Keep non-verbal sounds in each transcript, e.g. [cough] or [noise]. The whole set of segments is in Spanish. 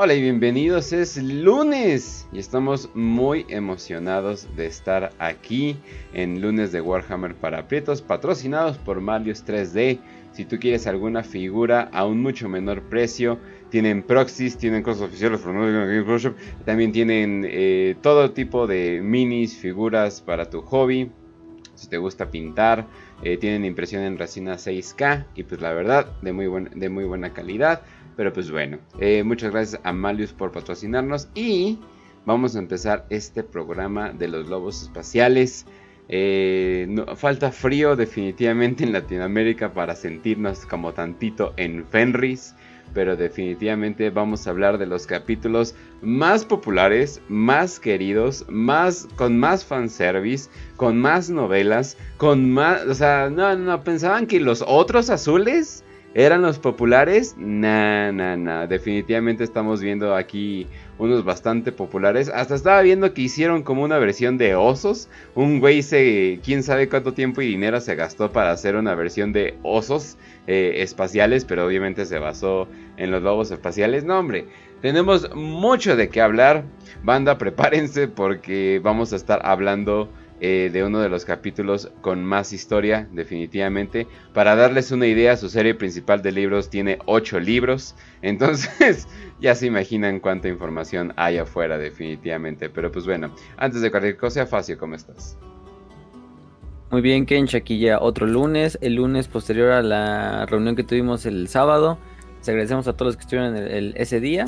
Hola y bienvenidos, es lunes y estamos muy emocionados de estar aquí en lunes de Warhammer para aprietos patrocinados por Malius 3D. Si tú quieres alguna figura a un mucho menor precio, tienen proxies, tienen cosas oficiales, también tienen eh, todo tipo de minis, figuras para tu hobby. Si te gusta pintar, eh, tienen impresión en resina 6K y pues la verdad de muy, de muy buena calidad. Pero pues bueno, eh, muchas gracias a Malius por patrocinarnos y vamos a empezar este programa de los lobos espaciales. Falta frío definitivamente en Latinoamérica para sentirnos como tantito en Fenris. Pero definitivamente vamos a hablar de los capítulos más populares, más queridos, más con más fanservice, con más novelas, con más... O sea, no, no, pensaban que los otros azules ¿Eran los populares? Nah, nah, nah. Definitivamente estamos viendo aquí unos bastante populares. Hasta estaba viendo que hicieron como una versión de osos. Un güey se. quién sabe cuánto tiempo y dinero se gastó para hacer una versión de osos eh, espaciales. Pero obviamente se basó en los lobos espaciales. No, hombre. Tenemos mucho de qué hablar. Banda, [laughs] prepárense porque vamos a estar hablando eh, de uno de los capítulos con más historia, definitivamente. Para darles una idea, su serie principal de libros tiene 8 libros. Entonces, [laughs] ya se imaginan cuánta información hay afuera, definitivamente. Pero pues bueno, antes de cualquier cosa, Facio, ¿cómo estás? Muy bien, Kench, aquí ya otro lunes, el lunes posterior a la reunión que tuvimos el sábado. Les agradecemos a todos los que estuvieron ese día.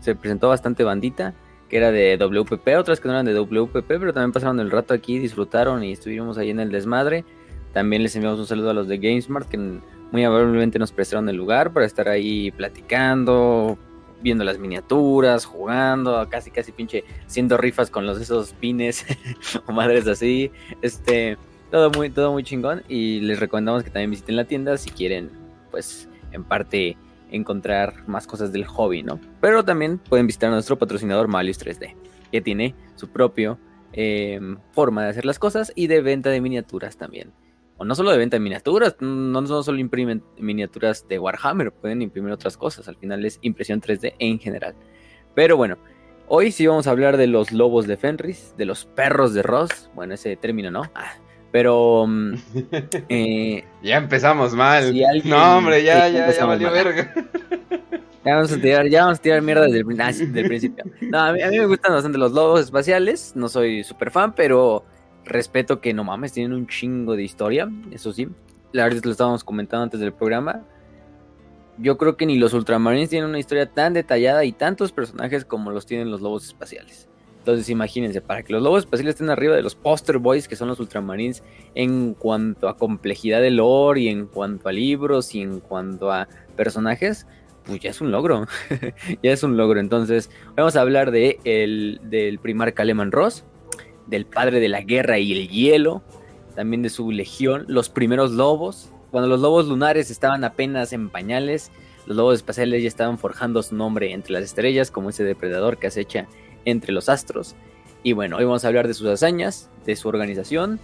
Se presentó bastante bandita que era de WPP, otras que no eran de WPP, pero también pasaron el rato aquí, disfrutaron y estuvimos ahí en el desmadre. También les enviamos un saludo a los de GameSmart que muy amablemente nos prestaron el lugar para estar ahí platicando, viendo las miniaturas, jugando, casi casi pinche haciendo rifas con los esos pines [laughs] o madres así. Este, todo muy todo muy chingón y les recomendamos que también visiten la tienda si quieren pues en parte encontrar más cosas del hobby, ¿no? Pero también pueden visitar a nuestro patrocinador Malius 3D, que tiene su propio em, forma de hacer las cosas y de venta de miniaturas también. O no solo de venta de miniaturas, no, solo imprimen miniaturas de Warhammer, pueden imprimir otras cosas, al final es impresión 3D en general. Pero bueno, hoy sí vamos a hablar de los lobos de Fenris, de los perros de Ross, bueno, ese término, ¿no? Ah, pero. Mm, [laughs] eh, ya empezamos mal. no, hombre, ya, ya, ya valió verga. Ya vamos a tirar, ya vamos a tirar mierda desde el, ah, principio. No, a mí, me gustan bastante los lobos espaciales. No soy súper fan, pero respeto que no mames, tienen un chingo de historia. Eso sí. La verdad es que lo estábamos comentando antes del programa. Yo creo que ni los Ultramarines tienen una historia tan detallada y tantos personajes como los tienen los lobos espaciales. Entonces imagínense, para que los lobos espaciales estén arriba de los poster boys, que son los ultramarines, en cuanto a complejidad de lore y en cuanto a libros y en cuanto a personajes, pues ya es un logro. [laughs] ya es un logro. Entonces, vamos a hablar de el, del primar Kaleman Ross, del padre de la guerra y el hielo, también de su legión, los primeros lobos. Cuando los lobos lunares estaban apenas en pañales, los lobos espaciales ya estaban forjando su nombre entre las estrellas, como ese depredador que acecha entre los astros. Y bueno, hoy vamos a hablar de sus hazañas, de su organización,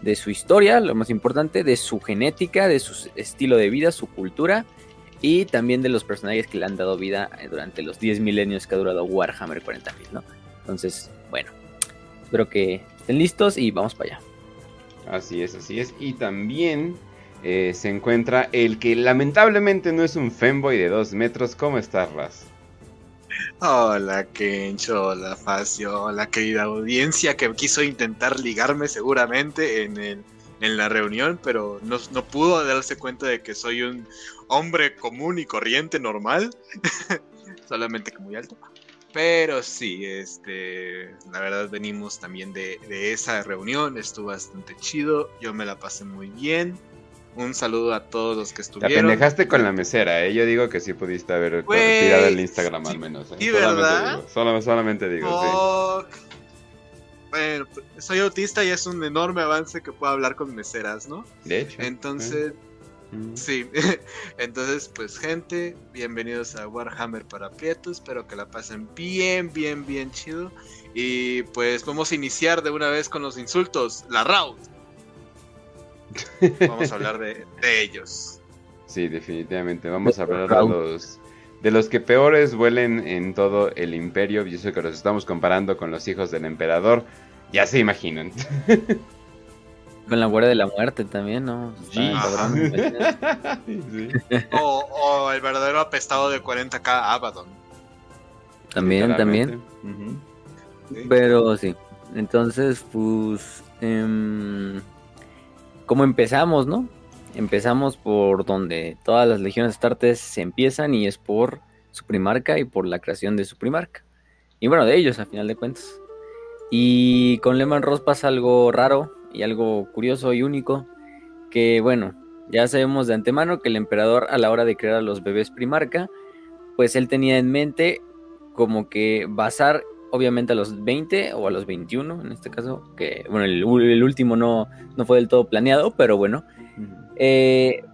de su historia, lo más importante, de su genética, de su estilo de vida, su cultura y también de los personajes que le han dado vida durante los 10 milenios que ha durado Warhammer 40.000, ¿no? Entonces, bueno, espero que estén listos y vamos para allá. Así es, así es. Y también eh, se encuentra el que lamentablemente no es un femboy de 2 metros. ¿Cómo estás, Raz? Hola Kencho, hola Facio, hola querida audiencia que quiso intentar ligarme seguramente en, el, en la reunión, pero no, no, pudo darse cuenta de que soy un hombre común y corriente normal, [laughs] solamente que muy alto. Pero sí, este, la verdad venimos también de, de esa reunión, estuvo bastante chido, yo me la pasé muy bien. Un saludo a todos los que estuvieron. Te pendejaste con la mesera, ¿eh? Yo digo que sí pudiste haber tirado el Instagram al menos. ¿eh? ¿Y verdad? solamente digo, sí. Bueno, soy autista y es un enorme avance que puedo hablar con meseras, ¿no? De hecho. Entonces, Sí, [laughs] entonces pues gente, bienvenidos a Warhammer para Prieto, espero que la pasen bien, bien, bien chido. Y pues vamos a iniciar de una vez con los insultos, la round. Vamos a hablar de, ellos. Sí, definitivamente, vamos a hablar de los, de los que peores huelen en todo el imperio. Yo sé que los estamos comparando con los hijos del emperador, ya se imaginan. [laughs] Con la guardia de la muerte también, ¿no? [laughs] o, el verdadero apestado de 40k Abaddon. También, también. Pero sí. Entonces, pues. Eh, ¿Cómo empezamos, no? Empezamos por donde todas las legiones astartes se empiezan y es por su primarca y por la creación de su primarca. Y bueno, de ellos, a final de cuentas. Y con Lehman Ross pasa algo raro y algo curioso y único, que bueno, ya sabemos de antemano que el emperador a la hora de crear a los bebés primarca, pues él tenía en mente como que basar obviamente a los 20 o a los 21 en este caso, que bueno, el, último no, no, fue del todo planeado, pero bueno, eh,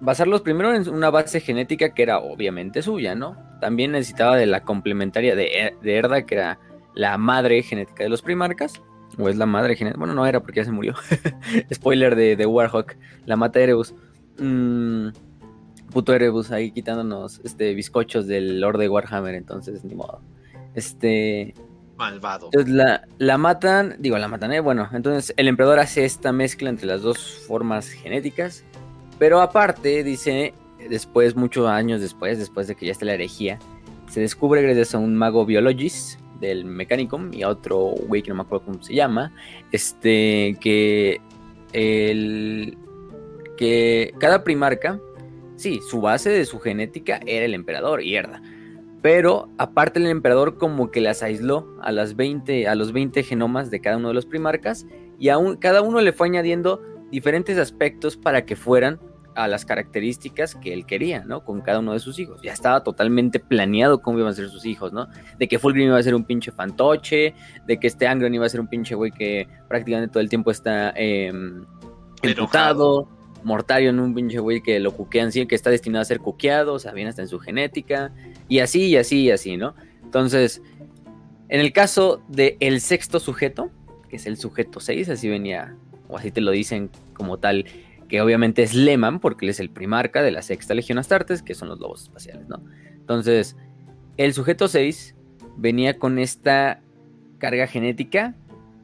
basarlos primero en una base genética que era obviamente suya, ¿no? También necesitaba de la complementaria de, de Erda, que era la madre genética de los primarcas, o es la madre genética, bueno, no era porque ya se murió. [laughs] Spoiler de, de, Warhawk, la mata Erebus. Mm, puto Erebus ahí quitándonos este bizcochos del Lord de Warhammer, entonces ni modo. Este. Malvado. Entonces la, la matan, digo, la matan, ¿eh? Bueno, entonces el emperador hace esta mezcla entre las dos formas genéticas, pero aparte, dice, después, muchos años después, después de que ya está la herejía, se descubre gracias a un mago biologist del Mechanicum y a otro güey que no me acuerdo cómo se llama, este, que el, que cada primarca, sí, su base de su genética era el emperador, Hierda. Pero aparte el emperador como que las aisló a las 20, a los 20 genomas de cada uno de los primarcas y a cada uno le fue añadiendo diferentes aspectos para que fueran a las características que él quería, ¿no? Con cada uno de sus hijos. Ya estaba totalmente planeado cómo iban a ser sus hijos, ¿no? De que Fulgrim iba a ser un pinche fantoche, de que este Angron iba a ser un pinche güey que prácticamente todo el tiempo está eh, emputado, Mortario en un pinche güey que lo cuquean, sí, que está destinado a ser cuqueado, o sea, bien hasta en su genética, y así, y así, y así, ¿no? Entonces, en el caso del el sexto sujeto, que es el sujeto 6, así venía, o así te lo dicen como tal, que obviamente es Lehman, porque él es el primarca de la sexta legión Astartes, que son los lobos espaciales, ¿no? Entonces, el sujeto 6 venía con esta carga genética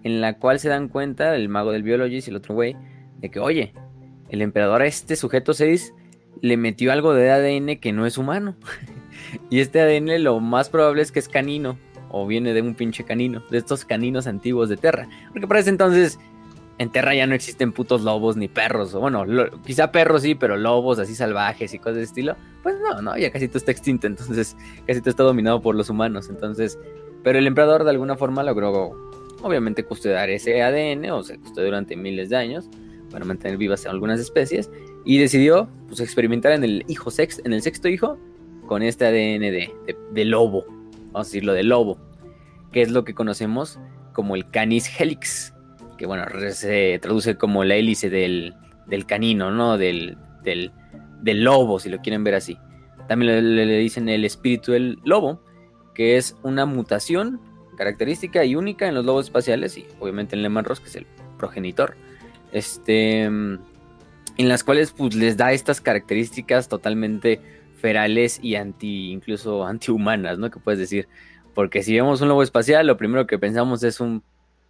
en la cual se dan cuenta el mago del biologist y el otro güey de que, oye, el emperador a este sujeto 6 le metió algo de ADN que no es humano. [laughs] [laughs] y este ADN lo más probable es que es canino, o viene de un pinche canino, de estos caninos antiguos de Terra. Porque para ese entonces en Terra ya no existen putos lobos ni perros, o bueno, quizá perros sí, pero lobos así salvajes y cosas de estilo, pues no, no, ya casi todo está extinto, entonces casi todo está dominado por los humanos, entonces, pero el emperador de alguna forma logró, obviamente, custodiar ese ADN, o se custodió durante miles de años, para mantener vivas algunas especies, y decidió, pues, experimentar en el hijo sex, en el sexto hijo, con este ADN de, lobo, vamos a decirlo, de lobo, que es lo que conocemos como el Canis helix, que bueno, se traduce como la hélice del, canino, ¿no? Del, del, lobo, si lo quieren ver así. También le, dicen el espíritu del lobo, que es una mutación característica y única en los lobos espaciales y obviamente en Lehman Ross, que es el progenitor. Este, en las cuales pues les da estas características totalmente ferales y anti, incluso [laughs] antihumanas, ¿no? Que puedes decir. Porque si vemos un lobo espacial, lo primero que pensamos es un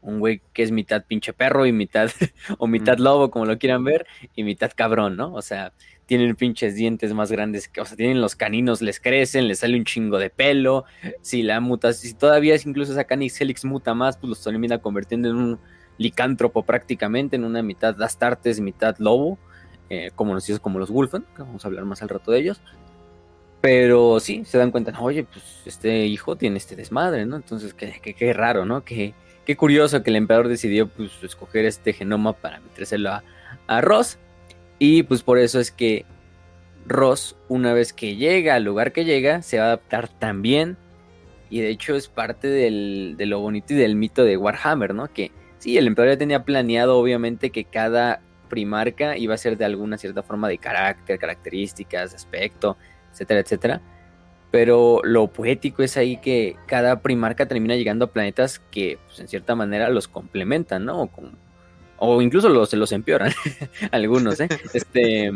un güey que es mitad pinche perro y mitad, [laughs] o mitad lobo, como lo quieran ver, y mitad cabrón, ¿no? O sea, tienen pinches dientes más grandes, que, o sea, tienen los caninos, les crecen, les sale un chingo de pelo. Si la muta, si todavía es incluso esa Canis Helix muta más, pues los termina convirtiendo en un licántropo prácticamente, en una mitad Astartes, mitad lobo, eh, como como los Wolfen, que vamos a hablar más al rato de ellos. Pero sí, se dan cuenta, oye, pues este hijo tiene este desmadre, ¿no? Entonces, qué, qué, qué raro, ¿no? Que Qué curioso que el emperador decidió pues, escoger este genoma para metérselo a, Ross. Y pues por eso es que Ross, una vez que llega al lugar que llega, se va a adaptar también. Y de hecho es parte de lo bonito y del mito de Warhammer, ¿no? Que sí, el emperador ya tenía planeado obviamente que cada primarca iba a ser de alguna cierta forma de carácter, características, aspecto, etcétera, etcétera. Pero lo poético es ahí que cada primarca termina llegando a planetas que, pues, en cierta manera, los complementan, ¿no? O, incluso los, se los empeoran, [laughs] algunos, ¿eh? [laughs] Este,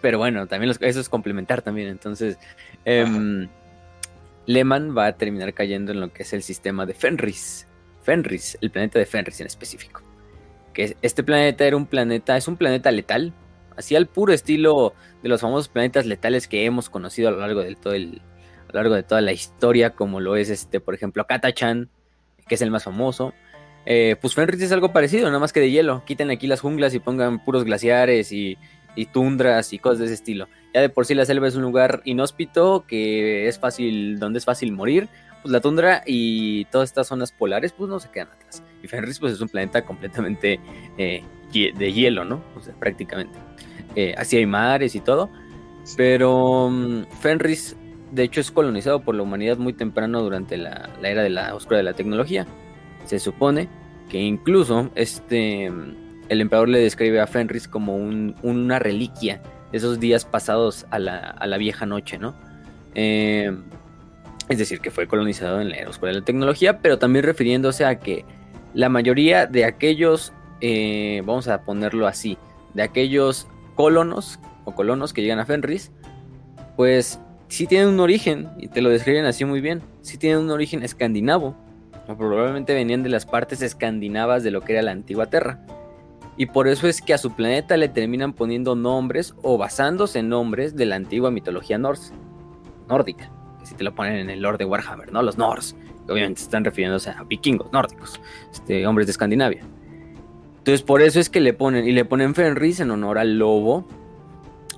pero bueno, también eso es complementar también. Entonces, eh, Lehman va a terminar cayendo en lo que es el sistema de Fenris. Fenris, el planeta de Fenris en específico. Que este planeta era un planeta, es un planeta letal, así al puro estilo de los famosos planetas letales que hemos conocido a lo largo de todo el, a lo largo de toda la historia, como lo es este, por ejemplo, Katachan, que es el más famoso. Eh, pues Fenris es algo parecido, nada más que de hielo. Quiten aquí las junglas y pongan puros glaciares y y tundras y cosas de ese estilo. Ya de por sí la selva es un lugar inhóspito que es fácil, donde es fácil morir. Pues la tundra y todas estas zonas polares pues no se quedan atrás. Y Fenris pues es un planeta completamente eh, de hielo, ¿no? O sea, prácticamente. Eh, así hay mares y todo. Pero mm, Fenris de hecho es colonizado por la humanidad muy temprano durante la, la era de la oscura de la tecnología. Se supone que incluso este el emperador le describe a Fenris como una reliquia de esos días pasados a la, vieja noche, ¿no? Eh, es decir, que fue colonizado en la era oscura de la tecnología, pero también refiriéndose a que la mayoría de aquellos, eh, vamos a ponerlo así, de aquellos colonos o colonos que llegan a Fenris, pues sí tienen un origen, y te lo describen así muy bien, sí tienen un origen escandinavo, o probablemente venían de las partes escandinavas de lo que era la antigua Tierra. Y por eso es que a su planeta le terminan poniendo nombres o basándose en nombres de la antigua mitología norse, nórdica. Que si te lo ponen en el Lord de Warhammer, ¿no? Los Norse. Que obviamente están refiriéndose a vikingos nórdicos, este, hombres de Escandinavia. Entonces por eso es que le ponen, y le ponen Fenris en honor al lobo,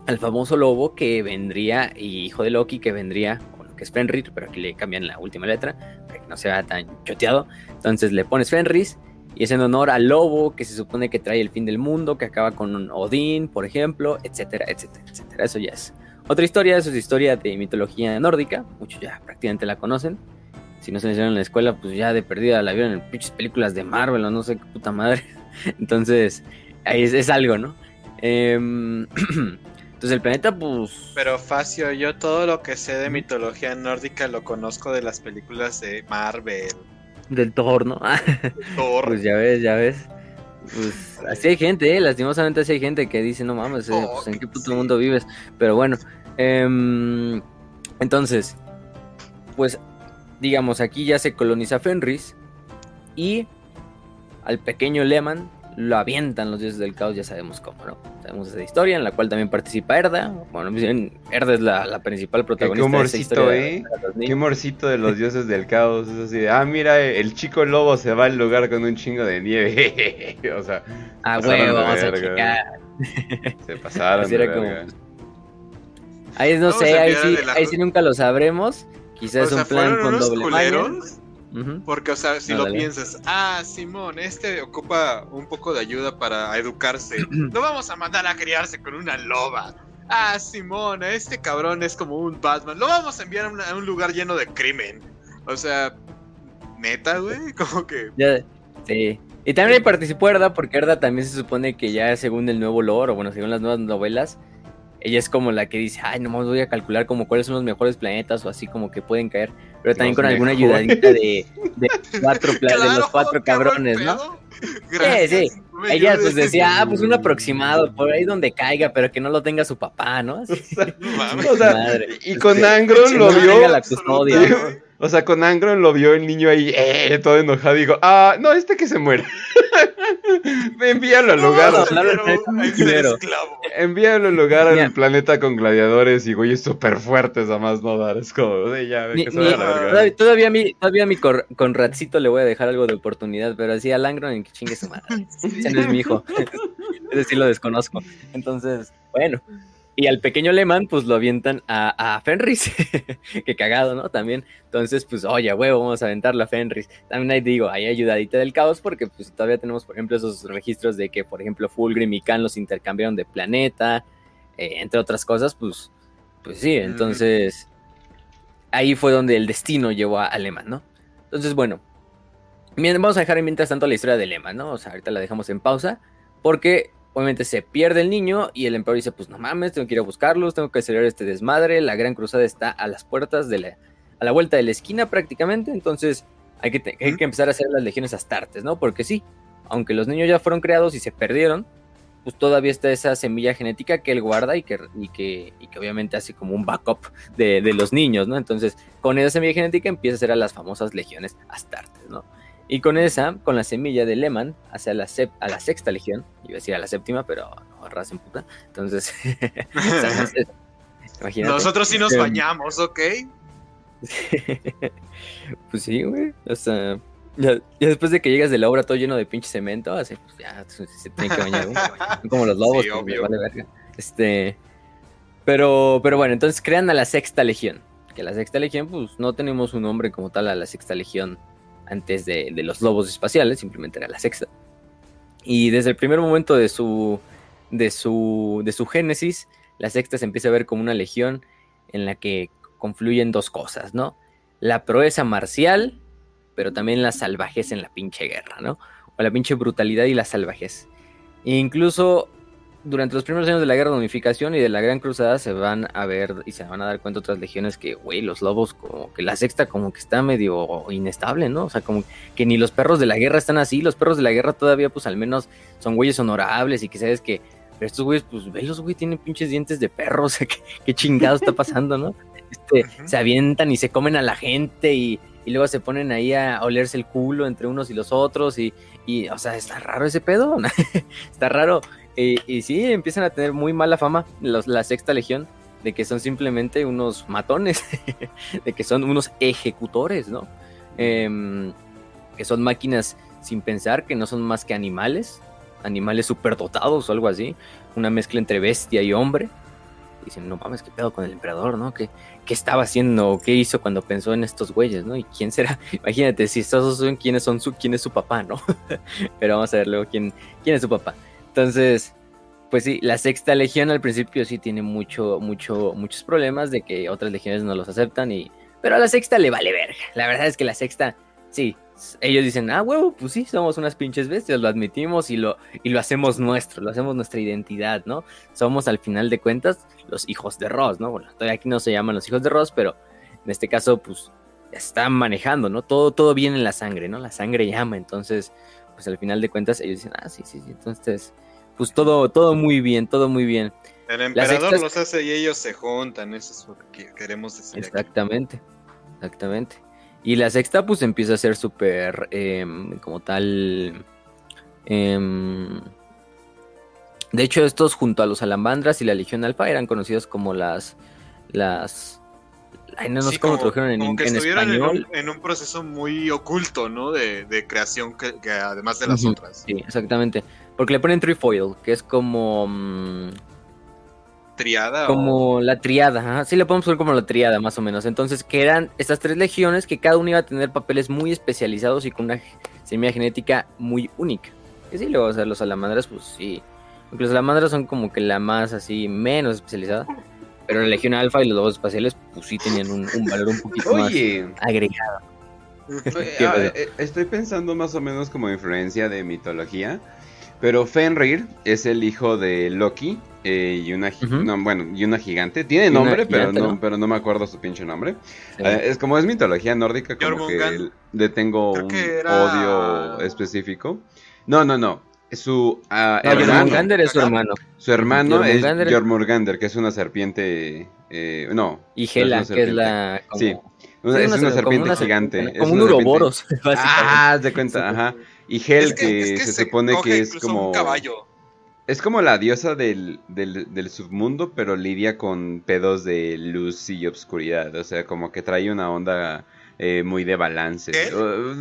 al famoso lobo que vendría, hijo de Loki, que vendría, bueno, que es Fenrir, pero aquí le cambian la última letra, para que no sea tan choteado. Entonces le pones Fenris y es en honor al lobo que se supone que trae el fin del mundo, que acaba con Odín, por ejemplo, etcétera, etcétera, etcétera. Eso ya es otra historia, eso es historia de mitología nórdica, muchos ya prácticamente la conocen. Si no se enseñaron en la escuela, pues ya de perdida la vieron en pinches películas de Marvel o no sé qué puta madre. Entonces, ahí es, algo, ¿no? Em, [clears throat] entonces el planeta, pues... Pero Facio, yo todo lo que sé de mitología nórdica lo conozco de las películas de Marvel del Thor, ¿no? [laughs] Thor. pues ya ves, ya ves. Pues así hay gente, ¿eh? lastimosamente así hay gente que dice, no mames, eh, pues, ¿en qué puto mundo vives? Pero bueno, em, entonces, pues digamos, aquí ya se coloniza Fenris y al pequeño Lehman lo avientan los dioses del caos, ya sabemos cómo, ¿no? Sabemos esa historia en la cual también participa Erda. Bueno, Erda es la, principal protagonista. Qué humorcito, ¿eh? Qué humorcito de los dioses del caos. Es así de, ah, mira, el chico lobo se va al lugar con un chingo de nieve. [laughs] o sea, ah, huevo, vamos a checar. Se pasaron. de Ahí no sé, ahí sí, ahí sí nunca lo sabremos. Quizás es un plan con doble porque, o sea, si lo piensas, ah, Simón, este ocupa un poco de ayuda para educarse. [clears throat] no vamos a mandar a criarse con una loba. Ah, Simón, este cabrón es como un Batman. Lo vamos a enviar a, un lugar lleno de crimen. O sea, neta, güey, [laughs] como que. sí. Y también participó Erda, porque Erda también se supone que ya según el nuevo lore, o bueno, según las nuevas novelas, ella es como la que dice, ay, nomás voy a calcular como cuáles son los mejores planetas o así como que pueden caer pero también con alguna ayudadita de, de cuatro de los cuatro cabrones, ¿no? Sí, sí. Ella pues decía, ah, pues un aproximado, por ahí donde caiga, pero que no lo tenga su papá, ¿no? [laughs] O sea, [laughs] y con Angron lo vio. La custodia, o sea, con Angron lo vio el niño ahí, eh, todo enojado, y dijo, ah, no, este que se muere. [laughs] Envíalo al lugar. Envíalo al lugar al planeta con gladiadores y güeyes súper fuertes, a más no dar. Es como, ya, que se Todavía, a mí, todavía a mí con, Ratcito le voy a dejar algo de oportunidad, pero así al Angron en que chingue su madre. Ese no es mi hijo. [laughs] Es decir, lo desconozco. Entonces, bueno. Y al pequeño alemán, pues lo avientan a, a Fenris. [laughs] Qué cagado, ¿no? También. Entonces, pues, oye, huevo, vamos a aventarlo a Fenris. También ahí digo, hay ayudadita del caos, porque pues todavía tenemos, por ejemplo, esos registros de que, por ejemplo, Fulgrim y Khan los intercambiaron de planeta, eh, entre otras cosas, pues, pues sí, entonces. Ahí fue donde el destino llevó a Alemán, ¿no? Entonces, bueno. Vamos a dejar mientras tanto la historia de Alemán, ¿no? O sea, ahorita la dejamos en pausa. Porque obviamente se pierde el niño y el emperador dice, pues no mames, tengo que ir a buscarlos, tengo que acelerar este desmadre, la gran cruzada está a las puertas de la, a la vuelta de la esquina prácticamente, entonces hay que, hay que empezar a hacer las legiones astartes, ¿no? Porque sí, aunque los niños ya fueron creados y se perdieron, pues todavía está esa semilla genética que él guarda y que, y que, y que obviamente hace como un backup de, de, los niños, ¿no? Entonces, con esa semilla genética empieza a hacer a las famosas legiones astartes, ¿no? Y con esa, con la semilla de Leman, hacia la, a la sexta legión, iba a decir a la séptima, pero no, raza en puta. Entonces, [laughs] imagínate. Nosotros sí nos bañamos, ¿ok? [laughs] pues sí, güey. O sea, ya, después de que llegas de la obra todo lleno de pinche cemento, así, pues ya se, tiene que bañar. como los lobos, pues, vale verga. Este. Pero, pero bueno, entonces crean a la sexta legión. Que la sexta legión, pues no tenemos un nombre como tal a la sexta legión antes de, los lobos espaciales, simplemente era la sexta. Y desde el primer momento de su, de su, de su génesis, la sexta se empieza a ver como una legión en la que confluyen dos cosas, ¿no? La proeza marcial, pero también la salvajez en la pinche guerra, ¿no? O la pinche brutalidad y la salvajez. E incluso durante los primeros años de la guerra de unificación y de la Gran Cruzada se van a ver y se van a dar cuenta otras legiones que, güey, los lobos, como que la sexta como que está medio inestable, ¿no? O sea, como que ni los perros de la guerra están así, los perros de la guerra todavía pues al menos son güeyes honorables y que sabes que, pero estos güeyes, pues velos, güey, tienen pinches dientes de perro, [laughs] o sea, ¿qué, qué chingado está pasando, ¿no? Este, Se avientan y se comen a la gente y, y luego se ponen ahí a olerse el culo entre unos y los otros y, y o sea, está raro ese pedo, [laughs] está raro y, sí, empiezan a tener muy mala fama los, la sexta legión de que son simplemente unos matones, [laughs] de que son unos ejecutores, ¿no? Em, que son máquinas sin pensar, que no son más que animales, animales superdotados o algo así, una mezcla entre bestia y hombre. dicen, no mames, qué pedo con el emperador, ¿no? ¿Qué, ¿Qué estaba haciendo? ¿Qué hizo cuando pensó en estos güeyes, ¿no? ¿Y quién será? [laughs] Imagínate, si estos son quiénes son su, quién es su papá, ¿no? [laughs] Pero vamos a ver luego quién, quién es su papá. Entonces, pues sí, la sexta legión al principio sí tiene mucho, mucho, muchos problemas de que otras legiones no los aceptan y... Pero a la sexta le vale verga. La verdad es que la sexta, sí, ellos dicen, ah, huevo, pues sí, somos unas pinches bestias, lo admitimos y lo, y lo hacemos nuestro, lo hacemos nuestra identidad, ¿no? Somos al final de cuentas los hijos de Ross, ¿no? Bueno, todavía aquí no se llaman los hijos de Ross, pero en este caso, pues, están manejando, ¿no? Todo, todo viene en la sangre, ¿no? La sangre llama, entonces pues al final de cuentas ellos dicen, ah, sí, sí, sí, entonces, pues todo, todo muy bien, todo muy bien. El emperador los hace y ellos se juntan, eso es lo que queremos decir. Exactamente, exactamente. Y la sexta pues empieza a ser súper, em, como tal... Em, de hecho, estos junto a los Alambandras y la Legión Alfa eran conocidos como las... las no, sé cómo tradujeron en, que en español. En un, proceso muy oculto, ¿no? De, creación que, además de las otras. Sí, exactamente. Porque le ponen trifoil, que es como... Mm, triada. Como la triada, sí le podemos poner como la triada más o menos. Entonces, que eran estas tres legiones que cada una iba a tener papeles muy especializados y con una semilla genética muy única. Que sí, luego, o sea, los salamandras, pues sí. Aunque los salamandras son como que la más así, menos especializada. Pero la Legión Alfa y los dos espaciales, pues sí tenían un, valor un poquito más agregado. [laughs] Ah, eh, estoy pensando más o menos como influencia de mitología. Pero Fenrir es el hijo de Loki eh, y una bueno y una gigante. Tiene nombre, pero no, pero no me acuerdo su pinche nombre. Eh, es como es mitología nórdica, como que le tengo un odio específico. No, no, no su uh, hermano. es su hermano. Su hermano es Jormungandr, que es una serpiente. Eh, no. Y Hela, que es la. Sí, es una, serpiente gigante. Como un uroboros. [laughs] Ah, de cuenta, ajá. Y Hel, que, se, supone que es como. Un caballo. Es como la diosa del, del, del, submundo, pero lidia con pedos de luz y obscuridad. O sea, como que trae una onda eh, muy de balance.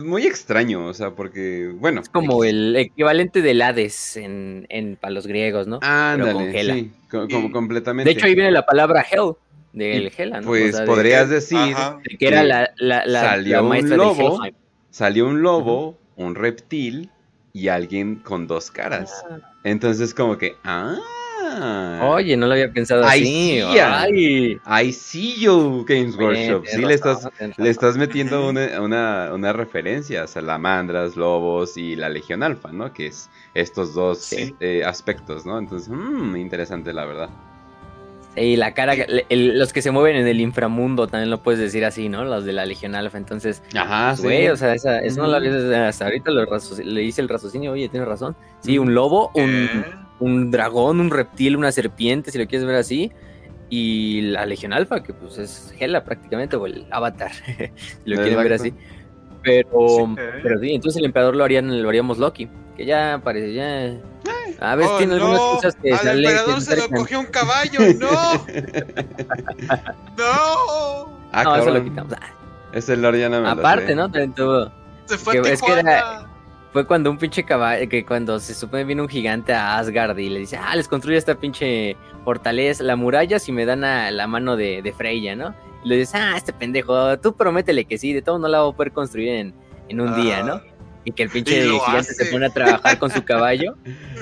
Muy extraño, o sea, porque, bueno. Es como el equivalente del Hades en, en, para los griegos, ¿no? Ándale, sí, como completamente. De hecho, ahí viene la palabra Hell, del Hela, ¿no? Pues podrías decir que era la, la, la, salió un lobo, salió un lobo, un reptil y alguien con dos caras. Ah. Entonces, como que, ah, Ah. Oye, no lo había pensado Ahí así. sí. Ay. I see you, Games Workshop. Sí, le estás, razón, le estás metiendo una, una, una referencia a salamandras, lobos y la Legión Alfa, ¿no? Que es estos dos Sí. eh, aspectos, ¿no? Entonces, mmm, interesante, la verdad. Y la cara, el- los que se mueven en el inframundo también lo puedes decir así, ¿no? Los de la Legión Alfa. Entonces, Ajá, pues, güey, sí. o sea, esa, eso no lo hasta ahorita lo le hice el raciocinio, oye, tienes razón. Sí, un lobo, un. Un dragón, un reptil, una serpiente, si lo quieres ver así. Y la Legión Alfa, que pues es Hela prácticamente, o el Avatar, [laughs] si lo quieren ver Exacto. así. Pero, Sí. pero sí, entonces el emperador lo harían, lo haríamos Loki, que ya parece, ya. A veces Oh, tiene algunas cosas que Al salen- emperador se lo cogió un caballo, [laughs] no. no. Ah, no, eso lo quitamos. Ah, Ese Lord ya no me lo Aparte, sé. ¿no? Se fue a Que- es que era- Fue cuando un pinche caballo, que cuando se supone viene un gigante a Asgard y le dice, ah, les construyo esta pinche fortaleza, la muralla si me dan a la mano de, de Freya, ¿no? Y le dice, ah, este pendejo, tú prométele que sí, de todo no la voy a poder construir en, en un día, ¿no? Y que el pinche gigante se pone a trabajar con su caballo.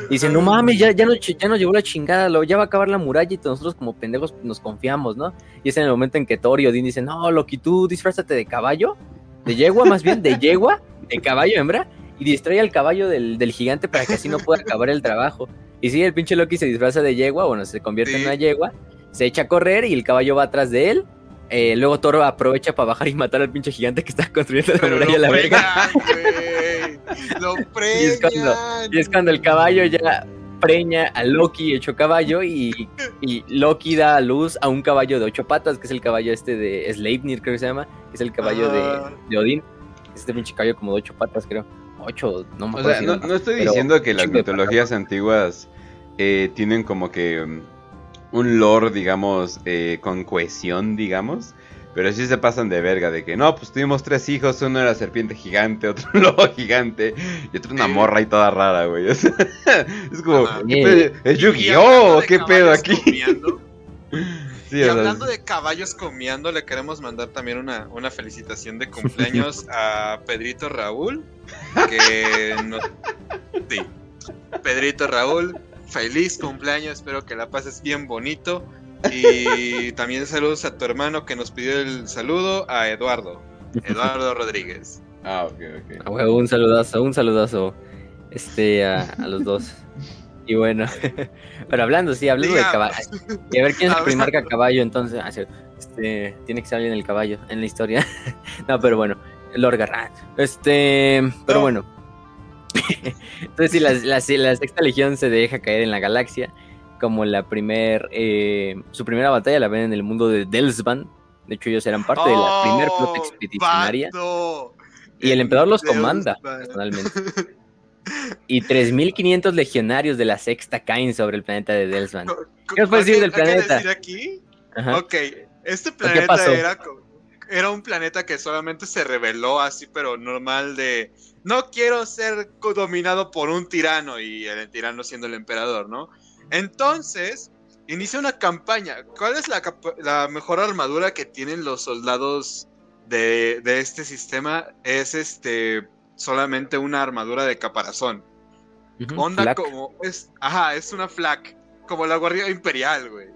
Y dice, no mames, ya, ya, nos, ya nos llevó la chingada, lo, ya va a acabar la muralla y nosotros como pendejos nos confiamos, ¿no? Y es en el momento en que Thor y Odín dicen, no, Loki, tú disfrázate de caballo, de yegua más bien, de yegua, de caballo hembra, y distrae al caballo del, del gigante para que así no pueda acabar el trabajo. Y sí, el pinche Loki se disfraza de yegua, bueno, se convierte en Sí. una yegua, se echa a correr y el caballo va atrás de él. Eh, luego Thor aprovecha para bajar y matar al pinche gigante que está construyendo la Pero muralla lo la verga. [laughs] Lo Y es cuando-. Y es cuando el caballo ya preña a Loki hecho caballo y, y Loki da a luz a un caballo de ocho patas, que es el caballo este de Sleipnir, creo que se llama, que es el caballo Ah. de, de Odín. Este pinche caballo como de ocho patas, creo. No me O acuerdo. sea, si no, estoy diciendo que las mitologías antiguas eh, tienen como que um, un lore, digamos, eh, con cohesión, digamos. Pero sí se pasan de verga, de que no, pues tuvimos tres hijos, uno era serpiente gigante, [laughs] otro un lobo gigante y otro una morra y toda rara, güey. [laughs] Es como, Ajá. ¿qué pedo? ¿es Yu-Gi-Oh! ¿Qué pedo aquí? [laughs] [laughs] Sí, y hablando de caballos comiendo, le queremos mandar también una, una felicitación de [laughs] cumpleaños a Pedrito Raúl. Que no... [laughs] Sí. Pedrito Raúl, feliz cumpleaños, espero que la pases bien bonito. Y también saludos a tu hermano que nos pidió el saludo, a Eduardo. Eduardo Rodríguez. Ah, ok, ok. Un saludazo, un saludazo este, a, a los dos. Y bueno, [laughs] pero hablando, sí, hablando de caballo. Y a ver quién es el [laughs] primer Hablando. caballo, entonces. Ah. Este, tiene que salir en el caballo, en la historia. [laughs] no, pero bueno, Lord Garrat. Este, pero No. bueno. entonces, sí, la, la- sí, la sexta legión se deja caer en la galaxia. Como la primer, eh, su primera batalla la ven en el mundo de Delsvan. De hecho, ellos eran parte de la primer flota ¡Oh, expedicionaria. Y el emperador los comanda, personalmente. Y 3.500 legionarios de la sexta caen sobre el planeta de co- ¿Qué nos puedes decir del ¿hay que planeta? decir aquí? Ajá. Ok, este planeta era, era un planeta que solamente se reveló así, pero normal de no quiero ser dominado por un tirano y el tirano siendo el emperador, ¿no? Entonces, inicia una campaña. ¿Cuál es la, mejor armadura que tienen los soldados de, de este sistema? Es este solamente una armadura de caparazón. Onda Flak. como es, ajá, es una flak, como la guardia imperial, güey.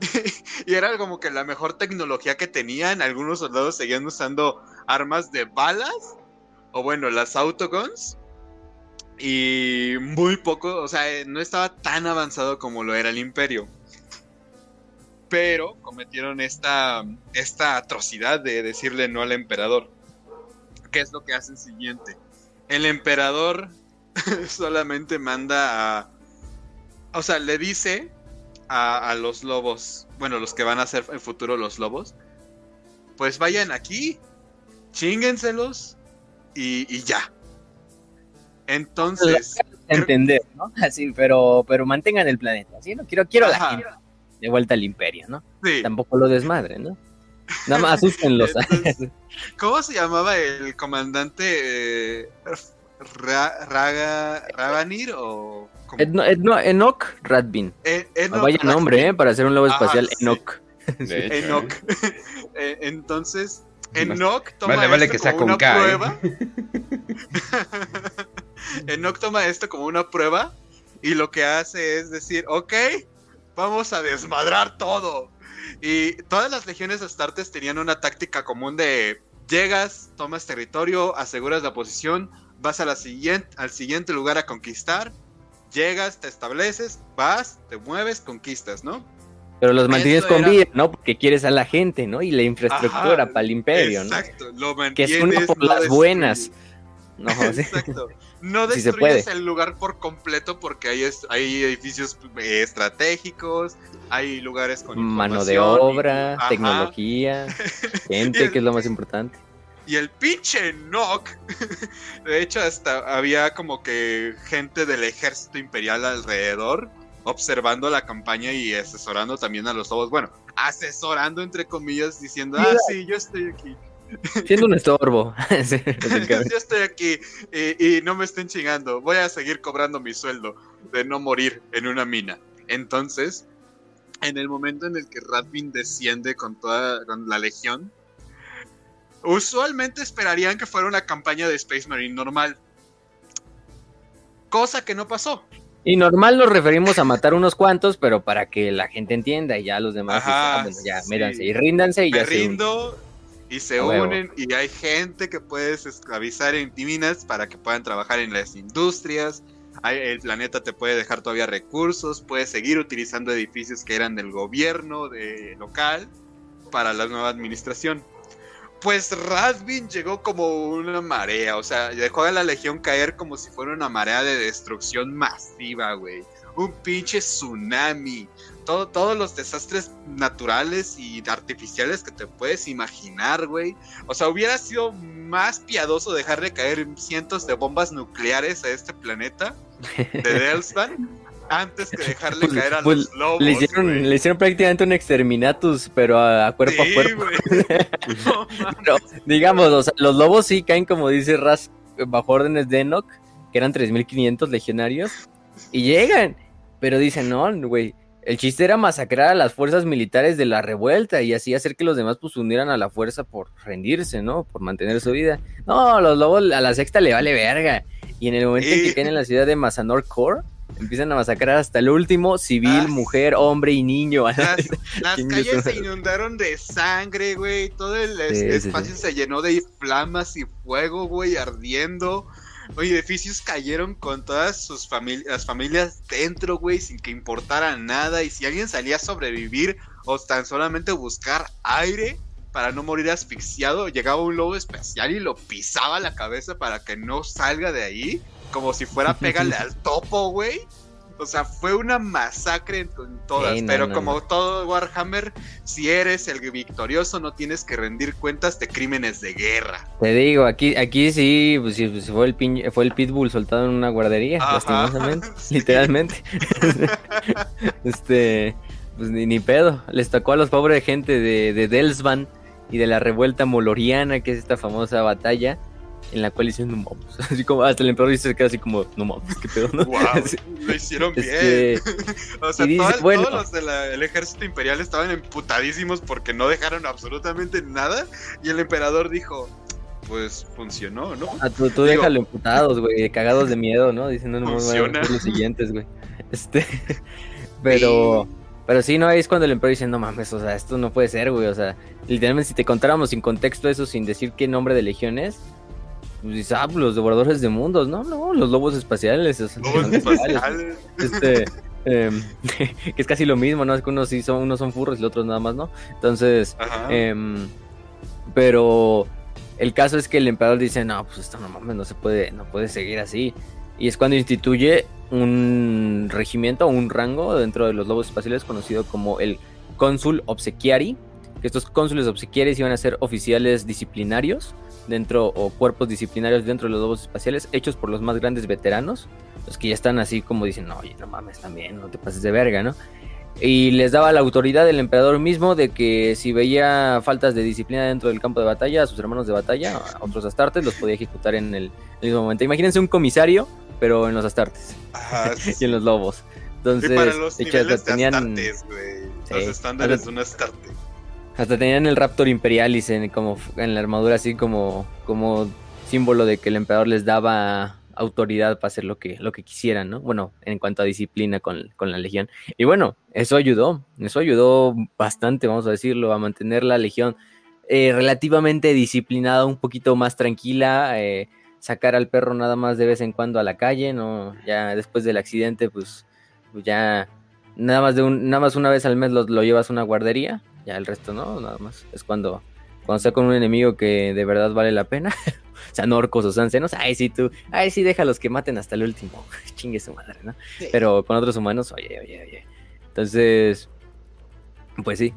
[laughs] y era como que la mejor tecnología que tenían. Algunos soldados seguían usando armas de balas, o bueno, las autoguns. Y muy poco, o sea, eh, no estaba tan avanzado como lo era el imperio. Pero cometieron esta, esta atrocidad de decirle no al emperador. ¿Qué es lo que hacen siguiente? El emperador [laughs] solamente manda a... O sea, le dice a, a los lobos, bueno, los que van a ser en futuro los lobos, pues vayan aquí, chinguenselos y, y ya. Entonces, Entender, ¿no? [laughs] Así, pero, pero mantengan el planeta, ¿sí? No quiero, quiero la gente de vuelta al imperio, ¿no? sí. Tampoco lo desmadren, ¿no? Nada más asústenlos. Entonces, [laughs] ¿Cómo se llamaba el comandante eh, Ra- Raga, Raganir o? Eno- Eno- Enoch Radbin. Eh, Enoch Vaya nombre. ¿eh? Para hacer un lobo Ajá, espacial, sí. Enoch. [laughs] Enoch. [laughs] ¿eh? Entonces, Enoch toma vale, vale esto que sea como con una K, ¿eh? prueba. Enoch toma esto como una prueba y lo que hace es decir, ok, vamos a desmadrar todo. Y todas las legiones astartes tenían una táctica común de llegas, tomas territorio, aseguras la posición, vas a la siguiente, al siguiente lugar a conquistar, llegas, te estableces, vas, te mueves, conquistas, ¿no? Pero los mantienes con vida, ¿no? Porque quieres a la gente, ¿no? Y la infraestructura para el imperio, ¿no? Exacto, lo mantienes. Que es una por las buenas. No, [laughs] Exacto. No destruyes el lugar por completo porque hay, hay edificios eh, estratégicos, hay lugares con mano de obra, tecnología, [laughs] gente, que es lo más importante. Y el pinche Nock, [laughs] de hecho hasta había como que gente del ejército imperial alrededor observando la campaña y asesorando también a los lobos. Bueno, asesorando entre comillas, diciendo, ah, sí, yo estoy aquí. Siendo un estorbo. [laughs] Yo estoy aquí y, no me estén chingando. Voy a seguir cobrando mi sueldo de no morir en una mina. Entonces, en el momento en el que Radvin desciende con toda la legión, usualmente esperarían que fuera una campaña de Space Marine normal. Cosa que no pasó. Y normal nos referimos a matar unos cuantos, pero para que la gente entienda y ya los demás ah, ya méranse y ríndanse y ya rindo, y se unen y hay gente que puedes esclavizar en minas para que puedan trabajar en las industrias. el planeta te puede dejar todavía recursos, puedes seguir utilizando edificios que eran del gobierno de local para la nueva administración. Pues Radvin llegó como una marea, o sea, dejó a la legión caer como si fuera una marea de destrucción masiva, güey. Un pinche tsunami todos los desastres naturales y artificiales que te puedes imaginar, güey. O sea, hubiera sido más piadoso dejarle caer cientos de bombas nucleares a este planeta de [laughs] Delsvan antes que dejarle pues, caer a pues, los lobos. Le hicieron, le hicieron, prácticamente un exterminatus, pero a, cuerpo a cuerpo. [laughs] digamos, o sea, los lobos sí caen, como dice Raz, bajo órdenes de Enoch, que eran 3.500 legionarios, y llegan. Pero dicen, no, güey, el chiste era masacrar a las fuerzas militares de la revuelta y así hacer que los demás pues unieran a la fuerza por rendirse, ¿no? Por mantener su vida. No, los lobos a la sexta le vale verga. Y en el momento en que caen en la ciudad de Mazanor Core, empiezan a masacrar hasta el último civil, mujer, hombre y niño. Las, [laughs] calles se inundaron de sangre, güey. Todo el espacio se llenó de flamas y fuego, güey, ardiendo. Oye, edificios cayeron con todas sus familias, las familias dentro, güey, sin que importara nada. Y si alguien salía a sobrevivir o tan solamente buscar aire para no morir asfixiado, llegaba un lobo especial y lo pisaba la cabeza para que no salga de ahí, como si fuera pégale [laughs] al topo, güey. O sea, fue una masacre en, todas. pero como todo Warhammer, si eres el victorioso, no tienes que rendir cuentas de crímenes de guerra. Te digo, aquí, aquí sí, pues, pues fue, el fue el pitbull soltado en una guardería, lastimosamente, [laughs] literalmente. [laughs] este, pues ni, ni, pedo. Les tocó a los pobres gente de, de Delsvan y de la revuelta moloriana, que es esta famosa batalla en la cual hicieron no mames. [laughs] Así como hasta el emperador se queda así como, no mames, qué pedo, ¿no? Wow, [laughs] lo hicieron este, bien. [laughs] o sea, todos los del ejército imperial estaban emputadísimos porque no dejaron absolutamente nada. Y el emperador dijo, pues funcionó, ¿no? Ah, tú, tú déjalo emputados, güey, cagados de miedo, ¿no? Diciendo, no, funciona. los siguientes, güey. Este, pero... Pero sí, no, ahí es cuando el emperador dice, no mames, o sea, esto no puede ser, güey, o sea, literalmente si te contáramos sin contexto eso, sin decir qué nombre de legión es, pues ah, pues, los devoradores de mundos, no, no, los lobos espaciales. Lobos [laughs] espaciales. Este, em, [laughs] que es casi lo mismo, ¿no? Es que unos sí son, unos son furros y los otros nada más, ¿no? Entonces, em, pero el caso es que el emperador dice, no, pues esto no mames, no se puede, no puede seguir así. Y es cuando instituye un regimiento un rango dentro de los lobos espaciales conocido como el cónsul obsequiari, que estos cónsules obsequiaris iban a ser oficiales disciplinarios dentro o cuerpos disciplinarios dentro de los lobos espaciales hechos por los más grandes veteranos, los que ya están así como dicen, oye, no mames también, no te pases de verga, ¿no? Y les daba la autoridad del emperador mismo de que si veía faltas de disciplina dentro del campo de batalla, a sus hermanos de batalla, a otros astartes, los podía ejecutar en el, mismo momento. Imagínense un comisario, pero en los astartes [laughs] y en los lobos. Entonces, para los tenían, astartes, Los estándares de un astarte. Hasta tenían el Raptor Imperialis en, como, en la armadura, así como, como símbolo de que el emperador les daba autoridad para hacer lo que, lo que quisieran, ¿no? Bueno, en cuanto a disciplina con, con, la legión. Y bueno, eso ayudó, eso ayudó bastante, vamos a decirlo, a mantener la legión eh, relativamente disciplinada, un poquito más tranquila, eh, sacar al perro nada más de vez en cuando a la calle, ¿no? Ya después del accidente, pues, pues ya nada más de un, nada más una vez al mes lo, lo, llevas a una guardería, ya el resto no, nada más. Es cuando, cuando está con un enemigo que de verdad vale la pena. [laughs] o sea, no orcos o ancianos, ay sí tú, ay sí déjalos que maten hasta el último. [laughs] Chingue su madre, ¿no? Pero con otros humanos, oye, oye, oye. Entonces, pues sí.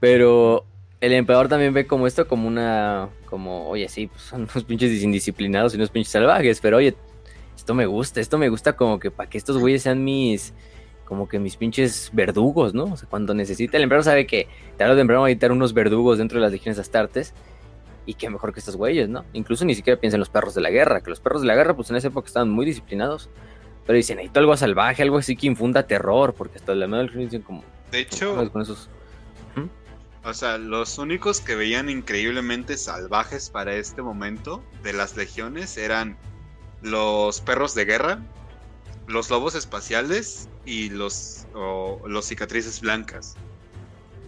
Pero el emperador también ve como esto como una, como, oye, sí, pues son unos pinches indisciplinados y unos pinches salvajes, pero oye, esto me gusta, esto me gusta como que para que estos güeyes sean mis, como que mis pinches verdugos, ¿no? O sea, cuando necesita, el emperador sabe que tarde o temprano va a editar unos verdugos dentro de las legiones astartes, y qué mejor que estos güeyes, ¿no? Incluso ni siquiera piensa en los perros de la guerra, que los perros de la guerra, pues en esa época estaban muy disciplinados, pero dicen, necesito algo salvaje, algo así que infunda terror, porque hasta la medio del dicen como... De hecho, con esos o sea, los únicos que veían increíblemente salvajes para este momento de las legiones eran los perros de guerra, los lobos espaciales y los, los cicatrices blancas.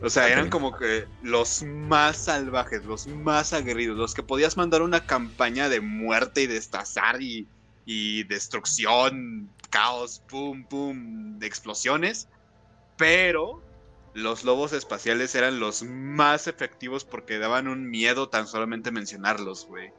O sea, eran como que los más salvajes, los más aguerridos, los que podías mandar una campaña de muerte y destazar y, y destrucción, caos, pum, pum, de explosiones. Pero los lobos espaciales eran los más efectivos porque daban un miedo tan solamente mencionarlos, güey.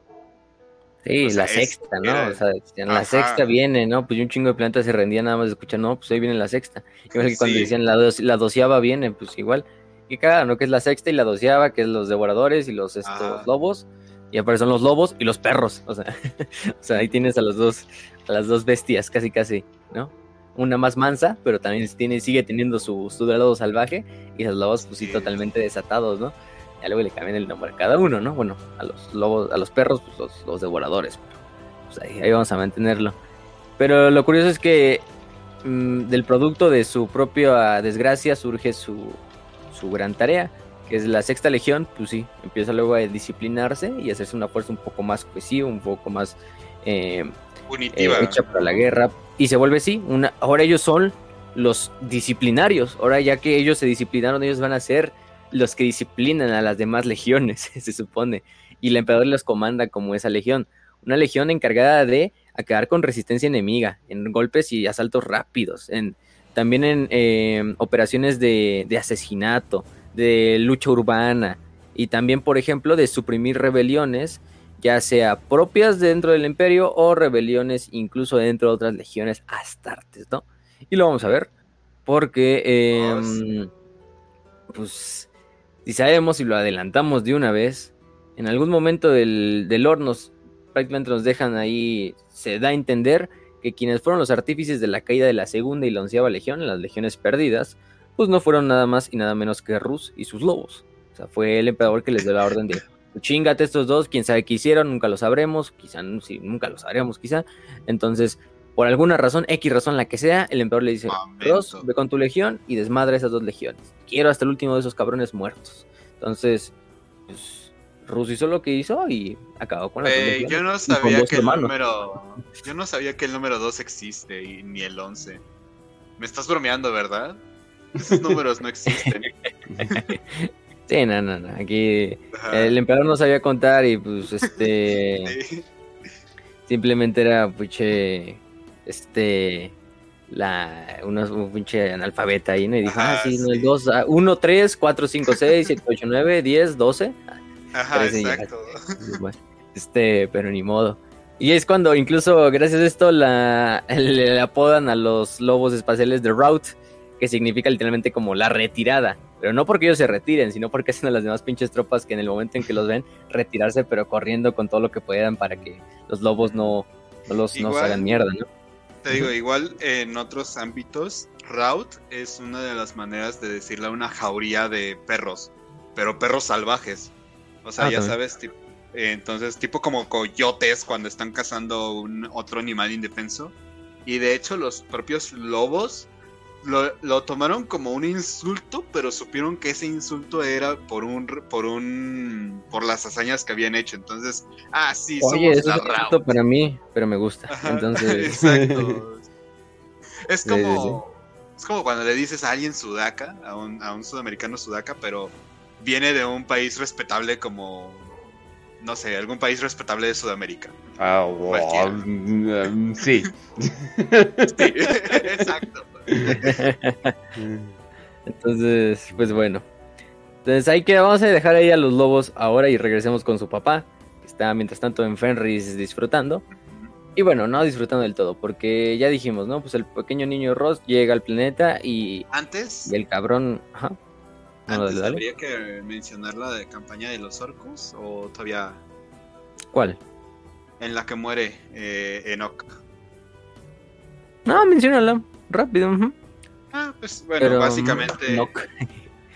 Sí, la sexta, ¿no? O sea, en la sexta viene, ¿no? Pues un chingo de plantas se rendía nada más de escuchar, no, pues ahí viene la sexta. Igual que cuando decían la, la doceava viene, pues igual. Y cada, ¿no? Que es la sexta y la doceava, que es los devoradores y los estos, lobos. Y aparecen los lobos y los perros. O sea, [laughs] o sea, ahí tienes a los dos, a las dos bestias, casi casi, ¿no? una más mansa, pero también tiene, sigue teniendo su, su lado salvaje y los lobos pues sí totalmente desatados, ¿no? Y luego le cambian el nombre a cada uno, ¿no? Bueno, a los lobos, a los perros, pues los, devoradores. Pues ahí, vamos a mantenerlo. Pero lo curioso es que mm, del producto de su propia desgracia surge su, su gran tarea, que es la sexta legión, pues sí, empieza luego a disciplinarse y hacerse una fuerza un poco más cohesiva, un poco más eh, Punitiva. Eh, hecha para la guerra, y se vuelve así, una, ahora ellos son los disciplinarios, ahora ya que ellos se disciplinaron, ellos van a ser los que disciplinan a las demás legiones, [laughs] se supone, y el emperador los comanda como esa legión, una legión encargada de acabar con resistencia enemiga, en golpes y asaltos rápidos, en, también en eh, operaciones de, de asesinato, de lucha urbana, y también, por ejemplo, de suprimir rebeliones ya sea propias dentro del imperio o rebeliones incluso dentro de otras legiones astartes, ¿no? Y lo vamos a ver, porque, em, pues, si sabemos y lo adelantamos de una vez, en algún momento del, del nos prácticamente nos dejan ahí, se da a entender que quienes fueron los artífices de la caída de la segunda y la onceava legión, las legiones perdidas, pues no fueron nada más y nada menos que Rus y sus lobos. O sea, fue el emperador que les dio la orden de chingate estos dos, quién sabe qué hicieron, nunca lo sabremos, quizá, nunca lo sabremos, quizá. Entonces, por alguna razón, X razón la que sea, el emperador le dice, Ross, ve con tu legión y desmadra esas dos legiones. Quiero hasta el último de esos cabrones muertos. Entonces, pues, Rus hizo lo que hizo y acabó con la eh, [laughs] Yo no sabía que el número... Yo no sabía que el número 2 existe y ni el 11. Me estás bromeando, ¿verdad? Esos [laughs] números no existen. Sí, no, no, no. Aquí el emperador no sabía contar y pues [laughs] este. Simplemente era puche. Este. La, un pinche analfabeta ahí, ¿no? Y dijo, ah, sí, no, el 2, 1, 3, 4, 5, 6, 7, 8, 9, 10, 12. Ajá, exacto. Bueno, este, pero ni modo. Y es cuando incluso gracias a esto la, le, le apodan a los lobos espaciales de Route, que significa literalmente como la retirada. Pero no porque ellos se retiren, sino porque hacen a las demás pinches tropas que en el momento en que los ven, retirarse, pero corriendo con todo lo que puedan para que los lobos no, los, no se hagan mierda, ¿no? Te digo, igual en otros ámbitos, route es una de las maneras de decirle a una jauría de perros, pero perros salvajes. O sea, ah, ya sabes, tipo, eh, entonces, tipo como coyotes cuando están cazando un otro animal indefenso. Y de hecho, los propios lobos lo, lo tomaron como un insulto, pero supieron que ese insulto era por un por un por las hazañas que habían hecho. Entonces, ah, sí, Oye, somos eso la es gusto para mí, pero me gusta. Ajá, Entonces, [laughs] Exacto. [laughs] Es Sí, como es como cuando le dices a alguien sudaca, a un, a un sudamericano sudaca, pero viene de un país respetable como no sé, algún país respetable de Sudamérica. Ah, wow, Cualquiera. mm, sí. [laughs] Sí, exacto. [laughs] entonces, pues bueno. Entonces hay que vamos a dejar ahí a los lobos ahora y regresemos con su papá, que está mientras tanto en Fenris disfrutando. Y bueno, no disfrutando del todo, porque ya dijimos, ¿no? Pues el pequeño niño Ross llega al planeta y, Antes, y el cabrón... Ajá. No, antes dale, dale. habría que mencionar la de campaña de los orcos o todavía ¿Cuál? en la que muere eh, Enoch. No, menciónala. Rápido. ujú. Ah, pues bueno, Pero, básicamente. no.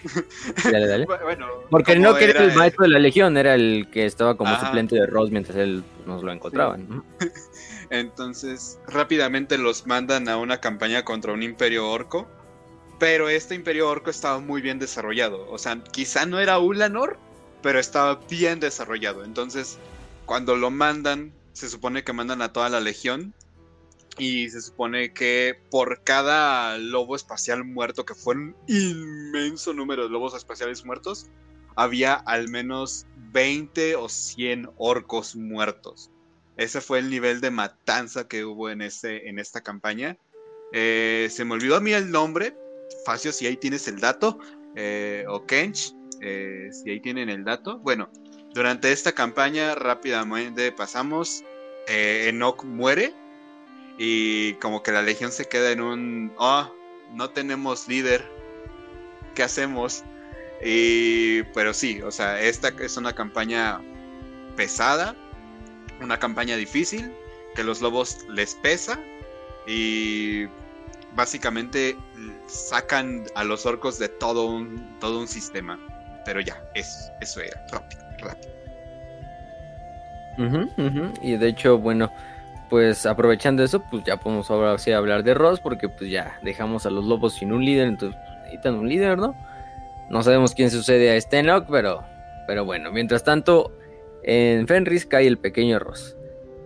[laughs] dale, dale. Bueno, Porque no que era el el- maestro de la legión, era el que estaba como Ajá. suplente de Ross mientras él nos lo encontraban. [laughs] Entonces, rápidamente los mandan a una campaña contra un imperio orco. Pero este imperio orco estaba muy bien desarrollado. O sea, quizá no era Ulanor, pero estaba bien desarrollado. Entonces, cuando lo mandan, se supone que mandan a toda la legión. Y se supone que por cada lobo espacial muerto, que fue un inmenso número de lobos espaciales muertos, había al menos 20 o 100 orcos muertos. Ese fue el nivel de matanza que hubo en, ese, en esta campaña. Eh, se me olvidó a mí el nombre. Facio, si ahí tienes el dato. eh, o Kench, eh, si ahí tienen el dato. Bueno, durante esta campaña rápidamente pasamos. Enoch muere. Y como que la legión se queda en un... Oh, no tenemos líder. ¿Qué hacemos? Y, pero sí, o sea, esta es una campaña pesada una campaña difícil, que los lobos les pesa y básicamente sacan a los orcos de todo un, todo un sistema. Pero ya, eso, eso era, rápido. Y de hecho, bueno, pues aprovechando eso, pues ya podemos ahora sí hablar de Ross, porque pues ya dejamos a los lobos sin un líder, entonces pues, necesitan un líder, ¿no? No sabemos quién sucede a Enoch, pero, pero bueno, mientras tanto, en Fenris cae el pequeño Ross.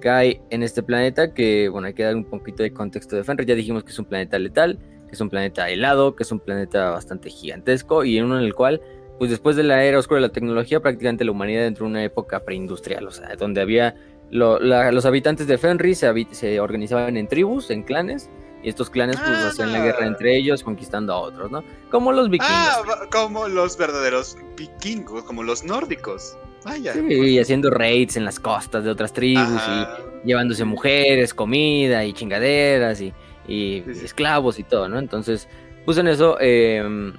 Cae en este planeta que, bueno, hay que dar un poquito de contexto de Fenris. Ya dijimos que es un planeta letal, que es un planeta helado, que es un planeta bastante gigantesco y en uno en el cual pues después de la era oscura de la tecnología, prácticamente la humanidad entró en una época preindustrial, o sea, donde había lo- la- los habitantes de Fenris se, habi- se organizaban en tribus, en clanes, y estos clanes pues Ah. hacían la guerra entre ellos, conquistando a otros, ¿no? Como los vikingos. Ah, como los verdaderos vikingos, como los nórdicos. Vaya. Sí, y haciendo raids en las costas de otras tribus Ajá. y llevándose mujeres, comida y chingaderas y, y Sí, sí. esclavos y todo, ¿no? Entonces, pues en eso eh,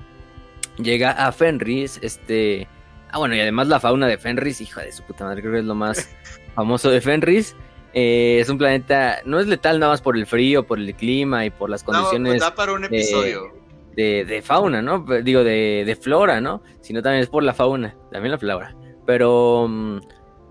llega a Fenris, este... Ah, bueno, y además la fauna de Fenris, hija de su puta madre, creo que es lo más [laughs] famoso de Fenris. Eh, es un planeta, no es letal nada más por el frío, por el clima y por las No, condiciones da para un episodio. de, de fauna, ¿no? Digo, de, de flora, ¿no? Sino también es por la fauna, también la flora. Pero mm,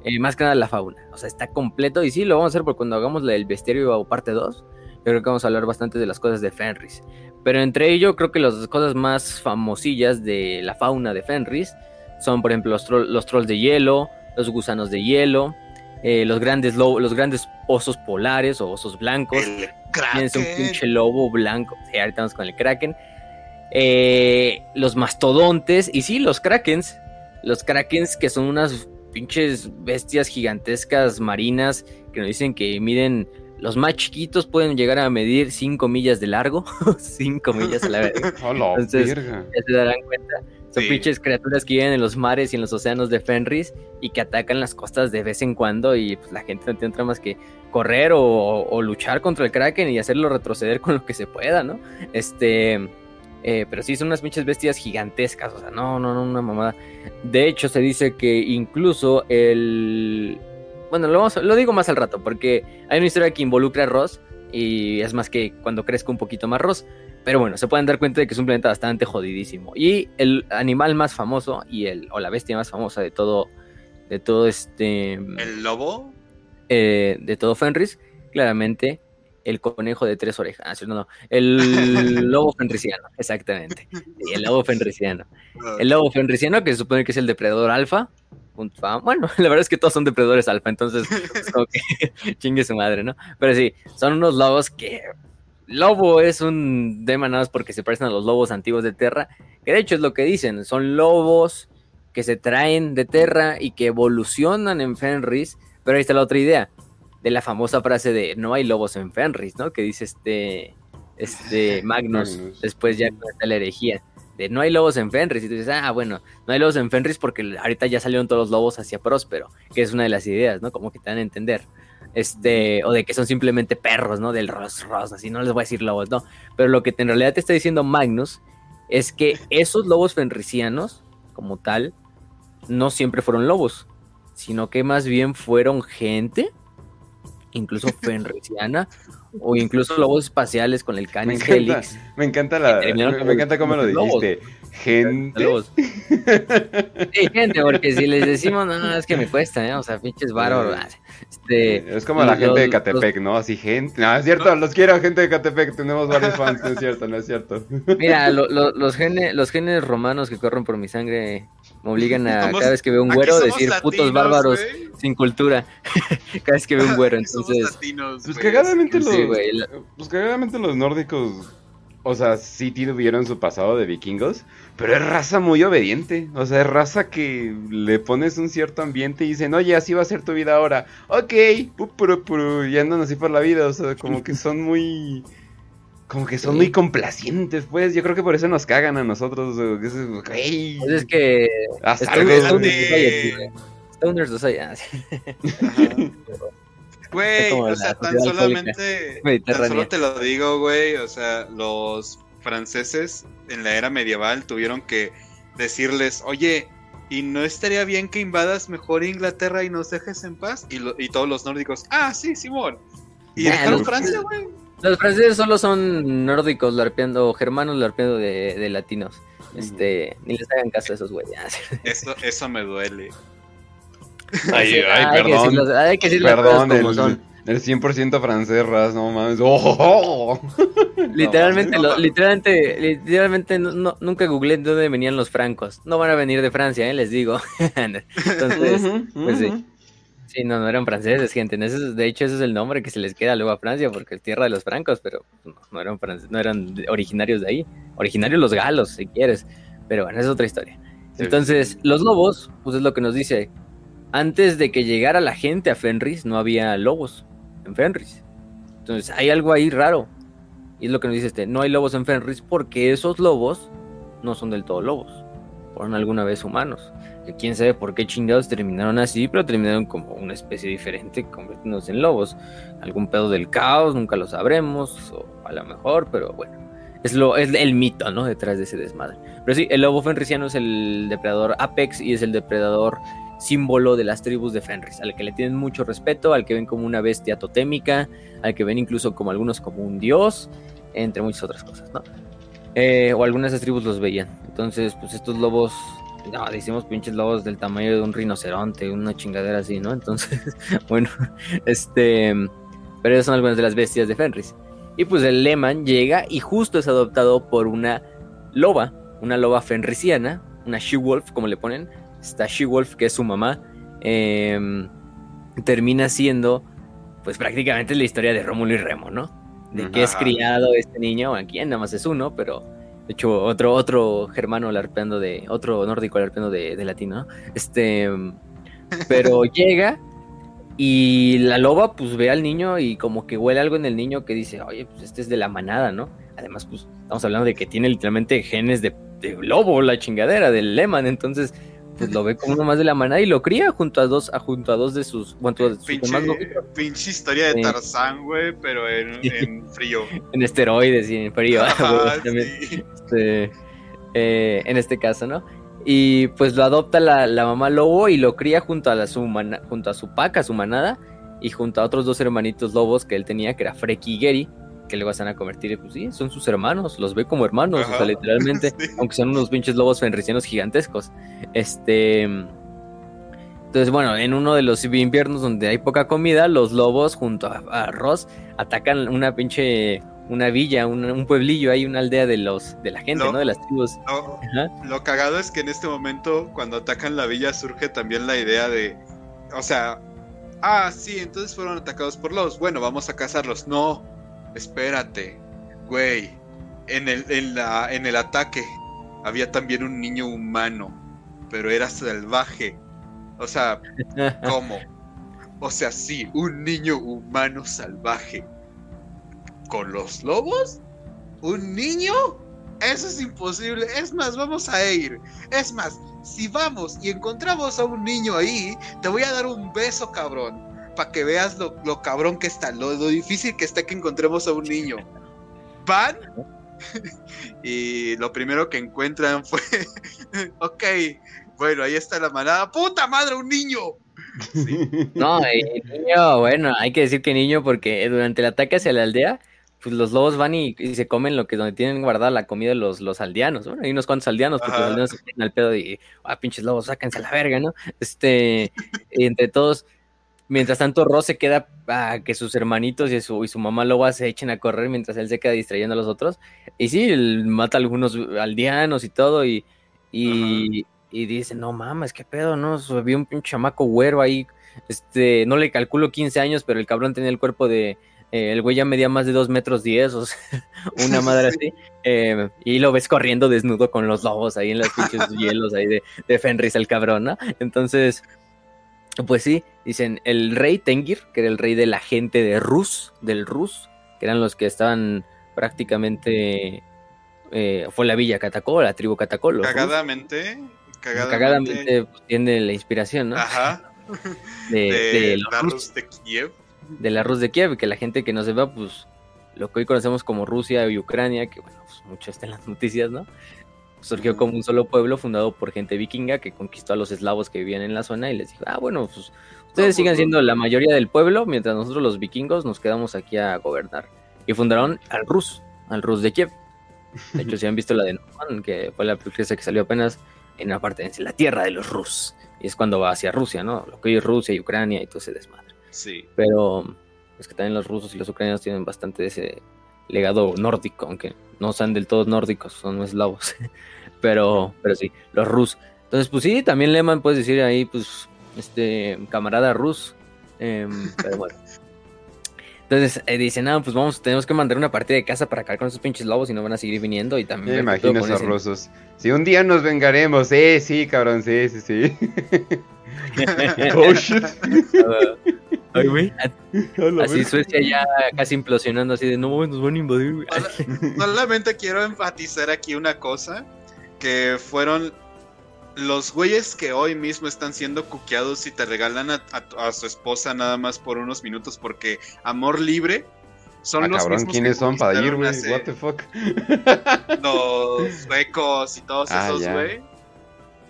eh, más que nada la fauna. O sea, está completo y sí, lo vamos a hacer por cuando hagamos del bestiario o parte 2. Yo creo que vamos a hablar bastante de las cosas de Fenris. Pero entre ello, creo que las cosas más famosillas de la fauna de Fenris son, por ejemplo, los, tro- los trolls de hielo, los gusanos de hielo, eh, los, grandes lo- los grandes osos polares o osos blancos. El Tienes un pinche lobo blanco. Sí, ahorita vamos con el Kraken. Eh, los mastodontes. Y sí, los Krakens. Los Krakens que son unas pinches bestias gigantescas marinas que nos dicen que miden. Los más chiquitos pueden llegar a medir 5 millas de largo. [laughs] 5 millas a la vez. [laughs] Entonces-. Ya se darán cuenta. Son Sí. pinches criaturas que viven en los mares y en los océanos de Fenris y que atacan las costas de vez en cuando y pues la gente no tiene otra más que correr o, o luchar contra el Kraken y hacerlo retroceder con lo que se pueda, ¿no? Este... eh, pero sí, son unas pinches bestias gigantescas, o sea, no, no, no, una mamada. De hecho, se dice que incluso el... Bueno, lo, vamos a- lo digo más al rato, porque hay una historia que involucra a Ross y es más que cuando crezca un poquito más Ross. Pero bueno, se pueden dar cuenta de que es un planeta bastante jodidísimo. Y el animal más famoso y el o la bestia más famosa de todo de todo este El lobo. eh, de todo Fenris, claramente el conejo de tres orejas. Ah, no, no. El [laughs] lobo fenriciano, exactamente. el lobo fenriciano. El lobo fenriciano, que se supone que es el depredador alfa. Bueno, [laughs] la verdad es que todos son depredadores alfa, entonces, [laughs] como que chingue su madre, ¿no? Pero sí, son unos lobos que. Lobo es un tema nada más porque se parecen a los lobos antiguos de Terra, que de hecho es lo que dicen, son lobos que se traen de Terra y que evolucionan en Fenris, pero ahí está la otra idea de la famosa frase de no hay lobos en Fenris, ¿no? Que dice este, este [laughs] Magnus, después ya con la herejía, de no hay lobos en Fenris, y tú dices, ah, bueno, no hay lobos en Fenris porque ahorita ya salieron todos los lobos hacia Próspero, que es una de las ideas, ¿no? Como que te dan a entender. Este, o de que son simplemente perros, ¿no? Del ros, ros, así, no les voy a decir lobos, no. Pero lo que en realidad te está diciendo Magnus es que esos lobos fenricianos, como tal, no siempre fueron lobos, sino que más bien fueron gente incluso [laughs] fenrisiana, o incluso lobos espaciales con el Canis me encanta, Me encanta, la, me, encanta cómo lo dijiste. Gente. [laughs] Sí, gente, porque si les decimos, no, es que me cuesta, ¿eh? O sea, pinches varos. Este, es como la gente de Catepec, ¿no? Así, gente. No, es cierto, los quiero, gente de Catepec. Tenemos varios fans, no es cierto, no es cierto. Mira, [laughs] los, genes, los genes romanos que corren por mi sangre me obligan a [laughs] cada vez que veo un güero decir putos bárbaros sin cultura. cada vez que veo un güero, entonces. pues cagadamente los, pues cagadamente los nórdicos, o sea, sí tuvieron su pasado de vikingos, pero es raza muy obediente. O sea, es raza que le pones un cierto ambiente y dicen, oye, así va a ser tu vida ahora. Ok, y andan así por la vida. O sea, como que son muy como que son muy complacientes, pues. Yo creo que por eso nos cagan a nosotros. Pues es que. Hasta Stoners Society. Güey, o sea, tan solamente. Tan solo te lo digo, güey. O sea, los franceses en la era medieval tuvieron que decirles, oye, ¿y no estaría bien que invadas mejor Inglaterra y nos dejes en paz? Y, y todos los nórdicos, ah, sí, Simón. Y dejaron Francia, güey. Los franceses solo son nórdicos larpeando, germanos larpeando de, de latinos. Este, ni les hagan caso a esos güeyes. [laughs] Eso, eso me duele. Ay, ay, perdón. Hay que perdón, como el, son. El 100% francés, ras, no mames. ¡Oh! [laughs] Literalmente, lo, literalmente, literalmente no, nunca googleé de dónde venían los francos. No van a venir de Francia, ¿eh? les digo. [laughs] Entonces, pues sí. Sí, no, no eran franceses, gente. de hecho, ese es el nombre que se les queda luego a Francia, porque es tierra de los francos, pero no, eran, no eran originarios de ahí. Originarios los galos, si quieres. Pero bueno, es otra historia. Entonces, los lobos, pues es lo que nos dice. Antes de que llegara la gente a Fenris, no había lobos en Fenris. Entonces, hay algo ahí raro. Y es lo que nos dice este, no hay lobos en Fenris porque esos lobos no son del todo lobos. Fueron alguna vez humanos quién sabe por qué chingados terminaron así, pero terminaron como una especie diferente, convirtiéndose en lobos. Algún pedo del caos, nunca lo sabremos, o a lo mejor, pero bueno. Es, lo, es el mito, ¿no? Detrás de ese desmadre. Pero sí, el lobo fenrisiano es el depredador apex y es el depredador símbolo de las tribus de Fenris, al que le tienen mucho respeto, al que ven como una bestia totémica, al que ven incluso como algunos como un dios, entre muchas otras cosas, ¿no? Eh, o algunas de esas tribus los veían. Entonces, pues estos lobos no, decimos pinches lobos del tamaño de un rinoceronte, una chingadera así, ¿no? Entonces, [laughs] bueno, este, pero esas son algunas de las bestias de Fenris. Y pues el Lehman llega y justo es adoptado por una loba, una loba fenrisiana, una she-wolf, como le ponen. Esta she-wolf, que es su mamá, em, termina siendo, pues prácticamente la historia de Rómulo y Remo, ¿no? De que es criado este niño, aquí nada más es uno, pero de hecho, otro, otro germano larpeando de. Otro nórdico larpeando de, de latino. Este. Pero [laughs] llega y la loba, pues ve al niño y como que huele algo en el niño que dice, oye, pues este es de la manada, ¿no? Además, pues estamos hablando de que tiene literalmente genes de, de lobo, la chingadera, del Lehman. Entonces, pues lo ve como uno más de la manada y lo cría junto a dos, a, junto a dos de sus, bueno, pinche, pinche historia de Tarzán, güey, pero en, frío. [laughs] en esteroides y en frío. [laughs] este, eh, en este caso, ¿no? Y pues lo adopta la, la, mamá lobo y lo cría junto a, la, su, junto a su paca, su manada, y junto a otros dos hermanitos lobos que él tenía, que era Freki y Gary que luego se van a convertir, pues sí, son sus hermanos, los ve como hermanos, o sea, literalmente, [laughs] aunque son unos pinches lobos fenricianos gigantescos. Este. Entonces, bueno, en uno de los inviernos donde hay poca comida, los lobos junto a, a Ross atacan una pinche una villa, un, un pueblillo, hay una aldea de los de la gente, No. ¿no? De las tribus. Ajá. Lo cagado es que en este momento, cuando atacan la villa, surge también la idea de. O sea. Ah, sí, entonces fueron atacados por lobos. Bueno, vamos a cazarlos. No, espérate. Güey. En el, en la, en el ataque había también un niño humano. Pero era salvaje. O sea, [laughs] ¿cómo? O sea, sí, un niño humano salvaje. ¿Con los lobos? ¿Un niño? Eso es imposible. Es más, vamos a ir. Es más, si vamos y encontramos a un niño ahí, te voy a dar un beso, cabrón. Para que veas lo, lo cabrón que está, lo, lo difícil que está que encontremos a un niño. Van [laughs] y lo primero que encuentran fue, [laughs] ok, bueno, ahí está la manada. ¡Puta madre, un niño! Sí. [laughs] No, y niño, bueno, hay que decir que niño porque durante el ataque hacia la aldea, pues los lobos van y, y se comen lo que donde tienen guardada la comida los, los aldeanos. Bueno, hay unos cuantos aldeanos, porque Ajá. los aldeanos se tienen al pedo y, ah, pinches lobos, sáquense a la verga, ¿no? Este, entre todos, mientras tanto Ross se queda a que sus hermanitos y su, y su mamá loba se echen a correr mientras él se queda distrayendo a los otros. Y sí, él mata a algunos aldeanos y todo, y, y, y dice, no mames, qué pedo, ¿no? Había un pinche chamaco güero ahí este, no le calculo 15 años, pero el cabrón tenía el cuerpo de. eh, el güey ya medía más de 2 metros 10, o sea, [laughs] una madre así. eh, y lo ves corriendo desnudo con los lobos ahí en los pinches [laughs] hielos ahí de, de Fenris, el cabrón, ¿no? Entonces, pues sí, dicen, el rey Tengir, que era el rey de la gente de Rus, del Rus, que eran los que estaban prácticamente. eh, fue la villa atacó, la tribu Rus. Cagadamente. Cagadamente. Cagadamente pues, tiene la inspiración, ¿no? Ajá. De, De, de los la Rus. Rus de Kiev. de la Rus de Kiev, que la gente que no se va, pues lo que hoy conocemos como Rusia y Ucrania, que bueno, pues mucho está en las noticias, ¿no? Surgió como un solo pueblo fundado por gente vikinga que conquistó a los eslavos que vivían en la zona y les dijo, ah, bueno, pues ustedes No, sigan pues, siendo la mayoría del pueblo, mientras nosotros los vikingos nos quedamos aquí a gobernar. Y fundaron al Rus, al Rus de Kiev. De hecho, si han visto la de Norman, que fue la película que salió apenas en una parte, en la tierra de los Rus. Y es cuando va hacia Rusia, ¿no? Lo que hoy es Rusia y Ucrania y todo ese desmadre. Sí. Pero es que también los rusos y los ucranianos tienen bastante de ese legado nórdico, aunque no sean del todo nórdicos, son eslavos. [laughs] pero, pero sí, los rusos. Entonces, pues sí, también Lehman puedes decir ahí, pues, este, camarada rus. em, pero bueno. Entonces eh, dicen, ah, pues vamos, tenemos que mandar una partida de casa para acabar con esos pinches lobos y no van a seguir viniendo. Y también Me imagino esos rusos. Si un día nos vengaremos, eh, sí, cabrón, sí, sí, sí. [laughs] oh shit. [laughs] Ay, güey. [laughs] Así. Suecia ya casi implosionando, así de no, güey, nos van a invadir, güey. Solamente quiero enfatizar aquí una cosa, que fueron los güeyes que hoy mismo están siendo cuqueados y te regalan a, a- a su esposa nada más por unos minutos porque amor libre son Ah, los cabrón, mismos ¿quiénes que son para ir, conquistaron güey? hace- What the fuck? los suecos y todos Ah, esos, güey.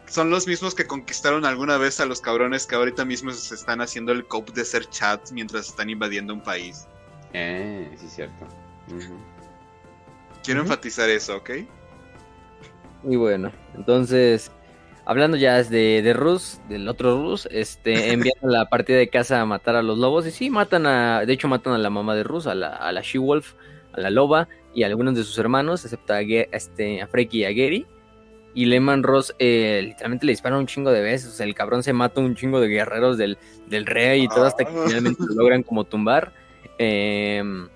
Son los mismos que conquistaron alguna vez a los cabrones que ahorita mismo se están haciendo el cop de ser chats mientras están invadiendo un país. Eh, sí, cierto. Quiero enfatizar eso, ¿ok? Y bueno, entonces, hablando ya de, de Rus, del otro Rus, este, [laughs] envían a la partida de casa a matar a los lobos. Y sí, matan a, de hecho matan a la mamá de Rus, a la, a la She-Wolf, a la loba y a algunos de sus hermanos, excepto a, este, a Freki y a Gary. Y Lehman Ross eh, literalmente le disparan un chingo de veces. O sea, el cabrón se mata un chingo de guerreros del, del rey y todo hasta que Ah. finalmente lo logran como tumbar. Em,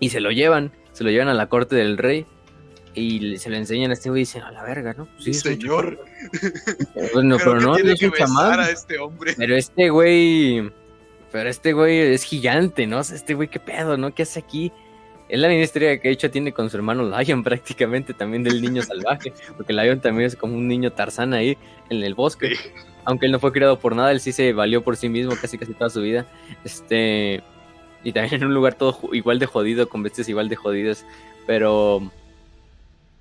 y se lo llevan, se lo llevan a la corte del rey. Y se lo enseñan a este güey y dicen, a la verga, ¿no? Pues sí, señor. chamán". Bueno, pero, que no, no es que un besar chamán. a este hombre. Pero este güey. Pero este güey es gigante, ¿no? O sea, este güey, ¿qué pedo, no? ¿Qué hace aquí? Es la historia que de hecho tiene con su hermano Lion, [laughs] prácticamente también del niño salvaje. Porque Lion también es como un niño Tarzán ahí en el bosque. Sí. Aunque él no fue criado por nada, él sí se valió por sí mismo casi casi toda su vida. Este. Y también en un lugar todo igual de jodido, con bestias igual de jodidas. Pero.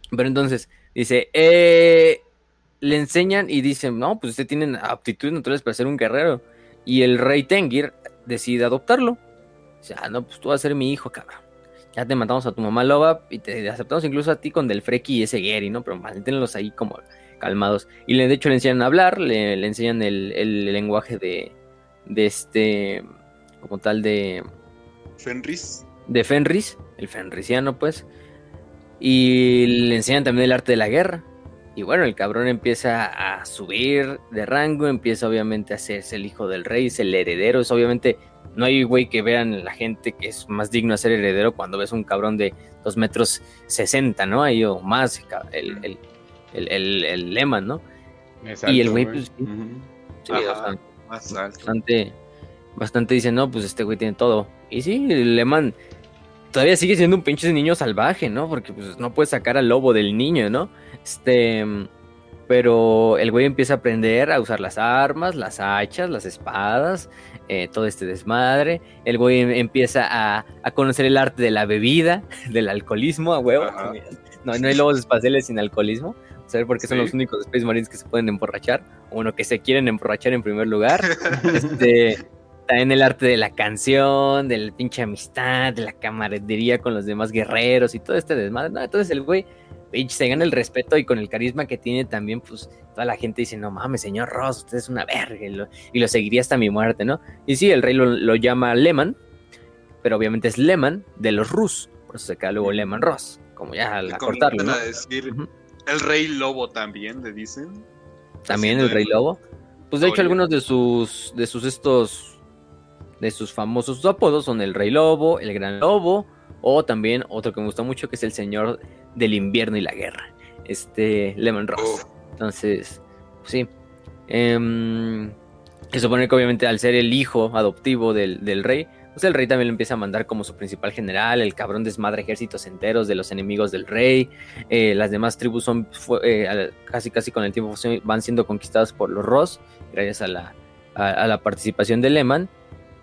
Pero entonces, dice, eh, le enseñan y dicen, no, pues usted tiene aptitudes naturales para ser un guerrero. Y el rey Tengir decide adoptarlo. Dice, ah, no, pues tú vas a ser mi hijo, cabrón. Ya te matamos a tu mamá loba y te aceptamos incluso a ti con Del Freki y ese Gary, ¿no? Pero manténlos ahí como, calmados. Y de hecho le enseñan a hablar, le, le enseñan el, el lenguaje de, de este, como tal de... Fenris. De Fenris, el fenrisiano pues. Y le enseñan también el arte de la guerra. Y bueno, el cabrón empieza a subir de rango, empieza obviamente a hacerse el hijo del rey, es el heredero, es obviamente, no hay güey que vean la gente que es más digno de ser heredero cuando ves un cabrón de 2 metros 60, ¿no? Ahí o más, el, el, el, el, Lehman, ¿no? y el güey, pues, sí, bastante, bastante dice, no, pues este güey tiene todo. Y sí, el Lehman todavía sigue siendo un pinche niño salvaje, ¿no? Porque pues no puede sacar al lobo del niño, ¿no? Este, pero el güey empieza a aprender a usar las armas, las hachas, las espadas, eh, todo este desmadre. El güey em, empieza a, conocer el arte de la bebida, [laughs] del alcoholismo, a huevo. No, no hay lobos espaciales sin alcoholismo. Saber por qué son los únicos Space Marines que se pueden emborrachar. O bueno, que se quieren emborrachar en primer lugar. [laughs] este, también el arte de la canción, de la pinche amistad, de la camaradería con los demás guerreros y todo este desmadre. No, entonces el güey se gana el respeto y con el carisma que tiene también, pues toda la gente dice, no mames, señor Ross, usted es una verga, y lo, seguiría hasta mi muerte, ¿no? Y sí, el rey lo, llama Lehman, pero obviamente es Lehman de los Rus, por eso se queda luego Lehman Ross, como ya al cortarlo. ¿no? decir, el rey lobo también, le dicen. También el rey lobo. Pues de hecho algunos de sus, de sus estos, de sus famosos apodos son el rey lobo, el gran lobo, o también otro que me gusta mucho, que es el Señor del Invierno y la Guerra. Este, Lemon Ross. Entonces, pues sí. Eh, se supone que obviamente al ser el hijo adoptivo del, rey, pues el rey también lo empieza a mandar como su principal general, el cabrón desmadre ejércitos enteros de los enemigos del rey, eh, las demás tribus son eh, casi casi con el tiempo van siendo conquistadas por los Ross, gracias a la, a la participación de Lehman,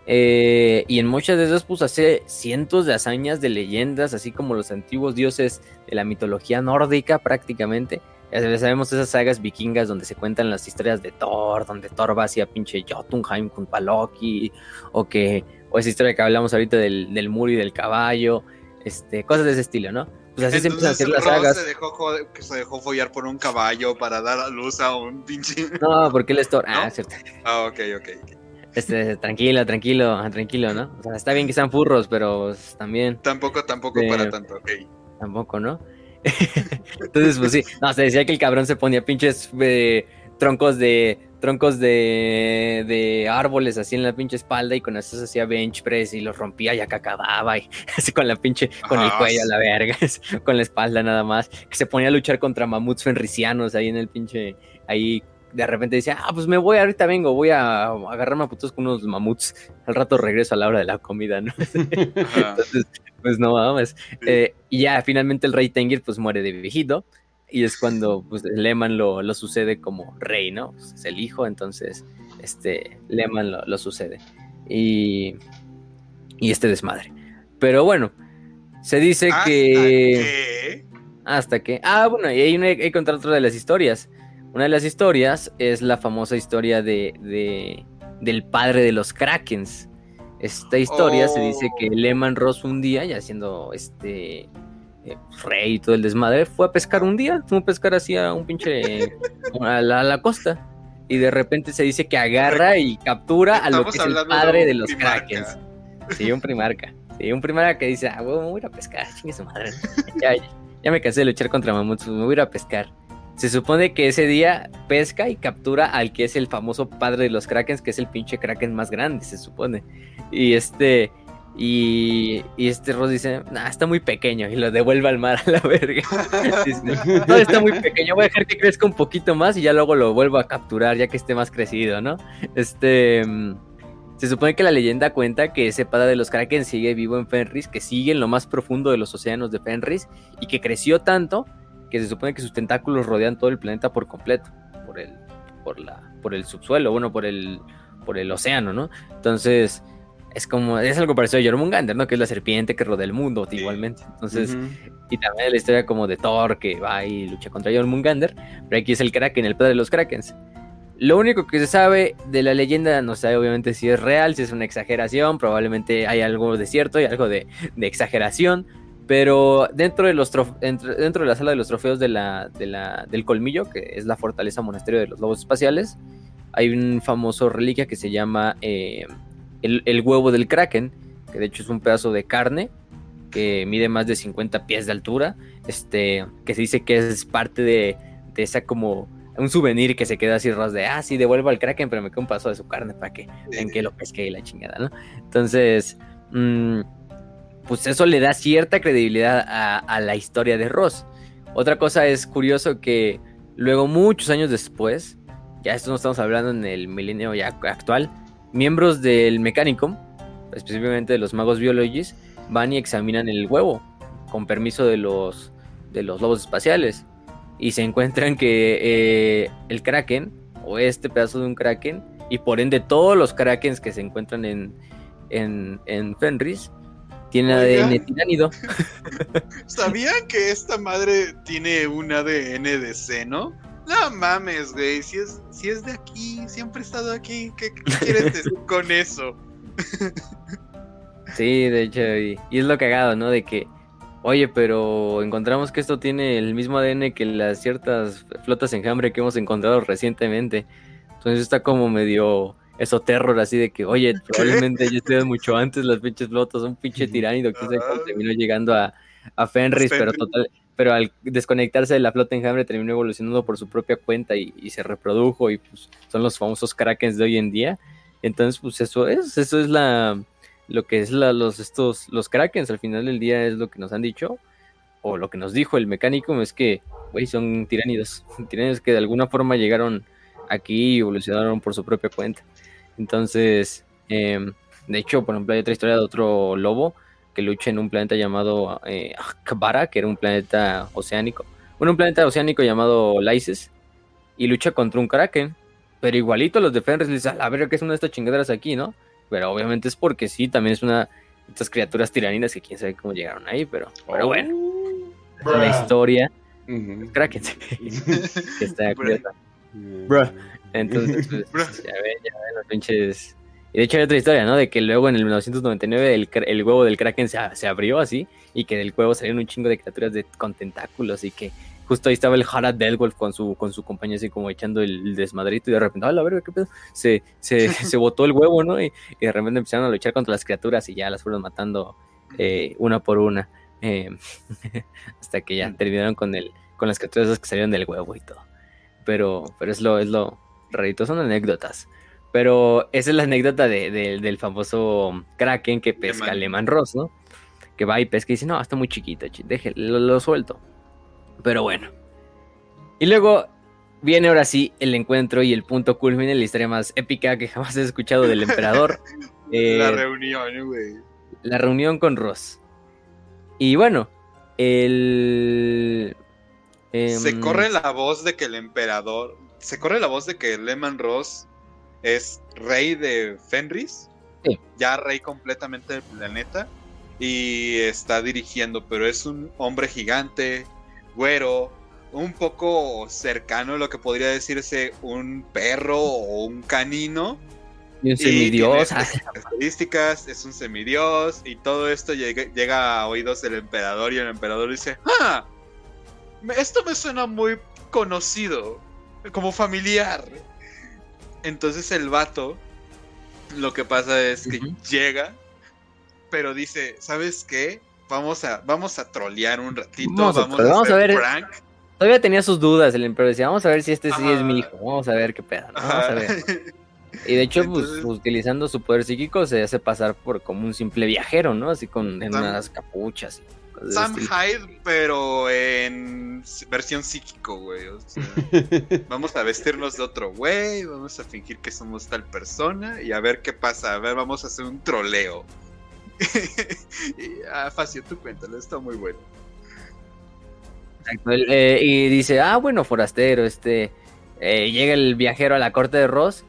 eh, y en muchas de esas, pues hace cientos de hazañas de leyendas, así como los antiguos dioses de la mitología nórdica prácticamente. Ya sabemos esas sagas vikingas donde se cuentan las historias de Thor, donde Thor va hacia pinche Jotunheim con Paloki, o que, o esa historia que hablamos ahorita del, del muro y del caballo, este, cosas de ese estilo, ¿no? Pues así se empiezan a hacer las sagas. Se dejó, que se dejó follar por un caballo para dar a luz a un pinche. No, porque él es Thor. Ah, cierto. Ah, ok, ok. Este, tranquilo, tranquilo, tranquilo, ¿no? O sea, está bien que sean furros, pero pues, también. Tampoco, tampoco para tanto, ok. Tampoco, ¿no? [laughs] Entonces, pues sí. No, se decía que el cabrón se ponía pinches eh, troncos de. troncos de. de árboles así en la pinche espalda y con eso se hacía bench press y los rompía y acá acababa y [laughs] así con la pinche. con el cuello a la verga, [laughs] con la espalda nada más. Que se ponía a luchar contra mamuts fenricianos ahí en el pinche. ahí de repente decía, ah, pues me voy, ahorita vengo, voy a agarrarme a putos con unos mamuts, al rato regreso a la hora de la comida, ¿no? [laughs] [laughs] Entonces, pues no vamos. Eh, y ya finalmente el rey Tengir pues muere de viejito, y es cuando pues Lehman lo, lo sucede como rey, ¿no? Pues, es el hijo, entonces este Lehman lo, sucede. Y, y este desmadre. Pero bueno, se dice que... Hasta que... Ah, bueno, y hay, una, hay que contar otra de las historias una de las historias es la famosa historia de, del padre de los Krakens. Esta historia se dice que oh. Lehman Ross un día, ya siendo este eh, rey y todo el desmadre, fue a pescar un día, fue a pescar así a un pinche [laughs] a la, costa. Y de repente se dice que agarra y captura a lo que es el padre de, los Krakens. Sí, un primarca. Sí, un primarca que dice, ah, me voy a pescar, chingue su madre. [laughs] ya, ya, me cansé de luchar contra mamuts, me voy a ir a pescar. Se supone que ese día pesca y captura al que es el famoso padre de los krakens, que es el pinche kraken más grande, se supone. Y este. Y, este Ross dice, nah, está muy pequeño y lo devuelve al mar a la verga. [laughs] no, está muy pequeño, voy a dejar que crezca un poquito más y ya luego lo vuelvo a capturar ya que esté más crecido, ¿no? Este... Se supone que la leyenda cuenta que ese padre de los Kraken sigue vivo en Fenris, que sigue en lo más profundo de los océanos de Fenris y que creció tanto que se supone que sus tentáculos rodean todo el planeta por completo, por el, por la, por el subsuelo, bueno, por el, por el océano, ¿no? Entonces, es como, es algo parecido a Jormungandr, ¿no? Que es la serpiente que rodea el mundo, igualmente. Entonces, y también la historia como de Thor, que va y lucha contra Jormungandr, pero aquí es el Kraken, el padre de los Krakens. Lo único que se sabe de la leyenda, no sabe obviamente si es real, si es una exageración, probablemente hay algo de cierto y algo de, de exageración, Pero dentro de, los trof- dentro, de la sala de los trofeos de la, de la- del colmillo, que es la fortaleza monasterio de los lobos espaciales, hay un famoso reliquia que se llama eh, el, el huevo del kraken, que de hecho es un pedazo de carne que mide más de 50 pies de altura, este, que se dice que es parte de, de esa como un souvenir que se queda así ras de, ah, sí, devuelvo al kraken, pero me queda un pedazo de su carne para que en que lo pesque y la chingada, ¿no? Entonces, mm, pues eso le da cierta credibilidad a, la historia de Ross. Otra cosa es curioso que luego, muchos años después, ya esto no estamos hablando en el milenio ya actual, miembros del Mechanicum, específicamente de los magos biologis, van y examinan el huevo con permiso de los, de los lobos espaciales y se encuentran que eh, el kraken o este pedazo de un kraken y por ende todos los krakens que se encuentran en, en, en Fenris Oigan. ADN tiránido. [laughs] ¿Sabían que esta madre tiene un ADN de seno? No mames, güey. Si es, si es de aquí, siempre he estado aquí. ¿Qué, qué quieres decir [laughs] con eso? Sí, de hecho, y, y es lo cagado, ¿no? De que, oye, pero encontramos que esto tiene el mismo ADN que las ciertas flotas enjambre que hemos encontrado recientemente. Entonces está como medio eso terror así de que, oye, probablemente ya estuvieron mucho antes las pinches flotas, un pinche tiránido que terminó llegando a, a Fenris, pero total, pero al desconectarse de la flota enjambre terminó evolucionando por su propia cuenta y, y se reprodujo y pues son los famosos krakens de hoy en día. Entonces, pues eso es, eso es la lo que es la, los estos los krakens al final del día es lo que nos han dicho o lo que nos dijo el mecánico es que güey son tiránidos [laughs] tiránidos que de alguna forma llegaron aquí y evolucionaron por su propia cuenta entonces em, de hecho por ejemplo hay otra historia de otro lobo que lucha en un planeta llamado eh, Akbara que era un planeta oceánico. Bueno un planeta oceánico llamado Lysis y lucha contra un kraken. Pero igualito los de Fenris les dicen, a ver qué es una de estas chingaderas aquí no pero obviamente es porque sí, también es una de estas criaturas tiraninas que quién sabe cómo llegaron ahí, pero, pero bueno, Oh. la historia. Kraken, [laughs] que está Bruh. Entonces, [laughs] pues, ya ven, ya ven los pinches. Y de hecho hay otra historia, ¿no? De que luego en el 1999 el, el huevo del Kraken se, se abrió así y que del huevo salieron un chingo de criaturas de, con tentáculos y que justo ahí estaba el Harald Delwolf con su, con su compañía así como echando el, el desmadrito y de repente, ¡ah, la verga, qué pedo! Se, se, [laughs] se botó el huevo, ¿no? Y, y de repente empezaron a luchar contra las criaturas y ya las fueron matando eh, una por una. eh, [laughs] hasta que ya terminaron con el con las criaturas que salieron del huevo y todo. Pero, pero es lo, es lo rarito, son anécdotas. Pero esa es la anécdota de- de- del famoso Kraken que pesca Lehman. Lehman Ross, ¿no? Que va y pesca y dice, no, está muy chiquito, chi- déjelo, lo, lo suelto. Pero bueno. Y luego viene ahora sí el encuentro y el punto culmine, la historia más épica que jamás he escuchado del emperador. [laughs] Eh, La reunión, güey. la reunión con Ross. Y bueno, el... Se em, corre la voz de que el emperador. Se corre la voz de que Lehman Ross es rey de Fenris. Sí. Ya rey completamente del planeta. Y está dirigiendo, pero es un hombre gigante, güero, un poco cercano a lo que podría decirse un perro o un canino. Y un semidios. características, es un semidios y todo esto llega, llega a oídos del emperador y el emperador dice, ¡Ah! Esto me suena muy conocido, como familiar. Entonces el vato, lo que pasa es que llega, pero dice, ¿sabes qué? Vamos a, vamos a trolear un ratito, Vamos a vamos, trolear, a, vamos a hacer ver- prank. Todavía tenía sus dudas el emperador. Decía, vamos a ver si este sí es mi hijo. Vamos a ver qué pedo. ¿no? Vamos a ver. [laughs] Y de hecho, pues, utilizando su poder psíquico, se hace pasar por como un simple viajero, ¿no? Así con en unas capuchas. y Sam. Hyde, pero en versión psíquico, güey. o sea, [laughs] vamos a vestirnos de otro güey, vamos a fingir que somos tal persona y a ver qué pasa. A ver, vamos a hacer un troleo. [laughs] y, ah, Facio, tú cuéntalo, está muy bueno. Exacto, eh, y dice, ah, bueno, forastero, este, eh, llega el viajero a la corte de Ross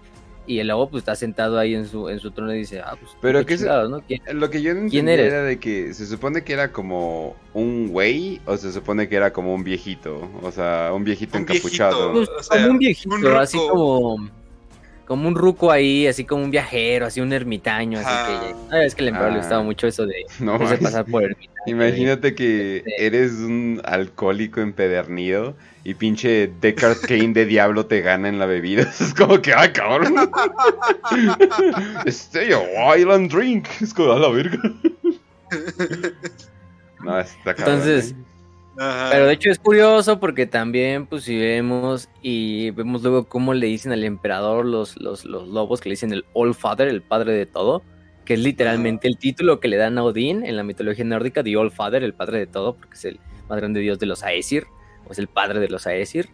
y el lobo pues está sentado ahí en su, en su trono y dice, ah, pues, Pero qué que se- chingados, ¿no? ¿Quién- Lo que yo no ¿Quién eres? era de que se supone que era como un güey o se supone que era como un viejito, o sea, un viejito Un encapuchado. viejito. Pues, o sea, como un viejito, un así como, como un ruco ahí, así como un viajero, así un ermitaño, así que... Ah. es que al emperador le Ah. gustaba mucho eso de, [laughs] No pasar por ermitaño. Imagínate que Este- eres un alcohólico empedernido y pinche Deckard Kane de diablo te gana en la bebida. [laughs] Es como que, ay, cabrón. [laughs] Stay a while and drink. Es como, a la verga. No, está cabrón. Entonces, ¿eh? Ajá. Pero de hecho es curioso porque también, pues si vemos y vemos luego cómo le dicen al emperador los, los, los lobos, que le dicen el All Father, el padre de todo, que es literalmente el título que le dan a Odín en la mitología nórdica, The All Father, el padre de todo, porque es el más grande dios de los Aesir, o es el padre de los Aesir.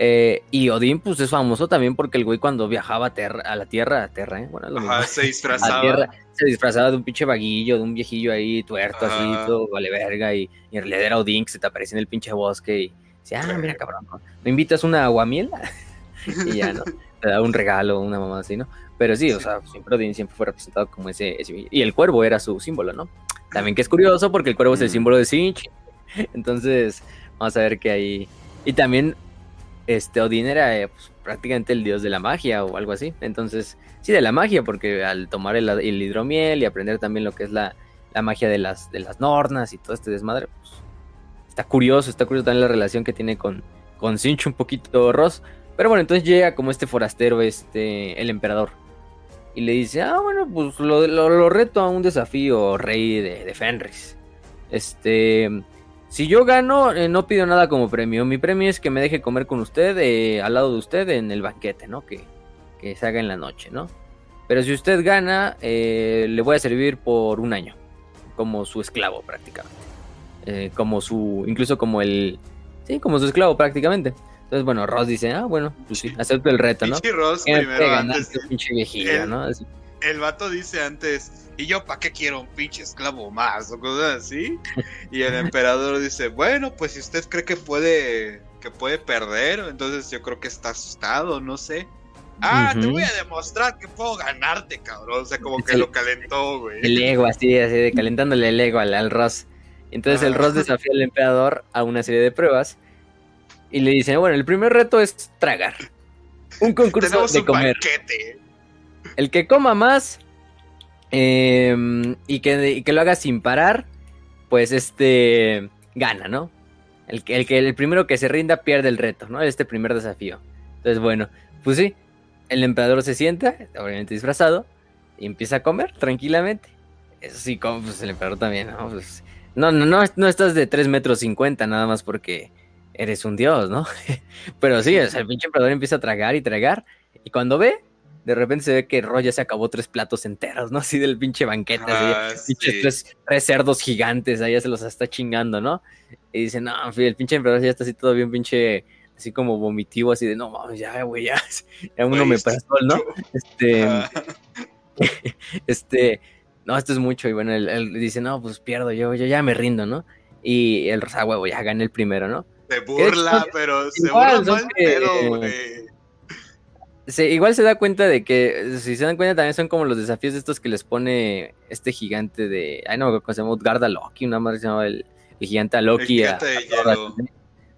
Eh, y Odín, pues es famoso también porque el güey cuando viajaba a, terra- a la tierra, a tierra, ¿eh? bueno, mismo Ajá, se [laughs] a disfrazaba. tierra, se disfrazaba de un pinche vaguillo, de un viejillo ahí tuerto, Ajá. así, todo vale verga, y, y en realidad era Odín que se te aparecía en el pinche bosque y decía, ah, mira cabrón, ¿no? ¿me invitas una aguamiel? [laughs] y ya, ¿no? Te da un regalo, una mamá así, ¿no? Pero sí, o sea, siempre Odín siempre fue representado como ese, ese- y el cuervo era su símbolo, ¿no? También que es curioso porque el cuervo es el símbolo de Sinch, [laughs] entonces vamos a ver que ahí, y también este Odín era eh, pues, prácticamente el dios de la magia o algo así. Entonces, sí, de la magia, porque al tomar el, el hidromiel y aprender también lo que es la, la magia de las, de las nornas y todo este desmadre, pues está curioso, está curioso también la relación que tiene con, con Sinch un poquito Ross. Pero bueno, entonces llega como este forastero, este, el emperador. Y le dice, ah, bueno, pues lo, lo- lo reto a un desafío, rey de, de Fenris. Este, si yo gano, eh, no pido nada como premio. Mi premio es que me deje comer con usted, eh, al lado de usted, en el banquete, ¿no? Que, que se haga en la noche, ¿no? Pero si usted gana, eh, le voy a servir por un año. Como su esclavo, prácticamente. Eh, como su. Incluso como el. Sí, como su esclavo, prácticamente. Entonces, bueno, Ross dice, ah, bueno, pues sí, acepto el reto, ¿no? Pinche Ross primero antes. viejillo, el- ¿no? Así. El vato dice antes, ¿y yo para qué quiero un pinche esclavo más? O cosas así. Y el emperador dice, bueno, pues si usted cree que puede, que puede perder, entonces yo creo que está asustado, no sé. Ah, te voy a demostrar que puedo ganarte, cabrón. O sea, como que lo calentó, güey. El ego, así, así de calentándole el ego al, al Ross. Entonces el. Ross desafía al emperador a una serie de pruebas y le dice, bueno, el primer reto es tragar. Un concurso Tenemos de un comer. banquete. El que coma más eh, y, que, y que lo haga sin parar, pues este gana, ¿no? El, el, el primero que se rinda pierde el reto, ¿no? Este primer desafío. Entonces, bueno, pues sí, el emperador se sienta, obviamente disfrazado, y empieza a comer tranquilamente. Eso sí, como pues el emperador también, ¿no? Pues, no, no, no, no estás de 3 metros 50 nada más porque eres un dios, ¿no? [laughs] Pero sí, o sea, el pinche emperador empieza a tragar y tragar, y cuando ve, de repente se ve que Roy ya se acabó tres platos enteros, ¿no? [laughs] Así del pinche banquete, así, Ah, sí. tres, tres cerdos gigantes, ahí ya se los está chingando, ¿no? Y dice, no, el pinche emperador ya está así todo bien pinche, así como vomitivo, así de, no mames, ya, güey, ya, [laughs] ya uno me está pasó, ¿no? Este, Ah, [laughs] este, no, esto es mucho, y bueno, él, él dice, no, pues pierdo, yo, yo ya me rindo, ¿no? Y el rosa huevo ya gana el primero, ¿no? se burla, pero se burla mal que- pedo, güey. Se, igual se da cuenta de que, si se dan cuenta, también son como los desafíos estos que les pone este gigante de. Ay, no, ¿cómo se llama? Utgard a Loki, una madre se llama el, el gigante a Loki. El a- de a Thor,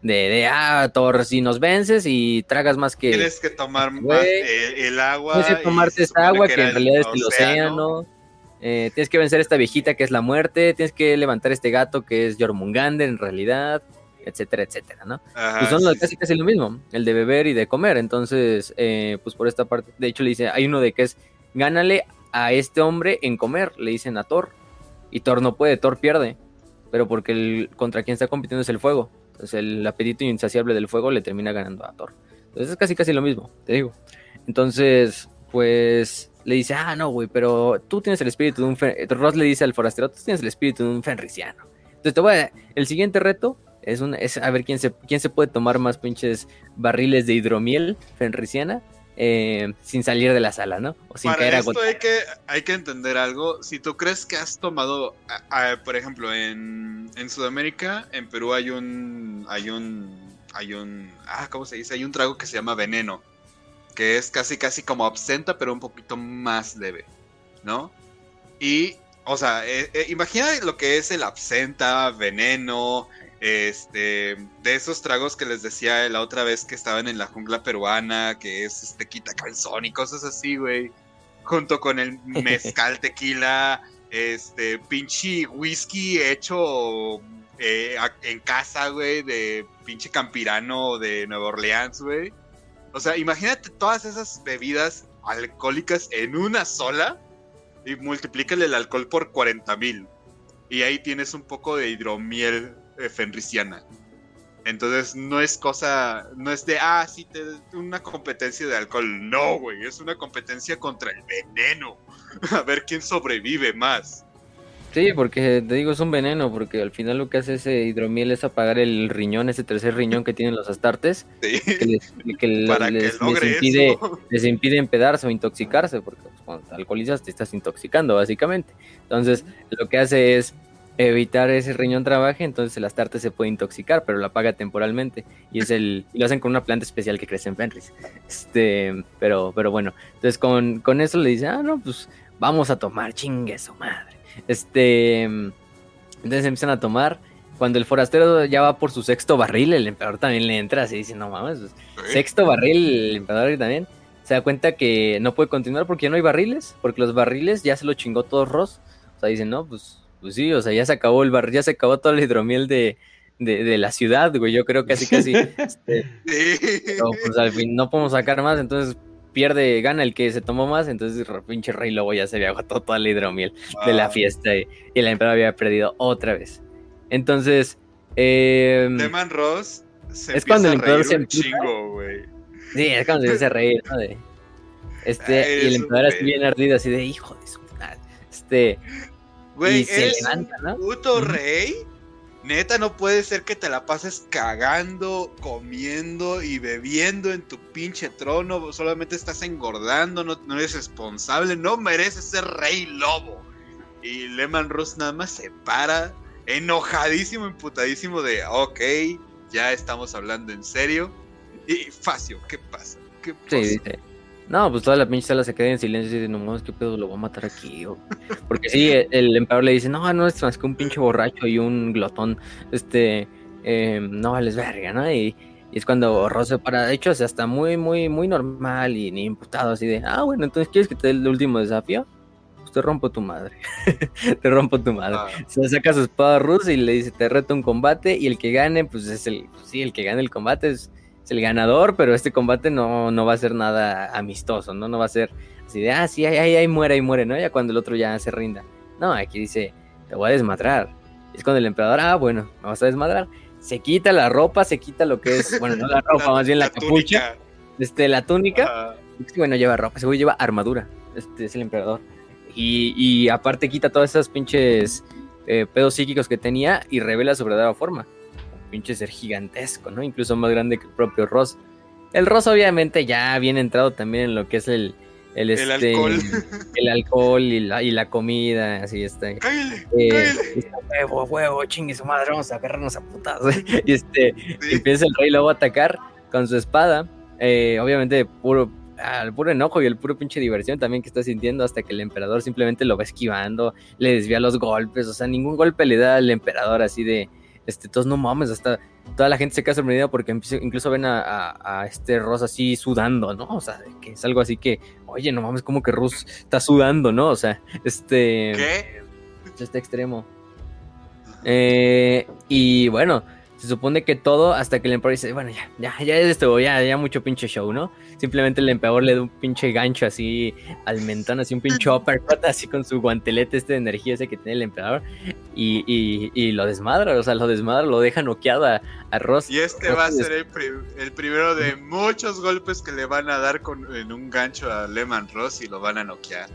de, de, ah, Thor, si nos vences y tragas más que. Tienes que tomar más Güey, el, el agua. Tienes que tomarte esta agua que, en realidad es el océano. eh, tienes que vencer a esta viejita que es la muerte. Tienes que levantar este gato que es Jormungander en realidad. Etcétera, etcétera, ¿no? Ajá, pues son sí, casi casi lo mismo, el de beber y de comer. Entonces, eh, pues por esta parte, de hecho le dice, hay uno de que es, gánale a este hombre en comer, le dicen a Thor. Y Thor no puede, Thor pierde. Pero porque el, contra quien está compitiendo es el fuego. Entonces el apetito insaciable del fuego le termina ganando a Thor. Entonces es casi casi lo mismo, te digo. Entonces, pues le dice, ah, no, güey, pero tú tienes el espíritu de un... Fen-". Ross le dice al forastero, tú tienes el espíritu de un fenriciano. Entonces te voy a... El siguiente reto es, un, es a ver quién se, quién se puede tomar más pinches barriles de hidromiel fenriciana eh, sin salir de la sala, ¿no? O sin Para caer a esto hay que, hay que entender algo. Si tú crees que has tomado, a- a- por ejemplo, en, en Sudamérica, en Perú hay un, hay un, hay un, ah, ¿cómo se dice? Hay un trago que se llama veneno, que es casi, casi como absenta, pero un poquito más leve, ¿no? Y, o sea, eh, eh, imagina lo que es el absenta, veneno, este, de esos tragos que les decía la otra vez que estaban en la jungla peruana, que es este quita calzón y cosas así, güey. Junto con el [laughs] mezcal tequila, este, pinche whisky hecho eh, en casa, güey, de pinche campirano de Nueva Orleans, güey. O sea, imagínate todas esas bebidas alcohólicas en una sola y multiplícale el alcohol por 40 mil. Y ahí tienes un poco de hidromiel fenriciana. Entonces no es cosa, no es de, ah, sí, te, una competencia de alcohol. No, güey, es una competencia contra el veneno. [laughs] A ver quién sobrevive más. Sí, porque te digo, es un veneno, porque al final lo que hace ese hidromiel es apagar el riñón, ese tercer riñón que tienen los astartes, que, les, [laughs] impide, les impide empedarse o intoxicarse, porque pues, cuando te alcoholizas te estás intoxicando, básicamente. Entonces, lo que hace es evitar ese riñón trabaje, entonces el astarte se puede intoxicar, pero lo apaga temporalmente. Y es el, lo hacen con una planta especial que crece en Fenris. Este, pero, pero bueno, entonces con, con eso le dice, ah, no, pues vamos a tomar, chingue su madre. Este, entonces empiezan a tomar. Cuando el forastero ya va por su sexto barril, el emperador también le entra así, dice, no mames, pues, sexto barril, el emperador también se da cuenta que no puede continuar porque ya no hay barriles, porque los barriles ya se lo chingó todo Ross. O sea, dicen, no, pues, pues sí, o sea, ya se acabó el barril, ya se acabó todo el hidromiel de, de, la ciudad, güey. Yo creo que así, casi. este, pues al fin no podemos sacar más, entonces pierde, gana el que se tomó más, entonces pinche rey lobo ya se había agotado toda la hidromiel de la fiesta y, el emperador había perdido otra vez. Entonces, eh, Ross se es cuando el emperador se chingo, güey. Sí, es cuando se empieza a reír, ¿no? De, este, y el emperador así bien ardido, así de hijo de su madre. Este, güey, se levanta, ¿no? puto rey Neta, no puede ser que te la pases cagando, comiendo y bebiendo en tu pinche trono. Solamente estás engordando, no, eres responsable, no mereces ser rey lobo. Y Lehman Ross nada más se para, enojadísimo, imputadísimo de, ok, ya estamos hablando en serio. Y Facio, ¿qué pasa? ¿Qué pasa? Sí, dice, no, pues toda la pinche sala se queda en silencio y dice, no mames, qué pedo, lo voy a matar aquí. Porque sí, el, emperador le dice, no, no es más que un pinche borracho y un glotón, este, eh, no vales verga, ¿no? Y, es cuando Ross se para, de hecho, o sea, está muy, muy, muy normal y ni imputado, así de, ah, bueno, entonces, ¿quieres que te dé el último desafío? Pues te rompo tu madre, [laughs] te rompo tu madre. Ah. Se saca su espada rusa y le dice, te reto un combate y el que gane, pues es el, pues sí, el que gane el combate es el ganador, pero este combate no, no va a ser nada amistoso, ¿no? No va a ser así de, ah, sí, ahí, ahí, ahí muere, ahí muere, ¿no? Ya cuando el otro ya se rinda. No, aquí dice, te voy a desmadrar. Es cuando el emperador, ah, bueno, me vas a desmadrar. Se quita la ropa, se quita lo que es, bueno, no la [laughs] ropa, más bien la, capucha. Este, la túnica. Bueno, lleva ropa, seguro lleva armadura. Este es el emperador. Y, y aparte quita todas esas pinches eh, pedos psíquicos que tenía y revela su verdadera forma pinche ser gigantesco, ¿no? Incluso más grande que el propio Ross. El Ross obviamente ya viene entrado también en lo que es el... El, este, alcohol. [laughs] El alcohol y la, y la comida, así está. Cállale, eh, Huevo, huevo, chingue su madre, vamos a agarrarnos a putados. [laughs] y este, empieza el rey luego a atacar con su espada. Eh, obviamente, puro, al puro enojo y el puro pinche diversión también que está sintiendo hasta que el emperador simplemente lo va esquivando, le desvía los golpes, o sea, ningún golpe le da al emperador así de, este, todos no mames, hasta toda la gente se queda sorprendida porque incluso ven a, este Ross así sudando, ¿no? O sea, que es algo así que, oye, no mames, como que Ross está sudando, ¿no? O sea, este... ¿Qué? Este extremo. Eh, y bueno, se supone que todo hasta que el emperador dice, bueno, ya, ya, ya es esto, ya, ya mucho pinche show, ¿no? Simplemente el emperador le da un pinche gancho así al mentón, así un pinche uppercut, así con su guantelete este de energía ese que tiene el emperador, y, y, lo desmadra, o sea, lo desmadra, lo deja noqueado a, Ross. Y este va a ser el, primero de muchos golpes que le van a dar con, en un gancho a Lehman Ross y lo van a noquear.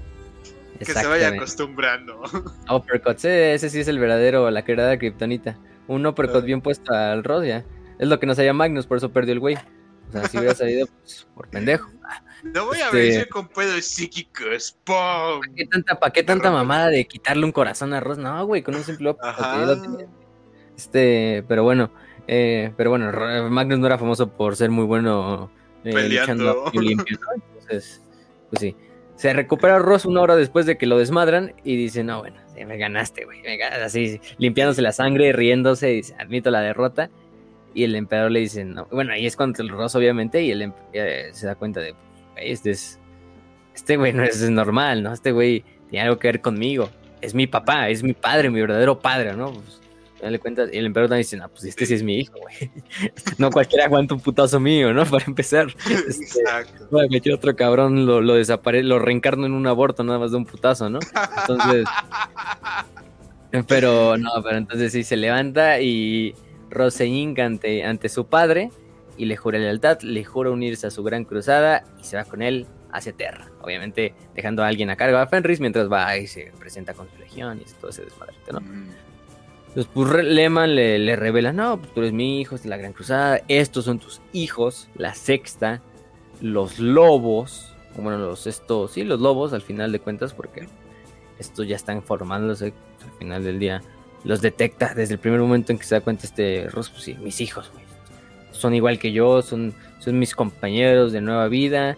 Que se vaya acostumbrando. [laughs] Uppercut, ese, sí es el verdadero, la creada kriptonita. Un uppercut bien puesto al Ross ya. Es lo que nos haya Magnus, por eso perdió el güey. O sea, si hubiera salido pues, por pendejo. No voy a ver este, con pedos psíquicos. ¡Pum! ¿Para qué tanta, qué tanta mamada de quitarle un corazón a Ross? No, güey, con un simple Este, pero bueno, eh, pero bueno, Magnus no era famoso por ser muy bueno eh, luchando limpio, Entonces, pues sí. Se recupera Ross una hora después de que lo desmadran y dice, no, bueno, me ganaste, güey. Así, limpiándose la sangre, riéndose, dice, admito la derrota. Y el emperador le dice, no. Bueno, ahí es cuando el Ross, obviamente, y él eh, se da cuenta de, este es, este güey no es, normal, ¿no? Este güey tiene algo que ver conmigo. Es mi papá, es mi padre, mi verdadero padre, ¿no? Pues, le cuentas, y el emperador también dice, no, pues este sí es mi hijo, güey. [laughs] no cualquiera aguanta un putazo mío, ¿no? [laughs] Para empezar. Este, Exacto. Cualquier otro cabrón lo, lo desaparece, lo reencarno en un aborto nada más de un putazo, ¿no? Entonces. [laughs] pero no, pero entonces sí se levanta y Roseñín ante, ante su padre y le jura lealtad, le jura unirse a su gran cruzada y se va con él hacia Terra. Obviamente dejando a alguien a cargo a Fenris mientras va y se presenta con su legión y todo ese desmadre, ¿no? Mm. Entonces, pues Lehman le, revela, no, pues tú eres mi hijo, es la Gran Cruzada, estos son tus hijos, la sexta, los lobos, bueno, los estos, sí, los lobos al final de cuentas, porque estos ya están formándose al final del día. Los detecta desde el primer momento en que se da cuenta este Ross, pues sí, mis hijos, Son igual que yo, son, son mis compañeros de nueva vida.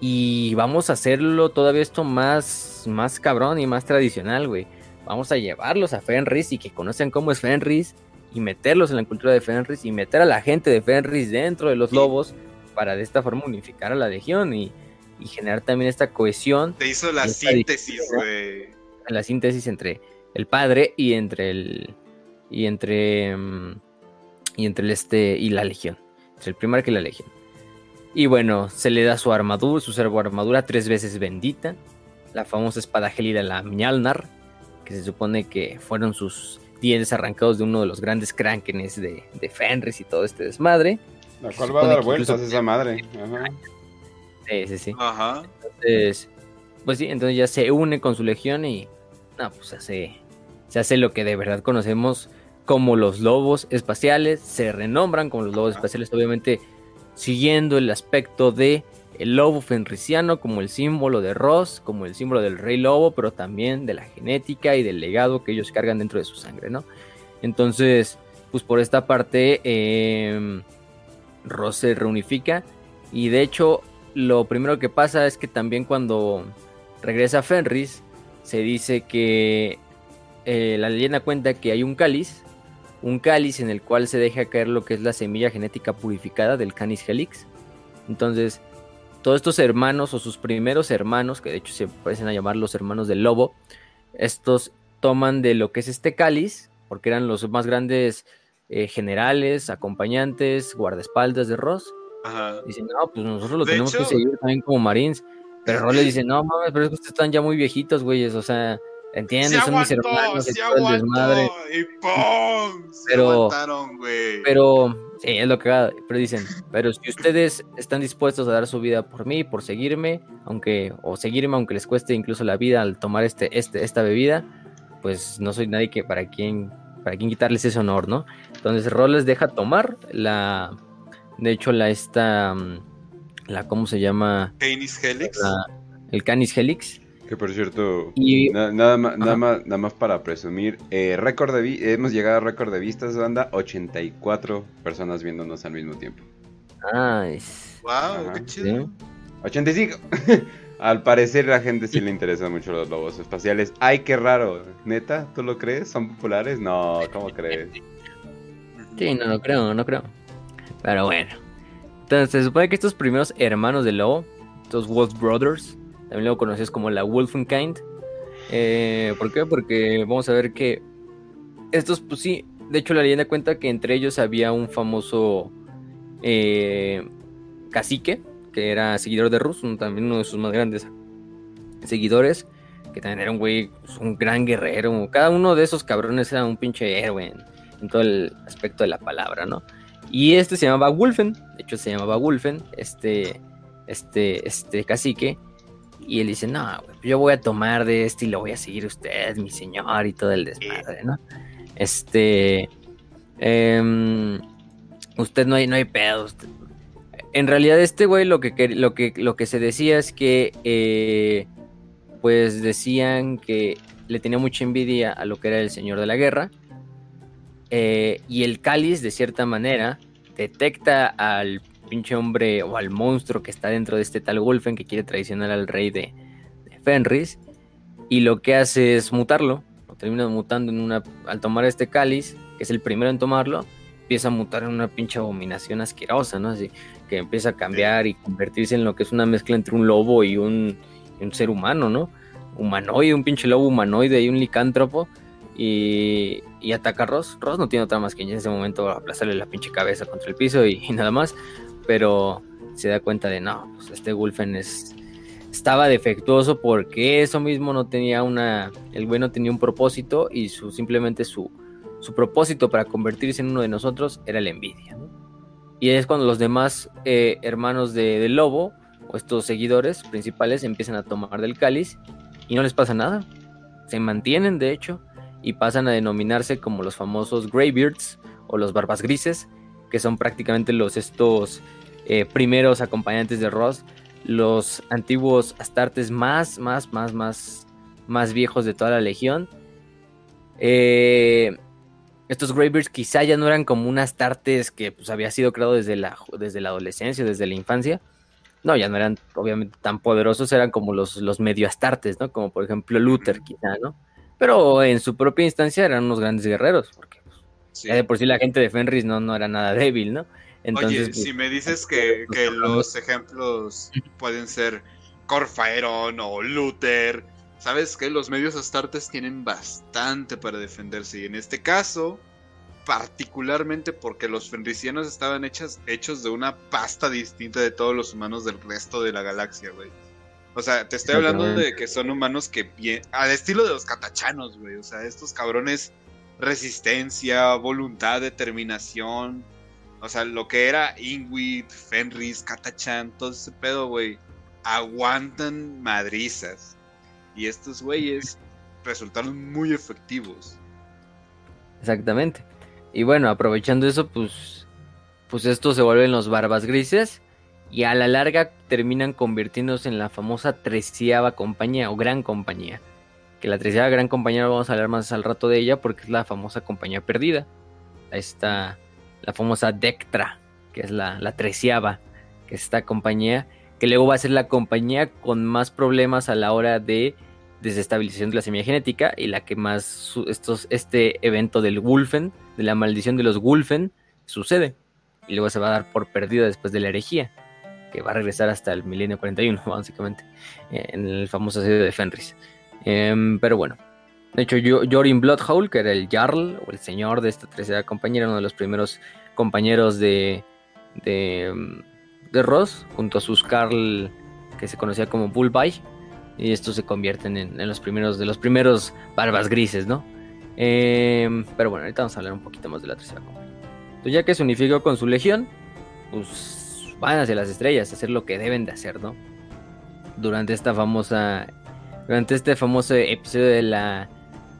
Y vamos a hacerlo todavía esto más, más cabrón y más tradicional, güey vamos a llevarlos a Fenris y que conozcan cómo es Fenris y meterlos en la cultura de Fenris y meter a la gente de Fenris dentro de los lobos para de esta forma unificar a la legión y, generar también esta cohesión. Te hizo la síntesis, güey. La síntesis entre el padre y entre el y entre mm, y entre el este y la legión, entre el primarca y la legión. Y bueno, se le da su armadura, su servo armadura tres veces bendita, la famosa espada gélida la Mjolnir que se supone que fueron sus dientes arrancados de uno de los grandes crankenes de, de Fenris y todo este desmadre. La cual va a dar vueltas esa madre. Ajá. Sí, sí, sí. Ajá. Entonces, pues sí, entonces ya se une con su legión y, no, pues hace, se hace lo que de verdad conocemos como los lobos espaciales, se renombran como los lobos espaciales, obviamente siguiendo el aspecto de el lobo fenriciano como el símbolo de Ross, como el símbolo del rey lobo, pero también de la genética y del legado que ellos cargan dentro de su sangre, ¿no? Entonces, pues por esta parte, eh, Ross se reunifica y de hecho lo primero que pasa es que también cuando regresa Fenris, se dice que eh, la leyenda cuenta que hay un cáliz, un cáliz en el cual se deja caer lo que es la semilla genética purificada del Canis Helix. Entonces, todos estos hermanos o sus primeros hermanos, que de hecho se parecen a llamar los hermanos del lobo, estos toman de lo que es este cáliz, porque eran los más grandes eh, generales, acompañantes, guardaespaldas de Ross. Ajá. Dicen, no, pues nosotros lo tenemos que seguir también como marines. Pero Ross le [clears throat] dice, no mames, pero es que ustedes están ya muy viejitos, güeyes, o sea, entiendes, son mis hermanos, el desmadre. Y ¡pum! pero, pero Sí, es lo que pero dicen, pero si ustedes están dispuestos a dar su vida por mí, por seguirme, aunque o seguirme aunque les cueste incluso la vida al tomar este, este esta bebida, pues no soy nadie que para quien para quien quitarles ese honor, ¿no? Entonces Rol les deja tomar la de hecho la esta mm, la cómo se llama Canis Helix. el Canis Helix que por cierto, nada, más, nada, más, nada más para presumir, eh, récord de hemos llegado a récord de vistas, banda, 84 personas viéndonos al mismo tiempo. Nice. Wow, qué chido. 85. [laughs] al parecer la gente sí le interesa mucho los lobos espaciales. Ay, qué raro. ¿Neta? ¿Tú lo crees? ¿Son populares? No, ¿cómo crees? Sí, no, no creo, no creo. Pero bueno. Entonces, se supone que estos primeros hermanos de lobo, estos Wolf Brothers, también lo conoces como la Wolfenkind. Eh, ¿Por qué? Porque vamos a ver que estos, pues sí, de hecho la leyenda cuenta que entre ellos había un famoso eh, cacique, que era seguidor de Rus, también uno de sus más grandes seguidores, que también era un güey, pues, un gran guerrero. Cada uno de esos cabrones era un pinche héroe en, en, todo el aspecto de la palabra, ¿no? Y este se llamaba Wolfen, de hecho se llamaba Wolfen, este, este, este cacique. Y él dice, no, yo voy a tomar de este y lo voy a seguir usted, mi señor, y todo el desmadre, ¿no? Este, em, usted no hay, no hay pedo. En realidad este güey lo que, lo que, lo que se decía es que, eh, pues decían que le tenía mucha envidia a lo que era el señor de la guerra. Eh, y el cáliz, de cierta manera, detecta al pinche hombre o al monstruo que está dentro de este tal Wolfen que quiere traicionar al rey de, Fenris y lo que hace es mutarlo. Lo termina mutando en una. Al tomar este cáliz, que es el primero en tomarlo, empieza a mutar en una pinche abominación asquerosa, ¿no? Así que empieza a cambiar y convertirse en lo que es una mezcla entre un lobo y un, y un ser humano, ¿no? Humanoide, un pinche lobo humanoide y un licántropo. Y, y ataca a Ross. Ross no tiene otra más que en ese momento aplastarle la pinche cabeza contra el piso y, y nada más. Pero se da cuenta de no, pues este Wolfen es, estaba defectuoso porque eso mismo no tenía una, el güey tenía un propósito y su, simplemente su, su propósito para convertirse en uno de nosotros era la envidia. Y es cuando los demás eh, hermanos de, del lobo, o estos seguidores principales, empiezan a tomar del cáliz y no les pasa nada. Se mantienen, de hecho, y pasan a denominarse como los famosos Greybeards o los Barbas Grises, que son prácticamente los estos eh, primeros acompañantes de Ross, los antiguos astartes más, más, más, más, más viejos de toda la legión. Eh, estos Greybeards quizá ya no eran como un astartes que pues, había sido creado desde la, desde la adolescencia, desde la infancia. No, ya no eran obviamente tan poderosos, eran como los, los medio astartes, ¿no? Como por ejemplo Luther, quizá, ¿no? Pero en su propia instancia eran unos grandes guerreros, porque Sí. ya de por sí la gente de Fenris no, no era nada débil, ¿no? Entonces, Oye, pues, si me dices que, que los ejemplos pueden ser Corfaeron o Luther, ¿sabes que Los medios astartes tienen bastante para defenderse. Y en este caso, particularmente porque los fenricianos estaban hechas, hechos de una pasta distinta de todos los humanos del resto de la galaxia, güey. O sea, te estoy hablando de que son humanos que bien. Al estilo de los catachanos, güey. O sea, estos cabrones. Resistencia, voluntad, determinación. O sea, lo que era Ingrid, Fenris, Katachan, todo ese pedo, güey. Aguantan madrizas. Y estos güeyes resultaron muy efectivos. Exactamente. Y bueno, aprovechando eso, pues, pues estos se vuelven los barbas grises y a la larga terminan convirtiéndose en la famosa treceava compañía o gran compañía. Que la treceava gran compañía vamos a hablar más al rato de ella porque es la famosa compañía perdida. Esta, la famosa Dectra, que es la, la treceava, que es esta compañía, que luego va a ser la compañía con más problemas a la hora de desestabilización de la semilla genética y la que más estos, este evento del Wolfen, de la maldición de los Wolfen, sucede. Y luego se va a dar por perdida después de la herejía, que va a regresar hasta el milenio 41, [laughs] básicamente, eh, en el famoso asedio de Fenris. Em, pero bueno, de hecho, Jorin Bloodhowl, que era el Jarl o el señor de esta tercera compañía, era uno de los primeros compañeros de, de, em, de Ross, junto a sus Carl, que se conocía como Bullby, y estos se convierten en, en los primeros de los primeros barbas grises, ¿no? Em, pero bueno, ahorita vamos a hablar un poquito más de la tercera compañía. Entonces, ya que se unificó con su legión, pues van hacia las estrellas a hacer lo que deben de hacer, ¿no? Durante esta famosa. Durante este famoso episodio de la.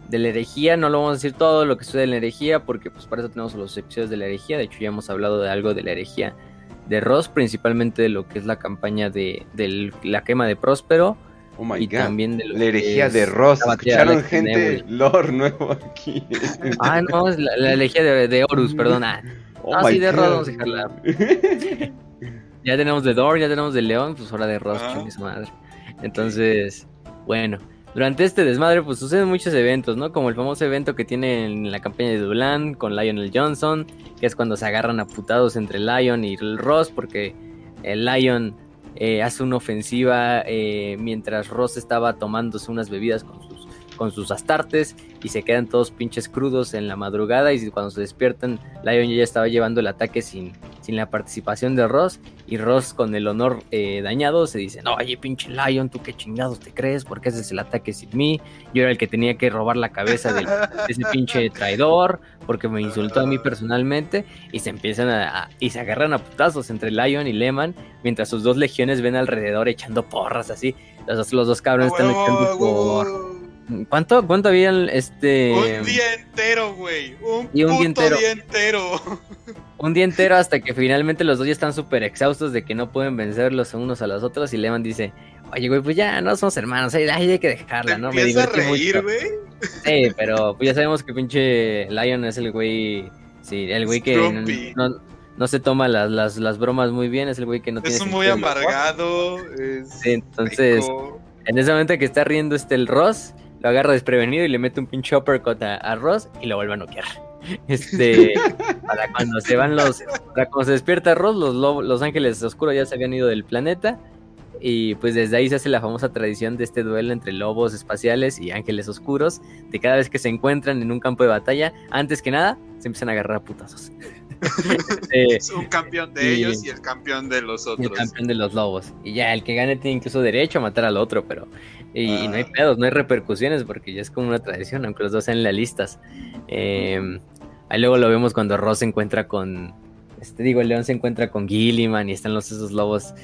De la herejía, no lo vamos a decir todo lo que sucede en la herejía, porque pues para eso tenemos los episodios de la herejía. De hecho, ya hemos hablado de algo de la herejía de Ross, principalmente de lo que es la campaña de, de la quema de Próspero. Oh my y god. también de lo La herejía de Ross. de Escucharon Alex gente lore nuevo aquí. Ah, no, es la, la herejía de, de Horus, perdona. Oh Ah, my sí, de Ross vamos a dejarla. [laughs] Ya tenemos de Dor, ya tenemos de León, pues ahora de Ross, Ah. madre. Entonces, bueno, durante este desmadre, pues suceden muchos eventos, ¿no? Como el famoso evento que tiene en la campaña de Dulan con Lionel Johnson, que es cuando se agarran a entre Lion y Ross, porque el Lion eh, hace una ofensiva eh, mientras Ross estaba tomándose unas bebidas con con sus astartes y se quedan todos pinches crudos en la madrugada y cuando se despiertan, Lion ya estaba llevando el ataque sin, sin la participación de Ross y Ross con el honor eh, dañado se dice, no, oye pinche Lion, tú qué chingados te crees, porque haces el ataque sin mí, yo era el que tenía que robar la cabeza de ese pinche traidor, porque me insultó a mí personalmente, y se empiezan a, a- y se agarran a putazos entre Lion y Lehman, mientras sus dos legiones ven alrededor echando porras así, los, los dos cabrones están Huevo, echando por... ¿Cuánto, cuánto habían este... Un día entero, güey. Un, Y un puto día entero. día entero. [laughs] Un día entero hasta que finalmente los dos ya están súper exhaustos de que no pueden vencer los unos a los otros y Lehman dice, oye güey, pues ya no somos hermanos, ay, ay, hay que dejarla, Te ¿no? Me a reír, güey. Sí, pero pues ya sabemos que pinche Lion es el güey, sí, el güey que no, no se toma las, las, las bromas muy bien, es el güey que no tiene Es muy amargado. Es Sí, entonces, rico. En ese momento que está riendo este el Ross, lo agarra desprevenido y le mete un pinche uppercut a, a Ross y lo vuelve a noquear. [laughs] Este, [laughs] para cuando se van los, para cuando se despierta Ross, los, los ángeles oscuros ya se habían ido del planeta. Y pues desde ahí se hace la famosa tradición de este duelo entre lobos espaciales y ángeles oscuros, de cada vez que se encuentran en un campo de batalla, antes que nada, se empiezan a agarrar a putazos. [laughs] Eh, Es un campeón de y- ellos y el campeón de los el otros. campeón de los lobos. Y ya, el que gane tiene incluso derecho a matar al otro, pero. Y, y no hay Ah. pedos, no hay repercusiones, porque ya es como una tradición, aunque los dos sean lealistas. Eh, ahí luego lo vemos cuando Ross se encuentra con. Este, digo, el león se encuentra con Gilliman y están los esos lobos.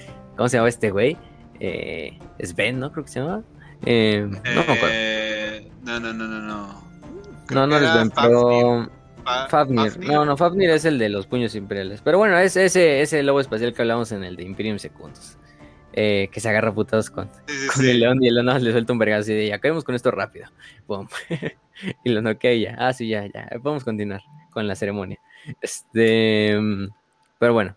¿Cómo se llama este güey? Eh, Sven, ¿no? Creo que se llama. Eh, no me acuerdo. Eh, no, no, no, no, no. No, no es Sven, pero. Fa- Fafnir. Fafnir. No, no, Fafnir es el de los puños imperiales. Pero bueno, es ese, ese lobo espacial que hablamos en el de Imperium Secundus. Eh, que se agarra putados con, Sí, sí, con sí. el león y el león más le suelta un vergazo y de ya acabemos con esto rápido. Pum. [laughs] y lo noquea y ya. Ah, sí, ya, ya. Podemos continuar con la ceremonia. Este. mm, Pero bueno,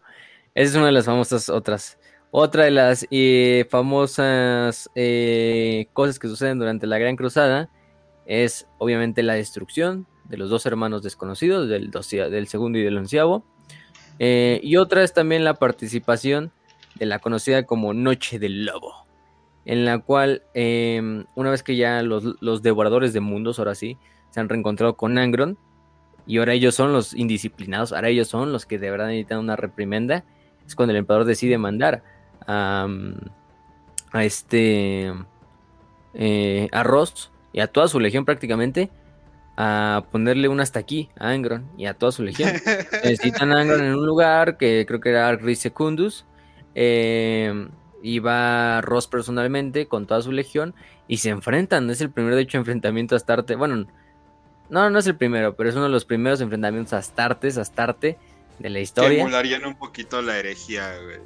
esa es una de las famosas otras. Otra de las eh, famosas eh, cosas que suceden durante la Gran Cruzada es obviamente la destrucción de los dos hermanos desconocidos, del, segundo y del onceavo. Eh, y otra es también la participación de la conocida como Noche del Lobo, en la cual eh, una vez que ya los, los devoradores de mundos, ahora sí, se han reencontrado con Angron, y ahora ellos son los indisciplinados, ahora ellos son los que de verdad necesitan una reprimenda, es cuando el emperador decide mandar a, a este eh, a Ross y a toda su legión prácticamente a ponerle un hasta aquí a Angron y a toda su legión. [laughs] Necesitan a Angron en un lugar que creo que era Argris Secundus. Eh, y va Ross personalmente con toda su legión y se enfrentan. Es el primer, de hecho, enfrentamiento a Astarte. Bueno, no, no es el primero, pero es uno de los primeros enfrentamientos a Astartes, Astarte de la Que historia. emularían un poquito la herejía, güey.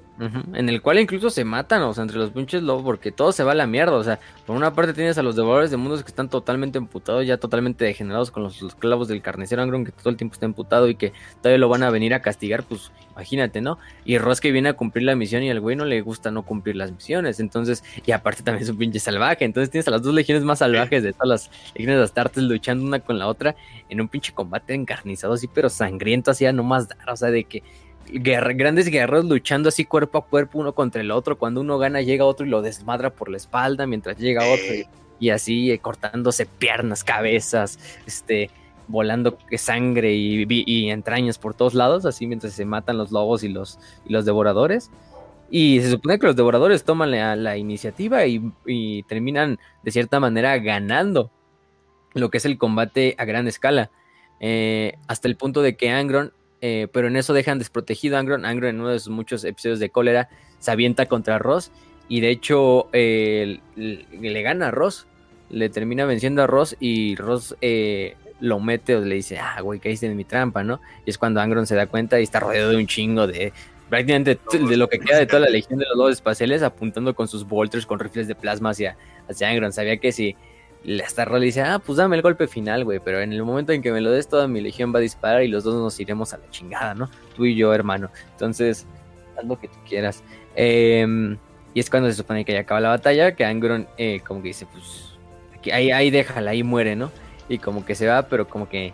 En el cual incluso se matan, o sea, entre los pinches lobos, porque todo se va a la mierda. O sea, por una parte tienes a los devoradores de mundos que están totalmente emputados, ya totalmente degenerados con los, los clavos del carnicero Angron, que todo el tiempo está emputado y que todavía lo van a venir a castigar, pues imagínate, ¿no? Y Ross que viene a cumplir la misión y al güey no le gusta no cumplir las misiones. Entonces, y aparte también es un pinche salvaje. Entonces tienes a las dos legiones más salvajes de todas las legiones de Astartes luchando una con la otra en un pinche combate encarnizado así, pero sangriento, así a no más dar. O sea, de que guerra- grandes guerreros luchando así cuerpo a cuerpo uno contra el otro. Cuando uno gana llega otro y lo desmadra por la espalda mientras llega otro. Y, y así eh, cortándose piernas, cabezas, este, volando sangre y, entrañas por todos lados, así mientras se matan los lobos y los, devoradores. Y se supone que los devoradores toman la, iniciativa y, terminan de cierta manera ganando lo que es el combate a gran escala. Eh, hasta el punto de que Angron, eh, pero en eso dejan desprotegido a Angron. Angron en uno de sus muchos episodios de cólera se avienta contra Ross y de hecho eh, le, le gana a Ross. Le termina venciendo a Ross y Ross lo mete o le dice, ah, güey, caíste en mi trampa, ¿no? Y es cuando Angron se da cuenta y está rodeado de un chingo de... Prácticamente de lo que queda de toda la legión de los lobos espaciales apuntando con sus bolters con rifles de plasma hacia, hacia Angron. Sabía que si hasta Roll dice, ah, pues dame el golpe final, güey, pero en el momento en que me lo des, toda mi legión va a disparar y los dos nos iremos a la chingada, ¿no? Tú y yo, hermano. Entonces, haz lo que tú quieras. Em, y es cuando se supone que ya acaba la batalla, que Angron eh, como que dice, pues, ahí, ahí déjala, ahí muere, ¿no? Y como que se va, pero como que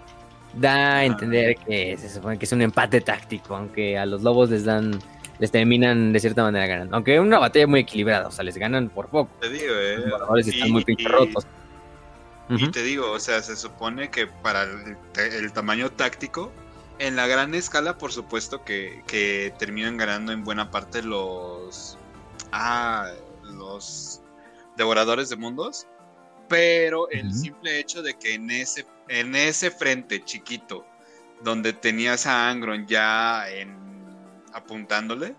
da a entender que se supone que es un empate táctico, aunque a los lobos les dan, les terminan de cierta manera ganando. Aunque es una batalla muy equilibrada, o sea, les ganan por poco. Te digo, eh. Los jugadores están muy pinche y- rotos. Y te digo, o sea, se supone que para el, el tamaño táctico, en la gran escala, por supuesto que, que terminan ganando en buena parte los. Ah, los devoradores de mundos. Pero el simple hecho de que en ese, en ese frente chiquito, donde tenías a Angron ya en, apuntándole,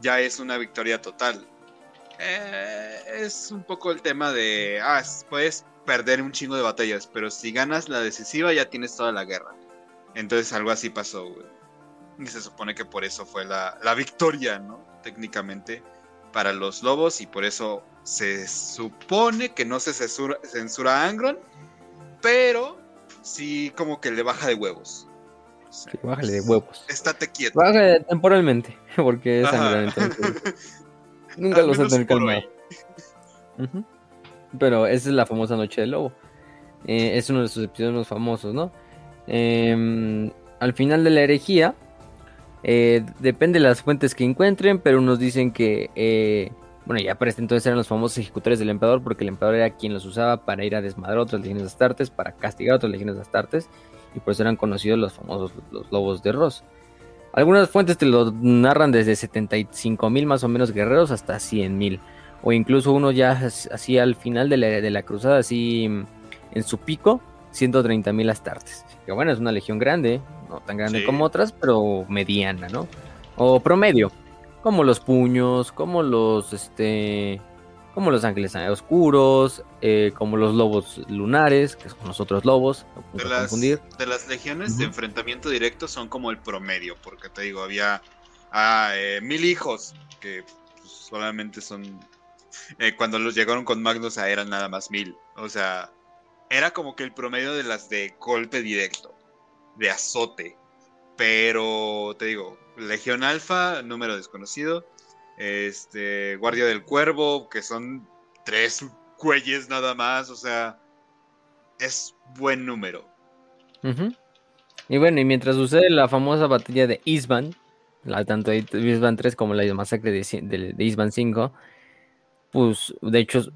ya es una victoria total. Eh, es un poco el tema de, ah, puedes perder un chingo de batallas, pero si ganas la decisiva ya tienes toda la guerra. Entonces algo así pasó, güey. Y se supone que por eso fue la, la victoria, ¿no? Técnicamente para los lobos y por eso se supone que no se censura, censura a Angron, pero sí como que le baja de huevos. Sí, bájale de huevos. Estate quieto. Bájale temporalmente, [laughs] porque es entonces. [laughs] Nunca los por calmado. Ujú. pero esa es la famosa Noche del Lobo. Eh, es uno de sus episodios más famosos, ¿no? Em, al final de la herejía, eh, depende de las fuentes que encuentren, pero unos dicen que, eh, bueno, ya para este entonces eran los famosos ejecutores del emperador, porque el emperador era quien los usaba para ir a desmadrar otras legiones de Astartes, para castigar otras legiones de Astartes, y por eso eran conocidos los famosos los lobos de Ross. Algunas fuentes te lo narran desde 75 mil más o menos guerreros hasta 100 mil, o incluso uno ya así al final de la, de la cruzada, así en su pico, 130 mil Astartes. Que bueno, es una legión grande, no tan grande como otras, pero mediana, ¿no? O promedio, como los puños, como los, este, como los ángeles oscuros, eh, como los lobos lunares, que son los otros lobos, de las, de las, legiones de enfrentamiento directo son como el promedio, porque te digo, había ah, eh, mil hijos, que pues, solamente son, eh, cuando los llegaron con Magnus eran nada más mil, o sea, era como que el promedio de las de golpe directo, de azote. Pero te digo, Legión Alfa, número desconocido. Este, Guardia del Cuervo, que son tres cuelles nada más, o sea, es buen número. Y bueno, y mientras sucede la famosa batalla de Isban, la, tanto Isban 3 como la masacre de, de, de Isban 5, pues de hecho,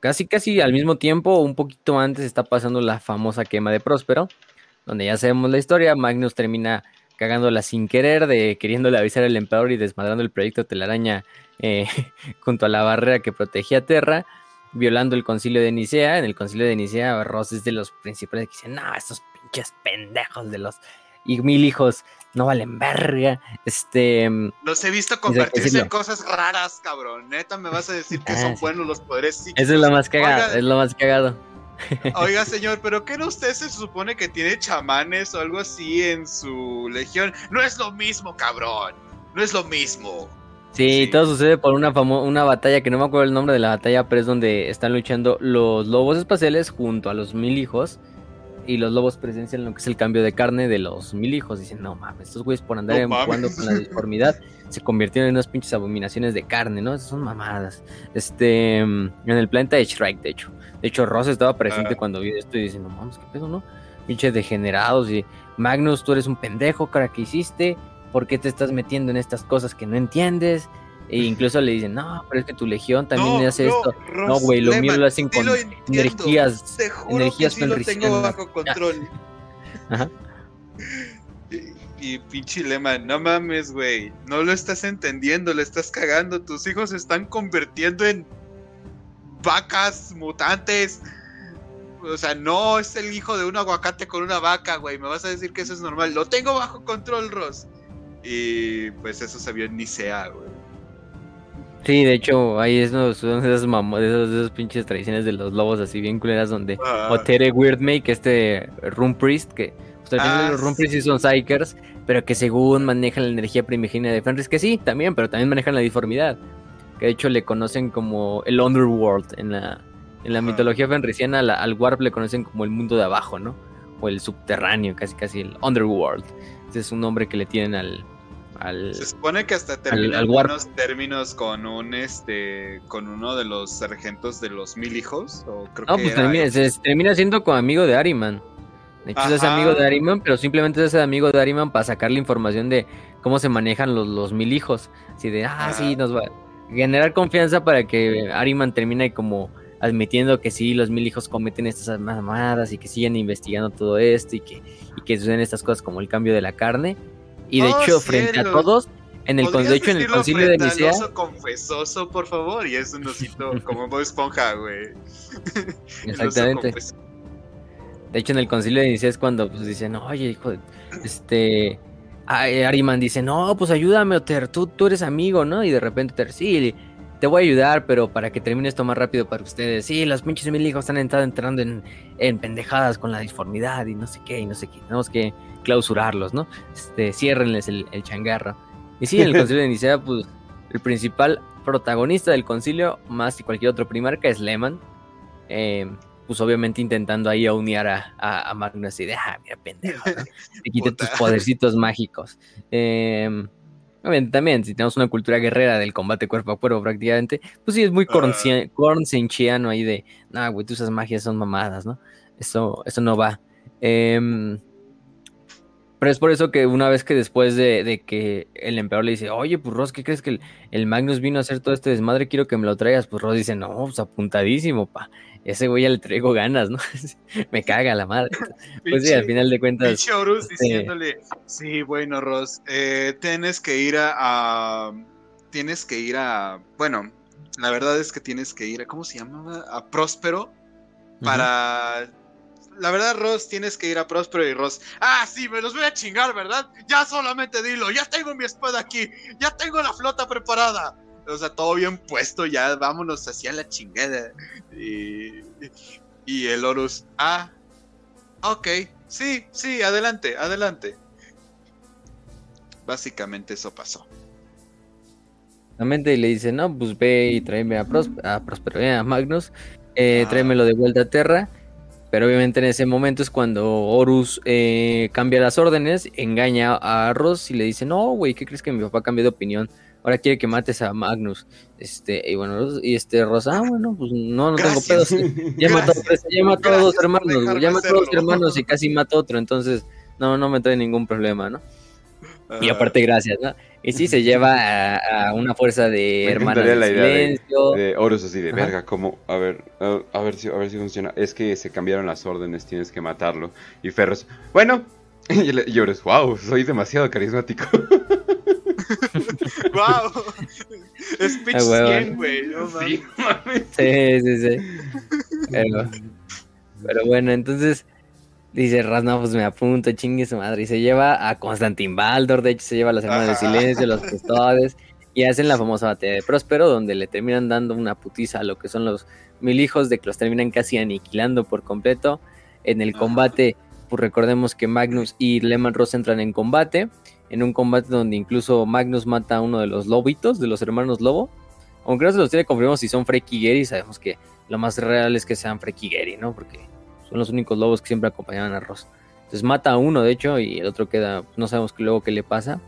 casi casi al mismo tiempo, un poquito antes, está pasando la famosa quema de Próspero, donde ya sabemos la historia, Magnus termina cagándola sin querer, de queriéndole avisar al emperador y desmadrando el proyecto telaraña eh, [laughs] junto a la barrera que protegía Terra, violando el concilio de Nicea. En el concilio de Nicea, Ross es de los principales que dicen, no, estos pinches pendejos de los y mil hijos no valen verga. Este. Los he visto convertirse en cosas raras, cabrón. Neta, me vas a decir que son ah, buenos los poderes Eso es lo más cagado, es lo más cagado. Oiga, [laughs] señor, pero ¿qué no usted se supone que tiene chamanes o algo así en su legión? No es lo mismo, cabrón. No es lo mismo. Sí, todo sucede por una una batalla que no me acuerdo el nombre de la batalla, pero es donde están luchando los lobos espaciales junto a los mil hijos y los lobos presencian lo que es el cambio de carne de los mil hijos. Dicen, no mames, estos güeyes por andar jugando con la disformidad se convirtieron en unas pinches abominaciones de carne, ¿no? Esas son mamadas. Este, en el planeta de Shrike, de hecho. De hecho, Ross estaba presente ah. cuando vi esto y dice, no mames, qué pedo, ¿no? Pinches degenerados y Magnus, tú eres un pendejo, cara, ¿qué hiciste? ¿Por qué te estás metiendo en estas cosas que no entiendes? E incluso le dicen, no, pero es que tu legión también hace esto. no, güey, lo mío lo hacen con energías. Te energías que sí lo tengo bajo control. [laughs] Ajá. [laughs] Y, y, pinche lema, no mames, güey. No lo estás entendiendo, le estás cagando. Tus hijos se están convirtiendo en vacas mutantes. O sea, no es el hijo de un aguacate con una vaca, güey. Me vas a decir que eso es normal. Lo tengo bajo control, Ross. Y pues eso se vio en Nicea, güey. Sí, de hecho, ahí es no, son esas, esas, pinches tradiciones de los lobos así bien culeras donde ah. Otere Weirdmake, este Room Priest, que ah, los Room Priest sí son Psychers, pero que según manejan la energía primigenia de Fenris, que sí, también, pero también manejan la disformidad. Que de hecho le conocen como el Underworld en la, en la mitología fenrisiana, al Warp le conocen como el mundo de abajo, ¿no? O el subterráneo, casi casi el Underworld. Ese es un nombre que le tienen al, se supone que hasta termina algunos términos con un este con uno de los sargentos de los mil hijos. O creo no, pues termina, se, termina siendo como amigo de Ariman. De hecho, es amigo de Ariman, pero simplemente es amigo de Ariman para sacar la información de cómo se manejan los, los mil hijos. Así de, ah, sí, nos va a generar confianza para que Ariman termine como admitiendo que sí, los mil hijos cometen estas mamadas y que siguen investigando todo esto y que, y que suceden estas cosas como el cambio de la carne y de oh, hecho, frente a todos, en el, de hecho, en el concilio de Nicea. confesoso, por favor, y es un osito [laughs] como Bob Esponja, güey. Exactamente. De hecho, en el concilio de Nicea es cuando pues, dicen, oye, hijo, este. Ariman dice, no, pues ayúdame, Oter, tú, tú eres amigo, ¿no? Y de repente Oter, sí, te voy a ayudar, pero para que termine esto más rápido para ustedes. Sí, los pinches mil hijos están entrando en, en pendejadas con la disformidad y no sé qué, y no sé qué. Tenemos que clausurarlos, ¿no? Este, ciérrenles el, el changarro. Y sí, en el [laughs] concilio de Nicea, pues el principal protagonista del concilio, más que cualquier otro primarca, es Lehman. Eh, pues obviamente intentando ahí aunear a, a, Magnus y de, ah, mira, pendejo, ¿no? [laughs] te quite tus podercitos mágicos. Eh, Obviamente también, si tenemos una cultura guerrera del combate cuerpo a cuerpo prácticamente, pues sí es muy cornsenchiano ahí de, nah, güey, tú esas magias son mamadas, ¿no? Eso, eso no va. Em, pero es por eso que una vez que después de, de que el emperador le dice, oye, pues Ross, ¿qué crees que el, el Magnus vino a hacer todo este desmadre? Quiero que me lo traigas. Pues Ross dice, no, pues apuntadísimo, pa. Ese güey ya le traigo ganas, ¿no? [laughs] me caga la madre. [laughs] Pues sí, al final de cuentas. Pinche Horus este, diciéndole, sí, bueno, Ross, eh, tienes que ir a, a- Tienes que ir a... Bueno, la verdad es que tienes que ir a... ¿Cómo se llamaba? A Próspero para... La verdad, Ross, tienes que ir a Próspero y Ross. Ah, sí, me los voy a chingar, ¿verdad? Ya solamente dilo, ya tengo mi espada aquí, ya tengo la flota preparada. O sea, todo bien puesto, ya vámonos hacia la chingada. Y, y el Horus, ah, ok, sí, sí, adelante, adelante. Básicamente eso pasó. Y le dice, no, pues ve y tráeme a, Pros a Próspero, eh, a Magnus, eh, Ah. tráemelo de vuelta a Terra. Pero obviamente en ese momento es cuando Horus eh, cambia las órdenes, engaña a Ross y le dice, no, güey, ¿qué crees que mi papá cambió de opinión? Ahora quiere que mates a Magnus. Este, y bueno, y este Ross, ah, bueno, pues no, no tengo pedos. Ya [laughs] mató, ya mató a dos hermanos, güey, ya mató a dos hermanos y casi mató a otro, entonces no, no me trae ningún problema, ¿no? Y aparte, gracias, ¿no? Y sí, se lleva a, a una fuerza de Me hermanas encantaría del la idea de- silencio. De Horus así de Ajá. verga, como, a ver, a, a ver si, a ver si funciona. Es que se cambiaron las órdenes, tienes que matarlo. Y Ferros, bueno, [laughs] y, y Horus, wow, soy demasiado carismático. ¡Wow! Speech Ah, huevo. 100, güey. No. Sí, mames. Sí, sí, sí. Pero, pero bueno, entonces dice Raz, no, pues me apunto, chingue su madre. Y se lleva a Constantin Baldor, de hecho se lleva a las hermanas Ajá. del silencio, los custodes. Y hacen la famosa batalla de Próspero, donde le terminan dando una putiza a lo que son los mil hijos, de que los terminan casi aniquilando por completo. En el combate, pues recordemos que Magnus y Lehman Ross entran en combate. En un combate donde incluso Magnus mata a uno de los lobitos, de los hermanos lobo. Aunque no se los tiene confirmado si son Freki Gary, sabemos que lo más real es que sean Freki Gary, ¿no? Porque son los únicos lobos que siempre acompañaban a Ross. Entonces mata a uno, de hecho, y el otro queda, no sabemos que luego qué le pasa.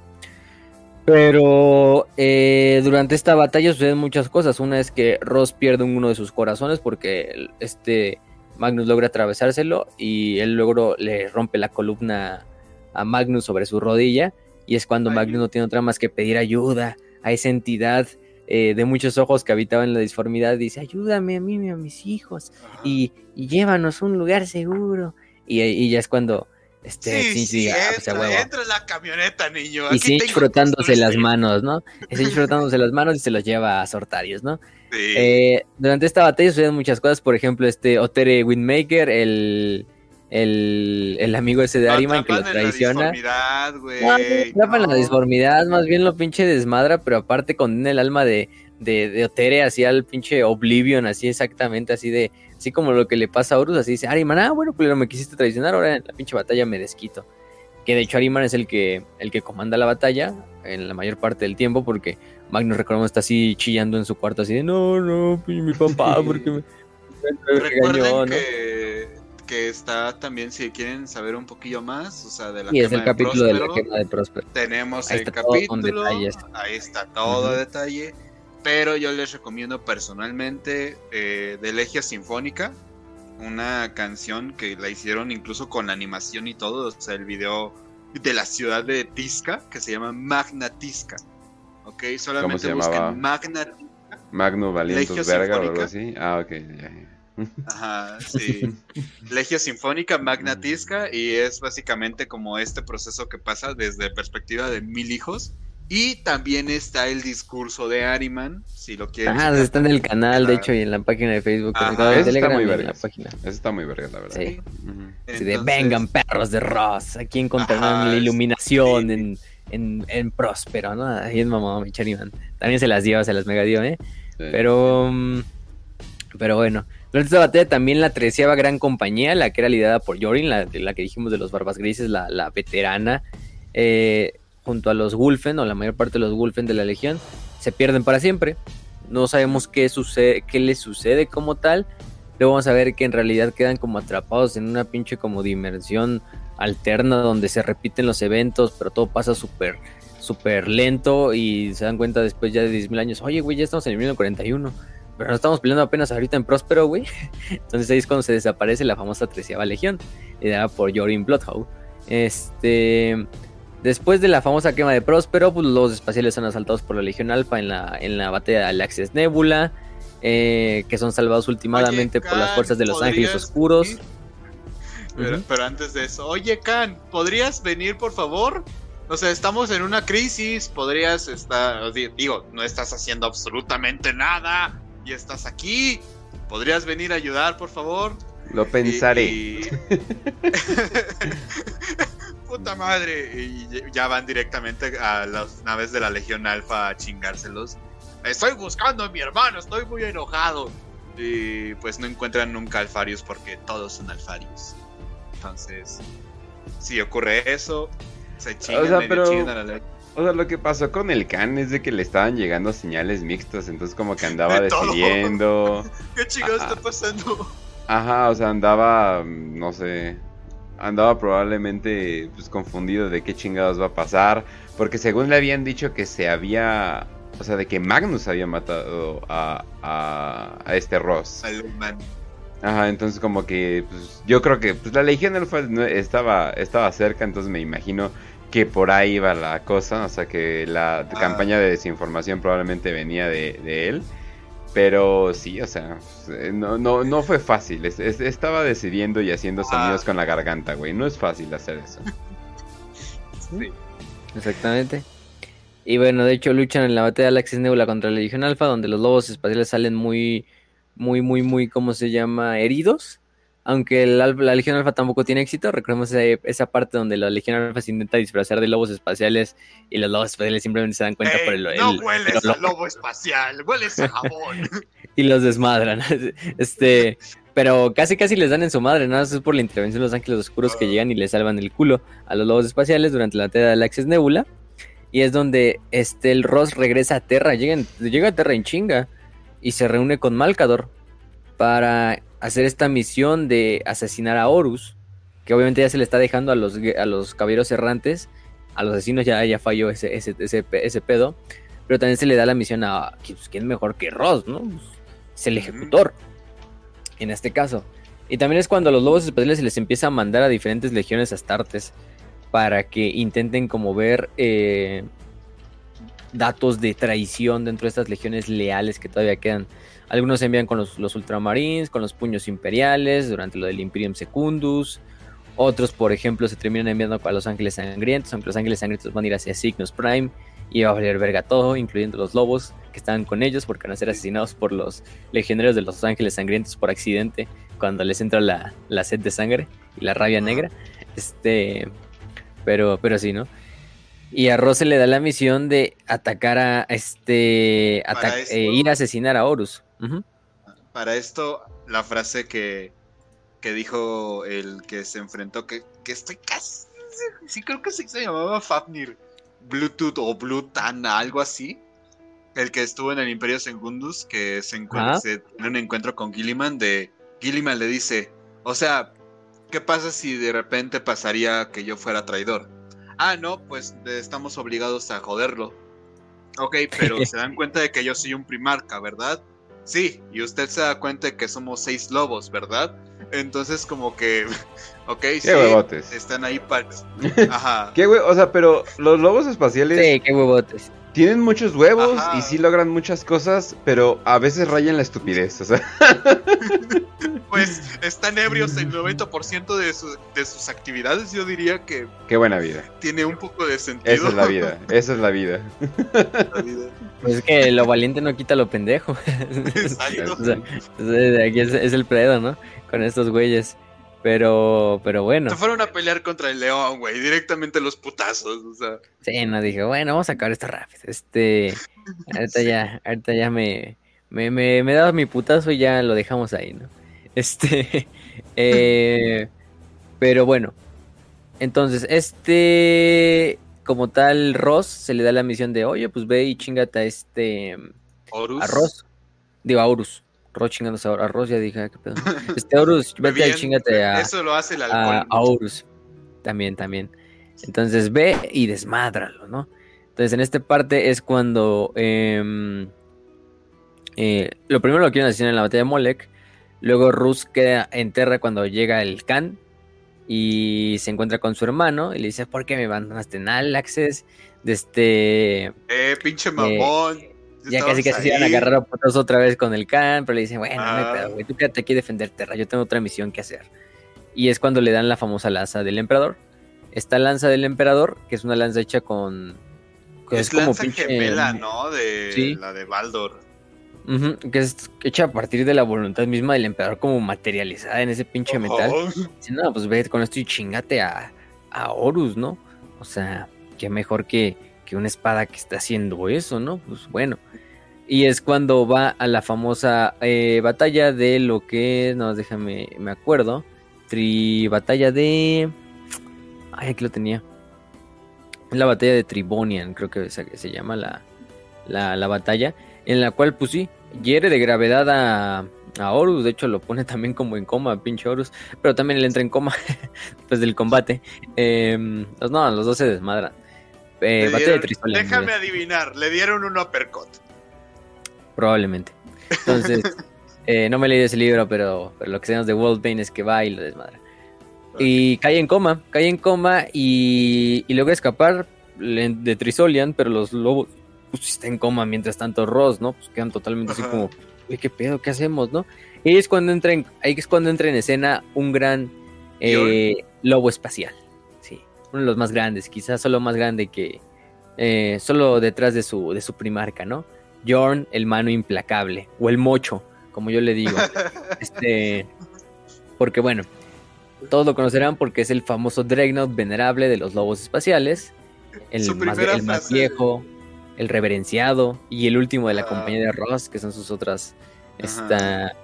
Pero eh, durante esta batalla suceden muchas cosas. Una es que Ross pierde uno de sus corazones porque este Magnus logra atravesárselo y él luego le rompe la columna a Magnus sobre su rodilla. Y es cuando Ay, Magnus no tiene otra más que pedir ayuda a esa entidad eh, de muchos ojos que habitaba en la disformidad. Dice, ayúdame a mí y a mis hijos y, y llévanos a un lugar seguro. Y, y ya es cuando este, Sí, sí, diga, "Ah, pues, a entra, huevo". entra en la camioneta, niño. Y Sinch frotándose las manos, ¿no? [laughs] Sinch frotándose las manos y se los lleva a Sortarius, ¿no? Sí. Eh, durante esta batalla suceden muchas cosas, por ejemplo, este Otere Windmaker, el, el, el amigo ese de Ariman que lo la traiciona. disformidad, güey. No, no la No. disformidad, más bien lo pinche desmadra, pero aparte condena el alma de, de, de Otere así al pinche Oblivion, así exactamente, así de, así como lo que le pasa a Horus, así dice, Ariman, ah, bueno, pues me quisiste traicionar, ahora en la pinche batalla me desquito. Que de hecho Ariman es el que, el que comanda la batalla en la mayor parte del tiempo, porque Magnus, recordemos, está así chillando en su cuarto, así de, no, no, pinche mi papá, porque me, [laughs] me regañó, Recuerden ¿no? Que, está también, si quieren saber un poquillo más, o sea, de la Y es quema el capítulo de la Próspero, quema de Próspero. Tenemos Ahí el capítulo, ahí está todo a Ujú. detalle, pero yo les recomiendo personalmente eh, de Legia Sinfónica, una canción que la hicieron incluso con animación y todo, o sea, el video de la ciudad de Tisca, que se llama Magna Tisca. Ok, solamente se llamaba? busquen Magna Magno Valientos Verga o algo así. Ah, ok, ya, ya. Ajá, [laughs] sí. Legia Sinfónica, Magna Mm. Y es básicamente como este proceso que pasa desde perspectiva de mil hijos. Y también está el discurso de Ariman, si lo quieren. Ah, checar. está en el canal, de Ajá. hecho, y en la página de Facebook, Ajá. de Ese está Telegram muy verga. la página. Eso está muy verga, la verdad. Sí. De vengan perros de Ross, aquí encontrarán Ajá, la iluminación sí. en, en, en Próspero, ¿no? Ahí es mamá, mi Chariman. También se las dio, se las mega dio, ¿eh? Sí. Pero, mm, pero bueno, durante esta batalla también la treceava gran compañía, la que era liderada por Yorin, la, la que dijimos de los Barbas Grises, la, la veterana, eh, junto a los Wolfen, o la mayor parte de los Wolfen de la Legión, se pierden para siempre. No sabemos qué, sucede, qué les sucede como tal. Luego vamos a ver que en realidad quedan como atrapados en una pinche como dimensión alterna donde se repiten los eventos, pero todo pasa súper súper lento y se dan cuenta después ya de 10.000 años, oye, güey, ya estamos en el 1941, pero no estamos peleando apenas ahorita en Próspero, güey. [laughs] Entonces ahí es cuando se desaparece la famosa treceava legión, liderada por Jorin Bloodhound. Este... Después de la famosa quema de Próspero, pues los espaciales son asaltados por la Legión Alpha en la, en la batalla de Alaxes Nebula, eh, que son salvados últimamente por las fuerzas de los Ángeles Oscuros. Pero, pero, antes de eso, oye Khan, ¿podrías venir por favor? O sea, estamos en una crisis, podrías estar, digo, no estás haciendo absolutamente nada y estás aquí. ¿Podrías venir a ayudar, por favor? Lo pensaré. [laughs] Puta madre. Y ya van directamente a las naves de la Legión Alfa a chingárselos. Estoy buscando a mi hermano, estoy muy enojado. Y pues no encuentran nunca Alfarius porque todos son Alfarius. Entonces, si ocurre eso, se chingan, o sea, pero... a la o sea, lo que pasó con el Khan es de que le estaban llegando señales mixtas, entonces como que andaba decidiendo. [laughs] ¿Qué chingados está pasando? Ajá, o sea, andaba, no sé, andaba probablemente pues, confundido de qué chingados va a pasar, porque según le habían dicho que se había, o sea, de que Magnus había matado a, a, este Ross. Ajá, entonces como que pues, yo creo que pues, la Legión Alpha estaba, estaba cerca, entonces me imagino que por ahí iba la cosa, o sea que la ah. campaña de desinformación probablemente venía de, él. Pero sí, o sea, eh, no, no, no fue fácil. estaba decidiendo y haciendo sonidos ah. con la garganta, güey. No es fácil hacer eso. [laughs] sí. Exactamente. Y bueno, de hecho luchan en la batalla de Alexis Nebula contra la Legión Alpha, donde los lobos espaciales salen muy, muy, muy, muy, ¿cómo se llama? Heridos aunque la, Legión Alfa tampoco tiene éxito, recordemos esa, parte donde la Legión Alfa se intenta disfrazar de lobos espaciales y los lobos espaciales simplemente se dan cuenta por el, No hueles a lobo espacial, hueles a jabón. [laughs] y los desmadran. [laughs] Este, pero casi casi les dan en su madre, nada más es por la intervención de los ángeles oscuros que ah. llegan y le salvan el culo a los lobos espaciales durante la batalla de la Access Nebula. Y es donde este, el Ross regresa a Terra, llega, llega a Terra en chinga y se reúne con Malcador para hacer esta misión de asesinar a Horus, que obviamente ya se le está dejando a los, a los caballeros errantes, a los asesinos ya, ya falló ese, ese, ese, pedo, pero también se le da la misión a pues, quién mejor que Ross, ¿no? Pues, es el ejecutor, en este caso. Y también es cuando a los lobos espaciales se les empieza a mandar a diferentes legiones astartes para que intenten como ver eh, datos de traición dentro de estas legiones leales que todavía quedan algunos se envían con los, los, ultramarines, con los puños imperiales, durante lo del Imperium Secundus. Otros, por ejemplo, se terminan enviando a los ángeles sangrientos, aunque los ángeles sangrientos van a ir hacia Cygnus Prime y va a valer verga todo, incluyendo los lobos que están con ellos, porque van a ser asesinados por los legionarios de los ángeles sangrientos por accidente cuando les entra la, sed de sangre y la rabia negra. Este, pero, pero sí, ¿no? Y a Rose le da la misión de atacar a este, eh, ir a asesinar a Horus. Para esto, la frase que, que dijo el que se enfrentó, que, que estoy casi. Sí, creo que sí se llamaba Fafnir. Bluetooth o Blutana, algo así. El que estuvo en el Imperio Segundus, que se, encuentra, en un encuentro con Gilliman, de Gilliman le dice, o sea, ¿qué pasa si de repente pasaría que yo fuera traidor? Ah, no, pues estamos obligados a joderlo. Ok, pero [laughs] se dan cuenta de que yo soy un primarca, ¿verdad? Sí, y usted se da cuenta de que somos seis lobos, ¿verdad? Entonces como que, [laughs] ok, ¿Qué sí, huevotes? están ahí para... [laughs] Ajá. ¿Qué hue... O sea, pero los lobos espaciales... Sí, qué huevotes. Tienen muchos huevos y sí logran muchas cosas, pero a veces rayan la estupidez, o sea. [laughs] Pues están ebrios el 90% de, de sus actividades, yo diría que... Qué buena vida. Tiene un poco de sentido. Esa es la vida, [laughs] esa es la vida. Pues es que lo valiente no quita lo pendejo. [laughs] Exacto. aquí es, es el predo, ¿no? Con estos güeyes. Pero, pero bueno. Se fueron a pelear contra el león, güey, directamente los putazos, o sea. Sí, no, dije, bueno, vamos a acabar esto rápido. Este, [laughs] ahorita ya, ahorita ya me, me, me, me dado mi putazo y ya lo dejamos ahí, ¿no? Este, [laughs] eh, pero bueno. Entonces, este, como tal, Ross se le da la misión de, oye, pues ve y chingate a este, Horus. a Ross, digo, a Horus. Ross chingándose a Ross, ya dije, ¿qué pedo? [laughs] Este Horus, vete y chingate a. Eso lo hace el alcohol. A, Horus. También, también. Entonces ve y desmádralo, ¿no? Entonces, en esta parte es cuando em, eh, lo primero lo quieren asesinar en la batalla de Molek. Luego Rus queda en tierra cuando llega el Khan y se encuentra con su hermano y le dice, ¿por qué me abandonaste en Alaxes? De este... Eh, pinche mamón. Ya casi casi se iban a agarrar a putos otra vez con el Khan, pero le dicen, bueno, no hay Ah. pedo, güey, tú quédate aquí a defender Terra, yo tengo otra misión que hacer. Y es cuando le dan la famosa lanza del emperador. Esta lanza del emperador, que es una lanza hecha con... con- Es lanza gemela, ¿no? De Sí. la de Baldor. Que es hecha a partir de la voluntad misma del emperador como materializada en ese pinche metal. Dice, no, pues ve con esto y chingate a, a Horus, ¿no? O sea, qué mejor que, que una espada que está haciendo eso, ¿no? Pues bueno. Y es cuando va a la famosa eh, batalla de lo que, no, déjame, me acuerdo. Tri batalla de... Ay, aquí lo tenía. Es la batalla de Tribonian, creo que se, se llama la, la, la batalla. En la cual, pues sí, hiere de gravedad a, a Horus. De hecho, lo pone [laughs] también como en coma, pinche Horus. Pero también él entra en coma [laughs] después del combate. Eh, los, no, los dos se desmadran. Eh, Le batalla de. Déjame adivinar, le dieron un uppercut. Probablemente. Entonces, [laughs] eh, no me he leído ese libro, pero, pero lo que sabemos de Wolfbane es que va y lo desmadra. Y cae en coma, cae en coma y, y logra escapar de Trisolian, pero los lobos pues, está en coma mientras tanto Ross, ¿no? Pues quedan totalmente así como, uy, qué pedo, ¿qué hacemos, no? Y es cuando entra en, ahí es cuando entra en escena un gran eh, lobo espacial, sí, uno de los más grandes, quizás solo más grande que, eh, solo detrás de su, de su primarca, ¿no? Jorn, el mano implacable, o el mocho, como yo le digo. [laughs] este, porque bueno, todos lo conocerán porque es el famoso Dreadnought venerable de los lobos espaciales, el, más, el viejo, el reverenciado y el último de la Ah. compañía de Ross, que son sus otras, esta,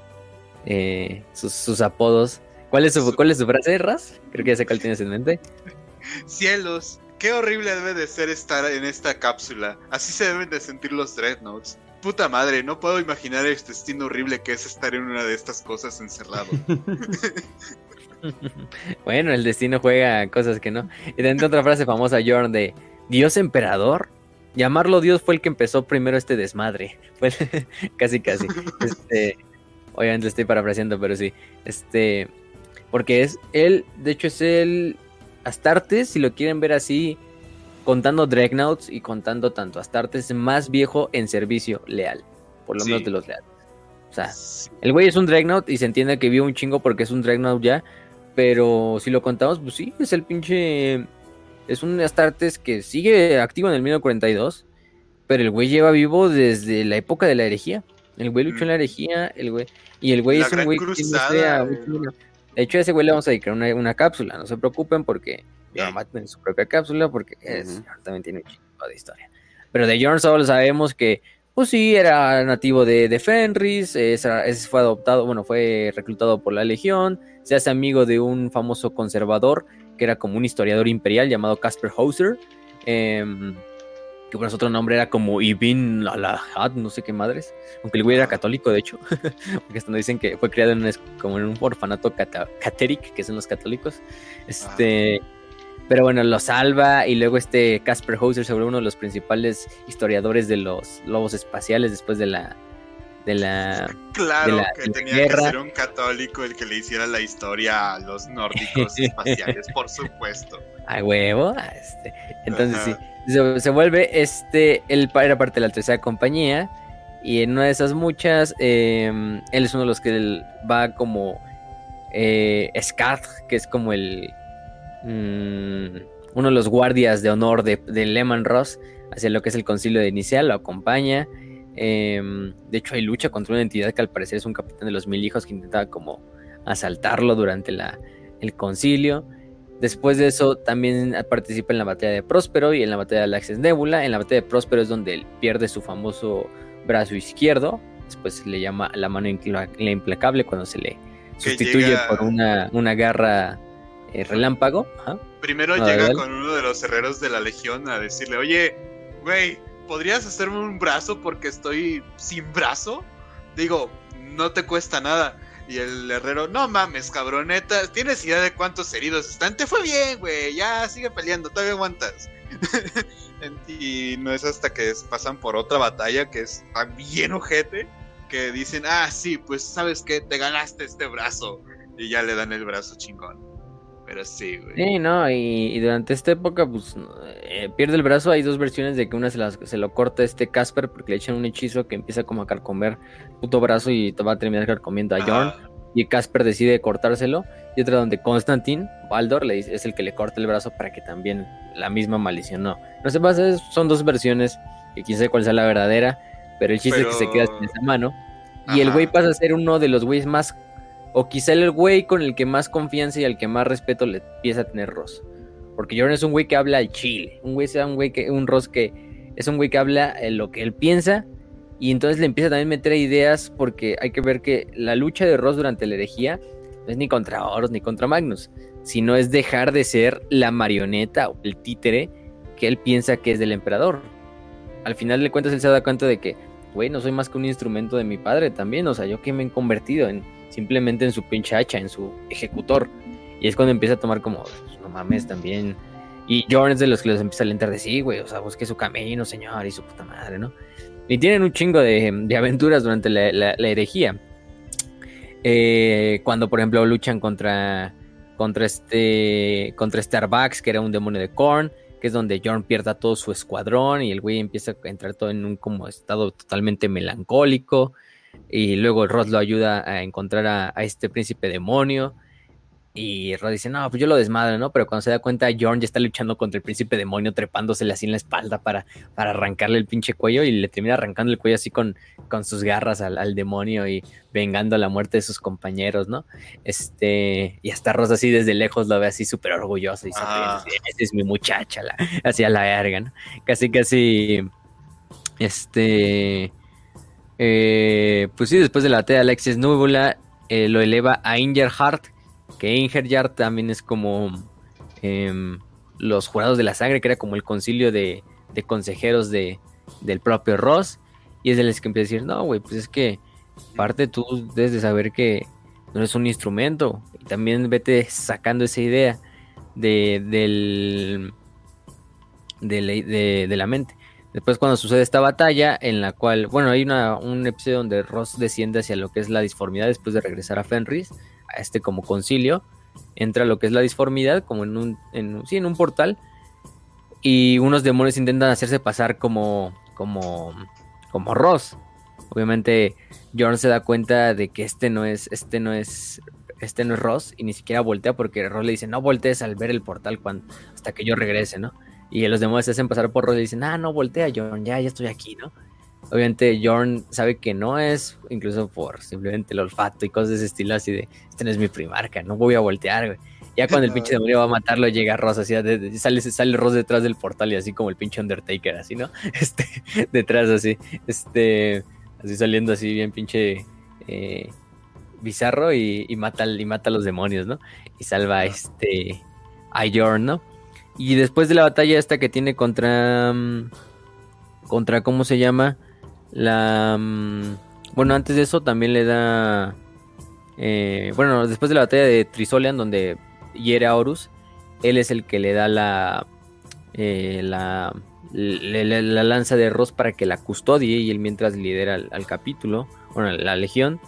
eh, sus, sus apodos. ¿Cuál es su, Su- ¿Cuál es su frase, Ras? Creo que ya sé cuál tienes en mente. Cielos, qué horrible debe de ser estar en esta cápsula. Así se deben de sentir los Dreadnoughts. Puta madre, no puedo imaginar el destino horrible que es estar en una de estas cosas encerrado. [laughs] [laughs] Bueno, el destino juega cosas que no. Y dentro otra frase famosa, Jorn, de Dios emperador. Llamarlo Dios fue el que empezó primero este desmadre. [laughs] Casi, casi. Este, obviamente estoy parafraseando, pero sí. Este, porque es él, de hecho es el Astartes, si lo quieren ver así, contando Dreadnoughts y contando tanto Astartes, más viejo en servicio leal. Por lo Sí. menos de los leales. O sea, el güey es un Dreadnought y se entiende que vio un chingo porque es un Dreadnought ya. Pero si lo contamos, pues sí, es el pinche. Es un Astartes que sigue activo en el 1942. Pero el güey lleva vivo desde la época de la herejía. El güey luchó en la herejía, el güey. Y el güey La es un güey que De hecho, a ese güey le vamos a dedicar una, una cápsula. No se preocupen porque a tener su propia cápsula porque es-. Jorn también tiene un chingo de historia. Pero de Jorn solo sabemos que, pues sí, era nativo de, de Fenris, ese, ese fue adoptado, bueno, fue reclutado por la Legión, se hace amigo de un famoso conservador que era como un historiador imperial llamado Casper Hauser, em, que por otro nombre era como Ibn Alahad, no sé qué madres, aunque el güey era católico, de hecho, [laughs] porque hasta nos dicen que fue criado en un, como en un orfanato cateric, que son los católicos, este... Pero bueno, lo salva y luego este Casper Hauser se uno de los principales historiadores de los lobos espaciales después de la de la [laughs] Claro de la- que de tenía guerra. que ser un católico el que le hiciera la historia a los nórdicos [laughs] espaciales, por supuesto. [laughs] a huevo. este, Entonces Ajá. sí, se, se vuelve este, él era parte de la tercera compañía y en una de esas muchas, eh, él es uno de los que va como eh, que es como el mm, uno de los guardias de honor de, de Lehman Ross hacia lo que es el concilio de Nicea, lo acompaña. eh, de hecho, hay lucha contra una entidad que al parecer es un capitán de los mil hijos que intentaba como asaltarlo durante la, el concilio. Después de eso, también participa en la batalla de Próspero y en la batalla de Alaxes Nebula. En la batalla de Próspero es donde él pierde su famoso brazo izquierdo. Después se le llama la mano implacable cuando se le sustituye llega- por una, una garra eh, relámpago. Ajá. Primero No, llega con uno de los herreros de la legión a decirle, oye, güey, ¿podrías hacerme un brazo porque estoy sin brazo? Digo, no te cuesta nada. Y el herrero, no mames, cabroneta, ¿tienes idea de cuántos heridos están? Te fue bien, güey, ya sigue peleando, todavía aguantas. [laughs] y no es hasta que pasan por otra batalla que es bien ojete que dicen, ah, sí, pues sabes que te ganaste este brazo. Y ya le dan el brazo chingón. Pero sí, güey. Sí, no, y, durante esta época, pues eh, pierde el brazo. Hay dos versiones de que una se, se lo corta este Casper porque le echan un hechizo que empieza como a carcomer puto brazo y va a terminar carcomiendo a Jorn. Y Casper decide cortárselo. Y otra donde Constantine, Baldor, le dice, es el que le corta el brazo para que también la misma maldición no. No sé, pasa, son dos versiones, que quién sabe cuál sea la verdadera, pero el chiste es que se queda sin esa mano. Y el güey pasa a ser uno de los güeyes más, o quizá el güey con el que más confianza y al que más respeto le empieza a tener Ross. Porque Jordan es un güey que habla al chile, un güey sea un güey que, un Ross que es un güey que habla lo que él piensa y entonces le empieza también a meter ideas porque hay que ver que la lucha de Ross durante la herejía no es ni contra Horus ni contra Magnus, sino es dejar de ser la marioneta o el títere que él piensa que es del emperador. Al final de cuentas él se da cuenta de que, güey, no soy más que un instrumento de mi padre también, o sea, yo que me he convertido en simplemente en su pinche hacha, en su ejecutor. Y es cuando empieza a tomar como, pues, no mames, también. Y Jordan es de los que los empieza a alentar de sí, güey, o sea, busque su camino, señor, y su puta madre, ¿no? Y tienen un chingo de, aventuras durante la herejía. Eh, cuando, por ejemplo, luchan contra, contra, este, contra Starbucks, que era un demonio de Korn, que es donde Jorn pierda todo su escuadrón y el güey empieza a entrar todo en un como estado totalmente melancólico. Y luego Ross lo ayuda a encontrar a, a este príncipe demonio. Y Rod dice, no, pues yo lo desmadro, ¿no? Pero cuando se da cuenta, Jorn ya está luchando contra el príncipe demonio, trepándosele así en la espalda para, para arrancarle el pinche cuello y le termina arrancando el cuello así con, con sus garras al, demonio y vengando la muerte de sus compañeros, ¿no? Este, y hasta Ross así desde lejos lo ve así súper orgulloso y dice, ah. esa es mi muchacha, la, así a la verga, ¿no? Casi, casi, este... Eh, pues sí, después de la batalla de Alexis Núbula, eh, lo eleva a Inger Heart, que Ingeryard también es como em, los jurados de la sangre, que era como el concilio de, consejeros de, del propio Ross. Y es de los que empieza a decir, no, güey, pues es que parte tú debes de saber que no es un instrumento. Y también vete sacando esa idea de, del, de, de, la mente. Después cuando sucede esta batalla en la cual, bueno, hay una, un episodio donde Ross desciende hacia lo que es la disformidad después de regresar a Fenris a este como concilio, entra lo que es la disformidad, como en un, en, sí, en un portal, y unos demonios intentan hacerse pasar como, como, como Ross. Obviamente Jorn se da cuenta de que este no es, este no es, este no es Ross y ni siquiera voltea porque Ross le dice no voltees al ver el portal cuando, hasta que yo regrese, ¿no? Y los demonios se hacen pasar por Ross y dicen, ah, no voltea Jorn, ya, ya estoy aquí, ¿no? Obviamente Jorn sabe que no es, incluso por simplemente el olfato y cosas de ese estilo, así de, este no es mi primarca, no voy a voltear, güey. Ya cuando el [laughs] pinche demonio va a matarlo, llega Ross así, sale, sale Ross detrás del portal y así como el pinche Undertaker, así, ¿no? [laughs] Este, detrás así, este, así saliendo así bien pinche eh, bizarro y, mata, y mata a los demonios, ¿no? Y salva a este, a Jorn, ¿no? Y después de la batalla esta que tiene contra, mm, contra, ¿cómo se llama? La. Mm, bueno, antes de eso también le da. Eh, bueno, después de la batalla de Trisolian, donde hiere a Horus, él es el que le da la. Eh, la, la, lanza de Ross para que la custodie y él mientras lidera al, capítulo, bueno, la legión.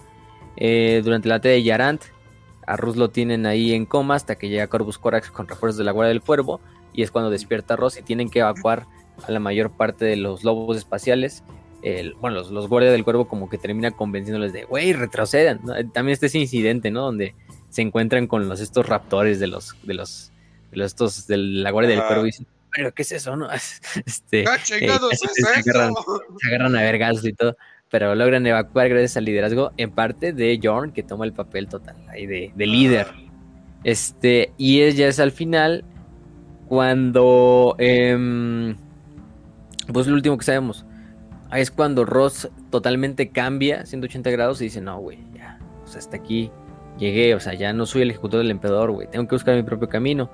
Eh, durante la batalla de Yarant, a Ross lo tienen ahí en coma hasta que llega Corvus Corax con refuerzos de la Guardia del Cuervo y es cuando despierta Ross y tienen que evacuar a la mayor parte de los lobos espaciales bueno, los, los guardias del cuervo como que termina convenciéndoles de, güey, retrocedan. También está ese incidente, ¿no? Donde se encuentran con los estos raptores de los, de los, de los estos, de la guardia del cuervo y dicen, pero ¿qué es eso, no? [laughs] Este, eh, se, agarran, se agarran a vergas y todo, pero logran evacuar gracias al liderazgo en parte de Jorn, que toma el papel total ahí de, de líder. Este, y ella es al final cuando, eh, pues lo último que sabemos, es cuando Ross totalmente cambia 180 grados y dice, no, güey, ya, o sea, hasta aquí llegué, o sea, ya no soy el ejecutor del emperador, güey, tengo que buscar mi propio camino.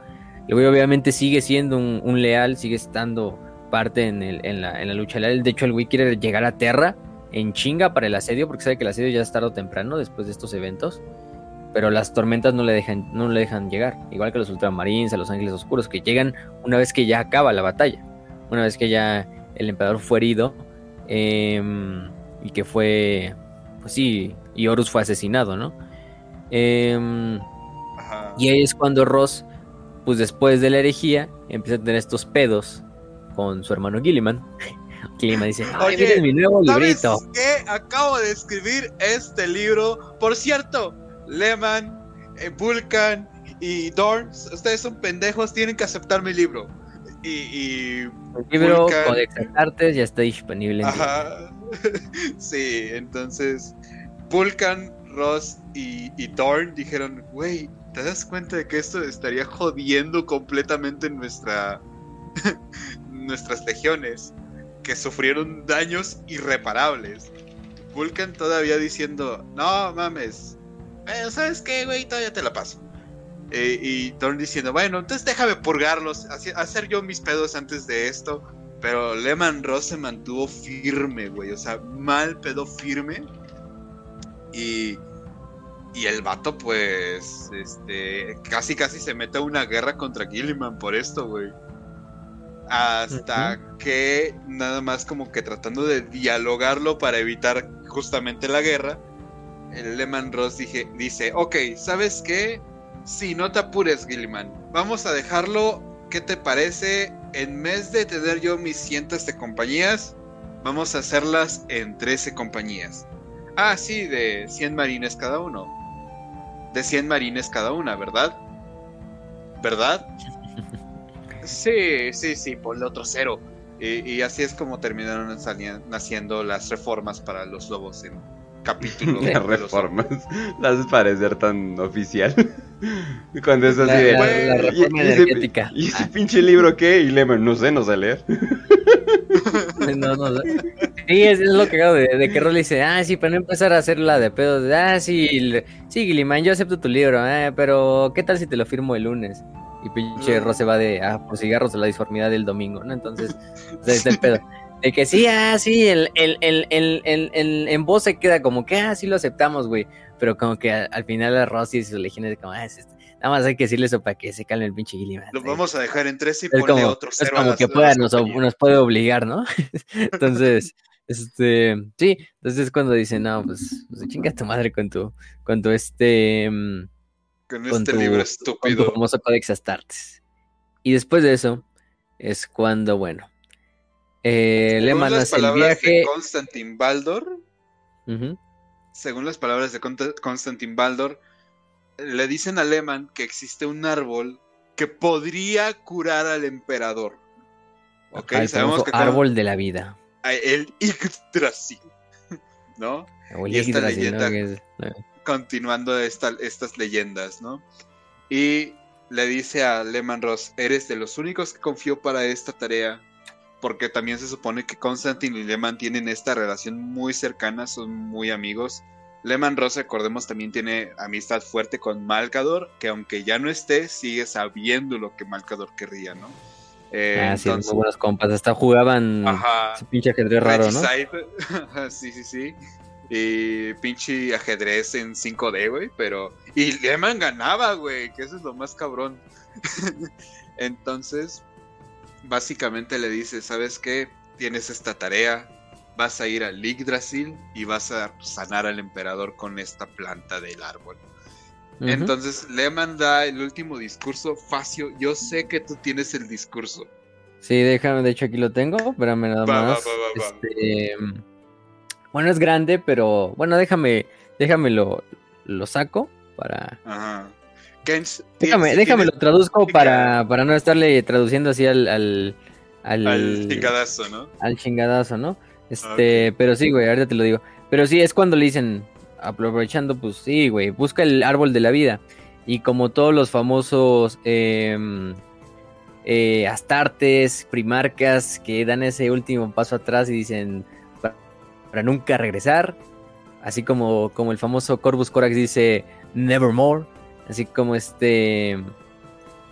El güey obviamente sigue siendo un, leal, sigue estando parte en, la, en, la, lucha leal. De hecho, el güey quiere llegar a Terra en chinga para el asedio, porque sabe que el asedio ya es tarde o temprano después de estos eventos. Pero las tormentas no le dejan, no le dejan llegar, igual que los ultramarines, a los ángeles oscuros, que llegan una vez que ya acaba la batalla, una vez que ya el emperador fue herido em, y que fue, pues sí, y Horus fue asesinado, ¿no? Em, y ahí es cuando Ross, pues después de la herejía, empieza a tener estos pedos con su hermano Gilliman. [laughs] Gilliman dice, Oye, mi nuevo librito. qué? Acabo de escribir este libro. Por cierto, Lehman, eh, Vulcan y Dorn, ustedes son pendejos, tienen que aceptar mi libro. Y, y el libro Vulcan... Codex Artes ya está disponible. Ajá. [laughs] sí, entonces Vulcan, Ross y, y Dorn dijeron, güey, ¿te das cuenta de que esto estaría jodiendo completamente nuestra [laughs] nuestras legiones que sufrieron daños irreparables? Vulcan todavía diciendo, no mames, eh, ¿sabes qué, güey? Todavía te la paso. Eh, y Thorn diciendo, bueno, entonces déjame purgarlos, hacer yo mis pedos antes de esto. Pero Lehman Ross se mantuvo firme, güey. O sea, mal pedo firme. Y, y el vato, pues, este, casi casi se mete a una guerra contra Gilliman por esto, güey. Hasta que nada más como que tratando de dialogarlo para evitar justamente la guerra el Lehman Ross dije, dice, ok, ¿sabes qué? Si no te apures, Gilliman. Vamos a dejarlo, ¿qué te parece? En vez de tener yo mis cientos de compañías, vamos a hacerlas en 13 compañías. Ah, sí, de 100 marines cada uno. De 100 marines cada una, ¿verdad? ¿Verdad? [laughs] Sí, sí, sí, ponle otro cero. Y, y así es como terminaron naciendo las reformas para los lobos en, capítulo de reformas. [laughs] Las haces parecer tan oficial. [laughs] Cuando es así de. La, reforma y, energética. ¿Y ese, ah. pinche libro qué? Y Lemon, no sé, no sé leer. [laughs] no, no. Sí, es, es lo que acabo de, de que Rolly dice, ah, sí, para no empezar a hacer la de pedos, ah, sí, sí, Gilliman, yo acepto tu libro, eh, pero ¿qué tal si te lo firmo el lunes? Y pinche mm. Ro se va de, ah, por cigarros de la disformidad del domingo, ¿no? Entonces, está el pedo. De que sí, ah, sí, el, el, el, el, en voz se queda como que, ah, sí lo aceptamos, güey. Pero como que al, final a Rossi y sus legiones, como, ah, es nada más hay que decirle eso para que se calme el pinche Gilliman. Lo vamos a dejar en tres y ponle otro cero. Es como que pueda, nos, nos, puede obligar, ¿no? [laughs] entonces, este, sí, entonces es cuando dicen, no, pues, pues chinga tu madre con tu, con tu este... Mm, con, este libro estúpido. Con tu famoso Codex Astartes. Y después de eso, es cuando, bueno, eh, le mandas el viaje. De Constantin Baldor. Según las palabras de Constantin Baldor, le dicen a Lehman que existe un árbol que podría curar al emperador. Ok, sabemos que árbol de la vida. [laughs] El Yggdrasil. ¿No? y esta leyenda. Continuando estas leyendas, ¿no? Y le dice a Lehman Ross: Eres de los únicos que confió para esta tarea porque también se supone que Constantine y Lehman tienen esta relación muy cercana, son muy amigos. Lehman Ross, recordemos, también tiene amistad fuerte con Malcador, que aunque ya no esté, sigue sabiendo lo que Malcador querría, ¿no? Eh, ah, sí, muy buenos compas, hasta jugaban Ajá, ese pinche ajedrez raro, ¿no? [laughs] sí, sí, sí. Y pinche ajedrez en 5D, güey, pero... Y Lehman ganaba, güey, que eso es lo más cabrón. [laughs] Entonces, básicamente le dice, ¿sabes qué? Tienes esta tarea, vas a ir al Yggdrasil y vas a sanar al emperador con esta planta del árbol. Entonces le manda el último discurso. Facio, yo sé que tú tienes el discurso. Sí, déjame, de hecho aquí lo tengo, espérame nada más. Este, bueno, es grande, pero bueno, déjame, déjame lo, lo saco para... Ajá. Déjame, déjame lo traduzco para, para no estarle traduciendo así al, al, al, chingadazo, ¿no? Al chingadazo, ¿no? Este, pero sí, güey, ahorita te lo digo. Pero sí, es cuando le dicen, aprovechando, pues sí, güey, busca el árbol de la vida. Y como todos los famosos em, eh, astartes, primarcas que dan ese último paso atrás y dicen, para, para nunca regresar. Así como, como el famoso Corvus Corax dice, nevermore. Así como este.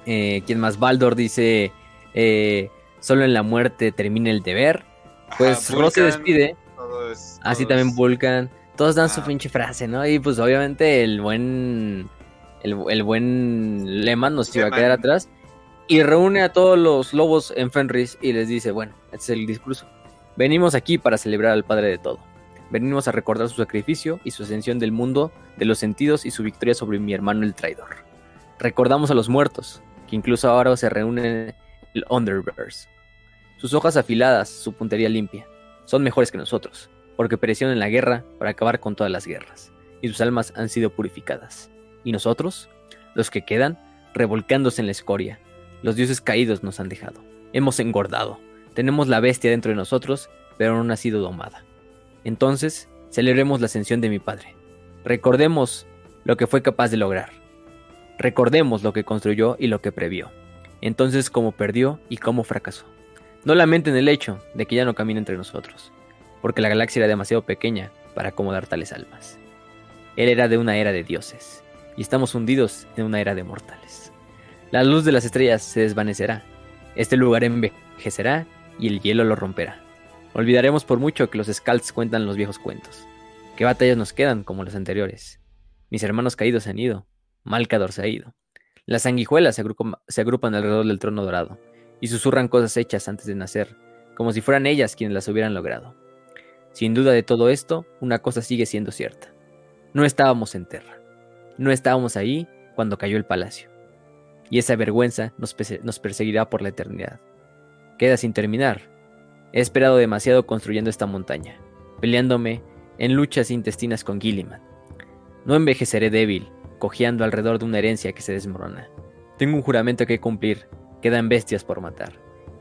Eh, quien más Baldor dice. Eh, solo en la muerte termina el deber. Pues Ross se despide. así también Vulcan. Todos dan su Ah. pinche frase, ¿no? Y pues obviamente el buen. El, el buen Lehman nos iba a quedar atrás. Y reúne a todos los lobos en Fenris y les dice: Bueno, este es el discurso. Venimos aquí para celebrar al Padre de todo. Venimos a recordar su sacrificio y su ascensión del mundo de los sentidos y su victoria sobre mi hermano el traidor. Recordamos a los muertos, que incluso ahora se reúnen en el Underverse. Sus hojas afiladas, su puntería limpia, son mejores que nosotros, porque perecieron en la guerra para acabar con todas las guerras, y sus almas han sido purificadas. Y nosotros, los que quedan, revolcándose en la escoria, los dioses caídos nos han dejado. Hemos engordado, tenemos la bestia dentro de nosotros, pero no ha sido domada. Entonces, celebremos la ascensión de mi Padre. Recordemos lo que fue capaz de lograr. Recordemos lo que construyó y lo que previó. Entonces, cómo perdió y cómo fracasó. No lamenten el hecho de que ya no camina entre nosotros, porque la galaxia era demasiado pequeña para acomodar tales almas. Él era de una era de dioses, y estamos hundidos en una era de mortales. La luz de las estrellas se desvanecerá, este lugar envejecerá y el hielo lo romperá. Olvidaremos por mucho que los Scalds cuentan los viejos cuentos. ¿Qué batallas nos quedan como las anteriores? Mis hermanos caídos se han ido, Malcador se ha ido. Las sanguijuelas se, agrupan- alrededor del trono dorado y susurran cosas hechas antes de nacer, como si fueran ellas quienes las hubieran logrado. Sin duda de todo esto, una cosa sigue siendo cierta. No estábamos en Terra. No estábamos ahí cuando cayó el palacio. Y esa vergüenza nos perseguirá por la eternidad. Queda sin terminar. He esperado demasiado construyendo esta montaña, peleándome en luchas intestinas con Gilliman. No envejeceré débil, cojeando alrededor de una herencia que se desmorona. Tengo un juramento que cumplir. Quedan bestias por matar.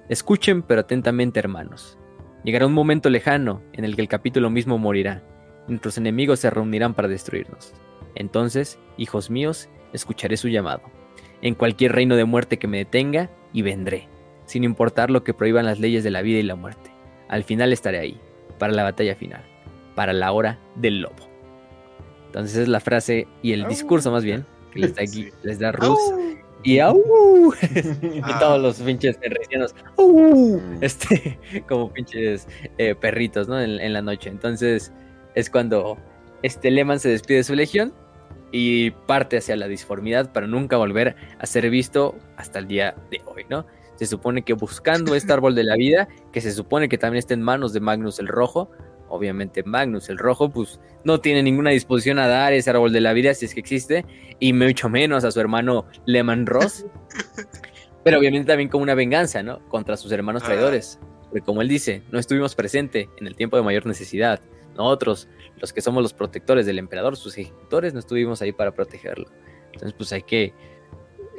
Escuchen pero atentamente, hermanos. Llegará un momento lejano en el que el capítulo mismo morirá. Nuestros enemigos se reunirán para destruirnos. Entonces, hijos míos, escucharé su llamado. En cualquier reino de muerte que me detenga, y vendré, sin importar lo que prohíban las leyes de la vida y la muerte. Al final estaré ahí, para la batalla final, para la hora del lobo. Entonces es la frase y el discurso más bien que les da, [laughs] aquí, Sí. les da Rus. Y au. [laughs] y Ah. todos los pinches terrecianos. au, Mm. Este, como pinches eh, perritos, ¿no? En, en la noche. Entonces es cuando este Lehman se despide de su legión y parte hacia la disformidad para nunca volver a ser visto hasta el día de hoy, ¿no? Se supone que buscando este árbol de la vida, que se supone que también está en manos de Magnus el Rojo, obviamente Magnus el Rojo, pues no tiene ninguna disposición a dar ese árbol de la vida si es que existe, y mucho menos a su hermano Lehman Ross, [laughs] pero obviamente también como una venganza, ¿no? Contra sus hermanos Ah. traidores, porque como él dice, no estuvimos presentes en el tiempo de mayor necesidad, nosotros, los que somos los protectores del emperador, sus ejecutores, no estuvimos ahí para protegerlo. Entonces, pues hay que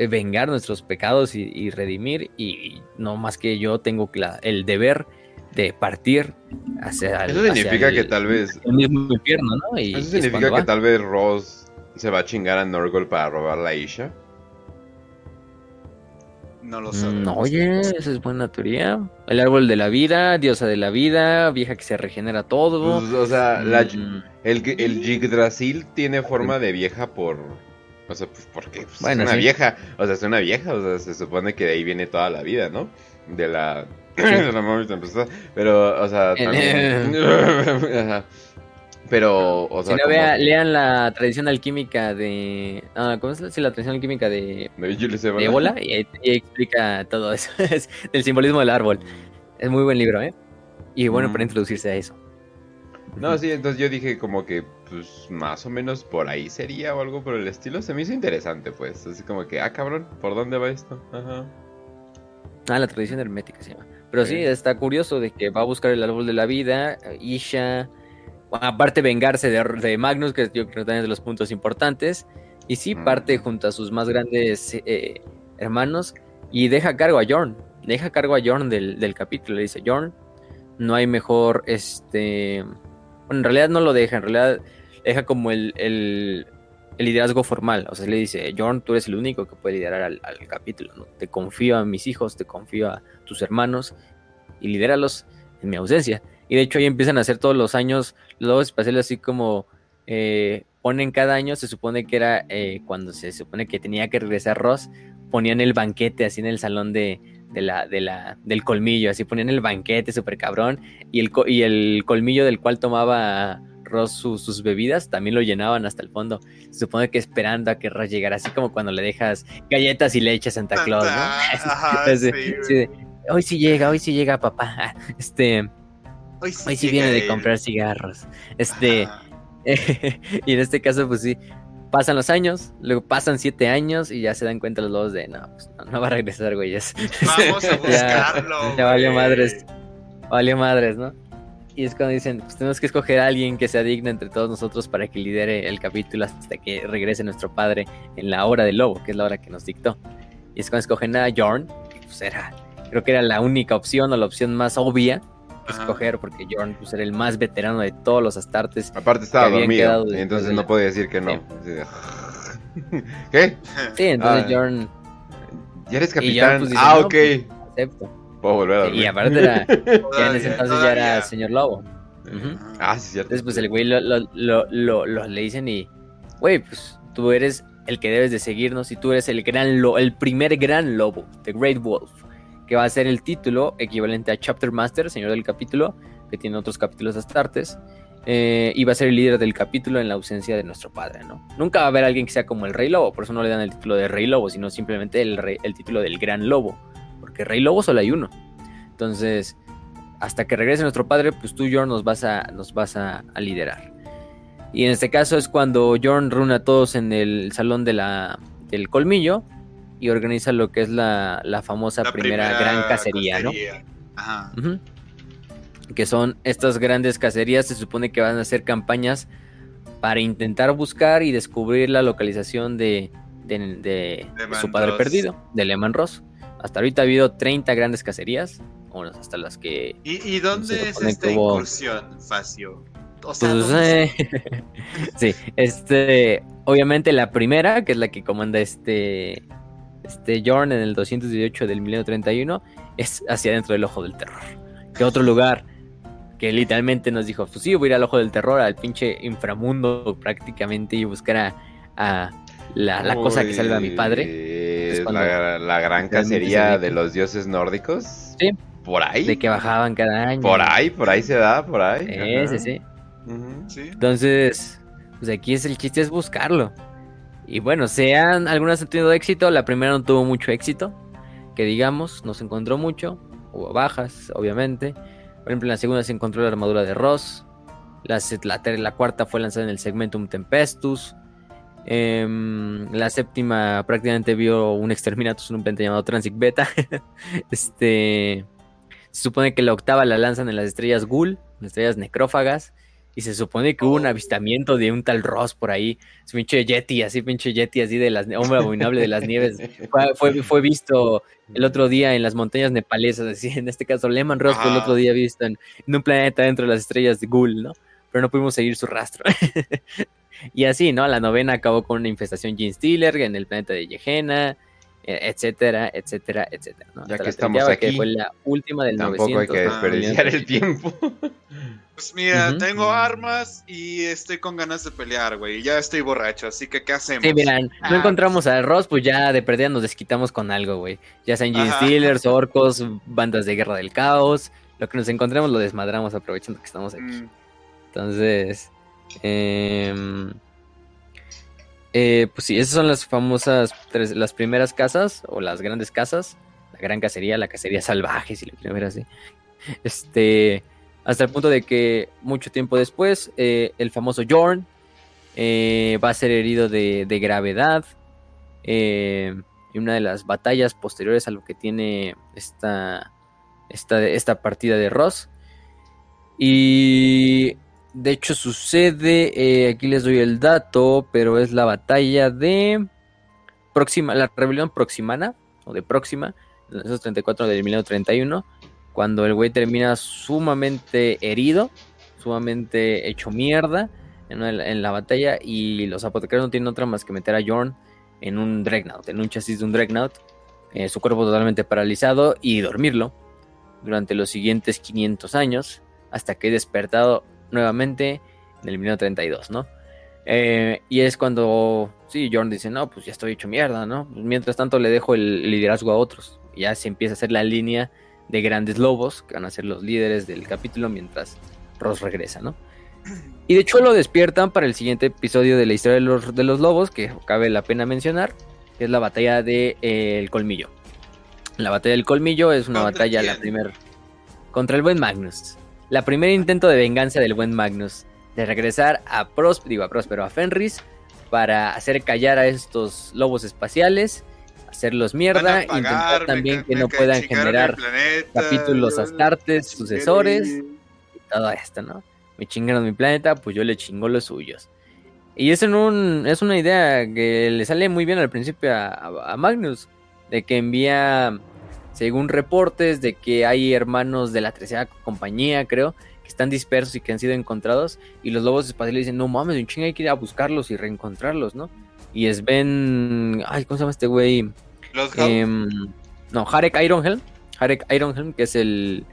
vengar nuestros pecados y, y redimir, y no más que yo tengo la- el deber de partir hacia el, Eso hacia significa el- que tal vez. el mismo infierno, ¿no? Y Eso es significa que va. tal vez Ross se va a chingar a Norgol para robar la Isha. No lo sabemos. oye, esa es buena teoría. El árbol de la vida, diosa de la vida, vieja que se regenera todo. Pues, o sea, la- Mm, el, el Yggdrasil tiene forma de vieja por. O sea, pues porque pues, Bueno, es una sí. vieja. O sea, es una vieja. O sea, se supone que de ahí viene toda la vida, ¿no? De la. [clears throat] de la mami. Pero, o sea, El- también. [laughs] Ajá. Pero, o si sea. no, como vea- que- lean la tradición alquímica de. Ah, ¿Cómo es? la- Sí, la tradición alquímica de, de de ébola y, y explica todo eso. [laughs] Es el simbolismo del árbol. Es muy buen libro, ¿eh? Y bueno Mm. para introducirse a eso. No, sí, entonces yo dije como que, pues, más o menos por ahí sería o algo por el estilo. Se me hizo interesante, pues. Así como que, ah, cabrón, ¿por dónde va esto? Ajá. Ah, la tradición hermética se llama. Pero sí, Sí. está curioso de que va a buscar el árbol de la vida, Isha, aparte vengarse de, de Magnus, que yo creo que también es de los puntos importantes, y sí, Mm. parte junto a sus más grandes eh, hermanos y deja a cargo a Jorn, deja a cargo a Jorn del, del capítulo, le dice, Jorn, no hay mejor, este, bueno, en realidad no lo deja, en realidad deja como el, el, liderazgo formal, o sea, le dice, Jorn, tú eres el único que puede liderar al, capítulo, te confío a mis hijos, te confío a tus hermanos y lidéralos en mi ausencia. Y de hecho ahí empiezan a hacer todos los años los espaciales así como eh, ponen cada año, se supone que era eh, cuando se supone que tenía que regresar Ross, ponían el banquete así en el salón de, de la, de la, del colmillo, así ponían el banquete súper cabrón y el, y el colmillo del cual tomaba Ross su- sus bebidas, también lo llenaban hasta el fondo. Se supone que esperando a que Ross llegara, así como cuando le dejas galletas y leche a Santa Claus, ¿no? Ajá, [laughs] sí, hoy sí llega, hoy sí llega papá. [laughs] Este, Hoy hoy sí viene de comprar cigarros. Este, [laughs] y en este caso, pues sí, pasan los años, luego pasan siete años y ya se dan cuenta los lobos de, no, pues no, no va a regresar, güeyes. Vamos a buscarlo. ya valió madres. Valió madres, ¿no? Y es cuando dicen, pues tenemos que escoger a alguien que sea digno entre todos nosotros para que lidere el capítulo hasta que regrese nuestro padre en la hora del lobo, que es la hora que nos dictó. Y es cuando escogen a Jorn, que pues era, creo que era la única opción o la opción más obvia Ajá. escoger, porque Jorn pues, era el más veterano de todos los Astartes. Aparte estaba dormido, y entonces de no podía decir que no. Sí. [laughs] ¿Qué? Sí, entonces Ah. Jorn ¿Ya eres capitán? pues, dice, ah, no, ok. acepta. Puedo volver a dormir. Y aparte era, [laughs] ya en ese entonces ya era señor lobo. Ah, sí, cierto. Entonces, pues el güey lo, lo, lo, lo- lo- le dicen y, güey, pues tú eres el que debes de seguirnos y tú eres el gran lo, el primer gran lobo, The Great Wolf, que va a ser el título equivalente a Chapter Master, señor del capítulo, que tiene otros capítulos astartes, eh, y va a ser el líder del capítulo en la ausencia de nuestro padre, ¿no? Nunca va a haber alguien que sea como el Rey Lobo, por eso no le dan el título de Rey Lobo, sino simplemente el, rey- el título del Gran Lobo, porque Rey Lobo solo hay uno. Entonces, hasta que regrese nuestro padre, pues tú, Jorn, nos vas a, nos vas a, a liderar. Y en este caso es cuando Jorn reúne a todos en el salón de la, del colmillo y organiza lo que es la, la famosa La primera, gran cacería, ¿no? Ajá. Que son estas grandes cacerías, se supone que van a ser campañas para intentar buscar y descubrir la localización de, de, de- su padre perdido, de Lehman Ross. Hasta ahorita ha habido 30 grandes cacerías, o hasta las que ¿Y, y dónde es esta incursión, Facio? O sea, Pues, ¿dónde eh, [laughs] sí, este, obviamente la primera, que es la que comanda este, este Jorn en el 218 del milenio 31, es hacia adentro del Ojo del Terror. Que otro lugar que literalmente nos dijo, pues sí, voy a ir al Ojo del Terror, al pinche inframundo prácticamente y buscar a, a la, la cosa que salva a mi padre. Es cuando la, la gran cacería de los dioses nórdicos. Sí. Por ahí. De que bajaban cada año. Por ahí, por ahí se da, por ahí. Sí. Sí. Entonces, pues aquí es el chiste es buscarlo. Y bueno, sean algunas han tenido éxito, la primera no tuvo mucho éxito, que digamos, no se encontró mucho, hubo bajas, obviamente. Por ejemplo, en la segunda se encontró la armadura de Ross, la, la, ter- la cuarta fue lanzada en el Segmentum Tempestus, em, la séptima prácticamente vio un Exterminatus en un planeta llamado Transit Beta. [laughs] este, se supone que la octava la lanzan en las estrellas Ghoul, las estrellas necrófagas. Y se supone que hubo un avistamiento de un tal Ross por ahí. Es pinche Yeti, así pinche Yeti, así de las hombre abominable de las nieves. [laughs] Fue, fue, fue visto el otro día en las montañas nepalesas, así, en este caso Lehman Ross fue el otro día visto en, en un planeta dentro de las estrellas de Ghoul, ¿no? Pero no pudimos seguir su rastro. [laughs] y así, ¿no? La novena acabó con una infestación Gene Stealer en el planeta de Yegena, eh, etcétera, etcétera, etcétera. ¿no? Ya Hasta que la estamos treintaava, que aquí, fue la última del Tampoco hay 900. que Ah, desperdiciar el tiempo. [laughs] Pues mira, tengo armas y estoy con ganas de pelear, güey. Ya estoy borracho, así que ¿qué hacemos? Sí, miran, Ah, no encontramos a Ross, pues ya de perdida nos desquitamos con algo, güey. Ya sean Gene. Stealers, orcos, bandas de guerra del caos. Lo que nos encontremos lo desmadramos aprovechando que estamos aquí. Mm, Entonces, em, eh, pues sí, esas son las famosas, tres- las primeras casas o las grandes casas. La gran cacería, la cacería salvaje, si lo quieren ver así. Este, hasta el punto de que mucho tiempo después, eh, el famoso Jorn eh, va a ser herido de, de gravedad. en una de las batallas posteriores a lo que tiene esta, esta, esta partida de Ross. Y de hecho sucede, eh, aquí les doy el dato, pero es la batalla de Próxima, la rebelión proximana, o de Próxima, en el 34 del 1931, cuando el güey termina sumamente herido, sumamente hecho mierda en, la batalla, y los apotecarios no tienen otra más que meter a Jorn en un Dreadnought, en un chasis de un Dreadnought, eh, su cuerpo totalmente paralizado, y dormirlo durante los siguientes 500 años hasta que despertado nuevamente en el 1932, ¿no? Eh, y es cuando, sí, Jorn dice, no, pues ya estoy hecho mierda, ¿no? Pues mientras tanto le dejo el liderazgo a otros. Y ya se empieza a hacer la línea de grandes lobos, que van a ser los líderes del capítulo mientras Ross regresa, ¿no? Y de hecho lo despiertan para el siguiente episodio de la historia de los, de los lobos, que cabe la pena mencionar, que es la batalla del de, eh, colmillo. La batalla del colmillo es una batalla, quién? la primera, contra el buen Magnus. La primer intento de venganza del buen Magnus, de regresar a Pros, digo a Próspero, a Fenris, para hacer callar a estos lobos espaciales, hacerlos mierda, pagar, intentar también me, que me no puedan generar capítulos astartes, sucesores, y todo esto, ¿no? Me chingaron mi planeta, pues yo le chingo los suyos. Y es, en un, es una idea que le sale muy bien al principio a, a, a Magnus, de que envía, según reportes, de que hay hermanos de la tercera compañía, creo, que están dispersos y que han sido encontrados. Y los lobos espaciales dicen, no mames, un chingo hay que ir a buscarlos y reencontrarlos, ¿no? Y es Ben... Ay, ¿cómo se llama este güey? Los eh, No, Harek Ironhelm. Harek Ironhelm, que es el,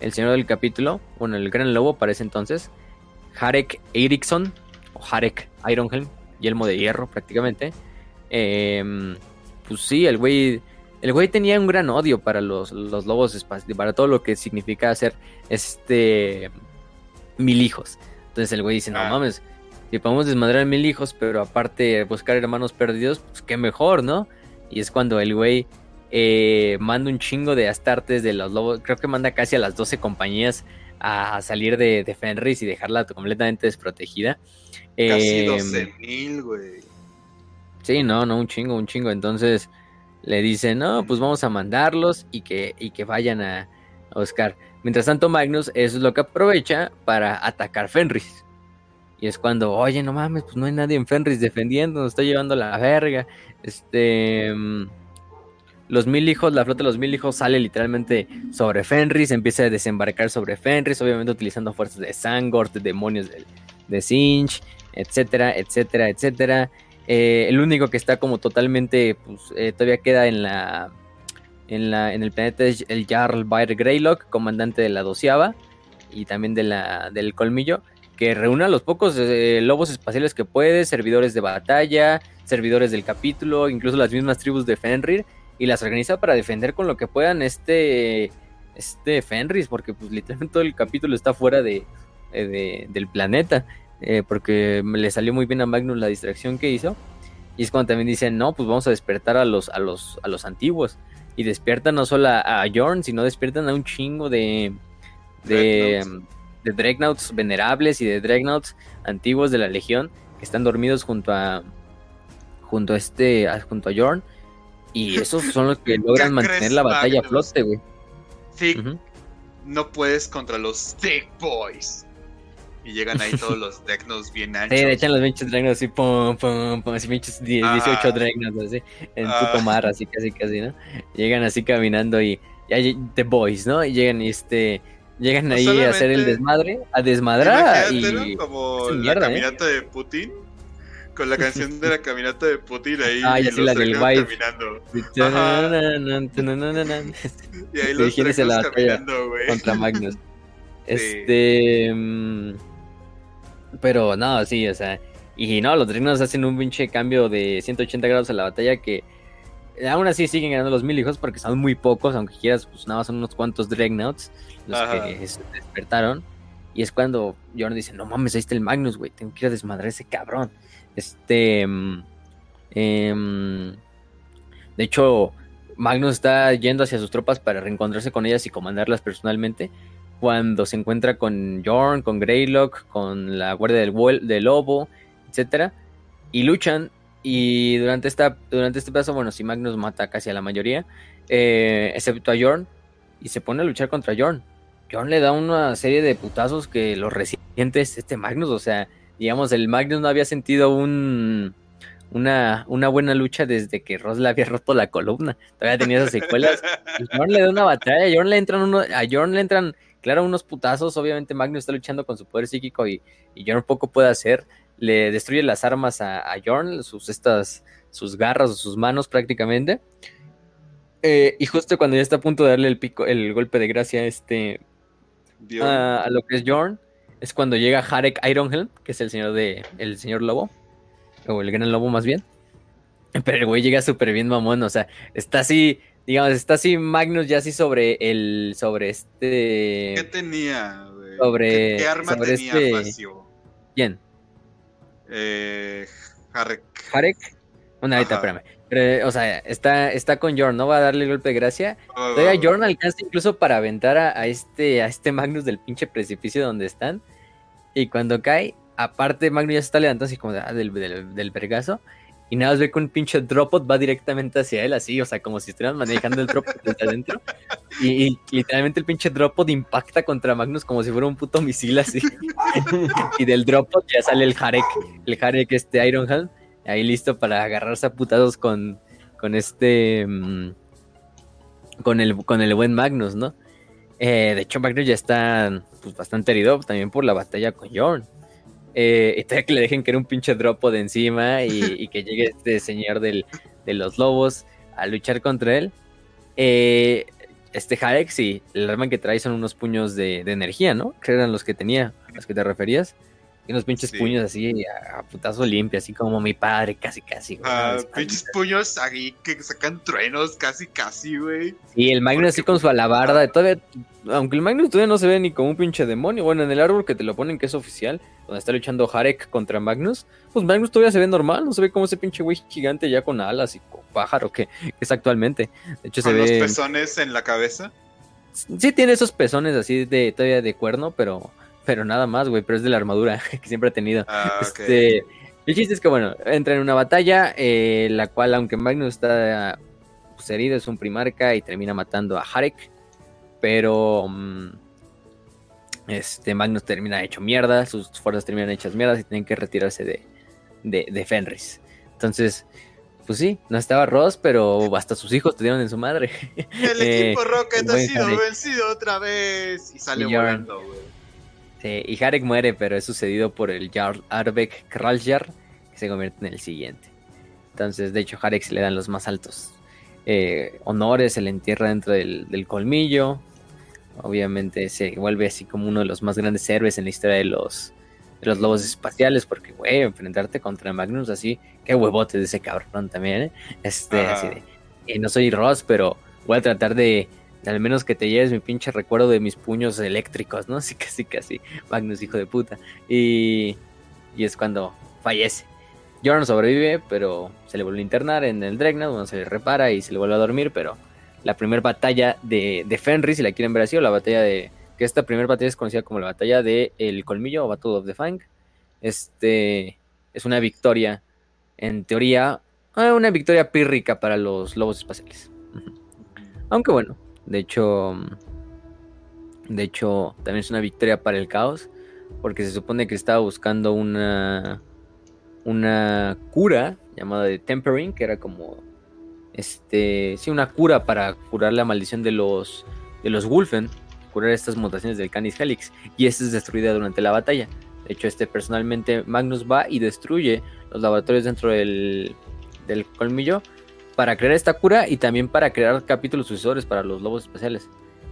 el señor del capítulo. Bueno, el gran lobo para ese entonces. Harek Eriksson. O Harek Ironhelm. Yelmo de hierro, prácticamente. Eh, pues sí, el güey... El güey tenía un gran odio para los, los lobos espaciales, para todo lo que significa hacer este mil hijos. Entonces el güey dice, no Ah. mames, si podemos desmadrar mil hijos, pero aparte buscar hermanos perdidos, pues qué mejor, ¿no? Y es cuando el güey eh, manda un chingo de astartes de los lobos, creo que manda casi a las 12 compañías a salir de, de Fenris y dejarla completamente desprotegida. Casi Eh, 12 mil, güey. Sí, no, no, un chingo, un chingo. Entonces le dice, no, pues vamos a mandarlos y que, y que vayan a, a buscar. Mientras tanto, Magnus eso es lo que aprovecha para atacar Fenris. Y es cuando, oye, no mames, pues no hay nadie en Fenris defendiendo, nos está llevando la verga. Este. mm, Los mil hijos, la flota de los mil hijos sale literalmente sobre Fenris, empieza a desembarcar sobre Fenris, obviamente utilizando fuerzas de Sangor, de demonios de, de Sinch, etcétera, etcétera, etcétera. Eh, el único que está como totalmente, pues eh, todavía queda en la, en la, en el planeta es el Jarl Baer Greylock, comandante de la doceava y también de la, del colmillo, que reúne a los pocos eh, lobos espaciales que puede, servidores de batalla, servidores del capítulo, incluso las mismas tribus de Fenrir, y las organiza para defender con lo que puedan este, este Fenris, porque pues literalmente todo el capítulo está fuera de, de- del planeta eh, porque le salió muy bien a Magnus la distracción que hizo. Y es cuando también dicen, no, pues vamos a despertar a los, a los, a los antiguos. Y despiertan no solo a, a Jorn, sino despiertan a un chingo de, de, Dreadnoughts. de Dreadnoughts venerables y de Dreadnoughts antiguos de la Legión que están dormidos junto a junto a este junto a Jorn y [laughs] esos son los que logran ¿Qué mantener la batalla a flote, güey. Sí, no puedes contra los Thick Boys. Y llegan ahí todos [laughs] los Decnos bien anchos. Sí, le echan los pinches Dreadnoughts así, pum, pum, pum, así pinches die- Ah. 18 Dreadnoughts así, en Ah. puto mar, así casi casi, ¿no? Llegan así caminando y, The Boys, ¿no? Y llegan y este, llegan Pues ahí a hacer el desmadre, a desmadrar y... como es la mierda, ¿eh? caminata de Putin. Con la canción de la caminata de Putin ahí. Ah, y sí, los la del Wife. caminando. Y ahí los caminando, güey. contra Magnus. [laughs] Este... mm, Pero no, sí, o sea... Y no, los Dreadnoughts hacen un pinche cambio de 180 grados a la batalla que... Aún así siguen ganando los mil hijos porque son muy pocos, aunque quieras, pues nada más son unos cuantos Dreadnoughts los Ajá. que se despertaron. Y es cuando Jorn dice, no mames, ahí está el Magnus, güey, tengo que ir a desmadrar a ese cabrón. Este... em, de hecho, Magnus está yendo hacia sus tropas para reencontrarse con ellas y comandarlas personalmente. Cuando se encuentra con Jorn, con Greylock, con la Guardia del, del Lobo, etcétera, y luchan. Y durante esta durante este paso, bueno, si Magnus mata casi a la mayoría, eh, excepto a Jorn, y se pone a luchar contra Jorn. Jorn le da una serie de putazos que los recientes este Magnus, o sea, digamos, el Magnus no había sentido un una, una buena lucha desde que Ross le había roto la columna. Todavía tenía esas secuelas. Y [laughs] Jorn le da una batalla, a Jorn le entran uno, a Jorn le entran, claro, unos putazos. Obviamente Magnus está luchando con su poder psíquico y, y Jorn poco puede hacer. Le destruye las armas a, a Jorn, sus estas, sus garras o sus manos prácticamente. Eh, y justo cuando ya está a punto de darle el pico, el golpe de gracia a este a, a lo que es Jorn, es cuando llega Harek Ironhelm, que es el señor de el señor lobo, o el gran lobo más bien. Pero el güey llega súper bien mamón, o sea, está así, digamos, está así Magnus ya así sobre el, sobre ¿Qué este... tenía, güey? Sobre- ¿Qué, qué arma sobre tenía este- Facio? ¿Quién? Eh, Harek. ¿Harek? Bueno, ahorita, espérame. Pero, o sea, está, está con Jorn, ¿no? Va a darle el golpe de gracia. Todavía Jorn alcanza incluso para aventar a, a este, a este Magnus del pinche precipicio donde están. Y cuando cae, aparte Magnus ya se está levantando así como de, ah, del, del, del vergazo. Y nada más ve que un pinche dropot va directamente hacia él, así, o sea, como si estuvieran manejando el dropot desde adentro. Y, y literalmente el pinche dropot impacta contra Magnus como si fuera un puto misil así. [laughs] y del dropot ya sale el Harek, el Harek este Ironhelm, ahí listo para agarrarse a putazos con, con este... mm, con el, con el buen Magnus, ¿no? Eh, de hecho, Magnus ya está pues, bastante herido también por la batalla con Jorn. Eh, y todavía que le dejen que era un pinche dropo de encima y, [laughs] y que llegue este señor del, de los lobos a luchar contra él. Eh, este Harek, sí, el arma que trae son unos puños de, de energía, ¿no? Que eran los que tenía, a los que te referías. Y unos pinches Sí. puños así a, a putazo limpio, así como mi padre, casi, casi. güey, Ah, pinches puños ahí que sacan truenos casi, casi, güey. Y el Magnus así con su alabarda, todavía, aunque el Magnus todavía no se ve ni como un pinche demonio, bueno, en el árbol que te lo ponen que es oficial, donde está luchando Harek contra Magnus, pues Magnus todavía se ve normal, no se ve como ese pinche güey gigante ya con alas y con pájaro que, que es actualmente. De hecho se Con los ve... pezones en la cabeza. Sí tiene esos pezones así de todavía de cuerno, pero, pero nada más, güey, pero es de la armadura [laughs] que siempre ha tenido. Ah. Este, el chiste es que, bueno, entra en una batalla, eh, la cual, aunque Magnus está pues, herido, es un primarca y termina matando a Harek, pero mm, este Magnus termina hecho mierda, sus fuerzas terminan hechas mierdas y tienen que retirarse de, de, de Fenris. Entonces, pues sí, no estaba Ross, pero hasta sus hijos te dieron en su madre. El [laughs] eh, equipo Rocket ha sido vencido otra vez. Y sale Y volando, güey. Sí, y Harek muere, pero es sucedido por el Jarl Arbek Kraljar, que se convierte en el siguiente. Entonces, de hecho, Harek se le dan los más altos eh, honores, se le entierra dentro del, del colmillo. Obviamente se vuelve así como uno de los más grandes héroes en la historia de los, de los lobos espaciales, porque, güey, enfrentarte contra Magnus así, qué huevote de ese cabrón también, ¿eh? Este, así de, eh, no soy Ross, pero voy a tratar de al menos que te lleves mi pinche recuerdo de mis puños eléctricos, ¿no? [laughs] Así casi, casi, Magnus, hijo de puta. Y, y es cuando fallece. Jorn sobrevive, pero se le vuelve a internar en el Dreadnought, donde se le repara y se le vuelve a dormir, pero la primera batalla de, de Fenris, si la quieren ver así, o la batalla de... que esta primera batalla es conocida como la batalla de El Colmillo o Battle of the Fang. Este es una victoria, en teoría, eh, una victoria pírrica para los lobos espaciales. Aunque bueno, de hecho, de hecho, también es una victoria para el caos, porque se supone que estaba buscando una, una cura llamada de Tempering, que era como, este, sí, una cura para curar la maldición de los, de los Wolfen, curar estas mutaciones del Canis Helix, y esta es destruida durante la batalla. De hecho, este personalmente, Magnus va y destruye los laboratorios dentro del, del colmillo para crear esta cura y también para crear capítulos sucesores para los lobos espaciales.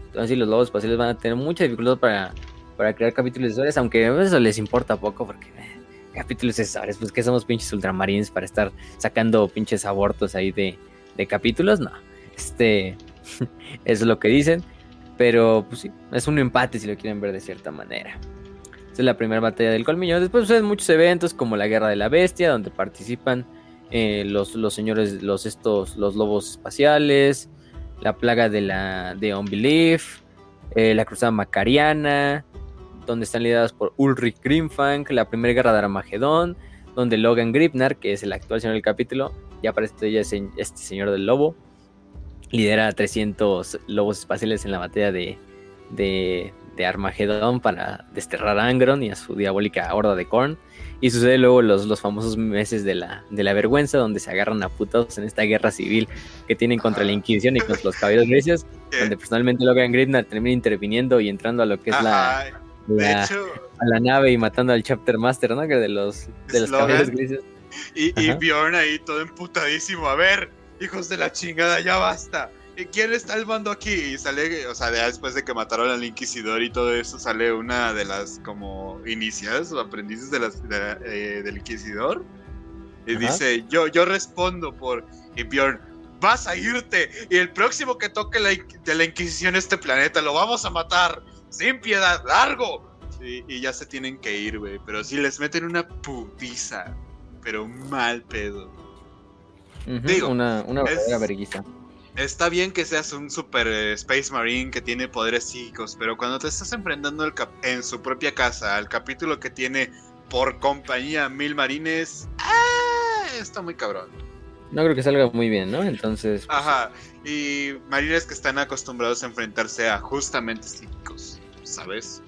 Entonces, los lobos espaciales van a tener mucha dificultad para, para crear capítulos sucesores, aunque eso les importa poco porque eh, capítulos sucesores, pues que somos pinches ultramarines para estar sacando pinches abortos ahí de, de capítulos, no. Este, [laughs] eso es lo que dicen, pero pues sí, es un empate si lo quieren ver de cierta manera. Esta es la primera batalla del colmillo. Después suceden muchos eventos como la guerra de la bestia, donde participan eh, los, los señores, los estos, los lobos espaciales, la plaga de la de Unbelief, eh, la cruzada macariana, donde están lideradas por Ulrich Grimfang, la primera guerra de Armagedón, donde Logan Gripnar, que es el actual señor del capítulo, ya aparece todavía ese- este señor del lobo, lidera a 300 lobos espaciales en la batalla de, de, de Armagedón para desterrar a Angron y a su diabólica horda de Korn. Y sucede luego los, los famosos meses de la, de la vergüenza, donde se agarran a putos en esta guerra civil que tienen contra la Inquisición y contra los caballeros grecios, [laughs] donde personalmente Logan Gripnar termina interviniendo y entrando a lo que es la, la- hecho, a la nave y matando al chapter master, ¿no? Que de los, de los caballeros grises. y, y. Bjorn ahí todo emputadísimo. A ver, hijos de la chingada, ya basta. ¿Y quién está al mando aquí? Y sale, o sea, ya después de que mataron al Inquisidor y todo eso, sale una de las como iniciadas o aprendices de las, de la- eh, del Inquisidor. Y Ajá. dice, yo, yo respondo por... Y Bjorn, vas a irte. Y el próximo que toque la, de la Inquisición este planeta, lo vamos a matar. Sin piedad, largo. y, y ya se tienen que ir, güey. Pero sí les meten una putiza, pero mal pedo. Digo, una, una verdadera. Está bien que seas un super eh, Space Marine que tiene poderes psíquicos, pero cuando te estás enfrentando el cap- en su propia casa al capítulo que tiene por compañía mil marines, ¡ah! está muy cabrón. No creo que salga muy bien, ¿no? Entonces, pues, Ajá, y marines que están acostumbrados a enfrentarse a justamente psíquicos, ¿sabes?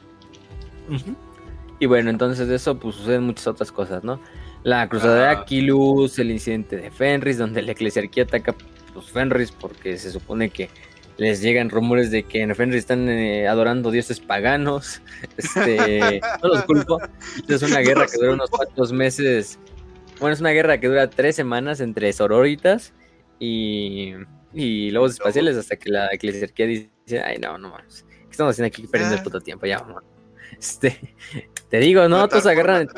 Y bueno, entonces de eso pues suceden muchas otras cosas, ¿no? La cruzada de. Aquilus, el incidente de Fenris, donde la eclesiarquía ataca los Fenris porque se supone que les llegan rumores de que en Fenris están eh, adorando dioses paganos. [laughs] Este, no los culpo. Esta es una [laughs] guerra que dura unos cuantos meses. Bueno, es una guerra que dura tres semanas entre sororitas y, y lobos espaciales hasta que la eclesiarquía dice, ay no, no. ¿Qué estamos haciendo aquí perdiendo el Ah. puto tiempo? Ya, vamos. Este, te digo, no, por agarran.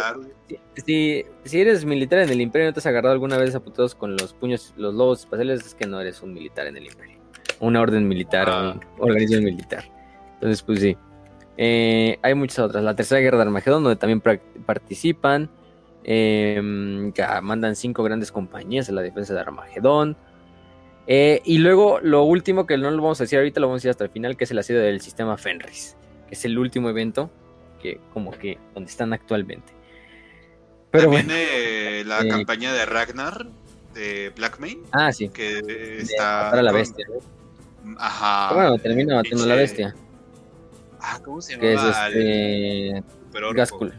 Si, si eres militar en el imperio y no te has agarrado alguna vez a putados con los puños, los lobos espaciales, es que no eres un militar en el imperio. Una orden militar, Ah. un organismo militar. Entonces, pues sí. Eh, hay muchas otras. La tercera guerra de Armagedón, donde también participan. eh, que mandan cinco grandes compañías a la defensa de Armagedón. Eh, y luego lo último que no lo vamos a decir ahorita, lo vamos a decir hasta el final, que es el asedio del sistema Fenris, que es el último evento que como que donde están actualmente. Pero También bueno, eh, la eh, campaña de Ragnar de Blackmane, ah sí, que de está... matar a la bestia. ¿no? Ajá. bueno, termina matando a la bestia, Ah, ¿cómo se que es llama? este. Gaskul.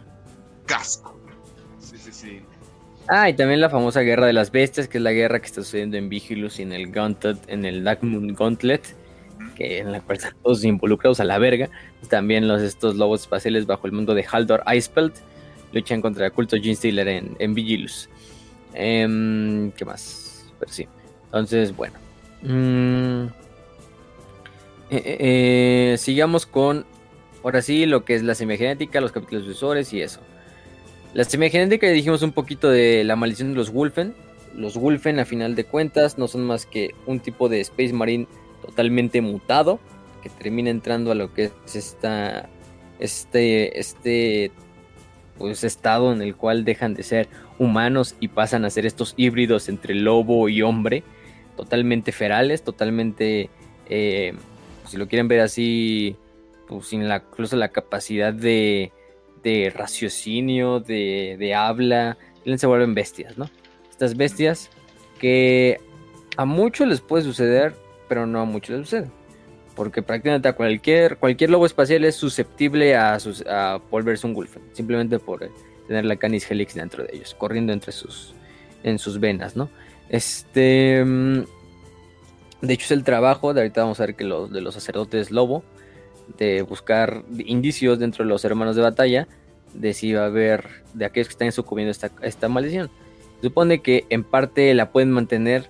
Gaskul. Sí, sí, sí. Ah, y también la famosa guerra de las bestias, que es la guerra que está sucediendo en Vigilus y en el Gauntlet, en el Dark Moon Gauntlet, que en la cual están todos involucrados a la verga. También los estos lobos espaciales bajo el mundo de Haldor Icebelt luchan contra el culto Gene Stealer en, en Vigilus. Em, ¿Qué más? Pero sí. Entonces, bueno. Mm, eh, eh, eh, sigamos con, ahora sí, lo que es la semigenética, los capítulos visores y eso. La semigenética ya dijimos un poquito de la maldición de los Wolfen. Los Wolfen, a final de cuentas, no son más que un tipo de Space Marine totalmente mutado que termina entrando a lo que es esta, este, este, pues estado en el cual dejan de ser humanos y pasan a ser estos híbridos entre lobo y hombre, totalmente ferales, totalmente, eh, si lo quieren ver así, pues sin la, incluso la capacidad de, de raciocinio, de, de habla, se vuelven bestias, ¿no? Estas bestias que a muchos les puede suceder, pero no a muchos les sucede. Porque prácticamente a cualquier, cualquier lobo espacial es susceptible a, sus, a volverse un Wolfen, simplemente por tener la Canis Helix dentro de ellos, corriendo entre sus, en sus venas, ¿no? Este, mm, de hecho es el trabajo, de ahorita vamos a ver que los de los sacerdotes lobo, de buscar indicios dentro de los hermanos de batalla, de si va a haber, de aquellos que están sucumbiendo esta, esta maldición. Supone que en parte la pueden mantener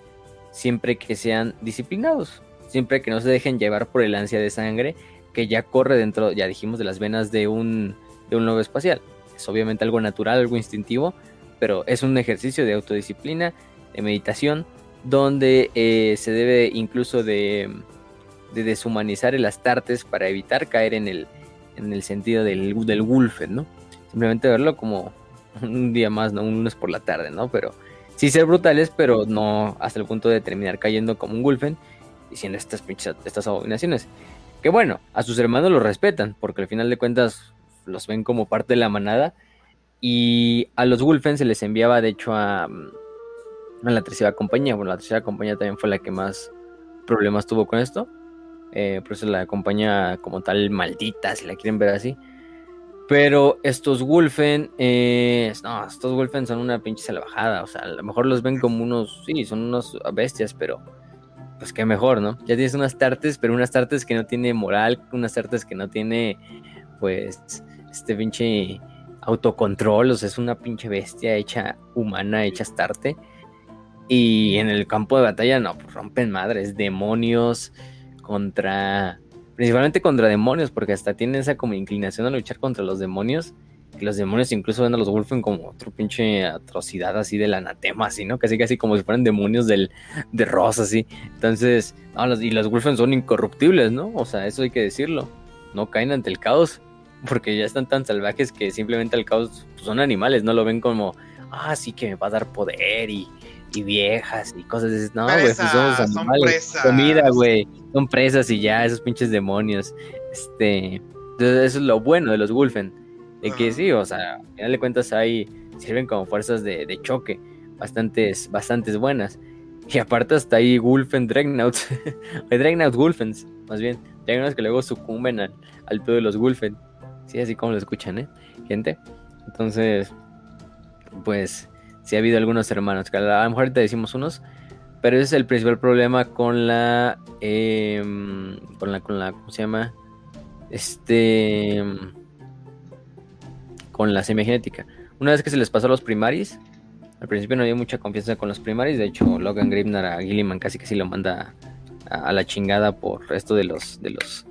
siempre que sean disciplinados, siempre que no se dejen llevar por el ansia de sangre que ya corre dentro, ya dijimos, de las venas de un, de un lobo espacial. Es obviamente algo natural, algo instintivo, pero es un ejercicio de autodisciplina, de meditación, donde eh, se debe incluso de, de, deshumanizar el astartes para evitar caer en el, en el sentido del, del Wolfen, ¿no? Simplemente verlo como un día más, ¿no? Un lunes por la tarde, ¿no? Pero sí ser brutales, pero no hasta el punto de terminar cayendo como un Wolfen diciendo estas pinches, estas abominaciones. Que bueno, a sus hermanos los respetan, porque al final de cuentas los ven como parte de la manada. Y a los Wolfen se les enviaba, de hecho, a, a la tercera compañía. Bueno, la tercera compañía también fue la que más problemas tuvo con esto. Eh, por eso la compañía como tal maldita, si la quieren ver así. Pero estos Wolfen, eh, no, estos Wolfen son una pinche salvajada. O sea, a lo mejor los ven como unos, sí, son unos bestias, pero pues qué mejor, ¿no? Ya tienes unas tartes, pero unas tartes que no tiene moral, unas tartes que no tiene, pues, este pinche autocontrol, o sea, es una pinche bestia hecha humana, hecha astarte. Y en el campo de batalla, no, pues rompen madres, demonios contra, principalmente contra demonios, porque hasta tienen esa como inclinación a luchar contra los demonios. Que los demonios incluso ven a los Wolfen como otro pinche atrocidad así del anatema, así, ¿no? Casi casi como si fueran demonios del, de Ross, así. Entonces, los, y los Wolfen son incorruptibles, ¿no? O sea, eso hay que decirlo. No caen ante el caos. porque ya están tan salvajes que simplemente al caos pues, son animales, no lo ven como, ah, sí que me va a dar poder y, y viejas y cosas así. No, güey, pues somos animales. Comida, güey. Son presas y ya, esos pinches demonios. Este. Entonces, eso es lo bueno de los Wolfen. De que sí, o sea, al final de cuentas ahí sirven como fuerzas de, de choque. Bastantes, bastantes buenas. Y aparte hasta ahí Wolfen Dregnauts. [laughs] Dregnauts Wolfens, más bien. Dregnauts que luego sucumben al, al pedo de los Wolfen. Sí, así como lo escuchan, ¿eh? Gente. Entonces, pues si ha habido algunos hermanos, que a lo mejor te decimos unos, pero ese es el principal problema con la, em, con la, con la, ¿cómo se llama? Este, con la semigenética. Una vez que se les pasó a los primaris, al principio no había mucha confianza con los primaris, de hecho Logan Gribnar a Gilliman casi que sí lo manda a, a, la chingada por esto de los, de los,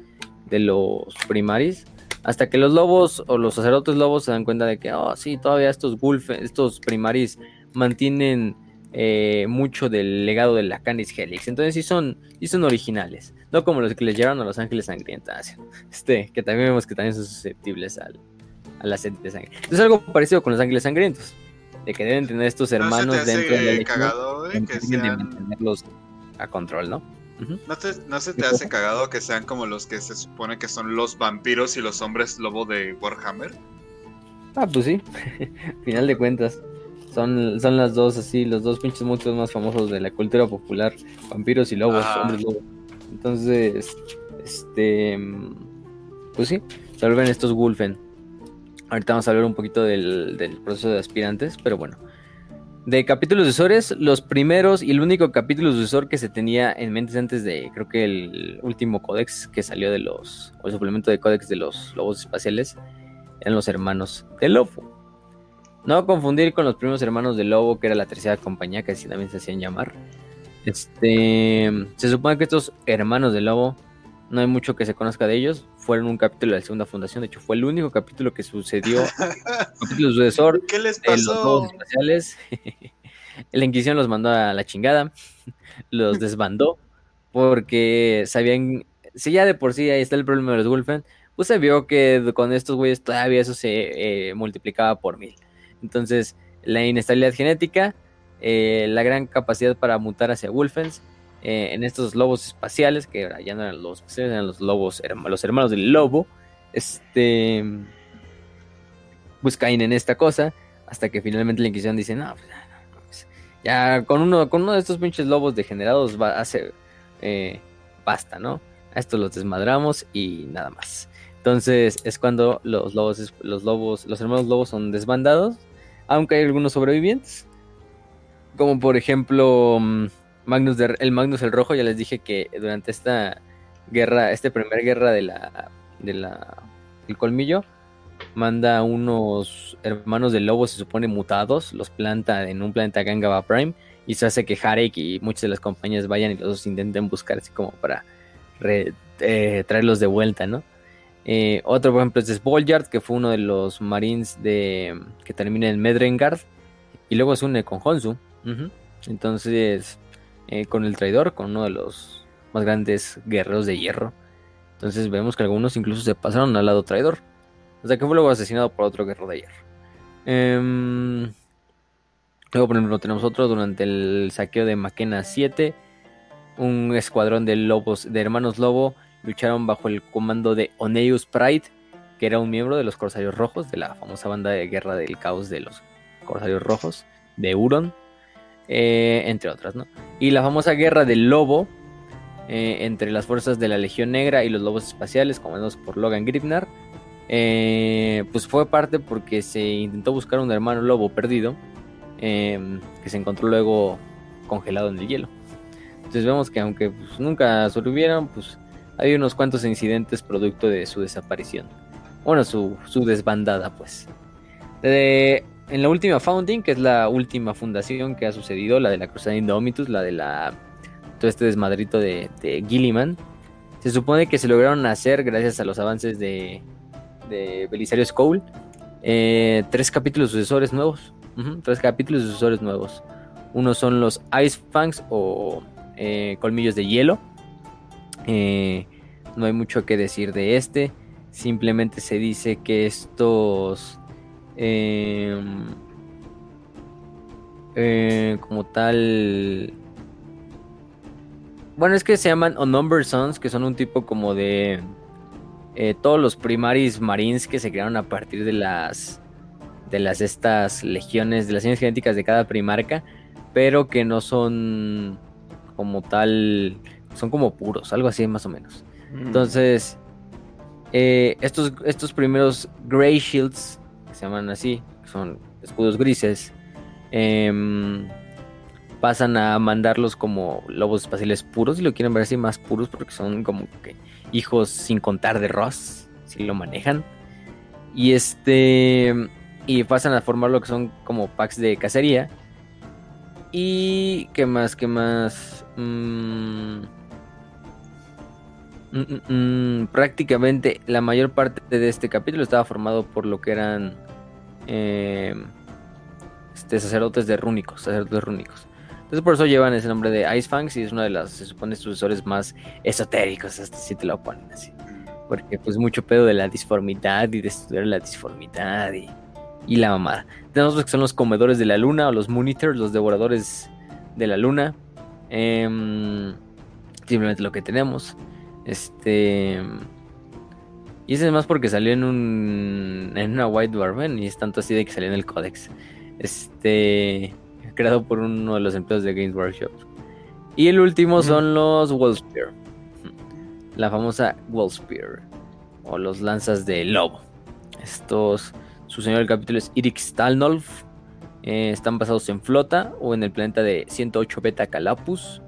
de los primaris. Hasta que los lobos o los sacerdotes lobos se dan cuenta de que, oh, sí, todavía estos wolf, estos primaris mantienen eh, mucho del legado de la Canis Helix. Entonces sí son, sí son originales. No como los que les llevaron a los ángeles sangrientas. Este, que también vemos que también son susceptibles al, a la sed de sangre. Entonces algo parecido con los ángeles sangrientos. De que deben tener estos hermanos no dentro de la cagado, eh, que sean... mantenerlos a control, ¿no? ¿No, te, ¿No se te hace cagado que sean como los que se supone que son los vampiros y los hombres lobo de Warhammer? Ah, pues sí. [laughs] Final de cuentas. Son, son las dos así, los dos pinches monstruos más famosos de la cultura popular. Vampiros y lobos, hombres lobos. Entonces, este... Pues sí, se vuelven estos Wolfen. Ahorita vamos a hablar un poquito del, del proceso de aspirantes, pero bueno de capítulos sucesores, los primeros y el único capítulo sucesor que se tenía en mente antes de, creo que el último códex que salió de los, o el suplemento de códex de los lobos espaciales, eran los hermanos de lobo. No confundir con los primeros hermanos de lobo, que era la tercera compañía, que así también se hacían llamar. Este, se supone que estos hermanos de lobo, no hay mucho que se conozca de ellos, fueron un capítulo de la segunda fundación, de hecho fue el único capítulo que sucedió, [laughs] capítulo sucesor ¿Qué les pasó? los lobos espaciales. [laughs] la Inquisición los mandó a la chingada, [laughs] los desbandó, porque sabían, si ya de por sí ahí está el problema de los Wolfen, pues se vio que con estos güeyes todavía eso se eh, multiplicaba por mil. Entonces, la inestabilidad genética, eh, la gran capacidad para mutar hacia Wolfens, eh, en estos lobos espaciales, que ya no eran los eran los lobos, los hermanos del lobo, este, pues caen en esta cosa, hasta que finalmente la Inquisición dice, no, pues, pues, ya con uno, con uno de estos pinches lobos degenerados va ser, eh, basta, ¿no? A estos los desmadramos y nada más. Entonces es cuando los lobos, los lobos, los hermanos lobos son desbandados, aunque hay algunos sobrevivientes, como por ejemplo Magnus el Magnus el Rojo, ya les dije que durante esta guerra, esta primera guerra de la, de la, el colmillo, manda unos hermanos de lobo, se supone mutados, los planta en un planeta Gangava Prime y se hace que Harek y muchas de las compañías vayan y los intenten buscar así como para eh, traerlos de vuelta, ¿no? Eh, otro, por ejemplo, es Spoilyard, que fue uno de los marines de que termina en Medrengard y luego se une con Honsu. Entonces, eh, con el traidor, con uno de los más grandes guerreros de hierro. Entonces vemos que algunos incluso se pasaron al lado traidor. Hasta que fue luego asesinado por otro guerrero de hierro. Em, luego, por ejemplo, tenemos otro durante el saqueo de Maquena 7. Un escuadrón de lobos, de hermanos lobo, lucharon bajo el comando de Oneus Pride, que era un miembro de los Corsarios Rojos, de la famosa banda de guerra del caos de los Corsarios Rojos, de Huron. Eh, entre otras, ¿no? Y la famosa guerra del lobo eh, entre las fuerzas de la Legión Negra y los lobos espaciales, comandados por Logan Gripnar, eh, pues fue parte porque se intentó buscar un hermano lobo perdido que se encontró luego congelado en el hielo. Entonces vemos que aunque pues, nunca sobrevivieron, pues hay unos cuantos incidentes producto de su desaparición. Bueno, su, desbandada, pues. En la última founding, que es la última fundación que ha sucedido, la de la Cruzada Indomitus, la de la todo este desmadrito de, Gilliman, se supone que se lograron hacer gracias a los avances de, de Belisario Skull eh, tres capítulos sucesores nuevos. tres capítulos sucesores nuevos. Uno son los Ice Fangs o eh, colmillos de hielo. Eh, no hay mucho que decir de este. simplemente se dice que estos em, eh, como tal bueno es que se llaman Unnumbered Sons que son un tipo como de eh, todos los primaries marines que se crearon a partir de las de las estas legiones de las legiones genéticas de cada primarca pero que no son como tal son como puros algo así más o menos Mm. entonces eh, estos, estos primeros Grey Shields, se llaman así, son escudos grises, em, pasan a mandarlos como lobos espaciales puros, si lo quieren ver así, más puros, porque son como que hijos sin contar de Ross, si lo manejan. Y este. Y pasan a formar lo que son como packs de cacería. Y. ¿Qué más? ¿Qué más? Mm, Mm, mm, mm, prácticamente la mayor parte de este capítulo estaba formado por lo que eran eh, este, sacerdotes de rúnicos, sacerdotes rúnicos. Entonces por eso llevan ese nombre de Ice Fangs y es uno de los, se supone, sucesores más esotéricos, hasta si te lo ponen así. Porque pues mucho pedo de la disformidad y de estudiar la disformidad y, y la mamada. Tenemos los que son los comedores de la luna o los monitors, los devoradores de la luna. Em, simplemente lo que tenemos. Este. Y ese es más porque salió en un. en una White Dwarven y es tanto así de que salió en el Codex. Este. creado por uno de los empleados de Games Workshop. Y el último son los Wallspear. La famosa Wallspear. O los lanzas de lobo. Estos. Su señor del capítulo es Irik Stalnolf. Eh, están basados en flota o en el planeta de 108 Beta Calapus.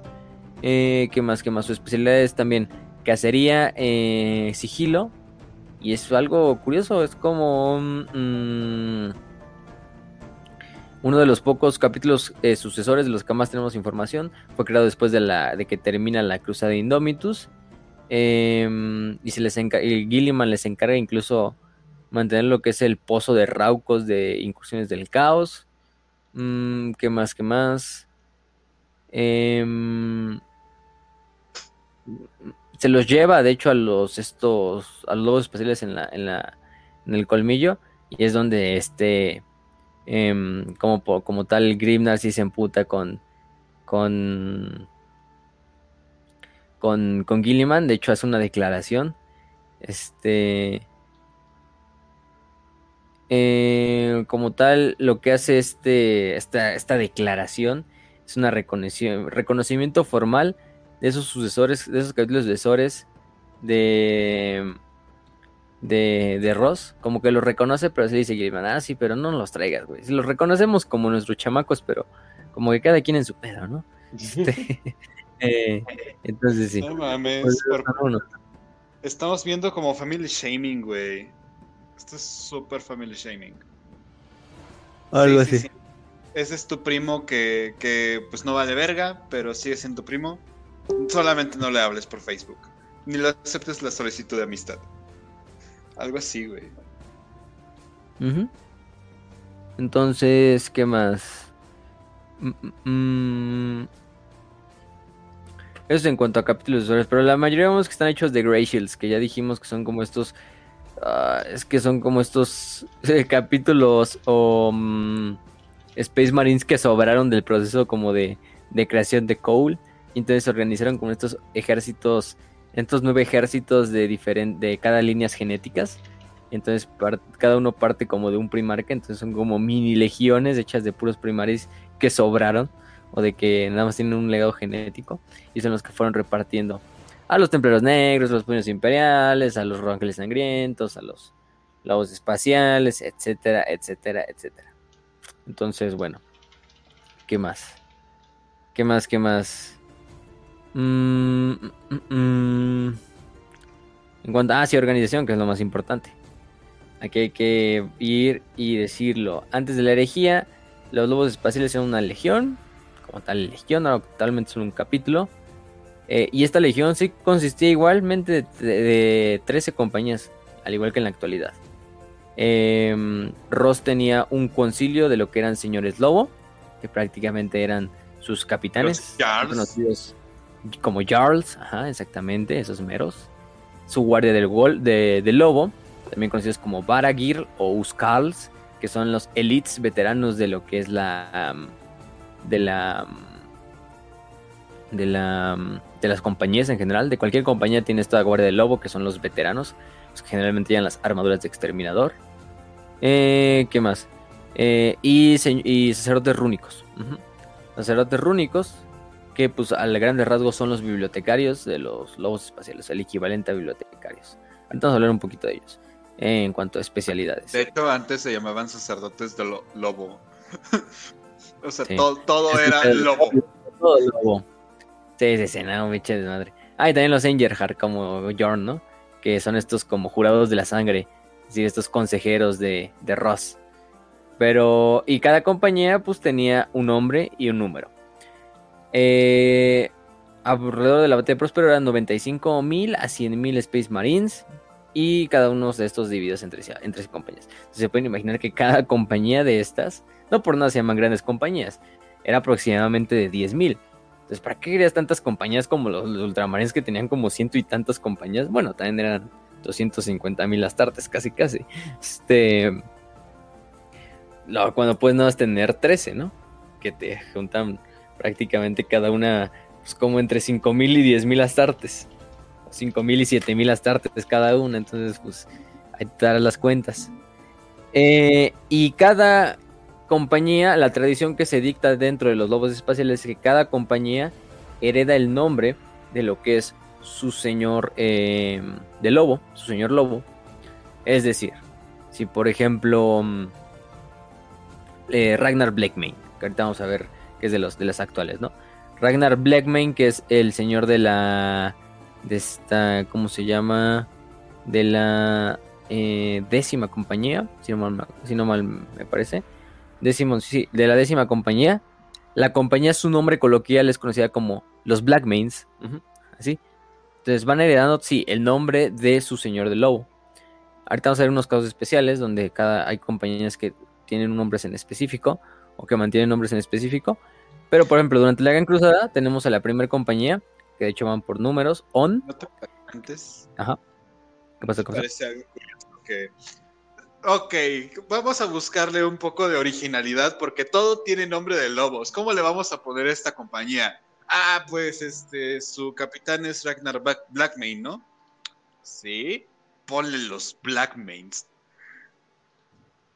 Eh, ¿Qué más? ¿Qué más? Su especialidad es también cacería, eh, sigilo. Y es algo curioso, es como mm, uno de los pocos capítulos eh, sucesores de los que más tenemos información. Fue creado después de, la, de que termina la cruzada de Indomitus. Eh, y se les Gilliman les encarga incluso mantener lo que es el pozo de Raucos de incursiones del caos. Mm, ¿Qué más? ¿Qué más? Eh, se los lleva, de hecho, a los estos, a los lobos espaciales en la, en la, en el colmillo, y es donde este, eh, como, como tal, Grimnar sí se emputa con, con, con, con Gilliman, de hecho hace una declaración, este, eh, como tal, lo que hace este, esta, esta declaración es una reconocimiento formal de esos sucesores, de esos capítulos sucesores de, de, de Ross, como que los reconoce, pero se dice Gilliman, ah, sí, pero no los traigas, güey. Si los reconocemos como nuestros chamacos, pero como que cada quien en su pedo, ¿no? Este, [laughs] [laughs] eh, entonces sí. No mames. Pues, por-. Estamos viendo como family shaming, güey. Esto es súper family shaming. Algo Sí, sí, así. sí. Ese es tu primo que, que pues no vale verga, pero sigue siendo tu primo. Solamente no le hables por Facebook. Ni le aceptes la solicitud de amistad. Algo así, güey. Entonces, ¿qué más? Mm, mm, mm. Eso en cuanto a capítulos usuarios, pero la mayoría vemos que están hechos de Grey Shields, que ya dijimos que son como estos. ah, es que son como estos [laughs] eh, capítulos o mm, Space Marines que sobraron del proceso como de, de creación de Cole. Y entonces se organizaron como estos ejércitos, estos nueve ejércitos de, diferen- de cada líneas genéticas. Entonces cada uno parte como de un primarca, entonces son como mini legiones hechas de puros primaris que sobraron o de que nada más tienen un legado genético y son los que fueron repartiendo a los templeros negros, a los puños imperiales, a los ángeles sangrientos, a los lobos espaciales, etcétera, etcétera, etcétera. Entonces, bueno, ¿qué más? ¿Qué más? ¿Qué más? Mm, mm, mm. En cuanto a, ah, sí, organización, que es lo más importante. Aquí hay que ir y decirlo. Antes de la herejía, los lobos espaciales eran una legión, como tal legión, ahora actualmente son un capítulo. Eh, y esta legión sí consistía igualmente de, de- de 13 compañías, al igual que en la actualidad. Em, Ross tenía un concilio de lo que eran señores lobo, que prácticamente eran sus capitanes, conocidos como Jarls, ajá, exactamente, esos meros. su guardia del, gol, de, del lobo, también conocidos como Baragir o Uskals, que son los elites veteranos de lo que es la... de la... de la... de las compañías en general. De cualquier compañía tiene esta guardia del lobo, que son los veteranos, los que generalmente llevan las armaduras de exterminador. Eh, ¿Qué más? Eh, y, y sacerdotes rúnicos. Ujú. Sacerdotes rúnicos, que pues al grandes rasgos son los bibliotecarios de los lobos espaciales, el equivalente a bibliotecarios. A hablar un poquito de ellos eh, en cuanto a especialidades. De hecho, antes se llamaban sacerdotes de lo- lobo. [laughs] o sea, Sí. todo, Es era lobo. Todo lobo. Sí, sí, sí, no, de madre. Ah, y también los Engerhard como Jorn, ¿no? Que son estos como jurados de la sangre. Sí, estos consejeros de, de Ross. Pero, y cada compañía pues tenía un nombre y un número. Eh, alrededor de la batalla Próspero eran 95.000 a 100.000 Space Marines. Y cada uno de estos divididos entre, entre compañías. Entonces, se pueden imaginar que cada compañía de estas, no por nada se llaman grandes compañías, era aproximadamente de 10.000. Entonces, ¿para qué querías tantas compañías como los, ultramarines que tenían como ciento y tantas compañías? Bueno, también eran 250 mil astartes, casi, casi. Este. cuando puedes nada más tener 13, ¿no? Que te juntan prácticamente cada una, pues como entre 5 mil y 10 mil astartes. 5 mil y 7 mil astartes cada una. Entonces, pues, hay que dar las cuentas. Eh, y cada compañía, la tradición que se dicta dentro de los lobos espaciales es que cada compañía hereda el nombre de lo que es su señor eh, de lobo, su señor lobo. Es decir, si por ejemplo mm, eh, Ragnar Blackmane, que ahorita vamos a ver que es de los de las actuales, ¿no? Ragnar Blackmane, que es el señor de la de esta, ¿cómo se llama? De la eh, décima compañía, si no mal, si no mal me parece. Décimo, sí, de la décima compañía. La compañía, su nombre coloquial es conocida como los Blackmanes. ujú, así. Entonces van heredando, sí, el nombre de su señor del lobo. Ahorita vamos a ver unos casos especiales donde cada, hay compañías que tienen nombres en específico o que mantienen nombres en específico. Pero, por ejemplo, durante la Gran Cruzada tenemos a la primera compañía, que de hecho van por números, ON. ¿No te acuerdas antes? ¿Qué pasó con eso? Parece algo curioso que... Ok, vamos a buscarle un poco de originalidad porque todo tiene nombre de lobos. ¿Cómo le vamos a poner a esta compañía? Ah, pues este, su capitán es Ragnar Black- Blackmane, ¿no? Sí, ponle los Blackmanes.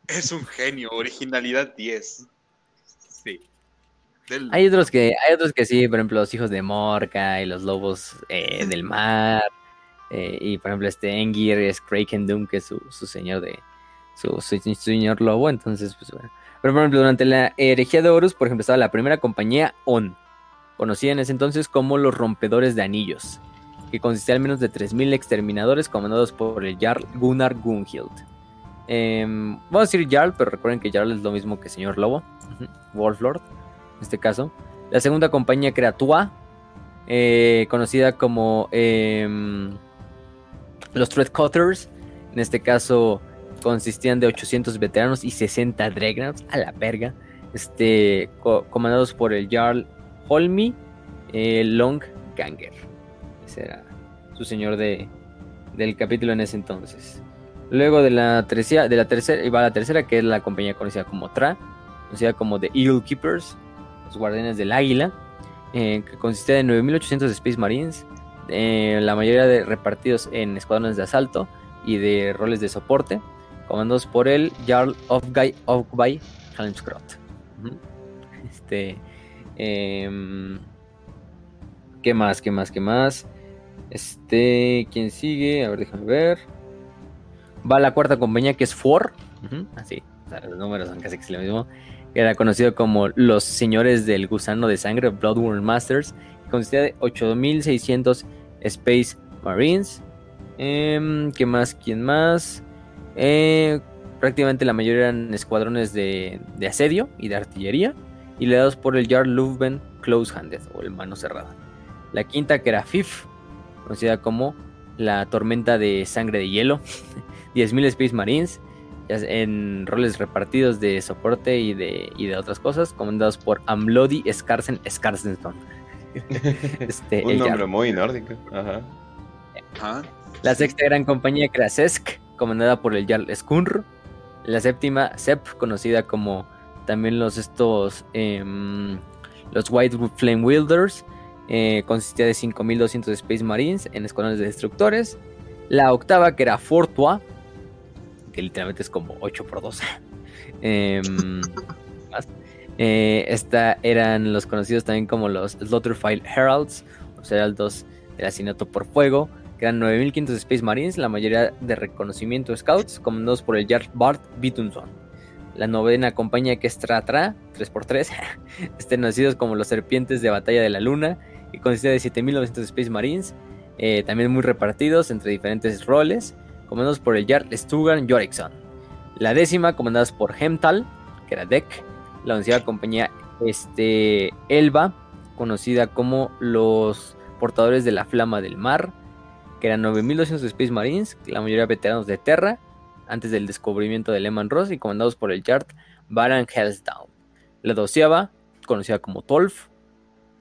Es un genio, originalidad 10. Hay otros que, hay otros que sí, por ejemplo, los hijos de Morca y los lobos eh, del mar. eh, y por ejemplo, este Engir es Kraken Doom, que es su, su señor de. Su, su- señor lobo. Entonces, pues bueno. Pero por ejemplo, durante la herejía de Horus, por ejemplo, estaba la primera compañía On. Conocida en ese entonces como los rompedores de anillos. Que consistía al menos de 3.000 exterminadores comandados por el Jarl Gunnar Gunhild. Em, vamos a decir Jarl, pero recuerden que Jarl es lo mismo que señor lobo. [laughs] Wolflord en este caso. La segunda compañía que era Tua, eh, conocida como em, los Threadcutters. En este caso consistían de 800 veteranos y 60 Dreadnoughts a la verga. Este, co- comandados por el Jarl Holmi eh, Longganger. Ese era su señor de, del capítulo en ese entonces. Luego de la, tercia- de la tercera, iba la tercera, que es la compañía conocida como Tra, conocida como The Eagle Keepers, los guardianes del águila, eh, que consistía de 9.800 Space Marines, eh, la mayoría de repartidos en escuadrones de asalto y de roles de soporte, comandados por el Jarl Ofgai Ofgai Helmskrot. Ujú. Este, em, ¿qué más? ¿Qué más? ¿Qué más? Este, ¿quién sigue? A ver, déjame ver. Va la cuarta compañía que es For. Así, o sea, los números son casi que lo mismo era conocido como los señores del gusano de sangre, Bloodworm Masters, que consistía de 8600 Space Marines. Em, ¿Qué más? ¿Quién más? Eh, prácticamente la mayoría eran escuadrones de, asedio y de artillería, y liderados por el Jarl Lufben Close Handed, o el mano cerrada. La quinta, que era FIF, conocida como la tormenta de sangre de hielo, [laughs] 10.000 Space Marines, en roles repartidos de soporte y de, y de otras cosas, comandados por Amlodi Skarsen Skarsensson. [laughs] este, Un nombre Jarl. muy nórdico. Ajá. Ajá. La sexta gran compañía que era Sesk, comandada por el Jarl Skunr. La séptima, Sep, conocida como también los estos em, los White Flame Wielders. Eh, consistía de 5200 Space Marines en escuadrones de destructores. La octava, que era Fortua, literalmente es como 8 por 2. [laughs] Em, eh, esta eran los conocidos también como los Slaughterfile Heralds, los heraldos del asesinato por fuego, que eran 9500 Space Marines, la mayoría de reconocimiento Scouts, comandados por el Jarl Bart Bitunson. La novena compañía que es Tratra, 3x3, [laughs] estén nacidos como los serpientes de batalla de la luna, y consistía de 7900 Space Marines, eh, también muy repartidos entre diferentes roles, comandados por el Jarl Stugan Jorikson. La décima, comandadas por Hemtal, que era Deck, la onceava compañía este, Elba, conocida como los portadores de la flama del mar, que eran 9200 Space Marines, la mayoría veteranos de Terra, antes del descubrimiento de Lehman Ross y comandados por el Yard Baran Hellsdown. La doceava, conocida como Tolf,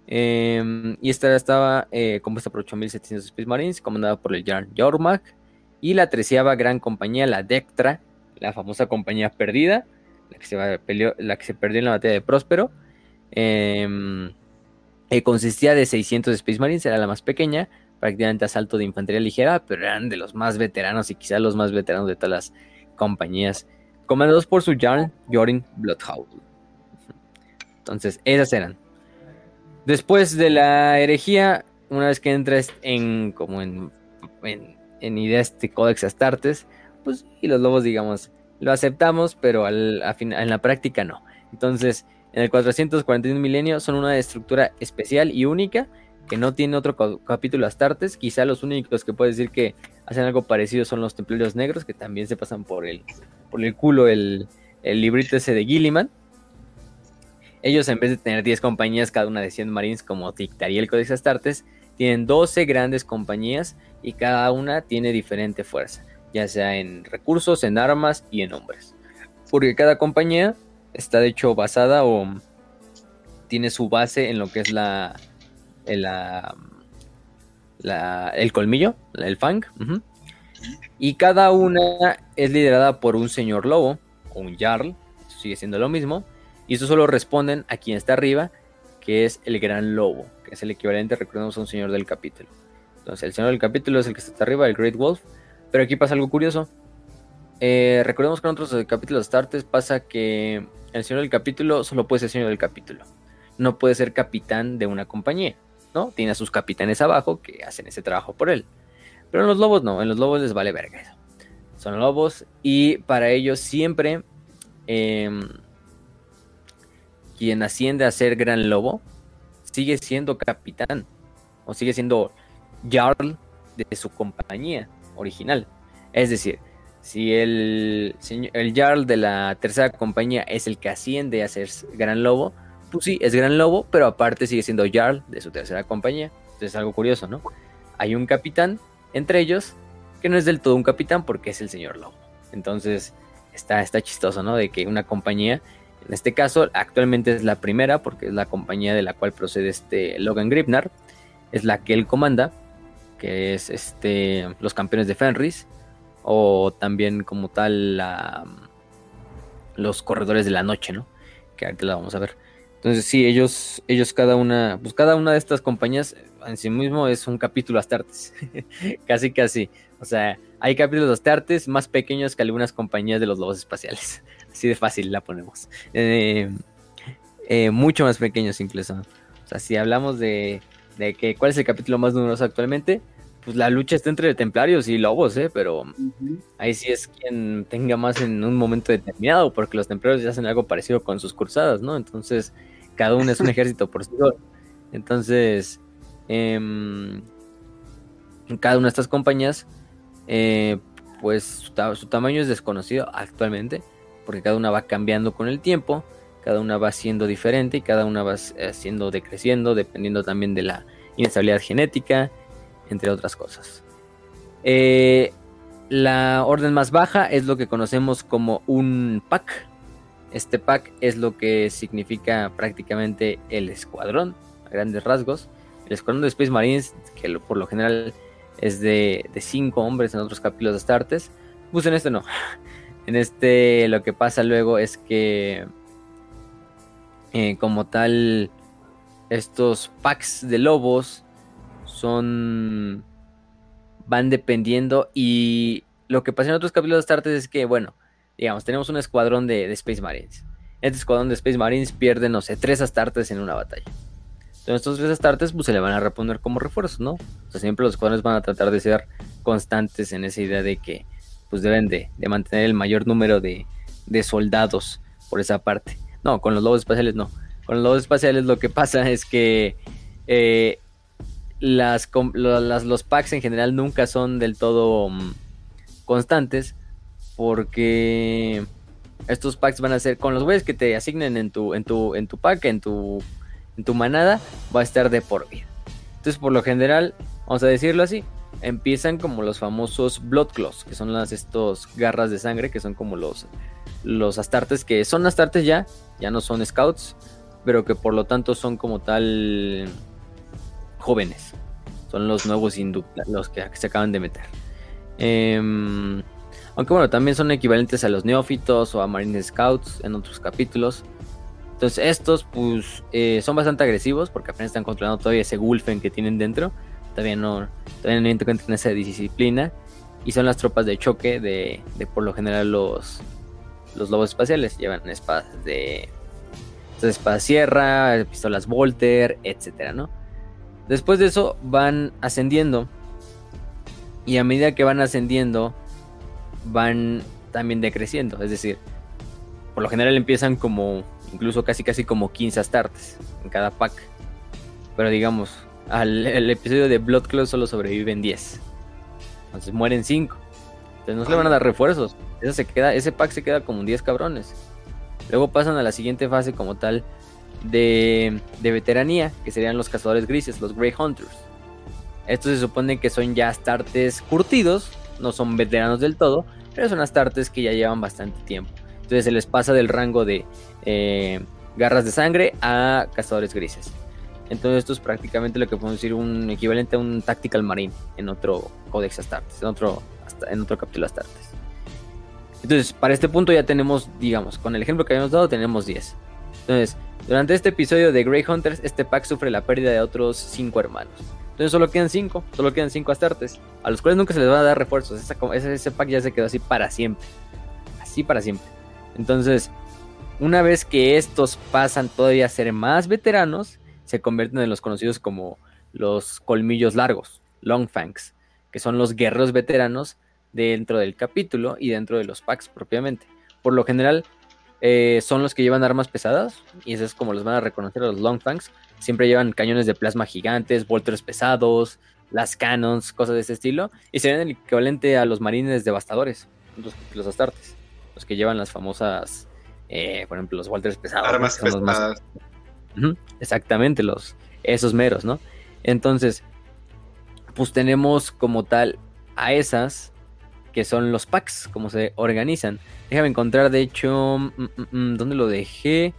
em, y esta estaba eh, compuesta por 8700 Space Marines, comandada por el Yard Jormak, y la treceava gran compañía, la Dectra, la famosa compañía perdida, la que se, la que se perdió en la batalla de Próspero. Em, eh, consistía de 600 Space Marines, era la más pequeña, prácticamente asalto de infantería ligera, pero eran de los más veteranos y quizás los más veteranos de todas las compañías, comandados por su Jarl Jorin Bloodhound. Entonces, esas eran. Después de la herejía, una vez que entras en como en, en ideas de Codex Astartes, pues y los lobos, digamos, lo aceptamos, pero al, en la práctica no. Entonces, en el 441 milenio son una estructura especial y única que no tiene otro capítulo Astartes. Quizá los únicos que puedo decir que hacen algo parecido son los Templarios Negros, que también se pasan por el, por el culo el, el librito ese de Gilliman. Ellos, en vez de tener 10 compañías, cada una de 100 marines, como dictaría el Codex Astartes, tienen 12 grandes compañías y cada una tiene diferente fuerza ya sea en recursos, en armas y en hombres. Porque cada compañía está de hecho basada o tiene su base en lo que es la, la, el colmillo, el fang. Y cada una es liderada por un señor lobo o un jarl, sigue siendo lo mismo. Y eso solo responden a quien está arriba, que es el gran lobo, que es el equivalente, recordemos, a un señor del capítulo. Entonces, el señor del capítulo es el que está arriba, el Great Wolf, pero aquí pasa algo curioso. Eh, recordemos que en otros capítulos de pasa que el señor del capítulo solo puede ser señor del capítulo. No puede ser capitán de una compañía, ¿no? Tiene a sus capitanes abajo que hacen ese trabajo por él. Pero en los lobos no, en los lobos les vale verga eso. Son lobos y para ellos siempre em, quien asciende a ser gran lobo sigue siendo capitán o sigue siendo jarl de su compañía original. Es decir, si el, el Jarl de la tercera compañía es el que asciende a ser Gran Lobo, pues sí, es Gran Lobo, pero aparte sigue siendo Jarl de su tercera compañía. Entonces es algo curioso, ¿no? Hay un capitán entre ellos que no es del todo un capitán porque es el señor Lobo. Entonces está, está chistoso, ¿no? De que una compañía, en este caso actualmente es la primera porque es la compañía de la cual procede este Logan Gripnar, es la que él comanda que es este los campeones de Fenris o también como tal la, los corredores de la noche, ¿no? Que ahorita la vamos a ver. Entonces sí, ellos ellos cada una pues cada una de estas compañías en sí mismo es un capítulo Astartes. [laughs] casi casi, o sea, hay capítulos Astartes más pequeños que algunas compañías de los lobos espaciales. [laughs] Así de fácil la ponemos. Eh, eh, mucho más pequeños incluso. O sea, si hablamos de de que cuál es el capítulo más numeroso actualmente, pues la lucha está entre templarios y lobos, ¿eh? Pero ahí sí es quien tenga más en un momento determinado, porque los templarios ya hacen algo parecido con sus cruzadas, ¿no? Entonces, cada uno es un [laughs] ejército por sí solo. Entonces, em, cada una de estas compañías, eh, pues su, su, tamaño es desconocido actualmente, porque cada una va cambiando con el tiempo cada una va siendo diferente y cada una va eh, siendo decreciendo dependiendo también de la inestabilidad genética, entre otras cosas. Eh, la orden más baja es lo que conocemos como un pack. Este pack es lo que significa prácticamente el escuadrón, a grandes rasgos. El escuadrón de Space Marines, que por lo general es de, de cinco hombres en otros capítulos de Astartes. Pues en este no. [laughs] En este lo que pasa luego es que eh, como tal estos packs de lobos son van dependiendo y lo que pasa en otros capítulos de Astartes es que bueno digamos tenemos un escuadrón de, de Space Marines. Este escuadrón de Space Marines pierde no sé tres Astartes en una batalla. Entonces estos tres Astartes pues se le van a reponer como refuerzos no o sea siempre los escuadrones van a tratar de ser constantes en esa idea de que pues deben de, mantener el mayor número de, soldados por esa parte. No, con los lobos espaciales no. Con los lobos espaciales lo que pasa es que eh, las, los packs en general nunca son del todo mm, constantes porque estos packs van a ser con los güeyes que te asignen en tu, en tu, en tu pack, en tu, en tu manada, va a estar de por vida. Entonces, por lo general, vamos a decirlo así, empiezan como los famosos Blood Claws, que son las estos garras de sangre, que son como los, los astartes, que son astartes ya, ya no son scouts, pero que por lo tanto son como tal jóvenes. Son los nuevos los que se acaban de meter. Em, aunque bueno, también son equivalentes a los neófitos o a Marine Scouts en otros capítulos. Entonces estos pues eh, son bastante agresivos porque apenas están controlando todavía ese Gulfen que tienen dentro todavía no, todavía no encuentran esa disciplina. Y son las tropas de choque de, por lo general los, los lobos espaciales. Llevan espadas de espadas sierra, pistolas Volter, etcétera, ¿no? Después de eso van ascendiendo. Y a medida que van ascendiendo, van también decreciendo. Es decir, por lo general empiezan como, incluso casi casi como 15 astartes en cada pack. Pero digamos, al episodio de Blood Claw solo sobreviven 10. Entonces mueren 5. Entonces no se le van a dar refuerzos. Se queda, ese pack se queda como 10 cabrones. Luego pasan a la siguiente fase como tal de, de veteranía, que serían los cazadores grises, los Grey Hunters. Estos se supone que son ya astartes curtidos, no son veteranos del todo, pero son astartes que ya llevan bastante tiempo. Entonces se les pasa del rango de eh, garras de sangre a cazadores grises. Entonces esto es prácticamente lo que podemos decir un equivalente a un Tactical Marine en otro Codex Astartes, en otro, en otro capítulo Astartes. Entonces, para este punto ya tenemos, digamos, con el ejemplo que habíamos dado, tenemos 10. Entonces, durante este episodio de Grey Hunters, este pack sufre la pérdida de otros 5 hermanos. Entonces solo quedan 5, solo quedan 5 Astartes, a los cuales nunca se les van a dar refuerzos. ese, ese pack ya se quedó así para siempre. Así para siempre. Entonces, una vez que estos pasan todavía a ser más veteranos, se convierten en los conocidos como los colmillos largos, long fangs, que son los guerreros veteranos dentro del capítulo y dentro de los packs propiamente. Por lo general eh, son los que llevan armas pesadas y eso es como los van a reconocer a los long fangs. Siempre llevan cañones de plasma gigantes, volters pesados, las cannons, cosas de ese estilo y serían el equivalente a los marines devastadores, los, astartes, los que llevan las famosas, eh, por ejemplo, los volters pesados. Armas pesadas exactamente, los, esos meros, ¿no? Entonces, pues tenemos como tal a esas que son los packs, como se organizan. Déjame encontrar, de hecho, mm, mm, mm, ¿dónde lo dejé?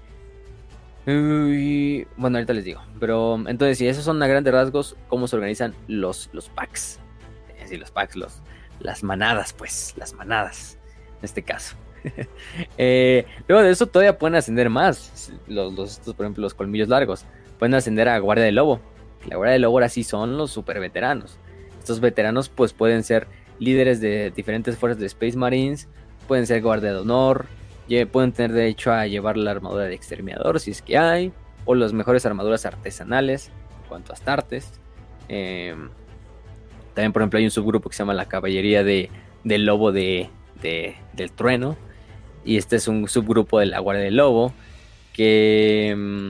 bueno, ahorita les digo. Pero entonces, si esos son a grandes rasgos, cómo se organizan los, los packs. Es decir, los packs, los, las manadas, pues, las manadas, en este caso. [laughs] Eh, luego de eso todavía pueden ascender más. Los, estos, por ejemplo, los colmillos largos. Pueden ascender a guardia de lobo. La guardia de lobo ahora sí son los super veteranos. Estos veteranos pues pueden ser líderes de diferentes fuerzas de Space Marines. Pueden ser guardia de honor. Pueden tener derecho a llevar la armadura de exterminador si es que hay. O las mejores armaduras artesanales en cuanto a astartes. Em, también por ejemplo hay un subgrupo que se llama la caballería de, del lobo de, del trueno y este es un subgrupo de la Guardia del Lobo, que mm,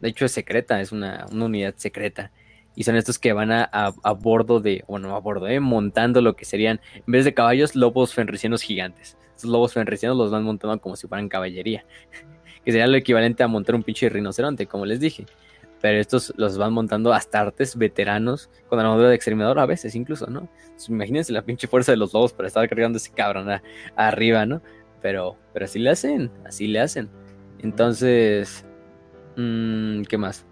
de hecho es secreta, es una, unidad secreta. Y son estos que van a, a, bordo de, bueno, a bordo, eh, montando lo que serían, en vez de caballos, lobos fenricianos gigantes. Estos lobos fenricianos los van montando como si fueran caballería. [laughs] que sería lo equivalente a montar un pinche rinoceronte, como les dije. Pero estos los van montando astartes, veteranos, con armadura de exterminador a veces incluso, ¿no? imagínense la pinche fuerza de los lobos para estar cargando ese cabrón arriba, ¿no? pero, pero así le hacen, así le hacen. Entonces, mm, ¿qué más?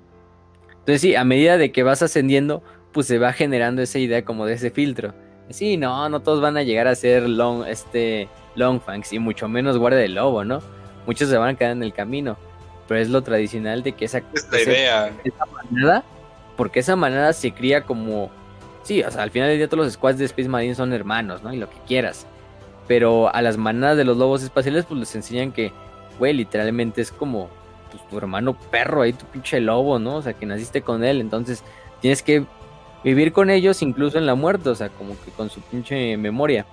Entonces sí, a medida de que vas ascendiendo, pues se va generando esa idea como de ese filtro. Sí, no, no todos van a llegar a ser long, este, Longfangs y mucho menos guardia del lobo, ¿no? Muchos se van a quedar en el camino, pero es lo tradicional de que esa, Esta idea. esa manada, porque esa manada se cría como, sí, o sea, al final del día todos los squads de Space Marine son hermanos, ¿no? Y lo que quieras, pero a las manadas de los lobos espaciales pues les enseñan que, güey, literalmente es como tu hermano perro ahí, tu pinche lobo, ¿no? O sea, que naciste con él, entonces tienes que vivir con ellos incluso en la muerte, o sea, como que con su pinche memoria.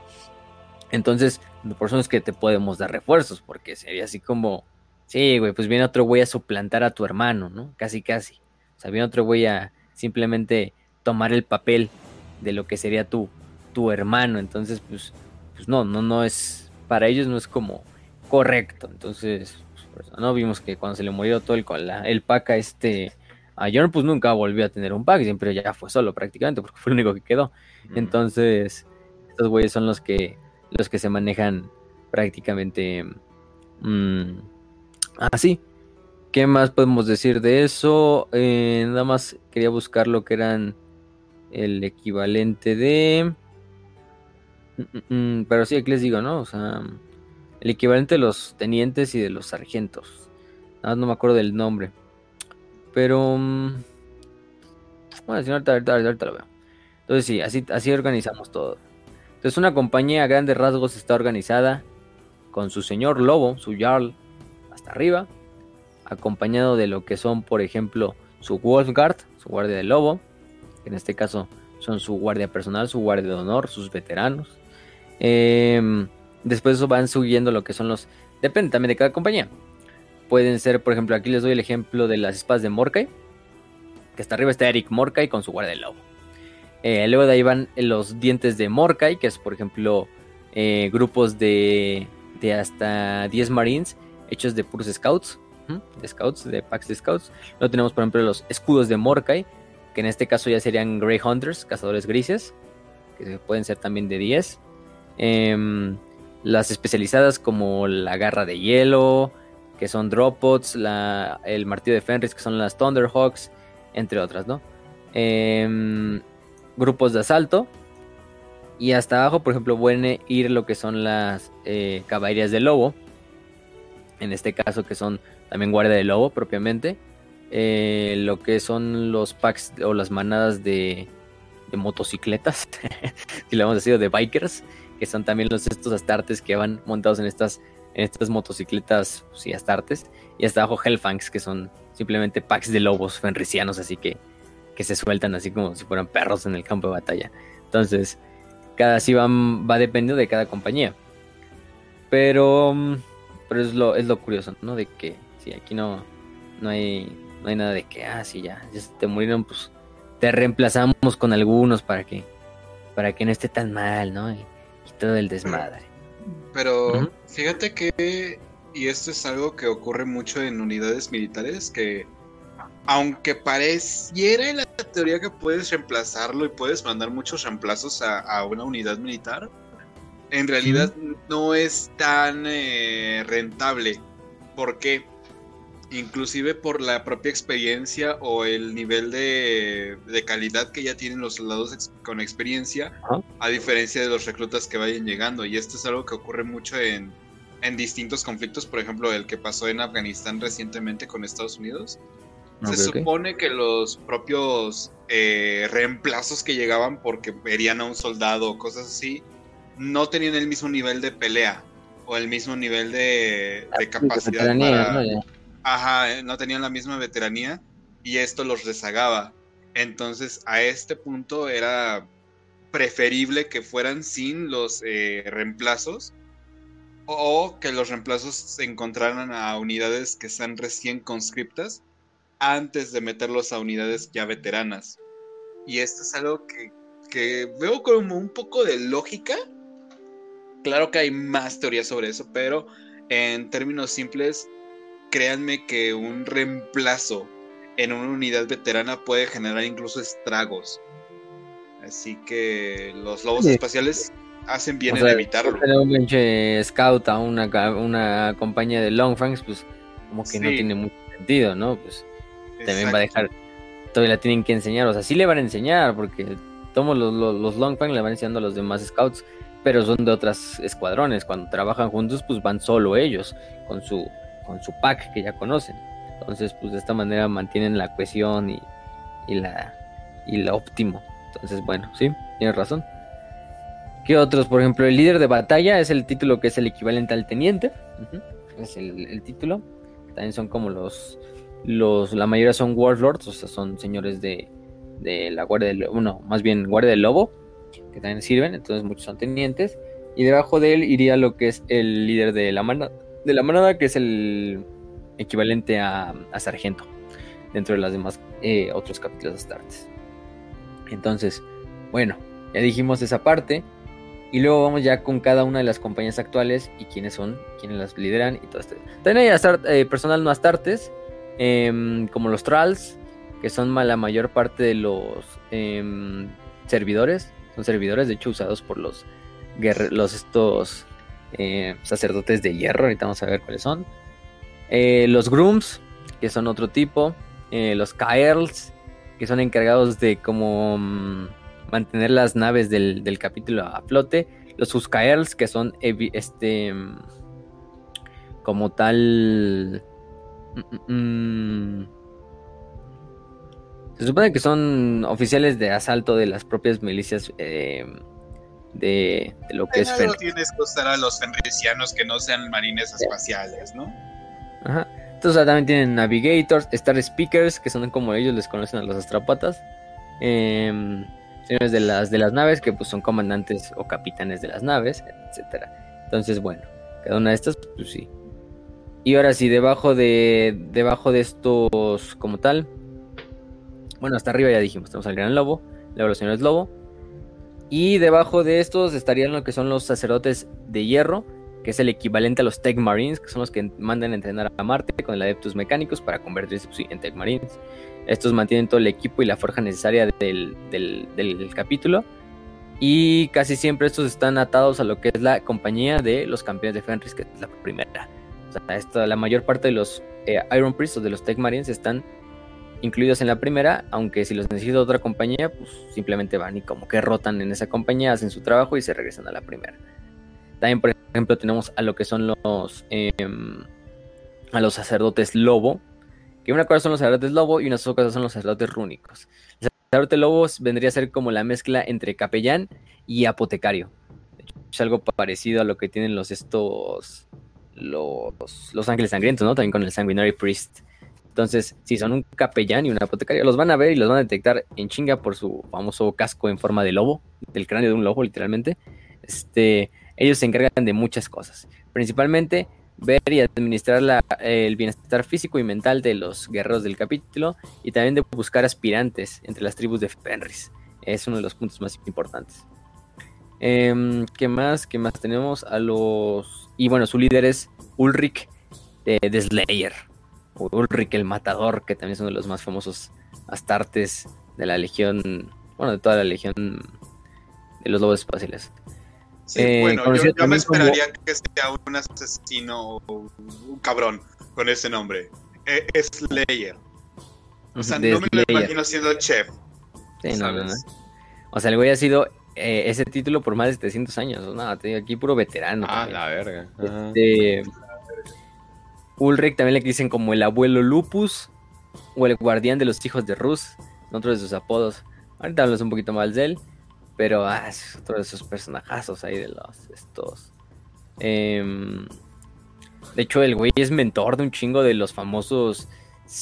Entonces, por eso es que te podemos dar refuerzos, porque sería así como, sí, güey, pues viene otro güey a suplantar a tu hermano, ¿no? Casi, casi. O sea, viene otro güey a simplemente tomar el papel de lo que sería tu, tu hermano. Entonces, pues, pues no, no, no es, para ellos no es como correcto. Entonces, ¿no? Vimos que cuando se le murió todo el, la- el pack a este, a Jorn, pues nunca volvió a tener un pack, siempre ya fue solo prácticamente, porque fue el único que quedó. Entonces, estos güeyes son los que los que se manejan prácticamente mm, así. ¿Qué más podemos decir de eso? Eh, nada más quería buscar lo que eran el equivalente de. Mm, mm, pero sí, aquí les digo, ¿no? O sea, el equivalente de los tenientes y de los sargentos. Nada más no me acuerdo del nombre. Pero. mm, Bueno, si no, ahorita, ahorita- ahorita lo veo. Entonces sí, así, así organizamos todo. Entonces una compañía a grandes rasgos está organizada con su señor lobo, su jarl, hasta arriba, acompañado de lo que son, por ejemplo, su Wolfguard, su guardia del lobo, en este caso son su guardia personal, su guardia de honor, sus veteranos. Em, después eso van subiendo lo que son los... Depende también de cada compañía. Pueden ser, por ejemplo, aquí les doy el ejemplo de las espadas de Morkai, que hasta arriba está Eric Morkai con su guardia del lobo. Eh, luego de ahí van los dientes de Morkai, que es por ejemplo eh, grupos de, de hasta 10 Marines hechos de puros scouts, de scouts, de packs de scouts. Luego tenemos por ejemplo los escudos de Morkai, que en este caso ya serían Grey Hunters, cazadores grises, que pueden ser también de 10. Em, las especializadas como la garra de hielo, que son Droppots, la, el martillo de Fenris, que son las Thunderhawks, entre otras, ¿no? Em, grupos de asalto. Y hasta abajo, por ejemplo, pueden ir lo que son las eh, caballerías de lobo. En este caso, que son también guardia de lobo propiamente. Eh, lo que son los packs o las manadas de, de motocicletas, [laughs] si le hemos decidido, de bikers, que son también los estos astartes que van montados en estas, en estas motocicletas, sí, astartes. Y hasta abajo Hellfangs, que son simplemente packs de lobos fenricianos, así que que se sueltan así como si fueran perros en el campo de batalla. Entonces, cada así va, va dependiendo de cada compañía. Pero, mm, pero es lo, es lo curioso, ¿no? De que si aquí no, no hay, no hay nada de que, ah, sí, ya, ya te murieron, pues te reemplazamos con algunos para que, para que no esté tan mal, ¿no? Y todo el desmadre. Pero fíjate que, y esto es algo que ocurre mucho en unidades militares, que aunque pareciera en la teoría que puedes reemplazarlo y puedes mandar muchos reemplazos a, a una unidad militar, en realidad no es tan eh, rentable. ¿Por qué? Inclusive por la propia experiencia o el nivel de, de calidad que ya tienen los soldados ex- con experiencia, a diferencia de los reclutas que vayan llegando. Y esto es algo que ocurre mucho en, en distintos conflictos, por ejemplo, el que pasó en Afganistán recientemente con Estados Unidos. Se supone que los propios eh, reemplazos que llegaban porque verían a un soldado o cosas así, no tenían el mismo nivel de pelea o el mismo nivel de, de capacidad para- ¿no? Ajá, eh, no tenían la misma veteranía y esto los rezagaba. Entonces, a este punto era preferible que fueran sin los eh, reemplazos o que los reemplazos se encontraran a unidades que están recién conscriptas antes de meterlos a unidades ya veteranas. Y esto es algo que, que veo como un poco de lógica. Claro que hay más teorías sobre eso, pero en términos simples, créanme que un reemplazo en una unidad veterana puede generar incluso estragos. Así que los lobos Sí. espaciales hacen bien O en sea, evitarlo. tener un pinche scout a una, una compañía de Longfangs, pues como que no tiene mucho sentido, ¿no? Pues también va a dejar todavía la tienen que enseñar. O sea, sí le van a enseñar, porque todos los, los, los Longfang le van enseñando a los demás scouts, pero son de otras escuadrones. Cuando trabajan juntos, pues van solo ellos, con su, con su pack que ya conocen. Entonces, pues de esta manera mantienen la cohesión y, la y lo óptimo. Entonces, bueno, sí, tienes razón. ¿Qué otros? Por ejemplo, el líder de batalla es el título que es el equivalente al teniente. Es el, título. También son como los, los. La mayoría son warlords, o sea, son señores de, de la guardia del. Bueno, más bien guardia del lobo, que también sirven. Entonces, muchos son tenientes. Y debajo de él iría lo que es el líder de la manada, de la manada que es el equivalente a, sargento dentro de las demás eh, otros capítulos de Astartes. Entonces, bueno, ya dijimos esa parte. Y luego vamos ya con cada una de las compañías actuales y quiénes son, quiénes las lideran y todo esto. También hay eh, personal no Astartes, em, como los Tralls, que son la mayor parte de los em, servidores. Son servidores, de hecho, usados por los, los estos eh, sacerdotes de hierro. Ahorita vamos a ver cuáles son. Eh, los Grooms, que son otro tipo. Eh, los Kaerls, que son encargados de como mm, mantener las naves del, del capítulo a flote. Los Huskaerls, que son este mm, como tal. mm, se supone que son oficiales de asalto de las propias milicias de, de lo que es Fenris. tienes que usar a los fenricianos que no sean marines espaciales, ¿no? Ajá. Entonces también tienen Navigators, Star Speakers, que son como ellos les conocen a los astropatas. Em, señores de las, de las naves, que pues son comandantes o capitanes de las naves, etcétera. Entonces, bueno, cada una de estas, pues sí. Y ahora sí, debajo de. Debajo de estos como tal. Bueno, hasta arriba ya dijimos, tenemos al gran lobo, luego los señores lobo. Y debajo de estos estarían lo que son los sacerdotes de hierro, que es el equivalente a los Tech Marines, que son los que mandan a entrenar a Marte con el Adeptus Mecánicos para convertirse pues, en Tech Marines. Estos mantienen todo el equipo y la forja necesaria del, del- del capítulo. Y casi siempre estos están atados a lo que es la compañía de los campeones de Fenris, que es la primera. O sea, esta- la mayor parte de los eh, Iron Priests o de los Tech Marines están incluidos en la primera, aunque si los necesita otra compañía, pues simplemente van y como que rotan en esa compañía, hacen su trabajo y se regresan a la primera. También, por ejemplo, tenemos a lo que son los em, a los sacerdotes lobo, que una cosa son los sacerdotes lobo y unas otras cosas son los sacerdotes rúnicos. El sacerdote lobo vendría a ser como la mezcla entre capellán y apotecario. Es algo parecido a lo que tienen los estos los, los ángeles sangrientos, ¿no? También con el sanguinary priest. Entonces, si son un capellán y un apotecario, los van a ver y los van a detectar en chinga por su famoso casco en forma de lobo, del cráneo de un lobo, literalmente. Este, ellos se encargan de muchas cosas, principalmente ver y administrar la- el bienestar físico y mental de los guerreros del capítulo y también de buscar aspirantes entre las tribus de Fenris. Es uno de los puntos más importantes. Em, ¿Qué más? ¿Qué más tenemos? A los... Y bueno, su líder es Ulrich de, de Slayer. O Ulrich el Matador, que también es uno de los más famosos astartes de la legión... Bueno, de toda la legión de los lobos espaciales. Sí, Eh, bueno, yo, me como- esperaría que sea un asesino o un cabrón con ese nombre. Eh, Es Slayer. O sea, De no me lo imagino siendo chef. Sí, no, no, no. O sea, el güey ha sido eh, ese título por más de 700 años. No, te digo, aquí puro veterano. Ah, también. la verga. Ajá. Este, Ulrich también le dicen como el abuelo Lupus o el guardián de los hijos de Rus, otro de sus apodos. Ahorita hablamos un poquito más de él, pero ah, es otro de esos personajazos ahí de los estos. Em, de hecho, el güey es mentor de un chingo de los famosos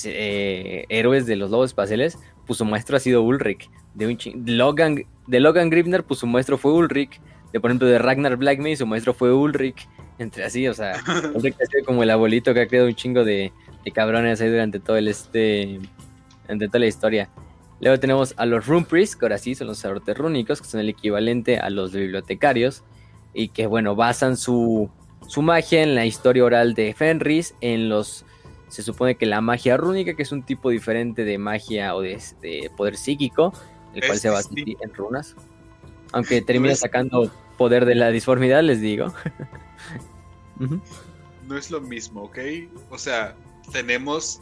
eh, héroes de los lobos espaciales. Pues su maestro ha sido Ulrich. De, un Logan, de Logan Gribner, pues su maestro fue Ulrich. De por ejemplo, de Ragnar Blackmane, su maestro fue Ulrich. Entre así, o sea, Ulrich ha sido como el abuelito que ha creado un chingo de, de cabrones ahí durante todo el este. Durante toda la historia. Luego tenemos a los Rune Priests, que ahora sí son los sacerdotes rúnicos, que son el equivalente a los bibliotecarios. Y que, bueno, basan su, su magia en la historia oral de Fenris, en los. Se supone que la magia rúnica, que es un tipo diferente de magia o de, de poder psíquico, el cual Es se basa en runas. Aunque termina sacando poder de la disformidad, les digo. [laughs] No es lo mismo, ¿ok? O sea, tenemos,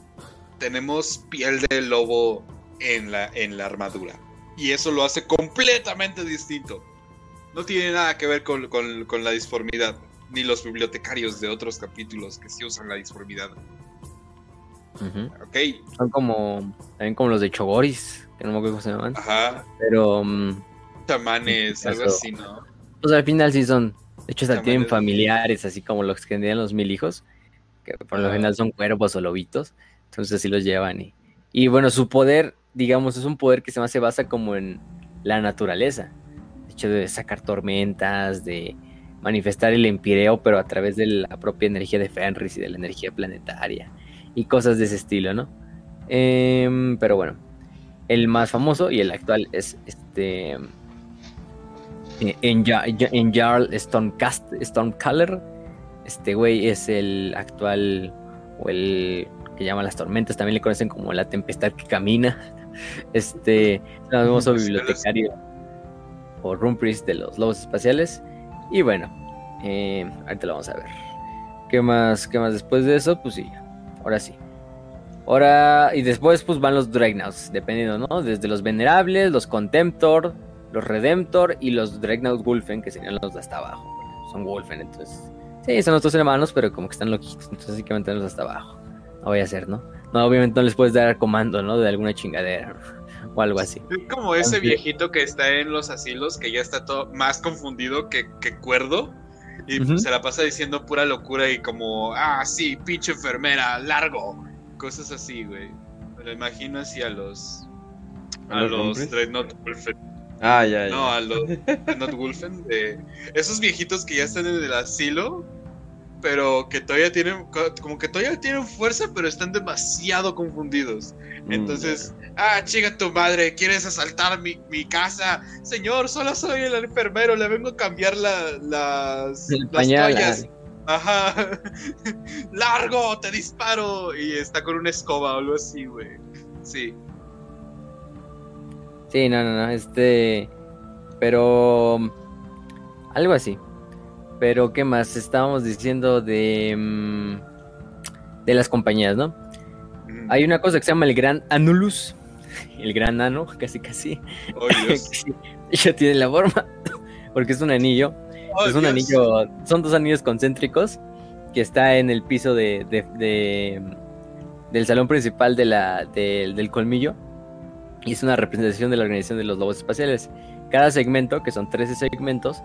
tenemos piel de lobo en la, en la armadura. Y eso lo hace completamente distinto. No tiene nada que ver con, con la disformidad, ni los bibliotecarios de otros capítulos que sí usan la disformidad. Ok. Son como. También como los de Chogoris, que no me acuerdo cómo se llaman. Ajá. Pero. Um, Chamanes, algo así, ¿no? Pues al final sí son. De hecho, hasta tienen familiares, así como los que tendrían los mil hijos. Que por lo general son cuervos o lobitos. Entonces así los llevan. Y, y bueno, su poder, digamos, es un poder que se, más se basa como en la naturaleza. De hecho, de sacar tormentas, de manifestar el empireo, pero a través de la propia energía de Fenris y de la energía planetaria y cosas de ese estilo, ¿no? Em, pero bueno, el más famoso y el actual es este en, en Jarl Stormcaller. Este güey es el actual o el que llaman las tormentas, también le conocen como la tempestad que camina. [laughs] Este, el famoso bibliotecario o Rumprist de los lobos espaciales. Y bueno, eh, ahorita lo vamos a ver. ¿Qué más? ¿Qué más después de eso? Pues sí, ahora sí. Ahora, y después pues van los Dreadnoughts, dependiendo, ¿no? Desde los Venerables, los Contemptor, los Redemptor y los Dreadnought Wolfen, que serían los de hasta abajo. Son Wolfen, entonces. Sí, son nuestros hermanos, pero como que están loquitos, entonces hay que mantenerlos hasta abajo. No voy a hacer, ¿no? No, obviamente no les puedes dar comando, ¿no? De alguna chingadera [laughs] o algo así. Es como ese viejito que está en los asilos, que ya está todo más confundido que, que cuerdo y se la pasa diciendo pura locura y como, ah, sí, pinche enfermera, largo. Cosas así, güey. Me lo imagino así a los. A, los Dreadnought Wolfen. Ah, ya, ya. No, a los Dreadnought Wolfen. De... Esos viejitos que ya están en el asilo pero que todavía tienen, como que todavía tienen fuerza, pero están demasiado confundidos. Mm, Entonces, ah, chica tu madre, ¿quieres asaltar mi, mi, casa? Señor, solo soy el enfermero, le vengo a cambiar la, las, las toallas. Ajá. [laughs] Largo, te disparo. Y está con una escoba o algo así, güey. Sí. Sí, no, no, no. Este. Pero. Algo así. Pero, ¿qué más? Estábamos diciendo de. Mm, de las compañías, ¿no? Hay una cosa que se llama el Gran Anulus. [laughs] El Gran Ano, casi, casi. Oh, Ya [laughs] tiene la forma. [laughs] Porque es un anillo. Oh, es un anillo. Son dos anillos concéntricos. Que está en el piso de, de, del salón principal de la, del colmillo. Y es una representación de la organización de los lobos espaciales. Cada segmento, que son 13 segmentos,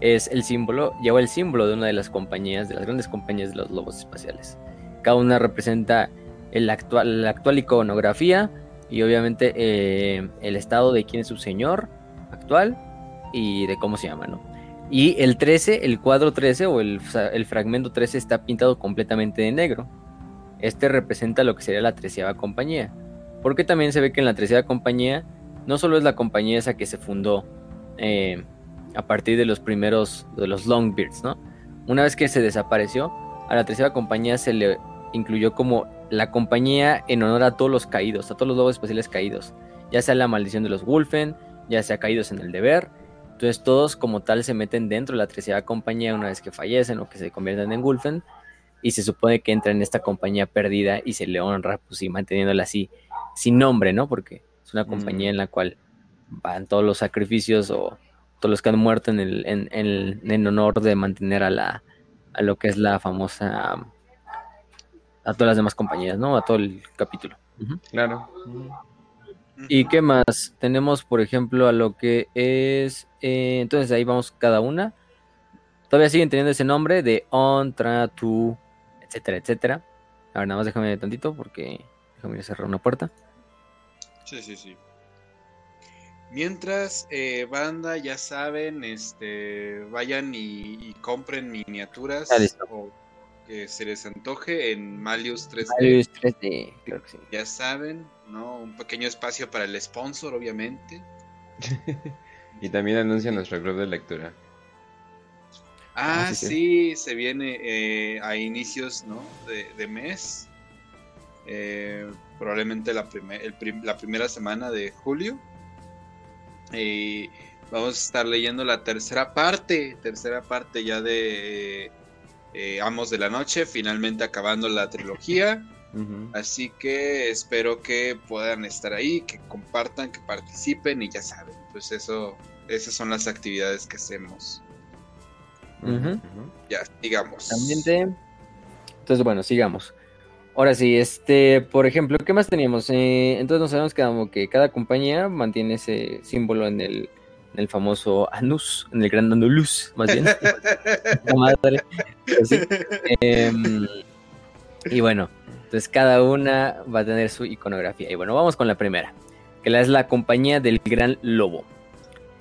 es el símbolo, lleva el símbolo de una de las compañías, de las grandes compañías de los lobos espaciales. Cada una representa la actual iconografía y obviamente eh, el estado de quién es su señor actual y de cómo se llama, ¿no? Y el 13, el cuadro 13 o el, el fragmento 13 está pintado completamente de negro. Este representa lo que sería la treceava compañía. Porque también se ve que en la treceava compañía no solo es la compañía esa que se fundó eh, a partir de los primeros, de los Longbeards, ¿no? Una vez que se desapareció, a la tercera compañía se le incluyó como la compañía en honor a todos los caídos, a todos los lobos espaciales caídos, ya sea la maldición de los Wolfen, ya sea caídos en el deber. Entonces todos como tal se meten dentro de la tercera compañía una vez que fallecen o que se convierten en Wolfen y se supone que entran en esta compañía perdida y se le honra pues y manteniéndola así sin nombre, ¿no? Porque es una compañía en la cual van todos los sacrificios o todos los que han muerto en, el, en, en, honor de mantener a, la, a lo que es la famosa, a todas las demás compañías, ¿no? A todo el capítulo. Claro. ¿Y qué más? Tenemos, por ejemplo, a lo que es, eh, entonces ahí vamos cada una. Todavía siguen teniendo ese nombre de on, tra, tu, etcétera, etcétera. A ver, nada más déjame tantito porque déjame cerrar una puerta. Sí, sí, sí. Mientras, eh, banda, ya saben, este, vayan y, compren miniaturas o que se les antoje en Malius 3D. Malius 3D, claro que sí. Ya saben, ¿no? Un pequeño espacio para el sponsor, obviamente. [laughs] y también anuncia nuestro club de lectura. Ah, sí, se viene eh, a inicios, ¿no? De, mes. Eh, probablemente la, la primera semana de julio y vamos a estar leyendo la tercera parte, tercera parte ya de eh, Amos de la Noche, finalmente acabando la trilogía. [laughs] Así que espero que puedan estar ahí, que compartan, que participen y ya saben, pues eso, esas son las actividades que hacemos. Ya. También Entonces, bueno, sigamos. Ahora sí, este, por ejemplo, ¿qué más teníamos? Eh, entonces nos quedado como que cada compañía mantiene ese símbolo en el, en el famoso anus, en el gran anulus, más bien. [laughs] Pero sí. Em, y bueno, entonces cada una va a tener su iconografía. Y bueno, vamos con la primera, que la es la compañía del Gran Lobo.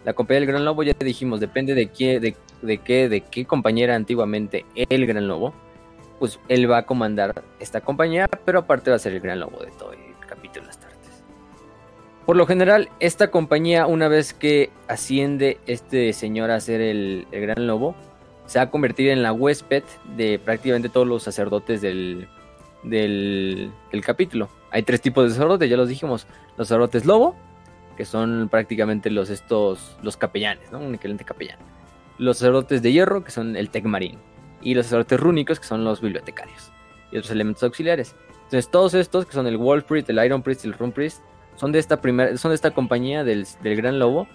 La compañía del Gran Lobo ya dijimos, depende de qué, de, de qué, de qué compañía era antiguamente el Gran Lobo. Pues él va a comandar esta compañía, pero aparte va a ser el Gran Lobo de todo el capítulo Astartes. Por lo general, esta compañía, una vez que asciende este señor a ser el, Gran Lobo, se va a convertir en la huésped de prácticamente todos los sacerdotes del, del, del capítulo. Hay tres tipos de sacerdotes, ya los dijimos. Los sacerdotes lobo, que son prácticamente los estos los capellanes, ¿no? Un equivalente capellán. Los sacerdotes de hierro, que son el Tecmarín. Y los sacerdotes rúnicos, que son los bibliotecarios. Y otros elementos auxiliares. Entonces, todos estos, que son el Wolf Priest, el Iron Priest y el Rune Priest, son de esta primera, son de esta compañía del, del Gran Lobo,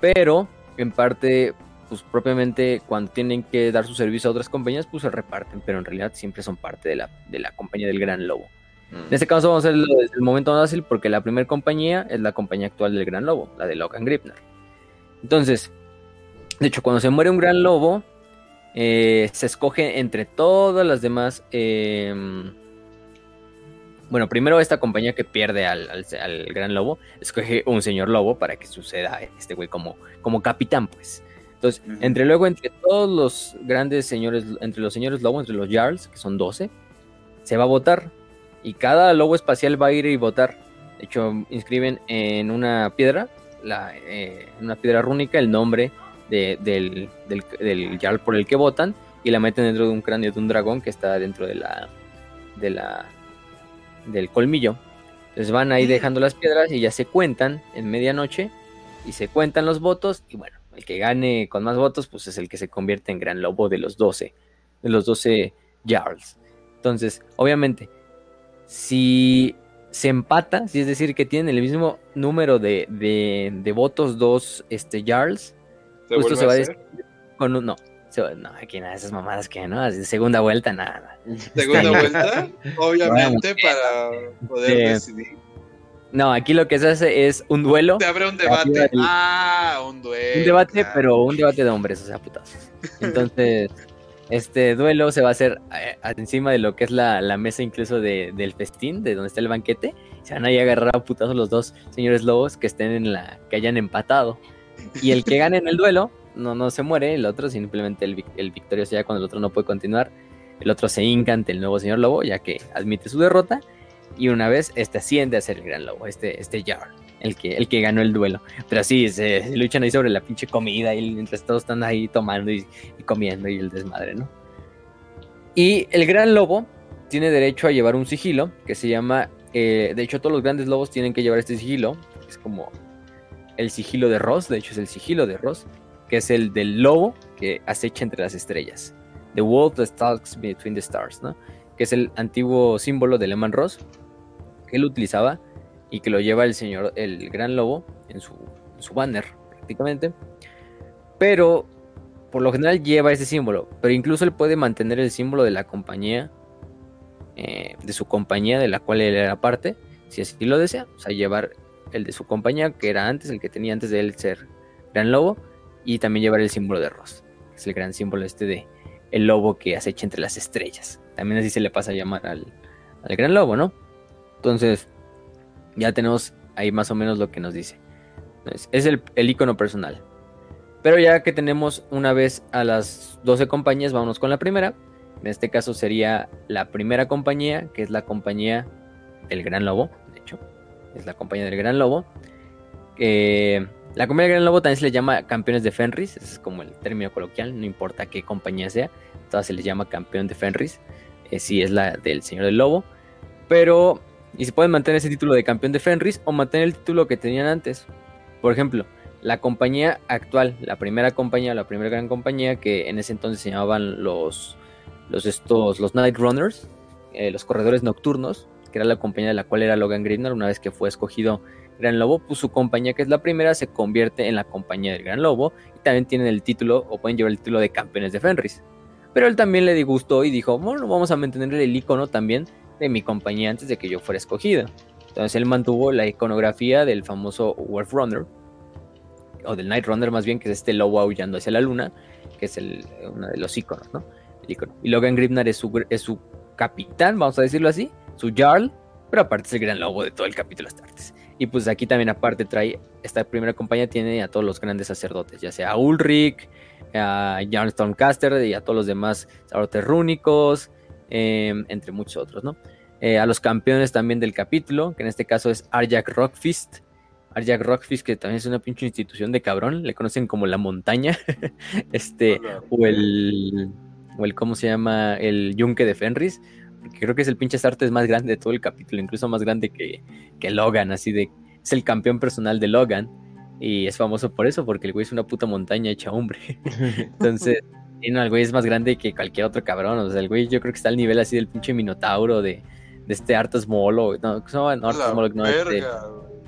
pero en parte, pues propiamente cuando tienen que dar su servicio a otras compañías, pues se reparten, pero en realidad siempre son parte de la, de la compañía del Gran Lobo. En este caso vamos a hacerlo desde el momento más fácil porque la primera compañía es la compañía actual del Gran Lobo, la de Logan Gripner. Entonces, de hecho, cuando se muere un Gran Lobo, eh, se escoge entre todas las demás. eh, bueno, primero esta compañía que pierde al, al- al Gran Lobo, escoge un señor lobo para que suceda este güey como, como capitán, pues. Entonces, entre luego, entre todos los grandes señores, entre los señores lobo, entre los Jarls, que son 12, se va a votar. Y cada lobo espacial va a ir y votar. De hecho, inscriben en una piedra, la, eh, en una piedra rúnica, el nombre de- del, del, del Jarl por el que votan. Y la meten dentro de un cráneo de un dragón que está dentro de la, de la, del colmillo. Entonces van ahí dejando las piedras y ya se cuentan en medianoche. Y se cuentan los votos. Y bueno, el que gane con más votos, pues es el que se convierte en gran lobo de los 12. De los 12 Jarls. Entonces, obviamente, si se empata, si es decir que tienen el mismo número de, de, de votos dos este, Jarls, ¿Se justo se va a hacer? decidir con un... No, se va- no, aquí nada, esas mamadas que no, así, segunda vuelta, nada. [laughs] Segunda vuelta, obviamente, para poder Sí. decidir. No, aquí lo que se hace es un duelo, Te abre un debate. Ah, un duelo. un debate, claro. pero un debate de hombres, o sea, putazos. Entonces, [laughs] este duelo se va a hacer eh, encima de lo que es la, la mesa incluso de- del festín, de donde está el banquete. Se van a ir a agarrar a putazos los dos señores lobos que estén en la, que hayan empatado. Y el que gane en el duelo, no, no se muere, el otro simplemente el, el victorioso ya cuando el otro no puede continuar, el otro se hinca ante el nuevo señor lobo, ya que admite su derrota. Y una vez este asciende a ser el gran lobo, este, este Jarl, el que, el que ganó el duelo. Pero sí, se, luchan ahí sobre la pinche comida y mientras todos están ahí tomando y, comiendo y el desmadre, ¿no? Y el gran lobo tiene derecho a llevar un sigilo que se llama, eh, de hecho todos los grandes lobos tienen que llevar este sigilo, es como el sigilo de Ross, de hecho es el sigilo de Ross, que es el del lobo que acecha entre las estrellas. The wolf that stalks between the stars, ¿no? Que es el antiguo símbolo de Lehman Ross que él utilizaba y que lo lleva el señor, el gran lobo, en su, banner, prácticamente. Pero por lo general lleva ese símbolo, pero incluso él puede mantener el símbolo de la compañía, eh, de su compañía de la cual él era parte, si así lo desea, o sea, llevar el de su compañía, que era antes, el que tenía antes de él ser gran lobo, y también llevar el símbolo de Ross, que es el gran símbolo este de el lobo que acecha entre las estrellas. También así se le pasa a llamar al, al gran lobo, ¿no? Entonces, ya tenemos ahí más o menos lo que nos dice. Es el, el icono personal. Pero ya que tenemos una vez a las 12 compañías, vámonos con la primera. En este caso sería la primera compañía, que es la compañía del Gran Lobo. Es la compañía del Gran Lobo. Eh, la compañía del Gran Lobo también se le llama campeones de Fenris. Es como el término coloquial, no importa qué compañía sea. Todas se les llama campeón de Fenris. Eh, si es la del Señor del Lobo. Pero, y se pueden mantener ese título de campeón de Fenris o mantener el título que tenían antes. Por ejemplo, la compañía actual, la primera compañía, la primera gran compañía que en ese entonces se llamaban los, los estos, los Night Runners, eh, los corredores nocturnos, que era la compañía de la cual era Logan Greener, una vez que fue escogido Gran Lobo, pues su compañía, que es la primera, se convierte en la compañía del Gran Lobo y también tienen el título o pueden llevar el título de campeones de Fenris. Pero él también le disgustó y dijo, bueno, vamos a mantener el icono también de mi compañía antes de que yo fuera escogido. Entonces él mantuvo la iconografía del famoso Wolf Runner, o del Night Runner más bien, que es este lobo aullando hacia la luna, que es el, uno de los iconos, ¿no? Y Logan Gribnar es su, es su capitán, vamos a decirlo así, su Jarl, pero aparte es el gran lobo de todo el capítulo Astartes. Y pues aquí también aparte trae, esta primera compañía tiene a todos los grandes sacerdotes, ya sea a Ulrich, a Jan Stormcaster y a todos los demás sacerdotes rúnicos, em, entre muchos otros, ¿no? Eh, a los campeones también del capítulo, que en este caso es Arjak Rockfist. Arjak Rockfist, que también es una pinche institución de cabrón, le conocen como la montaña, [laughs] este, o el, o el, ¿cómo se llama? El yunque de Fenris, porque creo que es el pinche Astartes más grande de todo el capítulo, incluso más grande que, que Logan, así de, es el campeón personal de Logan, y es famoso por eso, porque el güey es una puta montaña hecha hombre. [laughs] Entonces, el güey es más grande que cualquier otro cabrón, o sea, el güey yo creo que está al nivel así del pinche Minotauro de, de este Artas Molo, no, no, no, Artas no este,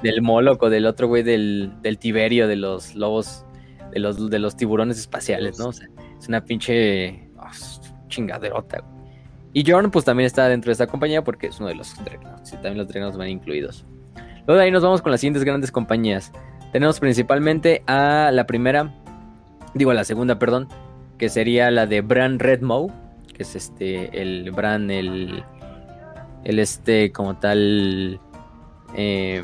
del Moloch o del otro güey del, del Tiberio, de los lobos, de los, de los tiburones espaciales, ¿no? O sea, es una pinche oh, chingaderota, güey. Y Jorn, pues también está dentro de esta compañía porque es uno de los Dreadnoughts. Y también los Dreadnoughts van incluidos. Luego de ahí nos vamos con las siguientes grandes compañías. Tenemos principalmente a la primera, digo a la segunda, perdón, que sería la de Bran Redmow, que es este, el Bran, el, el este, como tal, eh,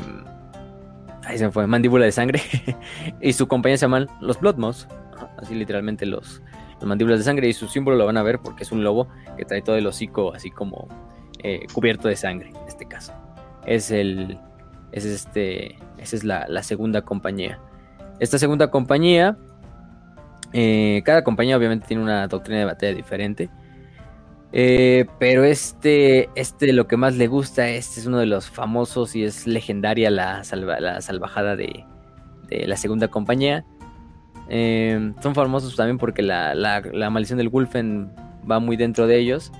ahí se me fue, mandíbula de sangre, [laughs] y su compañía se llaman los Bloodmoths, así literalmente los, mandíbulas de sangre y su símbolo lo van a ver porque es un lobo que trae todo el hocico así como eh, cubierto de sangre en este caso. Es el. Es este. Esa es la, segunda compañía. Esta segunda compañía. Eh, cada compañía obviamente tiene una doctrina de batalla diferente. Eh, pero este, este lo que más le gusta, este es uno de los famosos y es legendaria la, la salvajada de la segunda compañía. Eh, son famosos también porque la, maldición del Wolfen va muy dentro de ellos.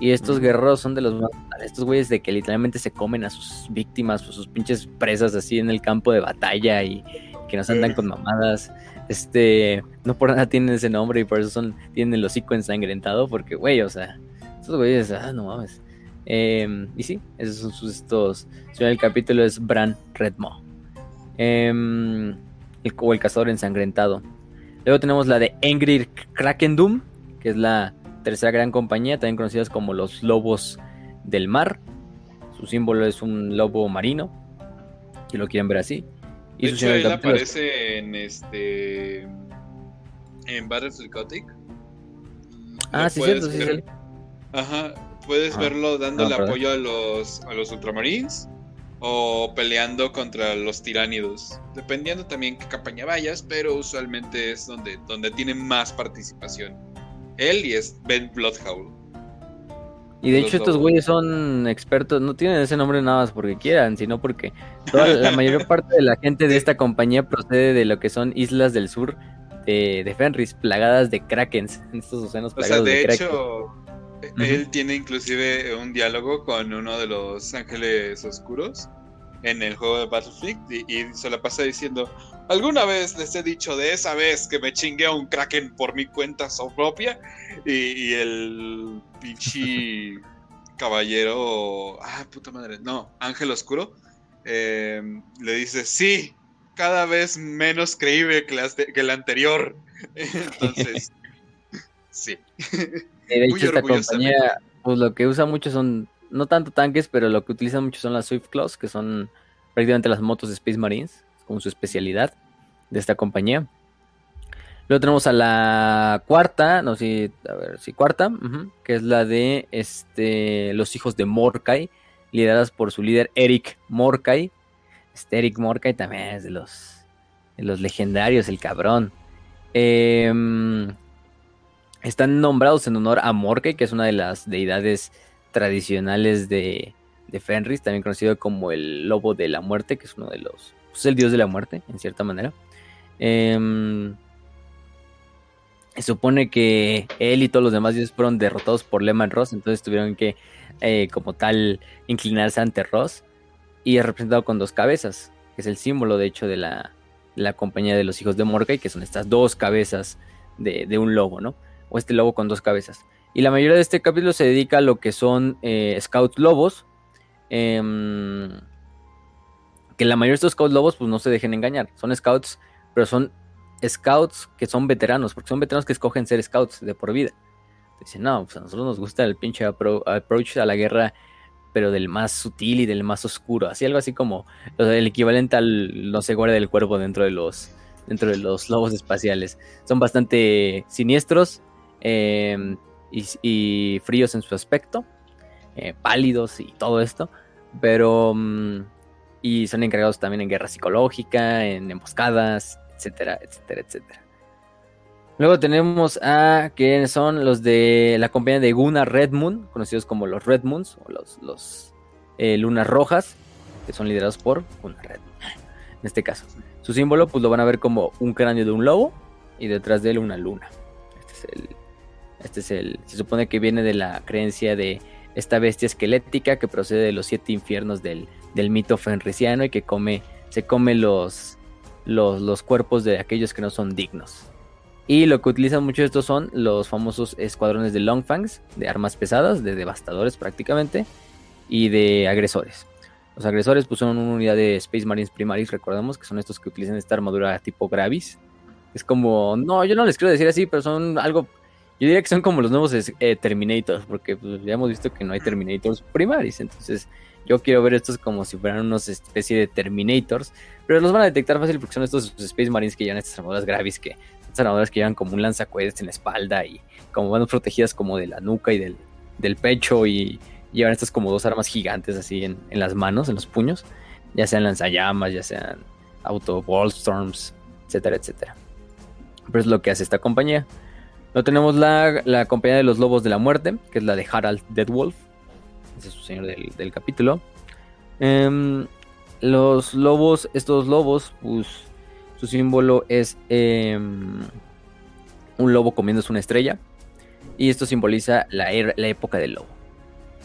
Y estos guerreros son de los más. Estos güeyes de que literalmente se comen a sus víctimas o sus pinches presas así en el campo de batalla y que nos andan con mamadas. Este. No por nada tienen ese nombre y por eso son tienen el hocico ensangrentado. Porque, güey, o sea. Estos güeyes, ah, no mames. Em, y sí, esos son sus estos. El capítulo es Bran Redmo. Eh, el, o el cazador ensangrentado. Luego tenemos la de Engrir Krakendum, que es la tercera gran compañía, también conocidas como los lobos del mar. Su símbolo es un lobo marino, si lo quieren ver así. Y de hecho, él aparece en este en Battlefield Gothic. Ah, sí, cierto, sí, sí. Ajá, puedes ah, verlo dándole apoyo a los, a los ultramarines o peleando contra los tiránidos, dependiendo también qué campaña vayas, pero usualmente es donde, donde tiene más participación. Él y es Ben Bloodhowl. Y de hecho estos güeyes son expertos, no tienen ese nombre nada más porque quieran, sino porque toda, la mayor parte de la gente de [laughs] esta compañía procede de lo que son islas del sur de, Fenris, plagadas de krakens, [laughs] en estos océanos plagados o sea, de, hecho, él tiene inclusive un diálogo con uno de los ángeles oscuros en el juego de Battlefield y, se la pasa diciendo, alguna vez les he dicho de esa vez que me chingué a un kraken por mi cuenta propia y, el pinche [laughs] caballero, ah, puta madre, no, ángel oscuro, em, le dice, sí, cada vez menos creíble que, que el anterior. [laughs] Entonces, [laughs] sí. De hecho, esta compañía, pues lo que usa mucho son, no tanto tanques, pero lo que utiliza mucho son las Swift Claws, que son prácticamente las motos de Space Marines, como su especialidad de esta compañía. Luego tenemos a la cuarta, no sé, a ver, sí, cuarta, que es la de este, los hijos de Morkai, lideradas por su líder Eric Morkai. Este Eric Morkai también es de los, de los legendarios, el cabrón. Eh, están nombrados en honor a Morke, que es una de las deidades tradicionales de, Fenris, también conocido como el lobo de la muerte, que es uno de los. Pues el dios de la muerte, en cierta manera. Em, Se supone que él y todos los demás dioses fueron derrotados por Lehman Ross, entonces tuvieron que, eh, como tal, inclinarse ante Ross. Y es representado con dos cabezas, que es el símbolo, de hecho, de la, la compañía de los hijos de Mordecai, que son estas dos cabezas de, de, un lobo, ¿no? O este lobo con dos cabezas. Y la mayoría de este capítulo se dedica a lo que son eh, scouts lobos. Eh, que la mayoría de estos scouts lobos, pues no se dejen engañar. Son scouts, pero son scouts que son veteranos, porque son veteranos que escogen ser scouts de por vida. Dicen, no, pues a nosotros nos gusta el pinche approach a la guerra, pero del más sutil y del más oscuro. Así algo así como el equivalente al no sé, guardia del cuerpo dentro de los dentro de los lobos espaciales. Son bastante siniestros eh, y, fríos en su aspecto, eh, pálidos y todo esto, pero um, y son encargados también en guerra psicológica, en emboscadas, etcétera, etcétera, etcétera. Luego tenemos a que son los de la compañía de Guna Red Moon, conocidos como los Red Moons o los, eh, lunas rojas, que son liderados por Guna Red Moon. En este caso, su símbolo, pues lo van a ver como un cráneo de un lobo y detrás de él una luna. Este es el, este es el, se supone que viene de la creencia de esta bestia esquelética que procede de los siete infiernos del, del mito fenriciano y que come, se come los, los, los cuerpos de aquellos que no son dignos. Y lo que utilizan mucho estos son los famosos escuadrones de Longfangs, de armas pesadas, de devastadores prácticamente, y de agresores. Los agresores pues son una unidad de Space Marines Primaris, recordamos que son estos que utilizan esta armadura tipo Gravis. Es como, no, yo no les quiero decir así, pero son algo, yo diría que son como los nuevos eh, Terminators, porque pues, ya hemos visto que no hay Terminators Primaris, entonces yo quiero ver estos como si fueran unos especie de Terminators, pero los van a detectar fácil porque son estos Space Marines que llevan estas armaduras Gravis que estas armaduras que llevan como un lanzacohetes en la espalda y como van protegidas como de la nuca y del, del pecho y llevan estas como dos armas gigantes así en, en, las manos, en los puños, ya sean lanzallamas, ya sean auto storms, etcétera, etcétera. Pero es lo que hace esta compañía. Luego tenemos la, la, compañía de los lobos de la muerte, que es la de Harald Deadwolf. Ese es su señor del, del capítulo. Um, los lobos, estos lobos, pues su símbolo es eh, un lobo comiéndose una estrella. Y esto simboliza la, er la, época del lobo.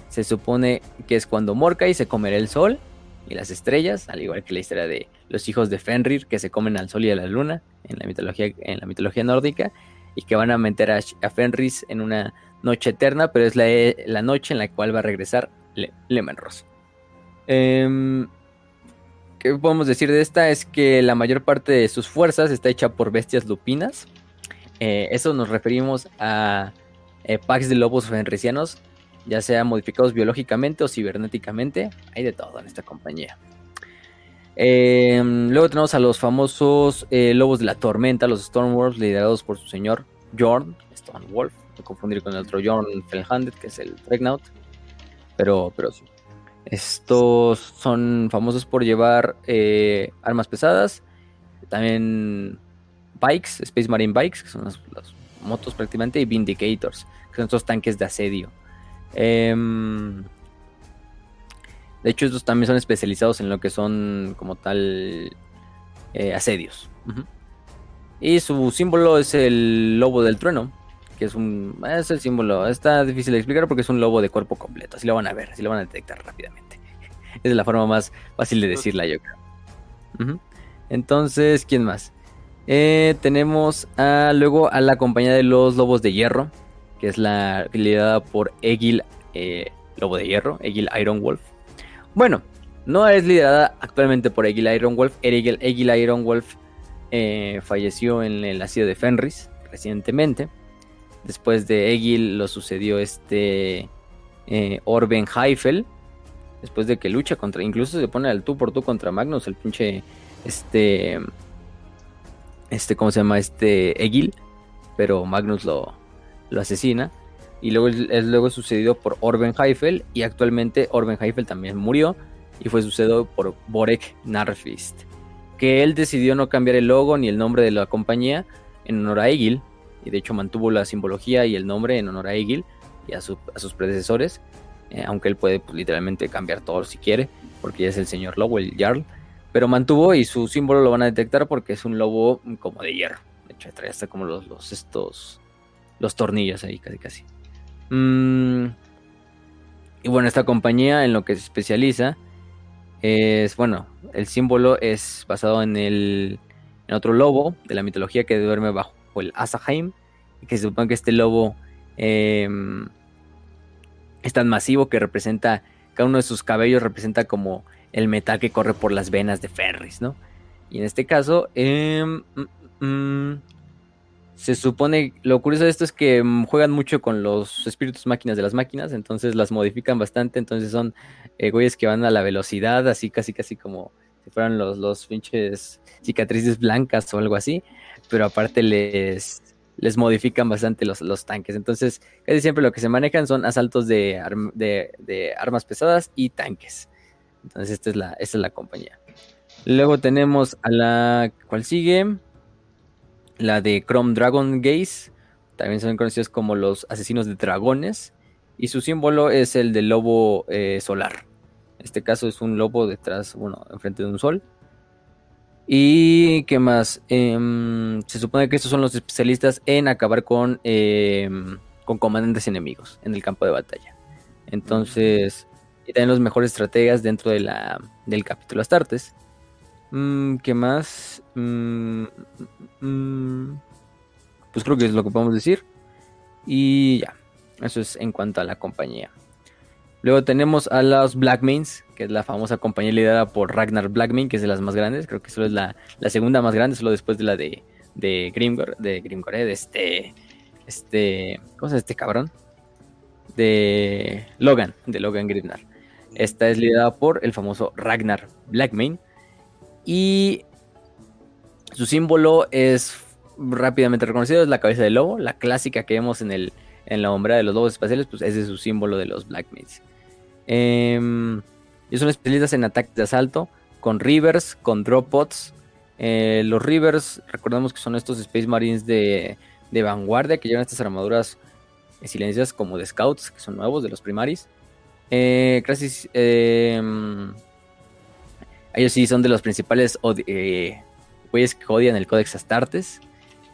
Se supone que es cuando Morkai se comerá el sol y las estrellas, al igual que la historia de los hijos de Fenrir que se comen al sol y a la luna en la mitología, en la mitología nórdica. Y que van a meter a, Fenris en una noche eterna, pero es la, la, noche en la cual va a regresar Le Lemenros. Eh, ¿Qué podemos decir de esta? Es que la mayor parte de sus fuerzas está hecha por bestias lupinas. Eh, eso nos referimos a eh, packs de lobos fenricianos, ya sea modificados biológicamente o cibernéticamente. Hay de todo en esta compañía. Eh, luego tenemos a los famosos eh, lobos de la tormenta, los Stormwolves, liderados por su señor Jorn Stormwolf. No confundir con el otro Jorn Felhanded, que es el Pregnaut. Pero, pero sí. Estos son famosos por llevar eh, armas pesadas, también bikes, Space Marine Bikes, que son las, las, motos prácticamente, y Vindicators, que son estos tanques de asedio. De hecho, estos también son especializados en lo que son como tal eh, asedios. Uh -huh. Y su símbolo es el lobo del trueno, que es un es el símbolo, está difícil de explicar porque es un lobo de cuerpo completo, así lo van a ver, así lo van a detectar rápidamente. Esa [laughs] es la forma más fácil de decirla, yo creo. Uh -huh. Entonces, ¿quién más? Eh, tenemos a, luego a la compañía de los lobos de hierro, que es la liderada por Egil eh, Lobo de Hierro, Egil Iron Wolf. Bueno, no es liderada actualmente por Egil Iron Wolf, Egil, Egil Iron Wolf eh, falleció en el asedio de Fenris recientemente. Después de Egil lo sucedió este eh, Orben Heifel. Después de que lucha contra. Incluso se pone al tú por tú contra Magnus, el pinche. Este. Este, ¿cómo se llama? Este Egil. Pero Magnus lo, lo asesina. Y luego es luego sucedido por Orben Heifel. Y actualmente Orben Heifel también murió. Y fue sucedido por Borek Narfist. Que él decidió no cambiar el logo ni el nombre de la compañía en honor a Egil y de hecho mantuvo la simbología y el nombre en honor a Egil y a, su, a sus predecesores, eh, aunque él puede pues, literalmente cambiar todo si quiere, porque ya es el señor lobo, el Jarl, pero mantuvo y su símbolo lo van a detectar porque es un lobo como de hierro, hecho, trae hasta como los, los estos los tornillos ahí, casi casi. Mm, y bueno, esta compañía en lo que se especializa es, bueno, el símbolo es basado en el en otro lobo de la mitología que duerme bajo el Asaheim y que se supone que este lobo em, es tan masivo que representa cada uno de sus cabellos representa como el metal que corre por las venas de Ferris, ¿no? Y en este caso, em, mm, mm, se supone, lo curioso de esto es que mm, juegan mucho con los espíritus máquinas de las máquinas, entonces las modifican bastante, entonces son eh, güeyes que van a la velocidad, así casi casi como si fueran los, los pinches cicatrices blancas o algo así, pero aparte les, les modifican bastante los, los tanques, entonces casi siempre lo que se manejan son asaltos de, de, armas pesadas y tanques, entonces esta es la, esta es la compañía. Luego tenemos a la, ¿cuál sigue? La de Chrome Dragon Gaze, también son conocidos como los asesinos de dragones, y su símbolo es el del lobo eh, solar. En este caso es un lobo detrás, bueno, enfrente de un sol. Y qué más, em, se supone que estos son los especialistas en acabar con, em, con comandantes enemigos en el campo de batalla. Entonces, y también los mejores estrategas dentro de la, del capítulo Astartes. Mm, ¿Qué más? Mm, mm, pues creo que es lo que podemos decir. Y ya, eso es en cuanto a la compañía. Luego tenemos a los Blackmains, que es la famosa compañía liderada por Ragnar Blackmain, que es de las más grandes. Creo que solo es la, segunda más grande, solo después de la de, de de Grimgor, eh, de este, este, ¿cómo se llama este cabrón? De Logan, de Logan Grimnar. Esta es liderada por el famoso Ragnar Blackmain, y su símbolo es rápidamente reconocido, es la cabeza del lobo, la clásica que vemos en, el, en la hombrera de los lobos espaciales, pues ese es su símbolo de los Black Mates. Eh, ellos son especialistas en ataques de asalto, con Rivers, con Drop Pods. Eh, los Rivers, recordemos que son estos Space Marines de, de vanguardia que llevan estas armaduras silenciosas como de Scouts, que son nuevos de los primaris. Eh, eh ellos sí son de los principales eh, güeyes que odian el Codex Astartes.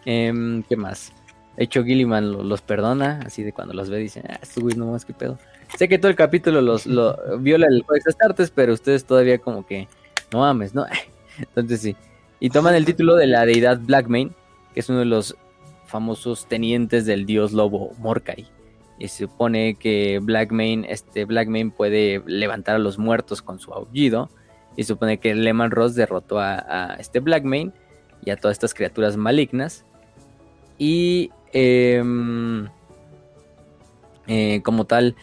Em, ¿Qué más? De hecho, Gilliman los perdona, así de cuando los ve, dicen, ah, estos güeyes no más que pedo. Sé que todo el capítulo los [laughs] viola el Codex Astartes, pero ustedes todavía como que no mames, ¿no? [laughs] Entonces sí. Y toman el título de la deidad Blackmane, que es uno de los famosos tenientes del dios lobo Morkai. Y se supone que Blackmane, este Blackmane puede levantar a los muertos con su aullido y supone que Lehman Ross derrotó a, este Blackmane y a todas estas criaturas malignas. Y em, eh, como tal,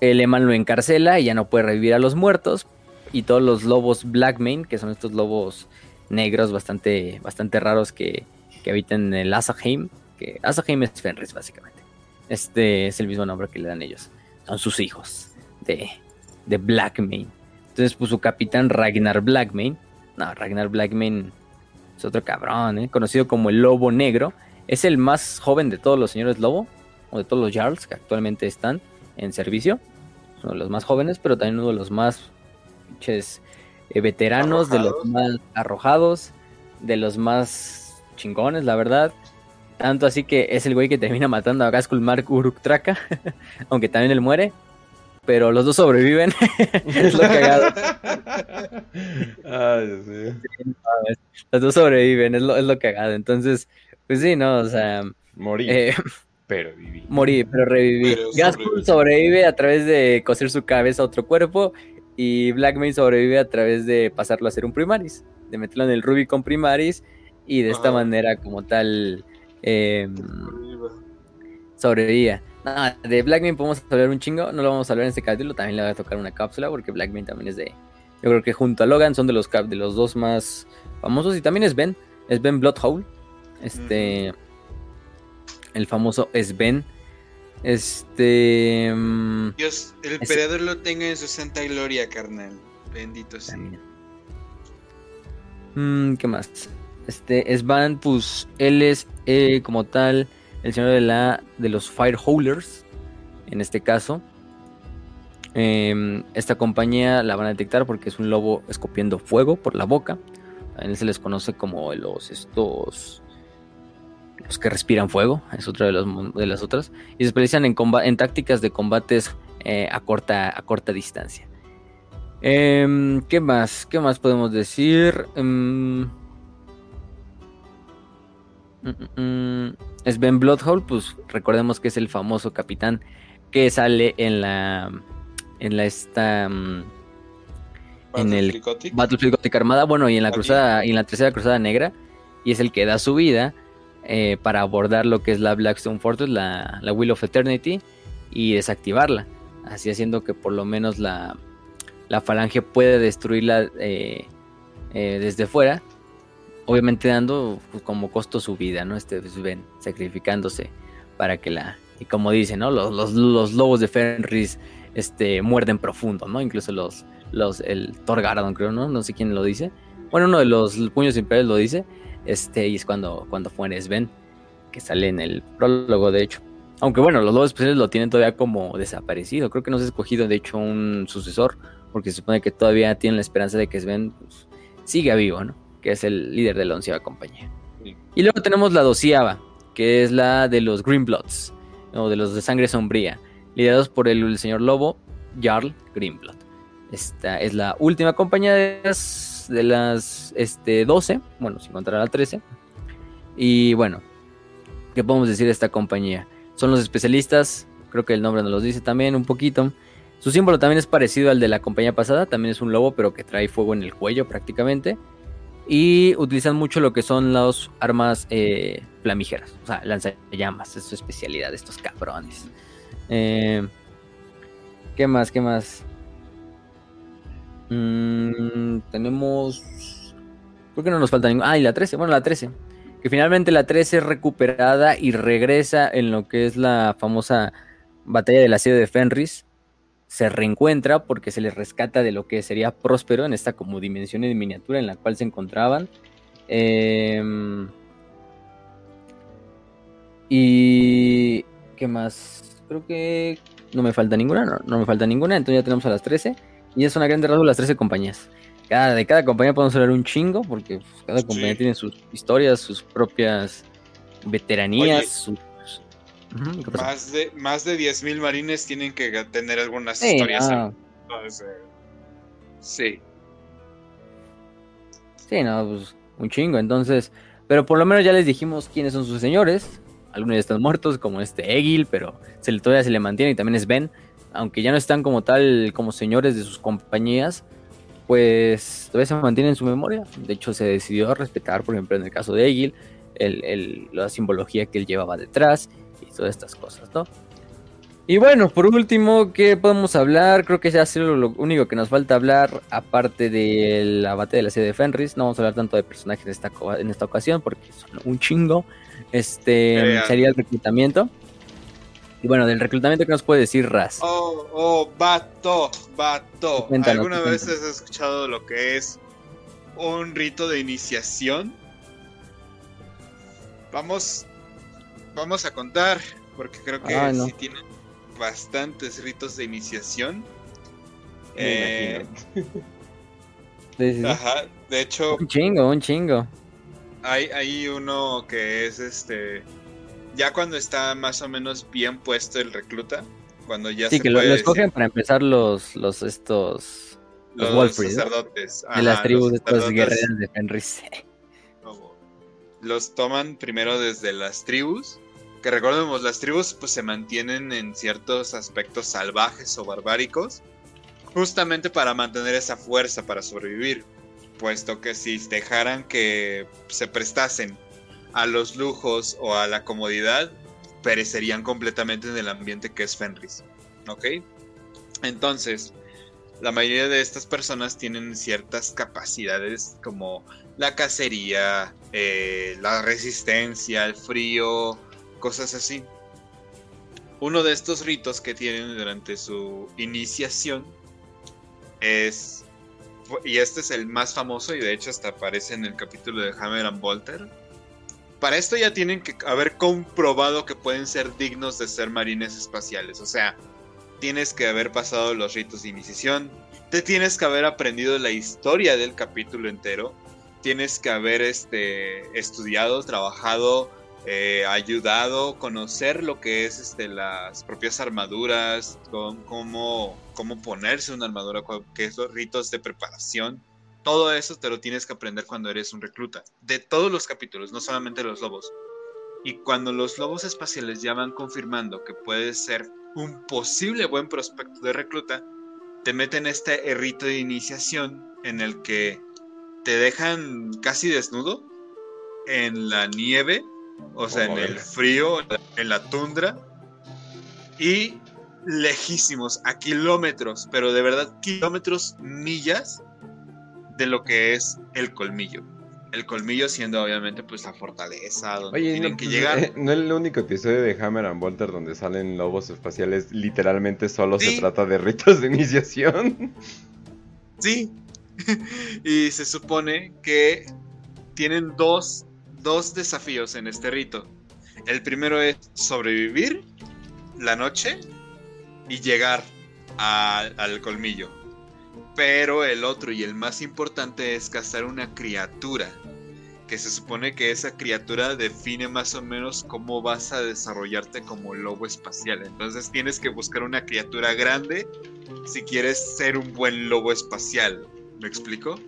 Lehman lo encarcela y ya no puede revivir a los muertos. Y todos los lobos Blackmane, que son estos lobos negros bastante, bastante raros que, que habitan en el Asaheim. Que Asaheim es Fenris, básicamente. Este es el mismo nombre que le dan ellos. Son sus hijos de, de Blackmane. Entonces, pues su capitán Ragnar Blackmane. No, Ragnar Blackmane es otro cabrón, ¿eh? conocido como el Lobo Negro. Es el más joven de todos los señores Lobo, o de todos los Jarls que actualmente están en servicio. uno de los más jóvenes, pero también uno de los más pinches, eh, veteranos, de los más arrojados, de los más chingones, la verdad. Tanto así que es el güey que termina matando a Gaskul Mark Uruk Traka, [laughs] aunque también él muere pero los dos sobreviven. [laughs] es lo cagado. Ay, sí. Los dos sobreviven, es lo, es lo cagado. Entonces, pues sí, ¿no? O sea. Morí. Eh, pero viví. Morí, pero reviví. Gaskell sobrevive a través de coser su cabeza a otro cuerpo. Y Blackmain sobrevive a través de pasarlo a ser un Primaris. De meterlo en el Rubicon Primaris. Y de esta manera, como tal. Eh, sobrevivía. Nada, de Blackman podemos hablar un chingo, no lo vamos a hablar en este capítulo, también le voy a tocar una cápsula porque Blackman también es de... Yo creo que junto a Logan son de los, de los dos más famosos y también es Ben, es Ben Bloodhowl, este... El famoso es Ben. Este... Mm, Dios, el emperador lo tenga en su santa gloria, carnal. Bendito sea. Mm, ¿Qué más? Este, Van, pues él es eh, como tal el señor de, la, de los Fireholers, en este caso. Em, esta compañía la van a detectar porque es un lobo escupiendo fuego por la boca. También se les conoce como los estos los que respiran fuego, es otra de, los, de las otras, y se especializan en, en tácticas de combates eh, a, corta, a corta distancia. Em, ¿Qué más? ¿Qué más podemos decir? Mm, Sven Bloodhole, pues recordemos que es el famoso capitán que sale en la en la esta en el Battlefield Gothic Armada, bueno, y en la cruzada y en la tercera cruzada negra y es el que da su vida eh, para abordar lo que es la Blackstone Fortress, la, la Wheel of Eternity y desactivarla, así haciendo que por lo menos la la falange puede destruirla eh, eh, desde fuera, obviamente dando pues, como costo su vida, ¿no? Este ven pues, sacrificándose para que la y como dicen, ¿no? Los, los, lobos de Fenris este muerden profundo, ¿no? Incluso los los el Thor creo, ¿no? No sé quién lo dice. Bueno, uno de los puños imperiales lo dice. Este, y es cuando cuando fue Sven que sale en el prólogo de hecho. Aunque bueno, los lobos especiales lo tienen todavía como desaparecido. Creo que no se ha escogido de hecho un sucesor porque se supone que todavía tienen la esperanza de que Sven pues, siga vivo, ¿no? Que es el líder de la onceava compañía. Y luego tenemos la doceava, que es la de los Greenbloods, o de los de sangre sombría, liderados por el, señor Lobo, Jarl Greenblood. Esta es la última compañía de las, de las este, 12, bueno, sin contar la 13. Y bueno, ¿qué podemos decir de esta compañía? Son los especialistas, creo que el nombre nos los dice también un poquito su símbolo también es parecido al de la compañía pasada, también es un lobo, pero que trae fuego en el cuello prácticamente. Y utilizan mucho lo que son las armas eh, flamígeras, o sea, lanzallamas, es su especialidad, estos cabrones. Eh, ¿Qué más? ¿Qué más? Mm, tenemos. ¿Por qué no nos falta ninguna? Ah, y la 13. Bueno, la 13. Que finalmente la 13 es recuperada y regresa en lo que es la famosa batalla del asedio de Fenris se reencuentra porque se les rescata de lo que sería próspero en esta como dimensión de miniatura en la cual se encontraban. Em, y... ¿Qué más? Creo que no me falta ninguna, no, me falta ninguna, entonces ya tenemos a las 13. Y es una grande rasgo las 13 compañías. Cada, de cada compañía podemos hablar un chingo porque pues, cada compañía tiene sus historias, sus propias veteranías, sus más de, más de 10.000 marines tienen que tener algunas historias. sí. Sí, no, pues un chingo. Entonces, pero por lo menos ya les dijimos quiénes son sus señores. Algunos ya están muertos, como este Egil, pero se le, todavía se le mantiene y también es Ben. Aunque ya no están como tal, como señores de sus compañías, pues todavía se mantiene en su memoria. De hecho, se decidió respetar, por ejemplo, en el caso de Egil, el, la simbología que él llevaba detrás todas estas cosas, ¿no? Y bueno, por último, ¿qué podemos hablar? Creo que ya es lo único que nos falta hablar, aparte de la batalla de la sede de Fenris. No vamos a hablar tanto de personajes en esta, en esta ocasión, porque son un chingo. Este sería el reclutamiento. Y bueno, del reclutamiento, ¿qué nos puede decir Raz? Oh, oh, vato, vato. ¿Alguna vez has escuchado lo que es un rito de iniciación? Vamos vamos a contar, porque creo que ah, sí tienen bastantes ritos de iniciación. Eh, [laughs] Ajá, de hecho. Un chingo, un chingo. Hay, hay uno que es este. Ya cuando está más o menos bien puesto el recluta, cuando ya sí, se que lo, escogen para empezar los, los estos. Los, sacerdotes. de las tribus de estos guerreros de Fenris. [laughs] Los toman primero desde las tribus que recordemos, las tribus pues se mantienen en ciertos aspectos salvajes o barbáricos, justamente para mantener esa fuerza para sobrevivir, puesto que si dejaran que se prestasen a los lujos o a la comodidad, perecerían completamente en el ambiente que es Fenris, ¿ok? Entonces, la mayoría de estas personas tienen ciertas capacidades como la cacería, eh, la resistencia, el frío, cosas así. Uno de estos ritos que tienen durante su iniciación es, y este es el más famoso y de hecho hasta aparece en el capítulo de Hammer and Bolter. Para esto ya tienen que haber comprobado que pueden ser dignos de ser marines espaciales, o sea, tienes que haber pasado los ritos de iniciación, te tienes que haber aprendido la historia del capítulo entero, tienes que haber este, estudiado, trabajado eh, ayudado conocer lo que es este, las propias armaduras, cómo, cómo ponerse una armadura, qué es ritos de preparación. Todo eso te lo tienes que aprender cuando eres un recluta. De todos los capítulos, no solamente los lobos. Y cuando los lobos espaciales ya van confirmando que puedes ser un posible buen prospecto de recluta, te meten este rito de iniciación en el que te dejan casi desnudo en la nieve, o sea, en el frío, en la tundra, y lejísimos, a kilómetros, pero de verdad kilómetros, millas de lo que es el colmillo. El colmillo siendo obviamente pues la fortaleza donde tienen que llegar. Eh, no es el único episodio de Hammer and Bolter donde salen lobos espaciales, literalmente solo se trata de ritos de iniciación. Sí. [laughs] y se supone que tienen dos, dos desafíos en este rito. El primero es sobrevivir la noche y llegar al colmillo. Pero el otro y el más importante es cazar una criatura. Que se supone que esa criatura define más o menos cómo vas a desarrollarte como lobo espacial. Entonces tienes que buscar una criatura grande si quieres ser un buen lobo espacial. ¿Me explico?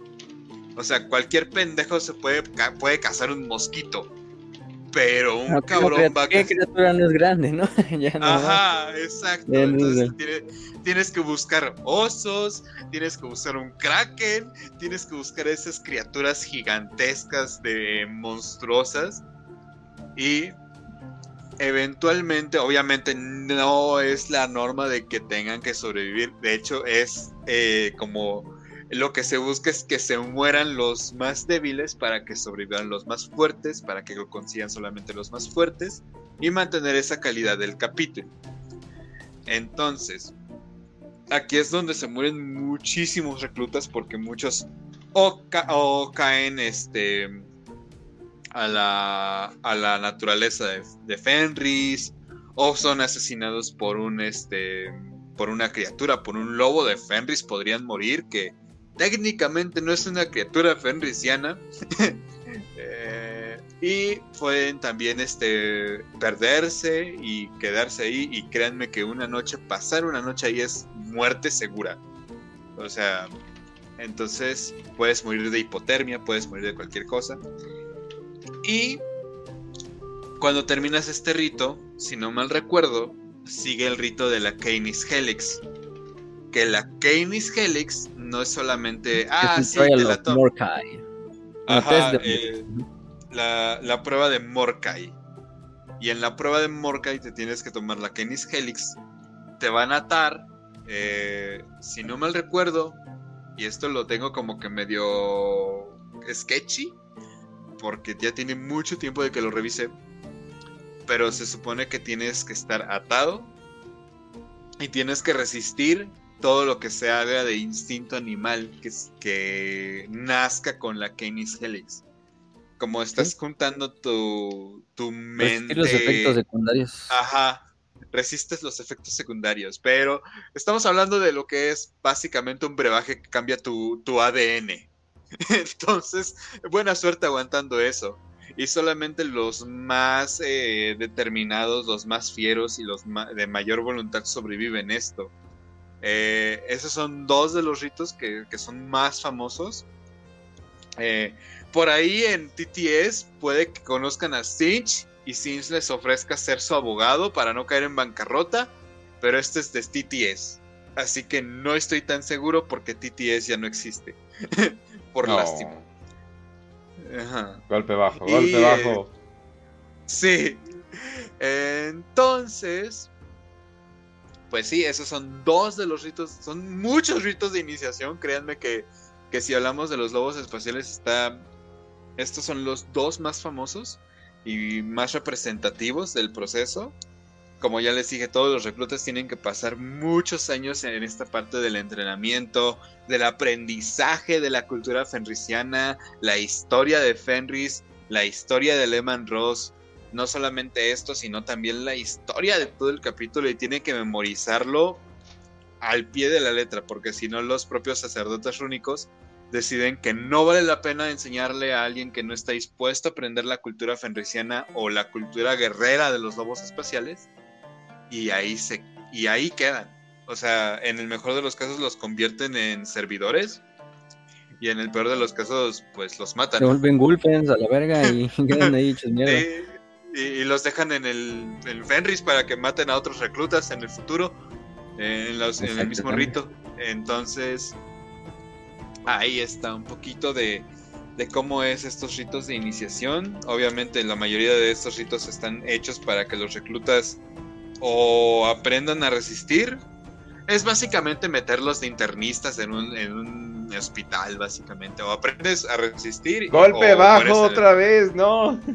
O sea, cualquier pendejo se puede, puede cazar un mosquito pero un cabrón va a... ¿Qué criatura no es grande, no? [laughs] Ajá, exacto. Entonces tienes que buscar osos, tienes que buscar un kraken, tienes que buscar esas criaturas gigantescas de monstruosas y eventualmente, obviamente no es la norma de que tengan que sobrevivir, de hecho es eh, como lo que se busca es que se mueran los más débiles para que sobrevivan los más fuertes, para que lo consigan solamente los más fuertes y mantener esa calidad del capítulo. Entonces, aquí es donde se mueren muchísimos reclutas porque muchos o, caen este, a, la, a la naturaleza de, de, Fenris o son asesinados por un este por una criatura, por un lobo de Fenris podrían morir que técnicamente no es una criatura fenrisiana. [laughs] Eh, y pueden también este, perderse y quedarse ahí. Y créanme que una noche, pasar una noche ahí es muerte segura. O sea, entonces puedes morir de hipotermia, puedes morir de cualquier cosa. Y cuando terminas este rito, si no mal recuerdo, sigue el rito de la Canis Helix. Que la Canis Helix no es solamente. Ah, sí, la Ajá, eh, la, la, prueba de Morkai. Y en la prueba de Morkai te tienes que tomar la Kenis Helix. Te van a atar. Eh, si no mal recuerdo, y esto lo tengo como que medio sketchy, porque ya tiene mucho tiempo de que lo revisé. Pero se supone que tienes que estar atado y tienes que resistir todo lo que se haga de instinto animal que, que nazca con la Canis Helix. Como estás juntando tu, tu mente. los efectos secundarios. Ajá. Resistes los efectos secundarios. Pero estamos hablando de lo que es básicamente un brebaje que cambia tu, tu ADN. [laughs] Entonces, buena suerte aguantando eso. Y solamente los más eh, determinados, los más fieros y los de mayor voluntad sobreviven esto. Eh, esos son dos de los ritos que, son más famosos. Eh, por ahí en TTS puede que conozcan a Sinch y Sinch les ofrezca ser su abogado para no caer en bancarrota, pero este es de TTS. Así que no estoy tan seguro porque TTS ya no existe. [laughs] por lástima. Golpe bajo, golpe bajo. sí. Entonces, pues sí, esos son dos de los ritos, son muchos ritos de iniciación, créanme que, que si hablamos de los lobos espaciales está, estos son los dos más famosos y más representativos del proceso. Como ya les dije, todos los reclutas tienen que pasar muchos años en esta parte del entrenamiento, del aprendizaje de la cultura fenrisiana, la historia de Fenris, la historia de Lehman Ross, no solamente esto, sino también la historia de todo el capítulo y tiene que memorizarlo al pie de la letra, porque si no los propios sacerdotes rúnicos deciden que no vale la pena enseñarle a alguien que no está dispuesto a aprender la cultura fenriciana o la cultura guerrera de los lobos espaciales y ahí se y ahí quedan. O sea, en el mejor de los casos los convierten en servidores y en el peor de los casos pues los matan. Se vuelven gulpens a la verga y [laughs] quedan ahí hechos mierda. Sí, y, y los dejan en el, en Fenris para que maten a otros reclutas en el futuro, en, los- en el mismo rito. Entonces, ahí está un poquito de, de cómo es estos ritos de iniciación. Obviamente la mayoría de estos ritos están hechos para que los reclutas o aprendan a resistir. Es básicamente meterlos de internistas en un, en un hospital, básicamente. O aprendes a resistir. Golpe o bajo el- otra vez, no. [laughs]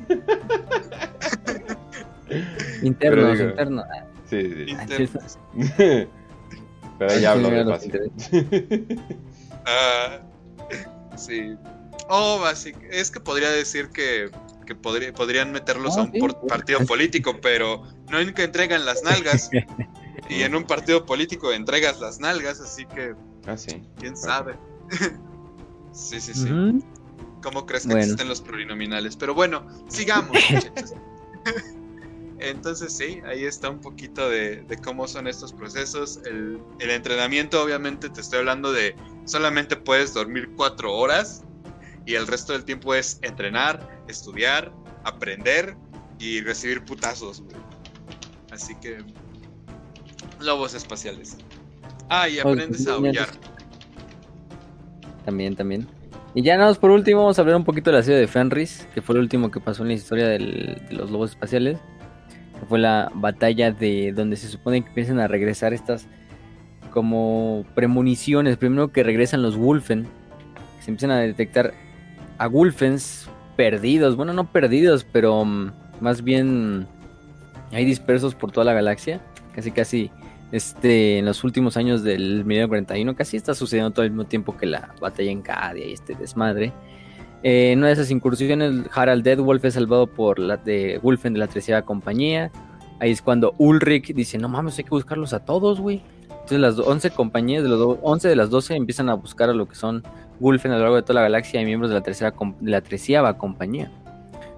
Internos, digo- internos. Sí, sí. Internos. [laughs] Pero ya hablo de fácil. [laughs] Ah, sí. Oh, basic. Es que podría decir que, que podría- podrían meterlos Ah, a un sí. por- partido político, pero no en que entregan las nalgas. y en un partido político entregas las nalgas, así que Ah, sí. quién sabe. [laughs] sí, sí, sí. ¿Cómo crees que Bueno. existen los plurinominales? Pero bueno, sigamos, [laughs] muchachos. [laughs] Entonces sí, ahí está un poquito de, de cómo son estos procesos. El, el entrenamiento, obviamente, te estoy hablando de solamente puedes dormir cuatro horas y el resto del tiempo es entrenar, estudiar, aprender y recibir putazos. güey. Así que lobos espaciales. Ah, y aprendes a aullar. También, también. Y ya nada más por último, vamos a hablar un poquito de la ciudad de Fenris, que fue lo último que pasó en la historia de los lobos espaciales. Que fue la batalla de donde se supone que empiezan a regresar estas como premoniciones. Primero que regresan los Wolfen, se empiezan a detectar a Wolfens perdidos. Bueno, no perdidos, pero mm, más bien hay dispersos por toda la galaxia. Casi, casi este, en los últimos años del milenio 41, casi está sucediendo todo al mismo tiempo que la batalla en Cadia y este desmadre. Eh, en una de esas incursiones, Harald Deadwolf es salvado por la de Wolfen de la Treceava Compañía. Ahí es cuando Ulrich dice, no mames, hay que buscarlos a todos, güey. Entonces las 11 compañías, de los do- 11 de las 12 empiezan a buscar a lo que son Wolfen a lo largo de toda la galaxia y miembros de la, tercera de la Treceava Compañía.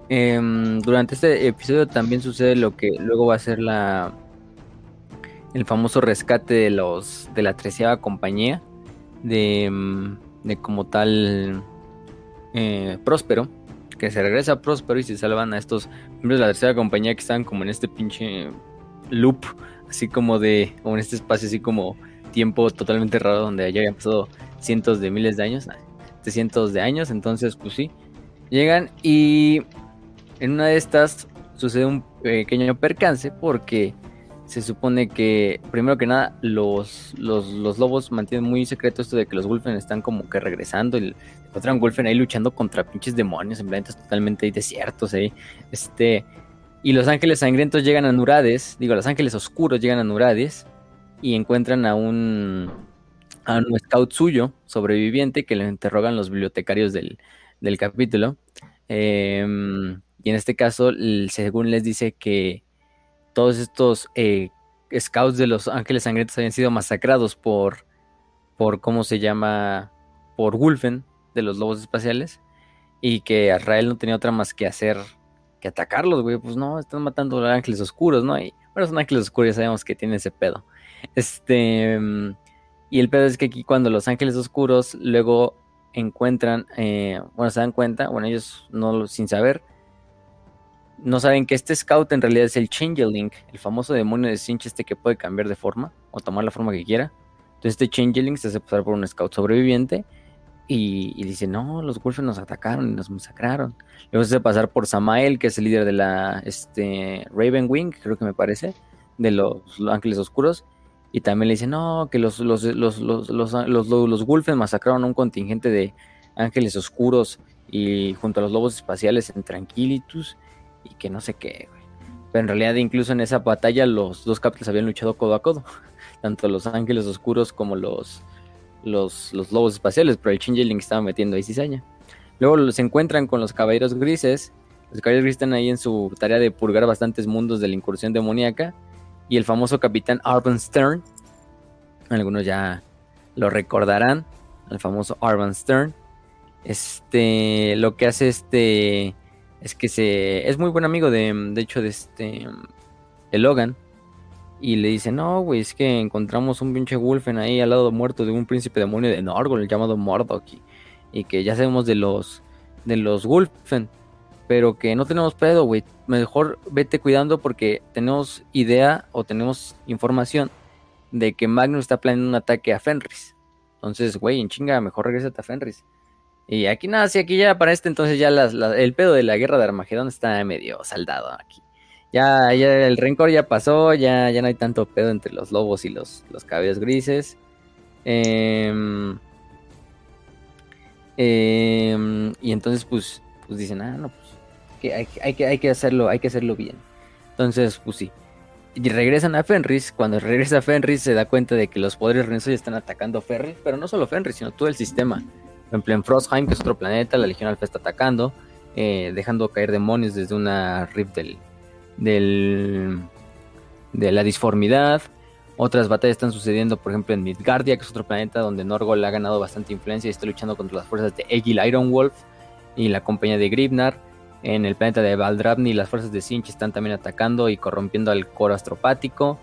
Em, durante este episodio también sucede lo que luego va a ser la el famoso rescate de los de la treceava compañía de, mm, de como tal eh, Próspero que se regresa a Próspero y se salvan a estos miembros de la tercera compañía que estaban como en este pinche loop así como de como en este espacio así como tiempo totalmente raro donde ya habían pasado cientos de miles de años nah, de cientos de años entonces pues sí llegan y en una de estas sucede un pequeño percance porque se supone que, primero que nada, los, los, los lobos mantienen muy secreto esto de que los Wolfen están como que regresando y encuentran Wolfen ahí luchando contra pinches demonios en planetas totalmente desiertos ahí. Este, y los ángeles sangrientos llegan a Nurades, digo, los ángeles oscuros llegan a Nurades y encuentran a un, a un scout suyo, sobreviviente, que le interrogan los bibliotecarios del, del capítulo. Em, y en este caso, según les dice que todos estos eh, scouts de los Ángeles Sangrientos habían sido masacrados por, por ¿cómo se llama? Por Wolfen, de los lobos espaciales, y que Israel no tenía otra más que hacer que atacarlos, güey. Pues no, están matando a ángeles oscuros, ¿no? Y, bueno, son ángeles oscuros, ya sabemos que tienen ese pedo. Este. mm, Y el pedo es que aquí, cuando los ángeles oscuros luego encuentran, eh, bueno, se dan cuenta, bueno, ellos no sin saber, no saben que este scout en realidad es el Changeling, el famoso demonio de Sinch este que puede cambiar de forma o tomar la forma que quiera. Entonces este Changeling se hace pasar por un scout sobreviviente y, dice, no, los Wolfen nos atacaron y nos masacraron. Luego se hace pasar por Samael, que es el líder de la este, Ravenwing, creo que me parece, de los, Ángeles Oscuros. Y también le dice, no, que los, los, los, los, los, los, masacraron a un contingente de Ángeles Oscuros y junto a los lobos espaciales en Tranquilitus y que no sé qué, güey. Pero en realidad incluso en esa batalla los dos capítulos habían luchado codo a codo. [laughs] Tanto los ángeles oscuros como los, los, lobos espaciales, pero el Changeling estaba metiendo ahí cizaña. Luego se encuentran con los caballeros grises. Los caballeros grises están ahí en su tarea de purgar bastantes mundos de la incursión demoníaca. Y el famoso capitán Arban Stern. Algunos ya lo recordarán. El famoso Arban Stern. este, lo que hace este, es que se, es muy buen amigo de, de hecho, de este, de Logan. Y le dice, no, güey, es que encontramos un pinche Wolfen ahí al lado muerto de un príncipe demonio de Norgol llamado Mordok. Y, que ya sabemos de los, de los Wolfen. Pero que no tenemos pedo, güey. Mejor vete cuidando porque tenemos idea o tenemos información de que Magnus está planeando un ataque a Fenris. Entonces, güey, en chinga, mejor regresa a Fenris. Y aquí nada, sí, aquí ya para este entonces ya el pedo de la guerra de Armagedón está medio saldado aquí. Ya, el rencor ya pasó, ya, ya no hay tanto pedo entre los lobos y los, los cabellos grises. Em, em, y entonces pues, pues dicen, ah, no, pues que hay, que, hay que hacerlo, hay que hacerlo bien. Entonces, pues sí, y regresan a Fenris. Cuando [laughs] regresa a Fenris se da cuenta de que los poderes ya están atacando Fenris, pero no solo Fenris, sino todo el sistema. Por ejemplo, en Frostheim, que es otro planeta, la Legión Alfa está atacando, eh, dejando caer demonios desde una rift del, del, de la disformidad. Otras batallas están sucediendo, por ejemplo, en Midgardia, que es otro planeta donde Norgol ha ganado bastante influencia y está luchando contra las fuerzas de Egil Ironwolf y la compañía de Gribnar. En el planeta de Valdrabni las fuerzas de Sinch están también atacando y corrompiendo al coro astropático.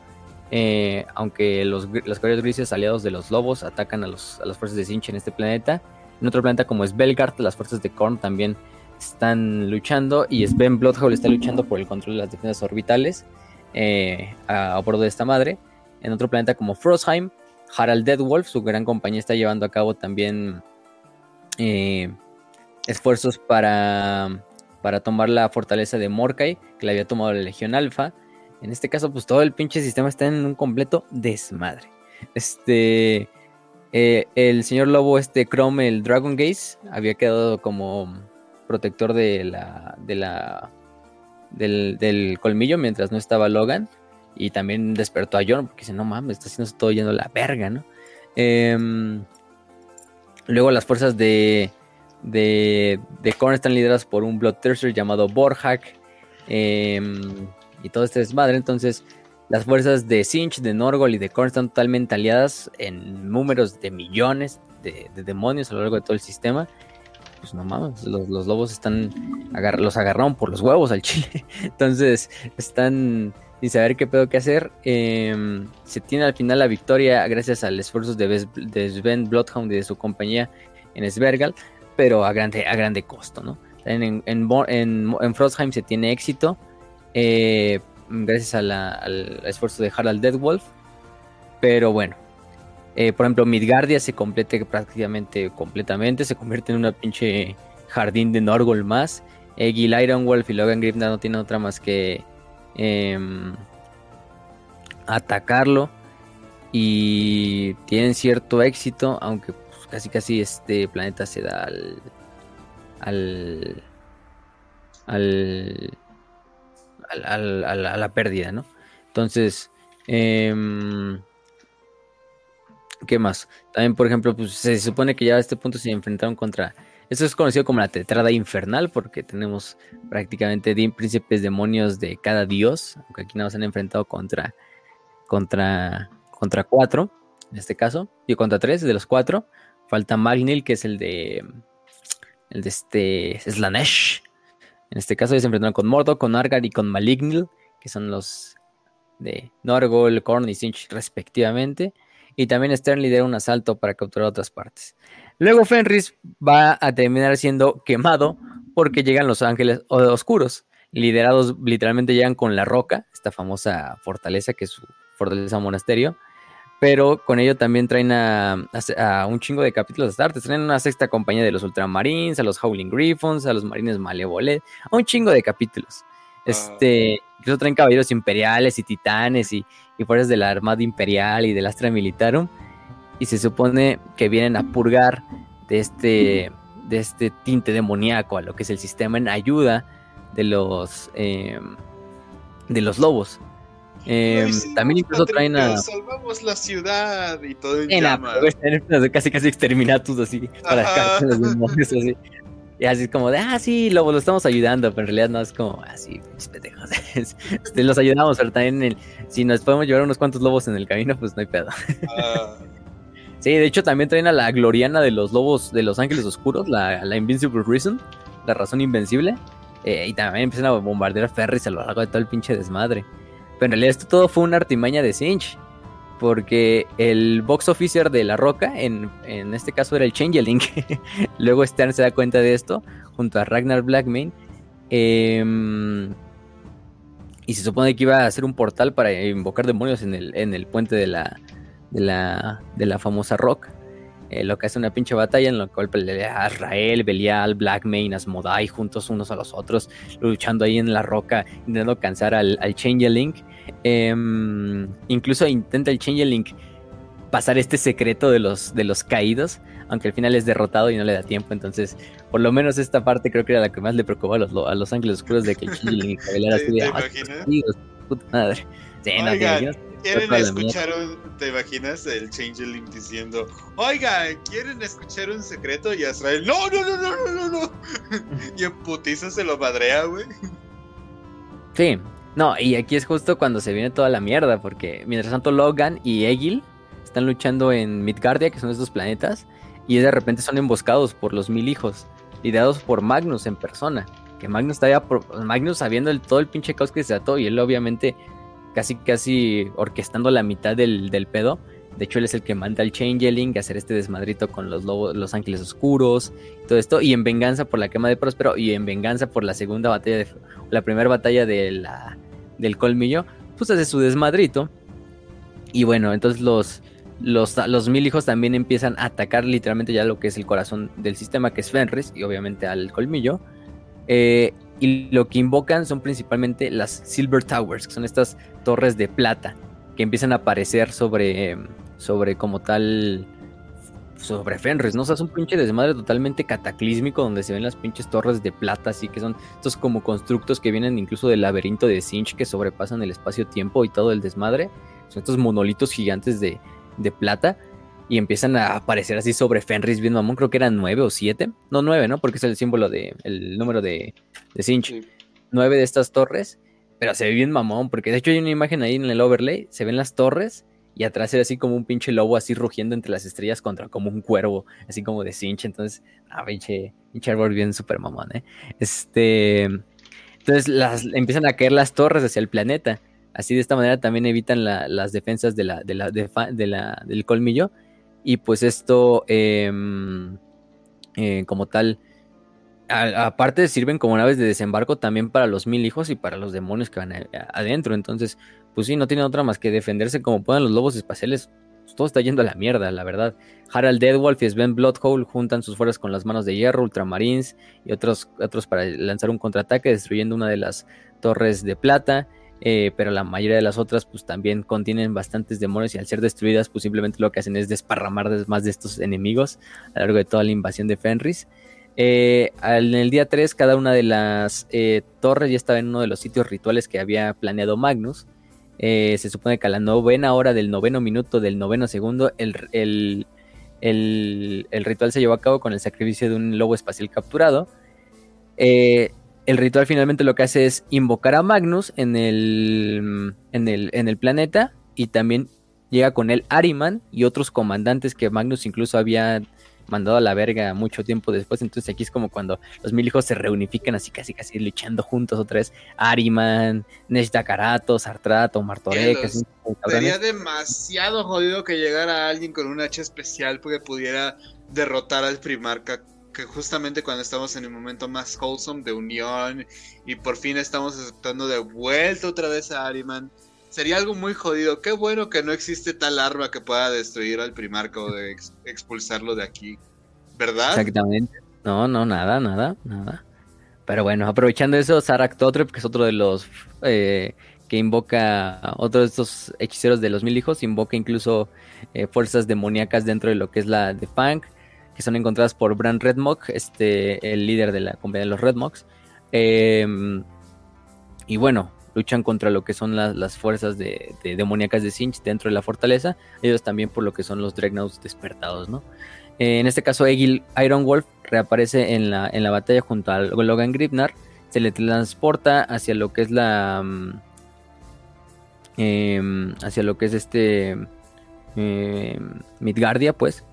Eh, aunque los, los grises aliados de los lobos atacan a, los, a las fuerzas de Sinch en este planeta. En otro planeta como Svelgard, las fuerzas de Korn también están luchando y Sven Bloodhowl está luchando por el control de las defensas orbitales eh, a, bordo de esta madre. En otro planeta como Frostheim, Harald Deadwolf, su gran compañía, está llevando a cabo también eh, esfuerzos para para tomar la fortaleza de Morkai, que la había tomado la Legión Alfa. En este caso, pues todo el pinche sistema está en un completo desmadre. Este. Eh, el señor Lobo, este Chrome, el Dragon Gaze, había quedado como protector de la. de la. Del, colmillo mientras no estaba Logan. Y también despertó a John, porque dice, no mames, está haciendo todo yendo la verga, ¿no? Em, luego las fuerzas de de, de Korn están lideradas por un Bloodthirster llamado Borhak. Em, y todo este desmadre. Entonces, las fuerzas de Sinch, de Norgol y de Korn están totalmente aliadas en números de millones de, demonios a lo largo de todo el sistema. Pues no mames, los, lobos están. los agarraron por los huevos al chile. [laughs] Entonces, están sin saber qué pedo que hacer. Em, se tiene al final la victoria gracias al esfuerzo de, de Sven Bloodhound y de su compañía en Svergal pero a grande, a grande costo, ¿no? En, en, Frostheim se tiene éxito eh, gracias al esfuerzo de Harald Deadwolf, pero bueno, eh, por ejemplo, Midgardia se complete prácticamente completamente, se convierte en una pinche jardín de Norgol más. Egil Ironwolf y Logan Grimnar no tienen otra más que em, atacarlo y tienen cierto éxito, aunque casi casi este planeta se da al al al, a la pérdida, ¿no? Entonces, em, ¿qué más? También, por ejemplo, pues se supone que ya a este punto se enfrentaron contra... Esto es conocido como la tetrada infernal porque tenemos prácticamente 10 príncipes demonios de cada dios, aunque aquí se han enfrentado contra contra contra cuatro, en este caso, y contra tres de los cuatro. Falta Magnil, que es el de. El de este. Slanesh. En este caso, ya se enfrentaron con Mordo, con Argar y con Malignil, que son los de Norgol, Korn y Sinch, respectivamente. Y también Stern lidera un asalto para capturar otras partes. Luego Fenris va a terminar siendo quemado porque llegan los ángeles oscuros. Liderados, literalmente llegan con la roca, esta famosa fortaleza que es su fortaleza monasterio pero con ello también traen a, un chingo de capítulos de Star Traen una sexta compañía de los Ultramarines, a los Howling Griffons, a los Marines Malevolet, a un chingo de capítulos. Este, ah. incluso traen caballeros imperiales y titanes y, y fuerzas de la Armada Imperial y del Astra Militarum. Y se supone que vienen a purgar de este, de este tinte demoníaco a lo que es el sistema en ayuda de los, em, de los lobos. Eh, también incluso traen a. Salvamos la ciudad y todo en, en casi casi exterminatus así. Para los demonios así. Y así es como de, ah, sí, lo, lo estamos ayudando, pero en realidad no es como así, mis pendejos. [laughs] Este, los ayudamos, pero también el, si nos podemos llevar unos cuantos lobos en el camino, pues no hay pedo. Ah. [laughs] Sí, de hecho también traen a la gloriana de los lobos de los ángeles oscuros, la, la Invincible Reason, la razón invencible. eh, y también empiezan a bombardear ferries a lo largo de todo el pinche desmadre. Pero en realidad esto todo fue una artimaña de Sinch. Porque el box officer de La Roca, en, en este caso era el Changeling. [laughs] Luego Stern se da cuenta de esto, junto a Ragnar Blackmane. em, y se supone que iba a hacer un portal para invocar demonios en el, en el puente de la, de la, de la famosa Rock. Eh, lo que hace una pinche batalla en la cual pelea Azrael, Belial, Blackmane, Asmodai juntos unos a los otros, luchando ahí en la roca, intentando cansar al, al Changeling. Em, incluso intenta el Changeling pasar este secreto de los, de los caídos, aunque al final es derrotado y no le da tiempo. Entonces, por lo menos esta parte creo que era la que más le preocupó a los, lo- a los ángeles oscuros de que el [laughs] Changeling revelara ¿Te- así de, te "Ah, imaginas? caídos, puta madre. Sí, no? ¿Quieren escuchar un, te imaginas el Changeling diciendo, oigan, ¿quieren escuchar un secreto? Y Azrael, no, no, no, no, no, no, no. [laughs] y en putiza se lo madrea, güey. Sí, no, y aquí es justo cuando se viene toda la mierda, porque mientras tanto Logan y Egil están luchando en Midgardia, que son estos planetas, y de repente son emboscados por los mil hijos, liderados por Magnus en persona. Que Magnus estaba Magnus sabiendo el, todo el pinche caos que se ató, y él obviamente casi casi orquestando la mitad del, del pedo. De hecho, él es el que manda al Changeling a hacer este desmadrito con los lobos, los ángeles oscuros, todo esto, y en venganza por la quema de Próspero, y en venganza por la segunda batalla de la primera batalla de del colmillo, pues hace su desmadrito. Y bueno, entonces los, los, los mil hijos también empiezan a atacar literalmente ya lo que es el corazón del sistema, que es Fenris, y obviamente al colmillo. Eh, y lo que invocan son principalmente las Silver Towers, que son estas torres de plata, que empiezan a aparecer sobre, sobre como tal sobre Fenris, ¿no? O sea, es un pinche desmadre totalmente cataclísmico donde se ven las pinches torres de plata, así que son estos como constructos que vienen incluso del laberinto de Sinch que sobrepasan el espacio-tiempo y todo el desmadre. Son estos monolitos gigantes de, de plata y empiezan a aparecer así sobre Fenris bien mamón, creo que eran nueve o siete, no nueve, ¿no? Porque es el símbolo de, el número de, de Sinch, Sí. nueve de estas torres, pero se ve bien mamón, porque de hecho hay una imagen ahí en el overlay, se ven las torres y atrás ve así como un pinche lobo así rugiendo entre las estrellas contra como un cuervo, así como de cinch. Entonces, ah, pinche, pinche árbol bien super mamón, ¿eh? Este. Entonces las, empiezan a caer las torres hacia el planeta. Así de esta manera también evitan la- las defensas de la- del colmillo. Y pues esto, em, eh, como tal, aparte sirven como naves de desembarco también para los mil hijos y para los demonios que van adentro. Entonces, pues sí, no tienen otra más que defenderse como puedan los lobos espaciales. Pues todo está yendo a la mierda, la verdad. Harald Deadwolf y Sven Bloodhole juntan sus fuerzas con las manos de hierro, ultramarines y otros, otros para lanzar un contraataque, destruyendo una de las torres de plata. eh, pero la mayoría de las otras, pues también contienen bastantes demonios y al ser destruidas, pues simplemente lo que hacen es desparramar des- más de estos enemigos a lo largo de toda la invasión de Fenris. Eh, en el día 3, cada una de las eh, torres ya estaba en uno de los sitios rituales que había planeado Magnus. Eh, se supone que a la novena hora del noveno minuto del noveno segundo, el, ritual se llevó a cabo con el sacrificio de un lobo espacial capturado. El ritual finalmente lo que hace es invocar a Magnus en el planeta y también llega con él Ariman y otros comandantes que Magnus incluso había mandado a la verga mucho tiempo después. Entonces aquí es como cuando los mil hijos se reunifican así casi casi luchando juntos otra vez. Ariman, Karato, Sartrato, Martorek. Los-. Sería demasiado jodido que llegara alguien con un hacha especial porque pudiera derrotar al primarca. Que justamente cuando estamos en el momento más wholesome de unión y por fin estamos aceptando de vuelta otra vez a Ariman. Sería algo muy jodido. Qué bueno que no existe tal arma que pueda destruir al primarca o de ex- expulsarlo de aquí. ¿Verdad? Exactamente. No, no, nada, nada, nada. Pero bueno, aprovechando eso, Sarak Totrep, que es otro de los eh, que invoca, otro de estos hechiceros de los mil hijos, invoca incluso eh, fuerzas demoníacas dentro de lo que es la de Fang, que son encontradas por Bran Redmok, este, el líder de la compañía de los Redmoks. Eh, y bueno, luchan contra lo que son la- las fuerzas de, de demoníacas de Sinch dentro de la fortaleza, ellos también por lo que son los Dreadnoughts despertados, ¿no? Eh, en este caso, Egil Ironwolf reaparece en la, en la batalla junto a Logan Gripnar. Se le transporta hacia lo que es la. mm, em, hacia lo que es este. eh, Midgardia, pues.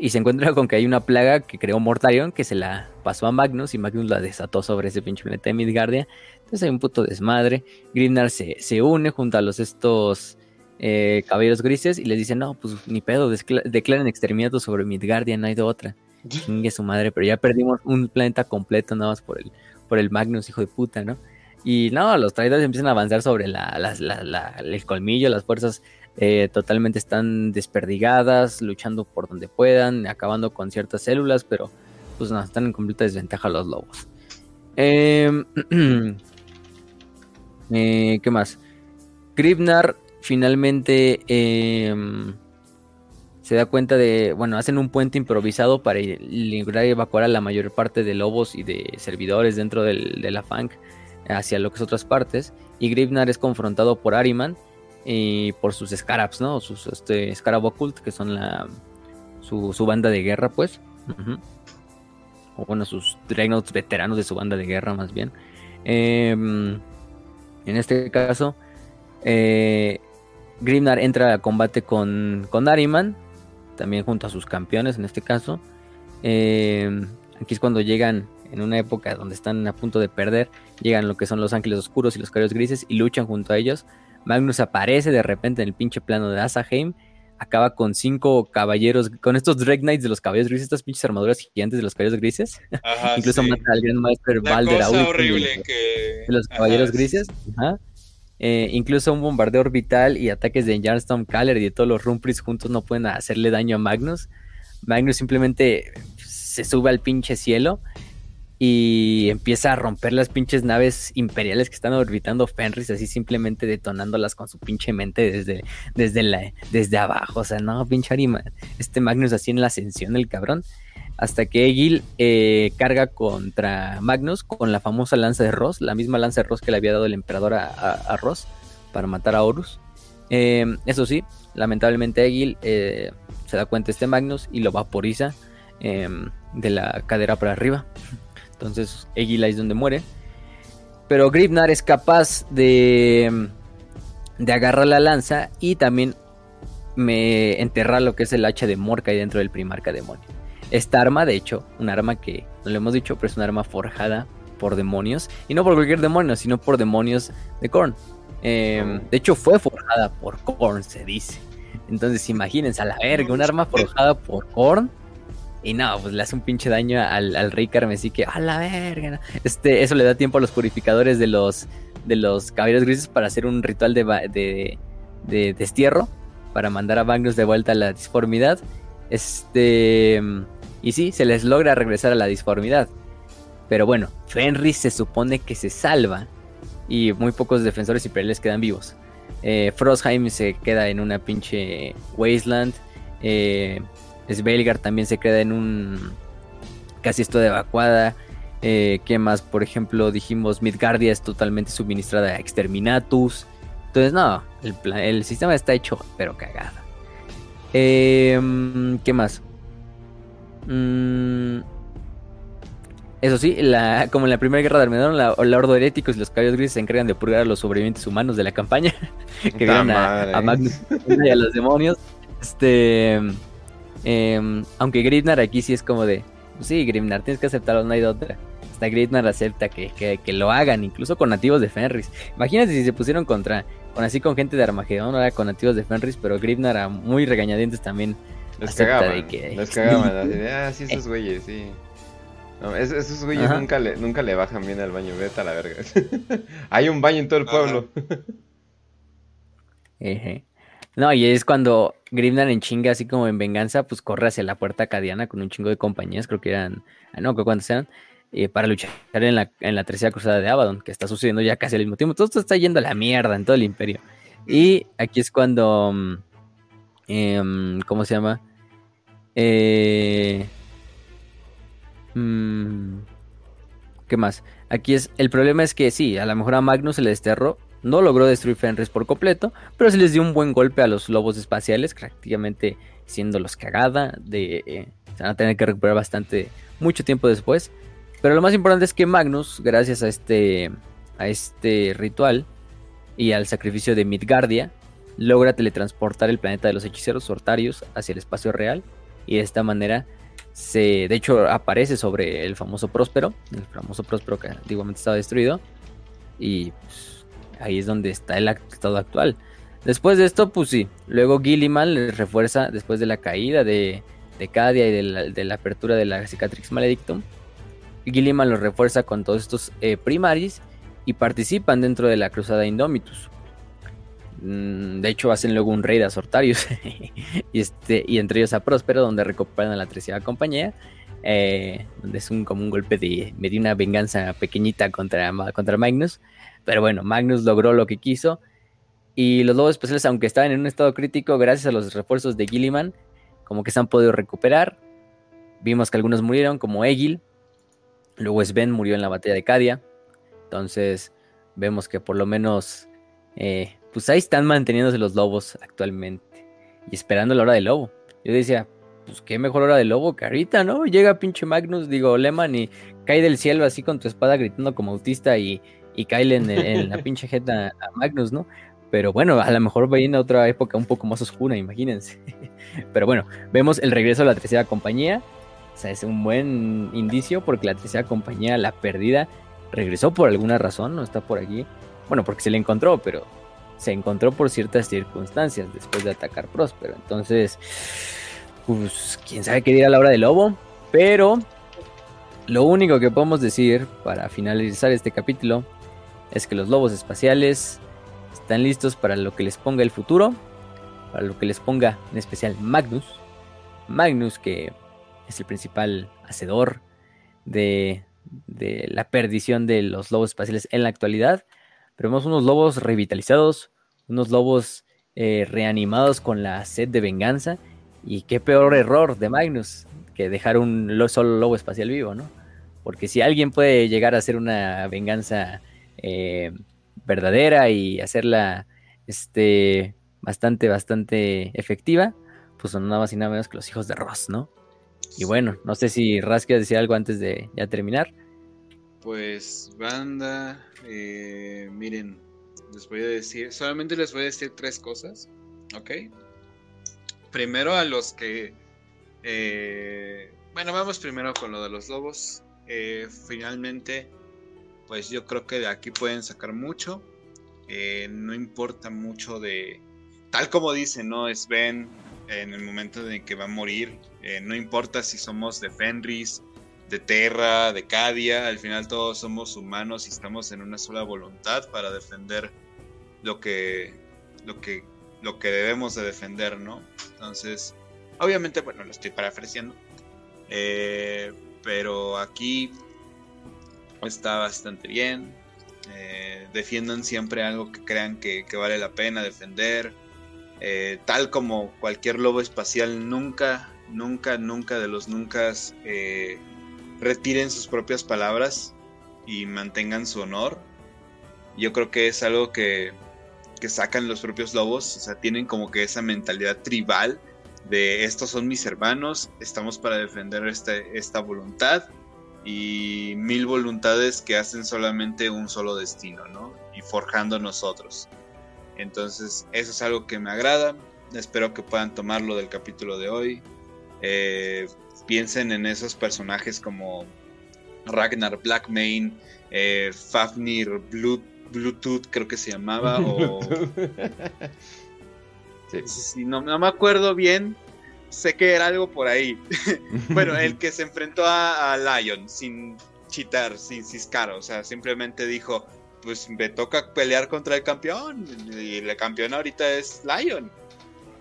Y se encuentra con que hay una plaga que creó Mortarion que se la pasó a Magnus y Magnus la desató sobre ese pinche planeta de Midgardia. Entonces hay un puto desmadre. Grimnar se, se une junto a los estos eh, caballeros grises y les dice, no, pues ni pedo, declaren exterminato sobre Midgardia, no hay de otra. [laughs] Chingue su madre, pero ya perdimos un planeta completo nada más por el, por el Magnus, hijo de puta, ¿no? Y no, los traidores empiezan a avanzar sobre la, el colmillo, las fuerzas eh, totalmente están desperdigadas, luchando por donde puedan, acabando con ciertas células, pero pues no, están en completa desventaja los lobos. Em, [clears throat] eh, ¿Qué más? Gribnar finalmente em, se da cuenta de, bueno, hacen un puente improvisado para lograr evacuar a la mayor parte de lobos y de servidores dentro del, de la Fang hacia lo que es otras partes. Y Gribnar es confrontado por Ariman y por sus Scarabs, ¿no? Sus este, Scarab Occult, que son la, su, banda de guerra, pues. O bueno, sus Dreadnoughts veteranos de su banda de guerra, más bien. Em, en este caso, eh, Grimnar entra a combate con, con Ariman también junto a sus campeones en este caso. Eh, aquí es cuando llegan en una época donde están a punto de perder, llegan lo que son los ángeles oscuros y los caballeros grises y luchan junto a ellos. Magnus aparece de repente en el pinche plano de Asaheim, acaba con cinco caballeros, con estos Drake Knights de los caballeros grises, estas pinches armaduras gigantes de los caballeros grises. [laughs] Incluso mata al gran maestro Balder horrible de los caballeros grises. Ajá. Eh, incluso un bombardeo orbital y ataques de Jarnstorm Caller y de todos los Rumpris juntos no pueden hacerle daño a Magnus. Magnus simplemente se sube al pinche cielo y empieza a romper las pinches naves imperiales que están orbitando Fenris, así simplemente detonándolas con su pinche mente desde, desde, la, desde abajo. O sea, no, pinche Arima. Este Magnus así en la ascensión, el cabrón hasta que Egil eh, carga contra Magnus con la famosa lanza de Ross, la misma lanza de Ross que le había dado el emperador a, Ross para matar a Horus. Eh, eso sí, lamentablemente Egil eh, se da cuenta de este Magnus y lo vaporiza de la cadera para arriba. Entonces ahí es donde muere. Pero Gribnar es capaz de, de agarrar la lanza y también me enterrar lo que es el hacha de Morka ahí dentro del primarca demonio. Esta arma, de hecho, un arma que no lo hemos dicho, pero es una arma forjada por demonios. Y no por cualquier demonio, sino por demonios de Korn. Em, de hecho, fue forjada por Korn, se dice. Entonces, imagínense, a la verga, un arma forjada por Korn. Y no, pues le hace un pinche daño al, rey carmesí que, a la verga. Este, eso le da tiempo a los purificadores de los, de los caballeros grises para hacer un ritual de, de, de destierro. Para mandar a Magnus de vuelta a la disformidad. Este. Y sí, se les logra regresar a la disformidad. Pero bueno, Fenris se supone que se salva y muy pocos defensores imperiales quedan vivos. Eh, Frostheim se queda en una pinche wasteland. Eh, Svelgar también se queda en un casi esto de evacuada. Eh, ¿Qué más? Por ejemplo, dijimos Midgardia es totalmente suministrada a Exterminatus. Entonces, no, el, el sistema está hecho, pero cagada. Eh, ¿Qué más? Mm, eso sí, la, como en la primera guerra de Armagedón, la, la Ordo Heréticos y los Caballos Grises se encargan de purgar a los sobrevivientes humanos de la campaña, [laughs] que vieron a, Magnus y a los demonios. Este, em, aunque Grimnar aquí sí es como de, pues sí, Grimnar, tienes que aceptarlo, no hay de otra. Hasta Grimnar acepta que, que, lo hagan, incluso con nativos de Fenris. Imagínate si se pusieron contra, con así con gente de Armagedón, ahora con nativos de Fenris, pero Grimnar muy regañadientes también les cagaban, que... les cagaban, [laughs] así de, ah, sí, esos güeyes, sí. No, esos güeyes nunca le, nunca le bajan bien al baño, vete a la verga. [laughs] Hay un baño en todo el pueblo. No, y es cuando Grimdan en chinga, así como en venganza, pues corre hacia la puerta acadiana con un chingo de compañías, creo que eran, ah, no, cuántos eran, eh, para luchar en la, en la tercera cruzada de Abaddon, que está sucediendo ya casi al mismo tiempo. Todo esto está yendo a la mierda en todo el imperio. Y aquí es cuando, eh, ¿cómo se llama? Eh, mm, ¿Qué más? Aquí es. El problema es que sí, a lo mejor a Magnus se le desterró. No logró destruir Fenris por completo. Pero se les dio un buen golpe a los lobos espaciales. Prácticamente siendo los cagada. De, eh, se van a tener que recuperar bastante. Mucho tiempo después. Pero lo más importante es que Magnus, gracias a este. A este ritual. Y al sacrificio de Midgardia. logra teletransportar el planeta de los hechiceros sortarios hacia el espacio real y de esta manera se, de hecho, aparece sobre el famoso Próspero, el famoso Próspero que antiguamente estaba destruido y pues, ahí es donde está el estado actual. Después de esto, pues sí, luego Gilliman le refuerza después de la caída de, de Cadia y de la, apertura de la Cicatrix Maledictum. Gilliman lo refuerza con todos estos eh, primaris y participan dentro de la cruzada Indomitus. Mm, de hecho, hacen luego un raid a Sortarius [laughs] y, este, y entre ellos a Próspero, donde recuperan a la tercera compañía. Eh, donde es un, como un golpe de, me una venganza pequeñita contra, contra Magnus. Pero bueno, Magnus logró lo que quiso. Y los lobos especiales, aunque estaban en un estado crítico, gracias a los refuerzos de Gilliman, como que se han podido recuperar. Vimos que algunos murieron, como Egil. Luego Sven murió en la batalla de Cadia. Entonces, vemos que por lo menos eh, pues ahí están manteniéndose los lobos actualmente. Y esperando la hora del lobo. Yo decía, pues qué mejor hora del lobo que ahorita, ¿no? Llega pinche Magnus, digo, Leman, y cae del cielo así con tu espada gritando como autista y, y cae en, la [laughs] pinche jeta a Magnus, ¿no? Pero bueno, a lo mejor va a otra época un poco más oscura, imagínense. [laughs] Pero bueno, vemos el regreso de la tercera compañía. O sea, es un buen indicio porque la tercera compañía, la perdida, regresó por alguna razón, no está por aquí. Bueno, porque se le encontró, pero se encontró por ciertas circunstancias después de atacar Próspero. Entonces, pues quién sabe qué dirá la hora del lobo. Pero lo único que podemos decir para finalizar este capítulo es que los lobos espaciales están listos para lo que les ponga el futuro. Para lo que les ponga en especial Magnus. Magnus que es el principal hacedor de, la perdición de los lobos espaciales en la actualidad pero vemos unos lobos revitalizados, unos lobos eh, reanimados con la sed de venganza. Y qué peor error de Magnus que dejar un solo lobo espacial vivo, ¿no? Porque si alguien puede llegar a hacer una venganza eh, verdadera y hacerla este, bastante, bastante efectiva, pues son nada más y nada menos que los hijos de Ross, ¿no? Y bueno, no sé si Ras quiere decir algo antes de ya terminar. Pues, banda, eh, miren, les voy a decir, solamente les voy a decir tres cosas, ¿ok? Primero a los que, eh, bueno, vamos primero con lo de los lobos. Eh, finalmente, pues yo creo que de aquí pueden sacar mucho. no importa mucho de, tal como dice, ¿no? Sven en el momento en que va a morir. no importa si somos de Fenris, de Terra, de Cadia, al final todos somos humanos y estamos en una sola voluntad para defender lo que, lo que, lo que debemos de defender, ¿no? Entonces, obviamente, bueno, lo estoy parafraseando, eh, pero aquí está bastante bien. Eh, defiendan siempre algo que crean que, vale la pena defender. Eh, tal como cualquier lobo espacial, nunca, nunca, nunca de los nunca retiren sus propias palabras y mantengan su honor. Yo creo que es algo que, que sacan los propios lobos, o sea, tienen como que esa mentalidad tribal de estos son mis hermanos, estamos para defender este, esta voluntad y mil voluntades que hacen solamente un solo destino, ¿no? Y forjando nosotros. Entonces, eso es algo que me agrada. Espero que puedan tomarlo del capítulo de hoy. Eh, piensen en esos personajes como Ragnar Blackmane, eh, Fafnir Bluetooth, creo que se llamaba, [laughs] o... no, me acuerdo bien, sé que era algo por ahí. [laughs] bueno, el que se enfrentó a, Lion sin chitar, sin ciscar, o sea, simplemente dijo, pues me toca pelear contra el campeón, y el campeón ahorita es Lion.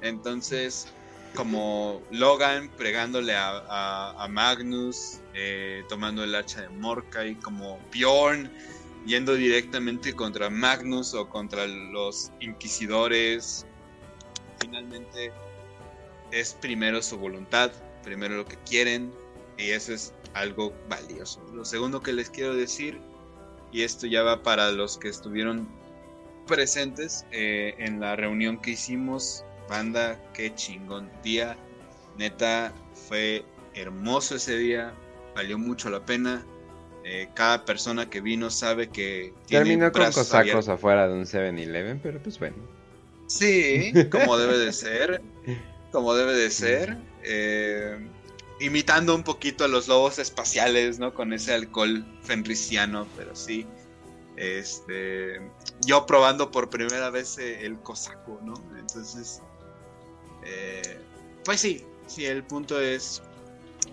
Entonces, como Logan pregándole a, Magnus, eh, tomando el hacha de Morkai, como Bjorn yendo directamente contra Magnus o contra los inquisidores. Finalmente es primero su voluntad, primero lo que quieren y eso es algo valioso. Lo segundo que les quiero decir, y esto ya va para los que estuvieron presentes eh, en la reunión que hicimos Banda, qué chingón día. Neta, fue hermoso ese día. Valió mucho la pena. Eh, cada persona que vino sabe que. Terminó con cosacos afuera de un 7-Eleven, pero pues bueno. Sí, como debe de ser. [laughs] Como debe de ser. Eh, imitando un poquito a los lobos espaciales, ¿no? Con ese alcohol fenriciano, pero sí. Este, yo probando por primera vez eh, el cosaco, ¿no? Entonces, eh, pues sí, sí, el punto es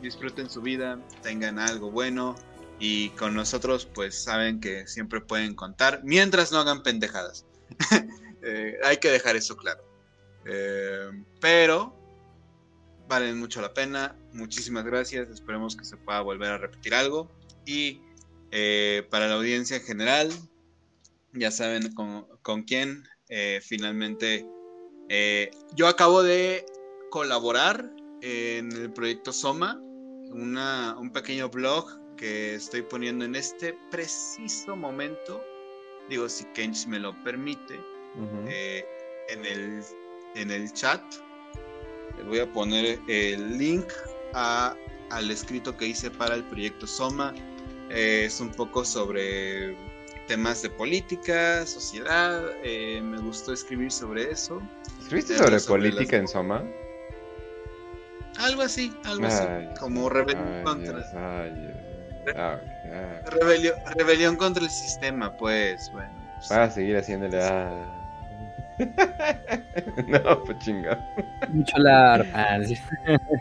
disfruten su vida, tengan algo bueno y con nosotros pues saben que siempre pueden contar mientras no hagan pendejadas. [laughs] Eh, hay que dejar eso claro. Pero valen mucho la pena. Muchísimas gracias. Esperemos que se pueda volver a repetir algo. Y eh, para la audiencia en general, ya saben con, quién eh, finalmente eh, yo acabo de colaborar en el proyecto Soma, un pequeño blog que estoy poniendo en este preciso momento, digo si Kench me lo permite, en, el, en el chat les voy a poner el link a, al escrito que hice para el proyecto Soma. es un poco sobre temas de política, sociedad. Eh, me gustó escribir sobre eso. ¿Escribiste sobre, política en Soma? Algo así, algo así. Como rebelión contra. Ah, rebelión, contra el sistema, pues, bueno. Pues, a seguir haciéndole. Ah. [laughs] no, pues chingado. Mucho lar. Ah,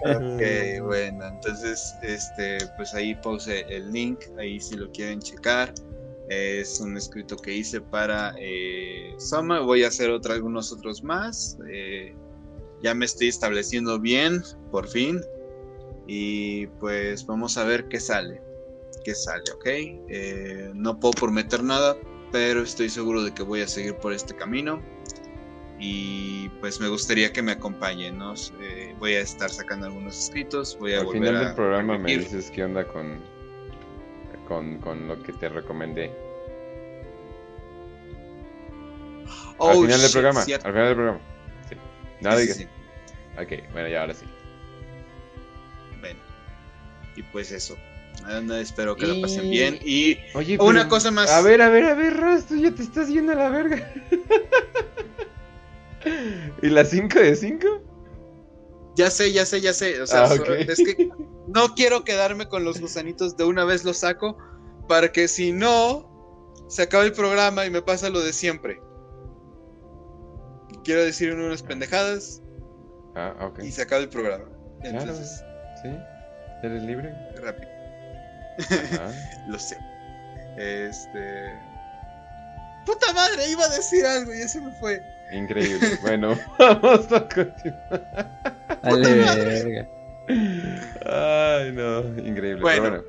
ok, [laughs] bueno, entonces, este, pues ahí puse el link, ahí si lo quieren checar. Es un escrito que hice para eh, Soma. Voy a hacer otro, algunos otros más. Eh, ya me estoy estableciendo bien, por fin. Y pues vamos a ver qué sale. Qué sale, ¿ok? Eh, no puedo prometer nada, pero estoy seguro de que voy a seguir por este camino y pues me gustaría que me acompañen, ¿no? Eh, voy a estar sacando algunos escritos, voy a Al final del programa me dices qué onda con, con, lo que te recomendé. Oh, al final del programa, al final del programa. Sí. Nada sí, Ok, bueno, ya ahora sí. Bueno, y pues eso. espero que lo pasen bien. Y Oye, una cosa más. A ver, a ver, a ver, Rastro, ya te estás yendo a la verga. [laughs] ¿Y la 5 de 5? Ya sé, ya sé, ya sé. O sea, ah, es que no quiero quedarme con los gusanitos, de una vez los saco, para que si no, se acaba el programa y me pasa lo de siempre. Quiero decir unas pendejadas. Ah, ok. Y se acaba el programa. Entonces. ¿Sí? ¿Eres libre? Rápido. [laughs] lo sé. Este. Puta madre, iba a decir algo y ese me fue. Increíble. Bueno, [laughs] vamos a continuar. Dale, verga. Ay, no, increíble. Bueno.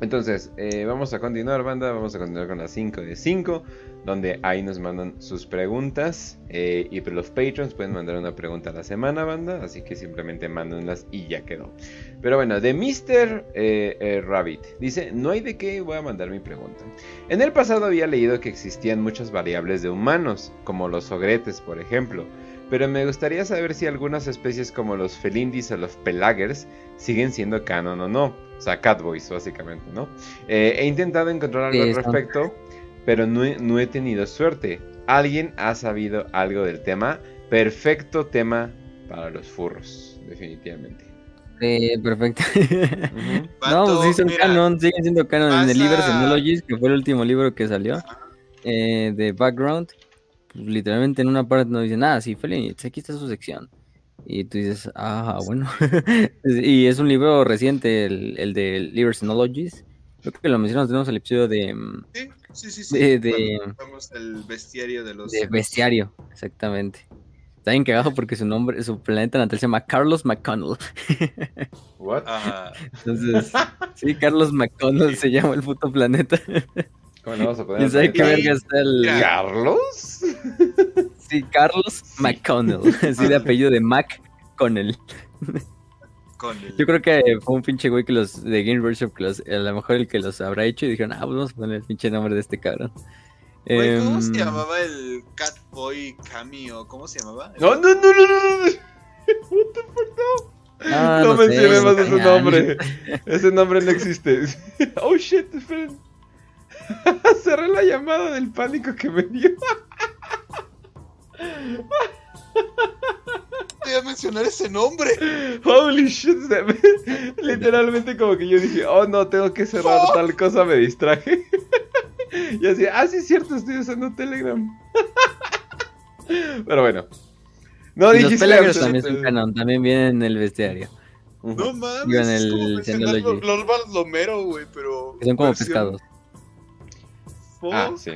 Entonces, eh, vamos a continuar, banda. Vamos a continuar con las 5 de 5 donde ahí nos mandan sus preguntas. Eh, y los patrons pueden mandar una pregunta a la semana, banda. Así que simplemente mándenlas y ya quedó. Pero bueno, de Mr. Eh, eh, Rabbit dice: No hay de qué, voy a mandar mi pregunta. En el pasado había leído que existían muchas variables de humanos, como los ogretes, por ejemplo. Pero me gustaría saber si algunas especies como los felindis o los pelagers siguen siendo canon o no. O sea, catboys, básicamente, ¿no? he intentado encontrar algo al respecto pero no he, tenido suerte. ¿Alguien ha sabido algo del tema? Perfecto tema para los furros, definitivamente. Sí, perfecto. no, pues sí son canon, siguen siendo canon. En el libro Synologies, que fue el último libro que salió, eh, de Background, pues, literalmente en una parte nos dicen, ah, sí, Felix, aquí está su sección. Y tú dices, ah, bueno. [laughs] y es un libro reciente, el, el de Liber Synologies. Creo que lo mencionamos, tenemos el episodio de... Mm, sí Sí, sí, sí. De, el bestiario de los. De bestiario, exactamente. Está bien cagado porque su nombre, su planeta natal se llama Carlos McConnell. [laughs] What? Entonces, [laughs] sí, Carlos McConnell se llama el puto planeta. [laughs] ¿Cómo le vamos a poner? ¿Sabe qué verga está el. ¿Carlos? Sí, Carlos McConnell. Así de apellido de McConnell. Yo creo que fue un pinche güey que los de Game Workshop, que los, a lo mejor el que los habrá hecho y dijeron, ah, pues vamos a poner el pinche nombre de este cabrón. ¿Cómo se em, llamaba el Catboy Cameo? ¿Cómo se llamaba? No, no, no, no, no, no. What the fuck, no. Ah, no, no mencioné más ese nombre. [laughs] ese nombre no existe. [laughs] oh shit, esperen. [laughs] Cerré la llamada del pánico que me dio. Voy a mencionar ese nombre. Holy shit. Literalmente como que yo dije, oh no, tengo que cerrar tal cosa, me distraje. [laughs] y así, ah, sí es cierto, estoy usando Telegram. [laughs] Pero bueno. No y los Pelegros también son canon, también vienen en el bestiario. No mames, en el es como los Lomero, güey, pero... Que son como pescados. Ah, sí.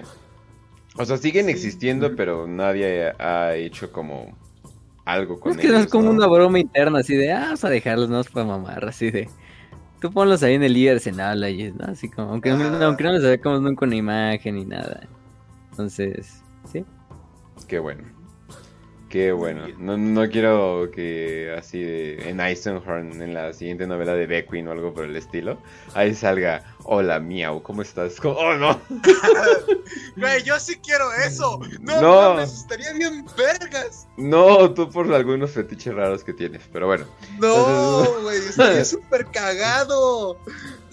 O sea, siguen existiendo, pero nadie ha hecho como algo con. Es que es como una broma interna, así de, ah, vamos a dejarlos, no para mamar, así de. Tú ponlos ahí en el líder Arsenal, ahí, ¿no? Así como, aunque, no, aunque no les sacamos nunca una imagen ni nada. Entonces, sí. Qué bueno. Qué bueno. No, no quiero que así de, en Eisenhorn, en la siguiente novela de Beckwin o algo por el estilo, ahí salga, hola miau, ¿cómo estás? oh no. [laughs] Güey, yo sí quiero eso. No, no. me estaría bien vergas. No, tú por algunos fetiches raros que tienes, pero bueno. No, güey, estaría [laughs] súper cagado.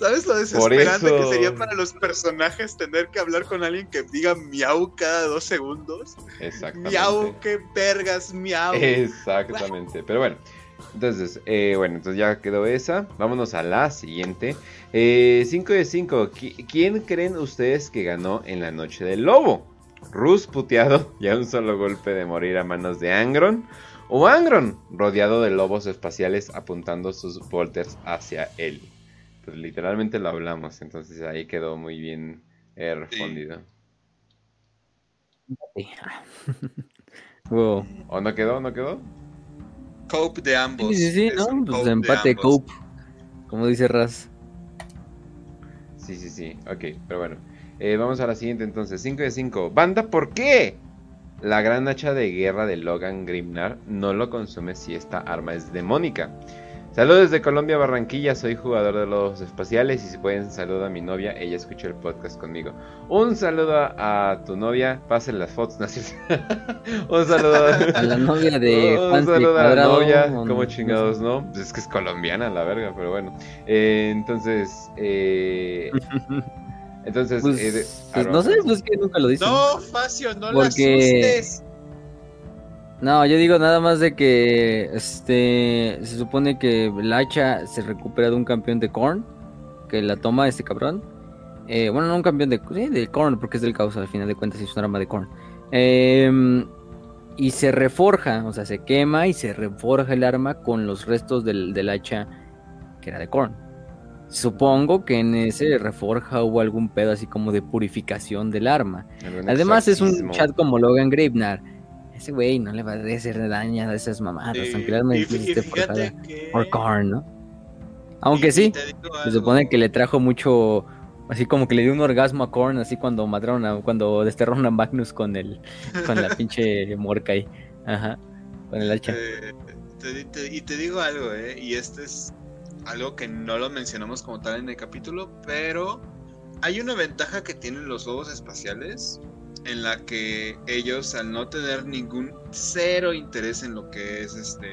¿Sabes lo desesperante que sería para los personajes tener que hablar con alguien que diga miau cada dos segundos? Exactamente. Miau, qué vergas, miau. Exactamente. Pero bueno, entonces, eh, bueno, entonces ya quedó esa. Vámonos a la siguiente. 5 eh, de 5. ¿Quién creen ustedes que ganó en la noche del lobo? Rus puteado [laughs] y a un solo golpe de morir a manos de Angron. O Angron, rodeado de lobos espaciales apuntando sus bolters hacia él pues literalmente lo hablamos, entonces ahí quedó muy bien eh, respondido. [laughs] ¿O no quedó? ¿No quedó? Cope de ambos. Sí, sí, sí, ¿no? Pues empate Cope, como dice Raz. Sí, sí, sí, ok, pero bueno. Eh, vamos a la siguiente entonces, 5 de 5. Banda, ¿por qué? La gran hacha de guerra de Logan Grimnar no lo consume si esta arma es demónica. Saludos desde Colombia, Barranquilla. Soy jugador de los espaciales. Y si pueden, saludo a mi novia. Ella escuchó el podcast conmigo. Un saludo a, tu novia. Pasen las fotos. [laughs] un saludo a, la novia de [laughs] Un saludo a la novia. Como chingados, ¿no? Pues es que es colombiana, la verga, pero bueno. Eh, entonces, eh. [laughs] Entonces, pues, eh, pues no sé, pues que nunca lo dicen. No, Facio, no Porque... la asustes. No, yo digo nada más de que este se supone que el hacha se recupera de un campeón de Korn, que la toma este cabrón. Eh, bueno, no un campeón de, de Korn, porque es del caos al final de cuentas, es un arma de Korn. Em, y se reforja, o sea, se quema y se reforja el arma con los restos del, del hacha que era de Korn. Supongo que en ese reforja hubo algún pedo así como de purificación del arma. Además es un chat como Logan Gravenar ese güey no le va a hacer daño a esas mamadas, aunque la por Korn, ¿no? Aunque sí, se supone que le trajo mucho, así como que le dio un orgasmo a Korn, así cuando mataron a, cuando desterraron a Magnus con el, con la [laughs] pinche morca ahí, ajá, con el hacha. Eh, y te digo algo, eh, y esto es algo que no lo mencionamos como tal en el capítulo, pero hay una ventaja que tienen los lobos espaciales en la que ellos al no tener ningún cero interés en lo que es este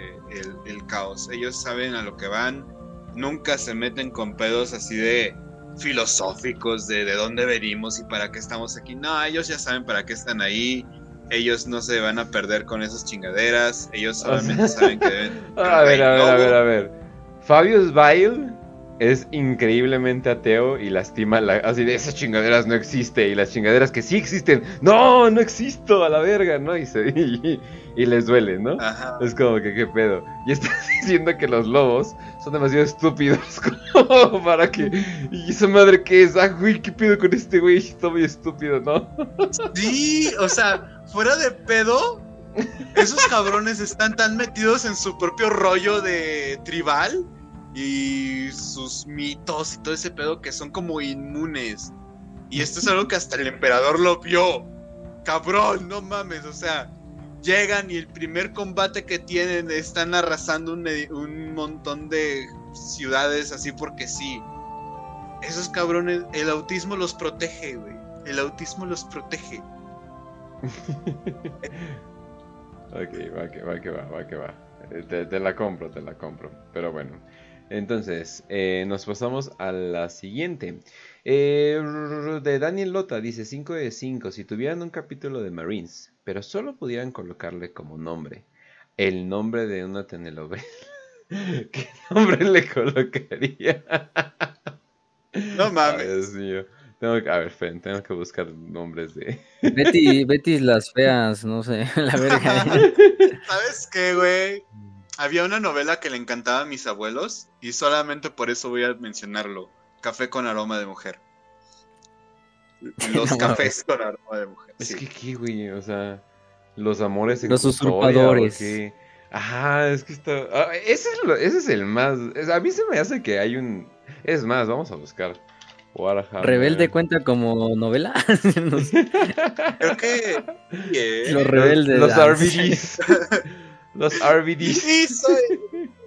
el, caos, ellos saben a lo que van, nunca se meten con pedos así de filosóficos de de dónde venimos y para qué estamos aquí. No, ellos ya saben para qué están ahí. Ellos no se van a perder con esas chingaderas. Ellos solamente [laughs] saben que deben. a ver, a ver, a ver, a ver. Fabius Vile es increíblemente ateo y lastima la, así de esas chingaderas no existe y las chingaderas que sí existen, no, no existo a la verga, ¿no? Y, se, [laughs] y, les duele, ¿no? Es como que qué pedo. Y estás [laughs] diciendo que los lobos son demasiado estúpidos [laughs] como para que... ¿Y esa madre qué es? Ah, güey, ¿qué pedo con este güey? Está muy estúpido, ¿no? Sí, o sea, fuera de pedo, esos cabrones están tan metidos en su propio rollo de tribal y sus mitos y todo ese pedo que son como inmunes. Y esto es algo que hasta el emperador lo vio. Cabrón, no mames, o sea, llegan y el primer combate que tienen están arrasando un, un montón de ciudades así porque sí. Esos cabrones, el autismo los protege, güey. El autismo los protege. [laughs] ok, va que va, que va, va que va. Te, te, la compro, te la compro. Pero bueno. Entonces, eh, nos pasamos a la siguiente. Eh, de Daniel Lota dice 5 de 5. Si tuvieran un capítulo de Marines, pero solo pudieran colocarle como nombre el nombre de una telenovela, [laughs] ¿qué nombre le colocaría? No mames. Ay, Dios mío. Tengo que, a ver, Fen, tengo que buscar nombres de. Betty, [laughs] Betty las feas, no sé, [laughs] la verga. ¿Sabes qué, güey? Había una novela que le encantaba a mis abuelos y solamente por eso voy a mencionarlo. Café con aroma de mujer. Los [laughs] No, cafés con aroma de mujer. Es sí. que aquí, güey, o sea, los amores en Los usurpadores. ¿o qué? Ajá, es que está. ah, ese, es lo- ese es el más. es- a mí se me hace que hay un. Es más, vamos a buscar. Warhammer. ¿Rebelde cuenta como novela? [laughs] No sé. Creo que. ¿eh? Los rebeldes. Los ah, RBDs. [laughs] los RBDs. Sí, soy. [laughs]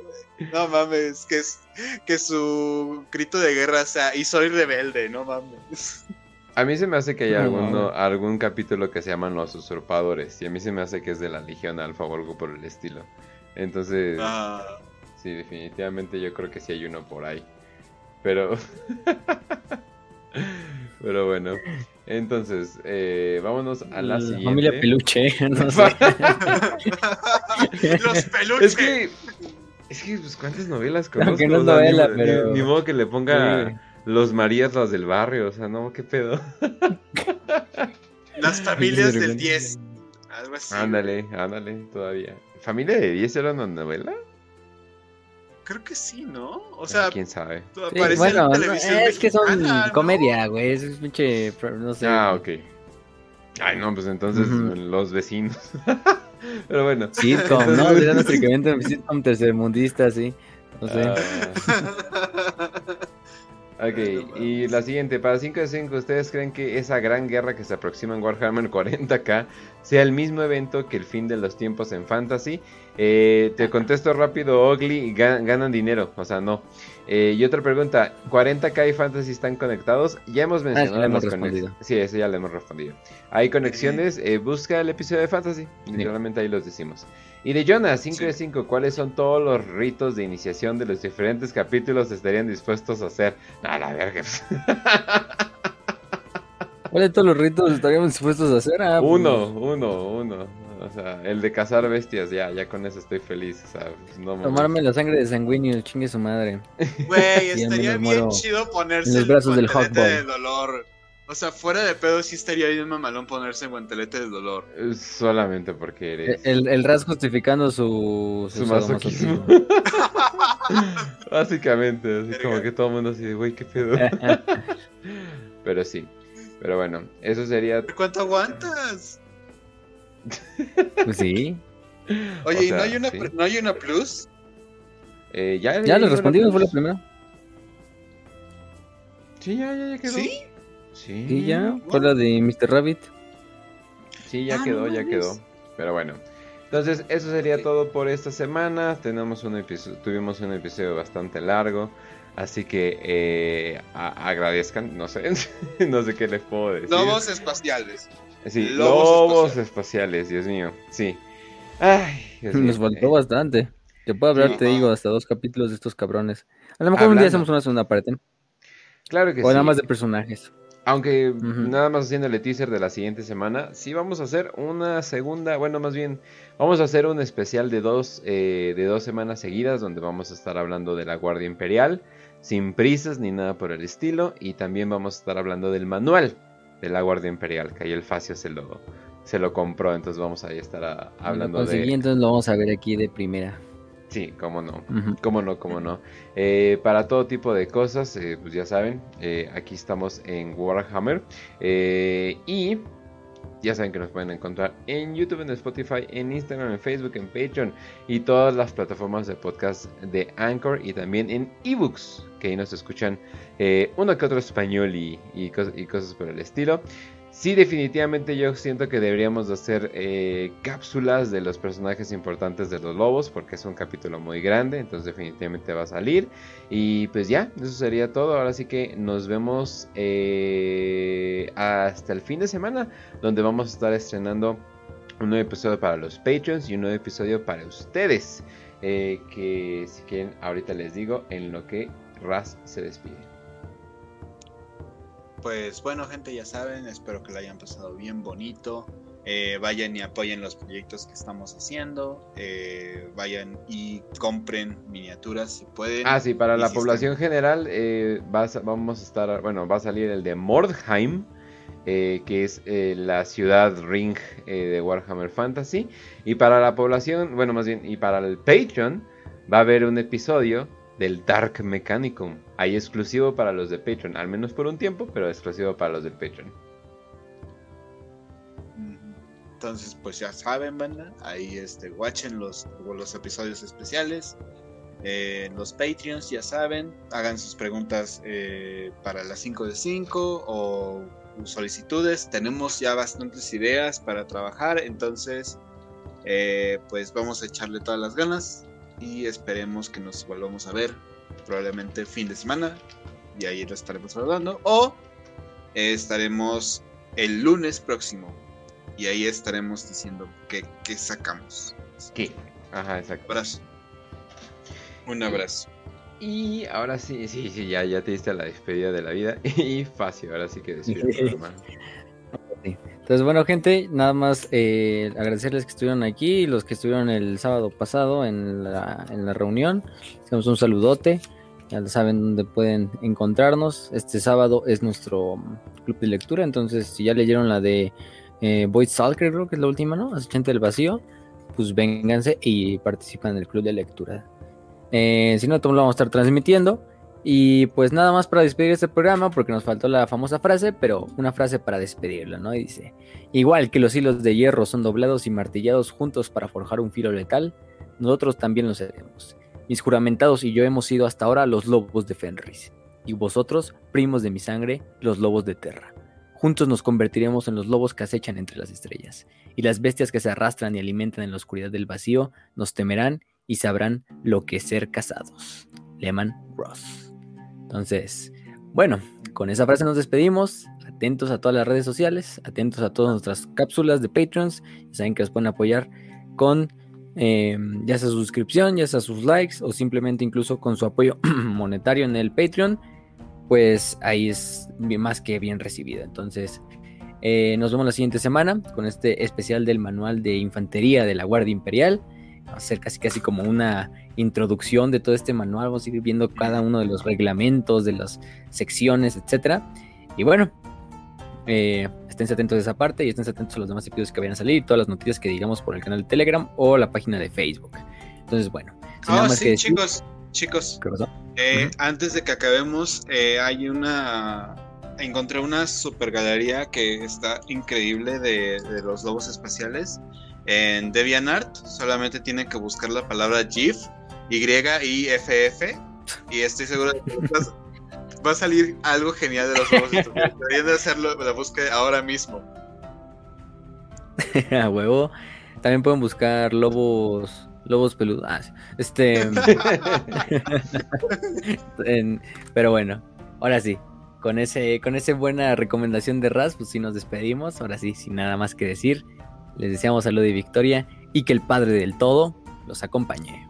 No mames, que, es, que su grito de guerra sea y soy rebelde, no mames. A mí se me hace que hay No, mames. algún capítulo que se llaman Los Usurpadores. Y a mí se me hace que es de la Legión Alfa o algo por el estilo. Entonces, Ah, sí, definitivamente yo creo que sí hay uno por ahí. Pero. [laughs] Pero bueno. Entonces, eh, vámonos a la, siguiente. familia Peluche, [laughs] no [laughs] sé. Los peluches. Es que. Es que, pues, ¿cuántas novelas conozco? Aunque no es O sea, ni- novela, ni, pero- ni modo que le ponga Sí. los Marías, las del barrio. O sea, no, qué pedo. [laughs] Las familias de del repente. 10. Algo así. Ándale, ándale, todavía. ¿Familia de 10 era una novela? Creo que sí, ¿no? O sea, quién sabe. Sí, bueno, en no, televisión es que son comedia, güey. Es un pinche. No sé. Ah, ok. Ay, no, pues entonces los vecinos. [laughs] Pero bueno. Sitcom, ¿no? Será nuestro equivalente a un sitcom tercermundista, sí. No sé. Ah, [laughs] ok, y la siguiente, para 5 de 5, ¿ustedes creen que esa gran guerra que se aproxima en Warhammer [laughs] 40k sea el mismo evento que el fin de los tiempos en Fantasy? Eh, te contesto rápido, Ugly, ga- ganan dinero, o sea, no. Eh, y otra pregunta, ¿40k y Fantasy están conectados? Ya hemos mencionado Ah, hemos respondido. Sí, eso ya le hemos respondido. Hay conexiones, eh, busca el episodio de Fantasy, literalmente ahí los decimos. Y de Jonas, 5 Sí. de 5, ¿cuáles son todos los ritos de iniciación de los diferentes capítulos estarían dispuestos a hacer? No, la verga. [laughs] ¿Cuáles de todos los ritos estaríamos dispuestos a hacer? Ah, pues, uno, uno, uno. O sea, el de cazar bestias, ya, ya con eso estoy feliz. O sea, pues, no. Tomarme la sangre de sanguíneo, chingue su madre. Güey, [laughs] estaría bien chido ponerse en los el brazos del guantelete hot boy. del dolor. O sea, fuera de pedo sí estaría bien mamalón ponerse el guantelete del dolor. Eh, Solamente porque eres. El, el Raz justificando su, Su masoquismo. [laughs] Básicamente, así Verga. como que todo el mundo así de, güey, qué pedo. [laughs] Pero sí. Pero bueno, eso sería. ¿Cuánto aguantas? Pues sí. Oye, O ¿y no hay una sí. no hay una plus? Eh, ya Ya le les respondimos, fue la primera. Sí, ya, ya, ya quedó. ¿Sí? Sí. Sí, ya. Fue la de Mr. Rabbit. Sí, ya Ah, quedó, no ya quedó. Pero bueno. Entonces, eso sería todo por esta semana. Tenemos un episodio, tuvimos un episodio bastante largo. Así que eh, agradezcan, no sé, [laughs] no sé qué les puedo decir. Lobos espaciales. sí, lobos lobos, espaciales, Dios mío, sí. Ay, Dios mío. Nos faltó Eh, bastante. Te puedo hablar, Sí. te digo, hasta dos capítulos de estos cabrones. A lo mejor un día hacemos una segunda parte. Claro que O sí. nada más de personajes. Aunque nada más haciendo el teaser de la siguiente semana, sí vamos a hacer una segunda, bueno, más bien, vamos a hacer un especial de dos, eh, de dos semanas seguidas donde vamos a estar hablando de la Guardia Imperial, sin prisas ni nada por el estilo, y también vamos a estar hablando del manual de la Guardia Imperial, que ahí el Facio se lo, se lo compró, entonces vamos a estar a- hablando Lo de... entonces lo vamos a ver aquí de primera. Sí, cómo no. Cómo no, cómo no. Eh, para todo tipo de cosas, eh, pues ya saben, eh, aquí estamos en Warhammer. y ya saben que nos pueden encontrar en YouTube, en Spotify, en Instagram, en Facebook, en Patreon y todas las plataformas de podcast de Anchor y también en ebooks, que ahí nos escuchan uno que otro español y, y cos- y cosas por el estilo. Sí, definitivamente yo siento que deberíamos de hacer eh, cápsulas de los personajes importantes de los lobos, porque es un capítulo muy grande, entonces definitivamente va a salir. Y pues ya, eso sería todo. Ahora sí que nos vemos eh, hasta el fin de semana, donde vamos a estar estrenando un nuevo episodio para los Patreons y un nuevo episodio para ustedes. eh, que si quieren ahorita les digo en lo que Raz se despide. Pues bueno gente ya saben, espero que lo hayan pasado bien bonito. Eh, vayan y apoyen los proyectos que estamos haciendo. Eh, vayan y compren miniaturas si pueden. Ah, sí, para la población general eh, vamos a estar, bueno, va a salir el de Mordheim. que es la ciudad ring de Warhammer Fantasy. Y para la población, bueno, más bien, y para el Patreon, va a haber un episodio del Dark Mechanicum. Ahí exclusivo para los de Patreon, al menos por un tiempo, pero exclusivo para los del Patreon. Entonces, pues ya saben, banda. Ahí este, watchen los, los episodios especiales. Eh, los Patreons, ya saben. Hagan sus preguntas eh, para las 5 de 5 o solicitudes. Tenemos ya bastantes ideas para trabajar. Entonces, eh, pues vamos a echarle todas las ganas. Y esperemos que nos volvamos a ver. Probablemente fin de semana. Y ahí lo estaremos hablando. O estaremos el lunes próximo y ahí estaremos diciendo qué, sacamos. ¿Qué? Ajá, exacto. Abrazo. Un abrazo. Y ahora sí, sí, sí, ya, ya te diste la despedida de la vida. [laughs] Y fácil, ahora sí que despide hermano. [laughs] Entonces, bueno, gente, nada más eh, agradecerles que estuvieron aquí, los que estuvieron el sábado pasado en la, en la reunión. Hacemos un saludote. Ya saben dónde pueden encontrarnos. Este sábado es nuestro club de lectura. Entonces, si ya leyeron la de eh, Void Stalker, creo que es la última, ¿no? Asistente del vacío, pues vénganse y participan en el club de lectura. Eh, si no, todo lo vamos a estar transmitiendo. Y pues nada más para despedir este programa, porque nos faltó la famosa frase, pero una frase para despedirlo, ¿no? Y dice, igual que los hilos de hierro son doblados y martillados juntos para forjar un filo letal, nosotros también lo seremos. Mis juramentados y yo hemos sido hasta ahora los lobos de Fenris, y vosotros, primos de mi sangre, los lobos de Terra. Juntos nos convertiremos en los lobos que acechan entre las estrellas, y las bestias que se arrastran y alimentan en la oscuridad del vacío nos temerán y sabrán lo que es ser casados. Lehman Ross. Entonces, bueno, con esa frase nos despedimos. Atentos a todas las redes sociales, atentos a todas nuestras cápsulas de Patreons. Ya saben que nos pueden apoyar con eh, ya sea su suscripción, ya sea sus likes o simplemente incluso con su apoyo [clears throat] monetario en el Patreon pues ahí es más que bien recibida. Entonces, eh, nos vemos la siguiente semana con este especial del manual de infantería de la Guardia Imperial. Va a ser casi casi como una introducción de todo este manual. Vamos a ir viendo cada uno de los reglamentos, de las secciones, etcétera. Y bueno, eh, estén atentos a esa parte y estén atentos a los demás episodios que vayan a salir, todas las noticias que digamos por el canal de Telegram o la página de Facebook. Entonces, bueno. Oh, sí, chicos, chicos. ¿Qué pasó? Eh, antes de que acabemos, eh, hay una. Encontré una super galería que está increíble de, los lobos espaciales. En DeviantArt solamente tienen que buscar la palabra GIF, Y-I-F-F, y estoy seguro de que va a salir algo genial de los lobos. Deberían de hacerlo, la búsqueda ahora mismo. [laughs] A huevo. También pueden buscar lobos Lobos peludos. Ah, este. [laughs] pero bueno, ahora sí. Con ese, con esa buena recomendación de Raz, pues sí nos despedimos. Ahora sí, sin nada más que decir. Les deseamos salud y victoria. Y que el Padre del Todo los acompañe.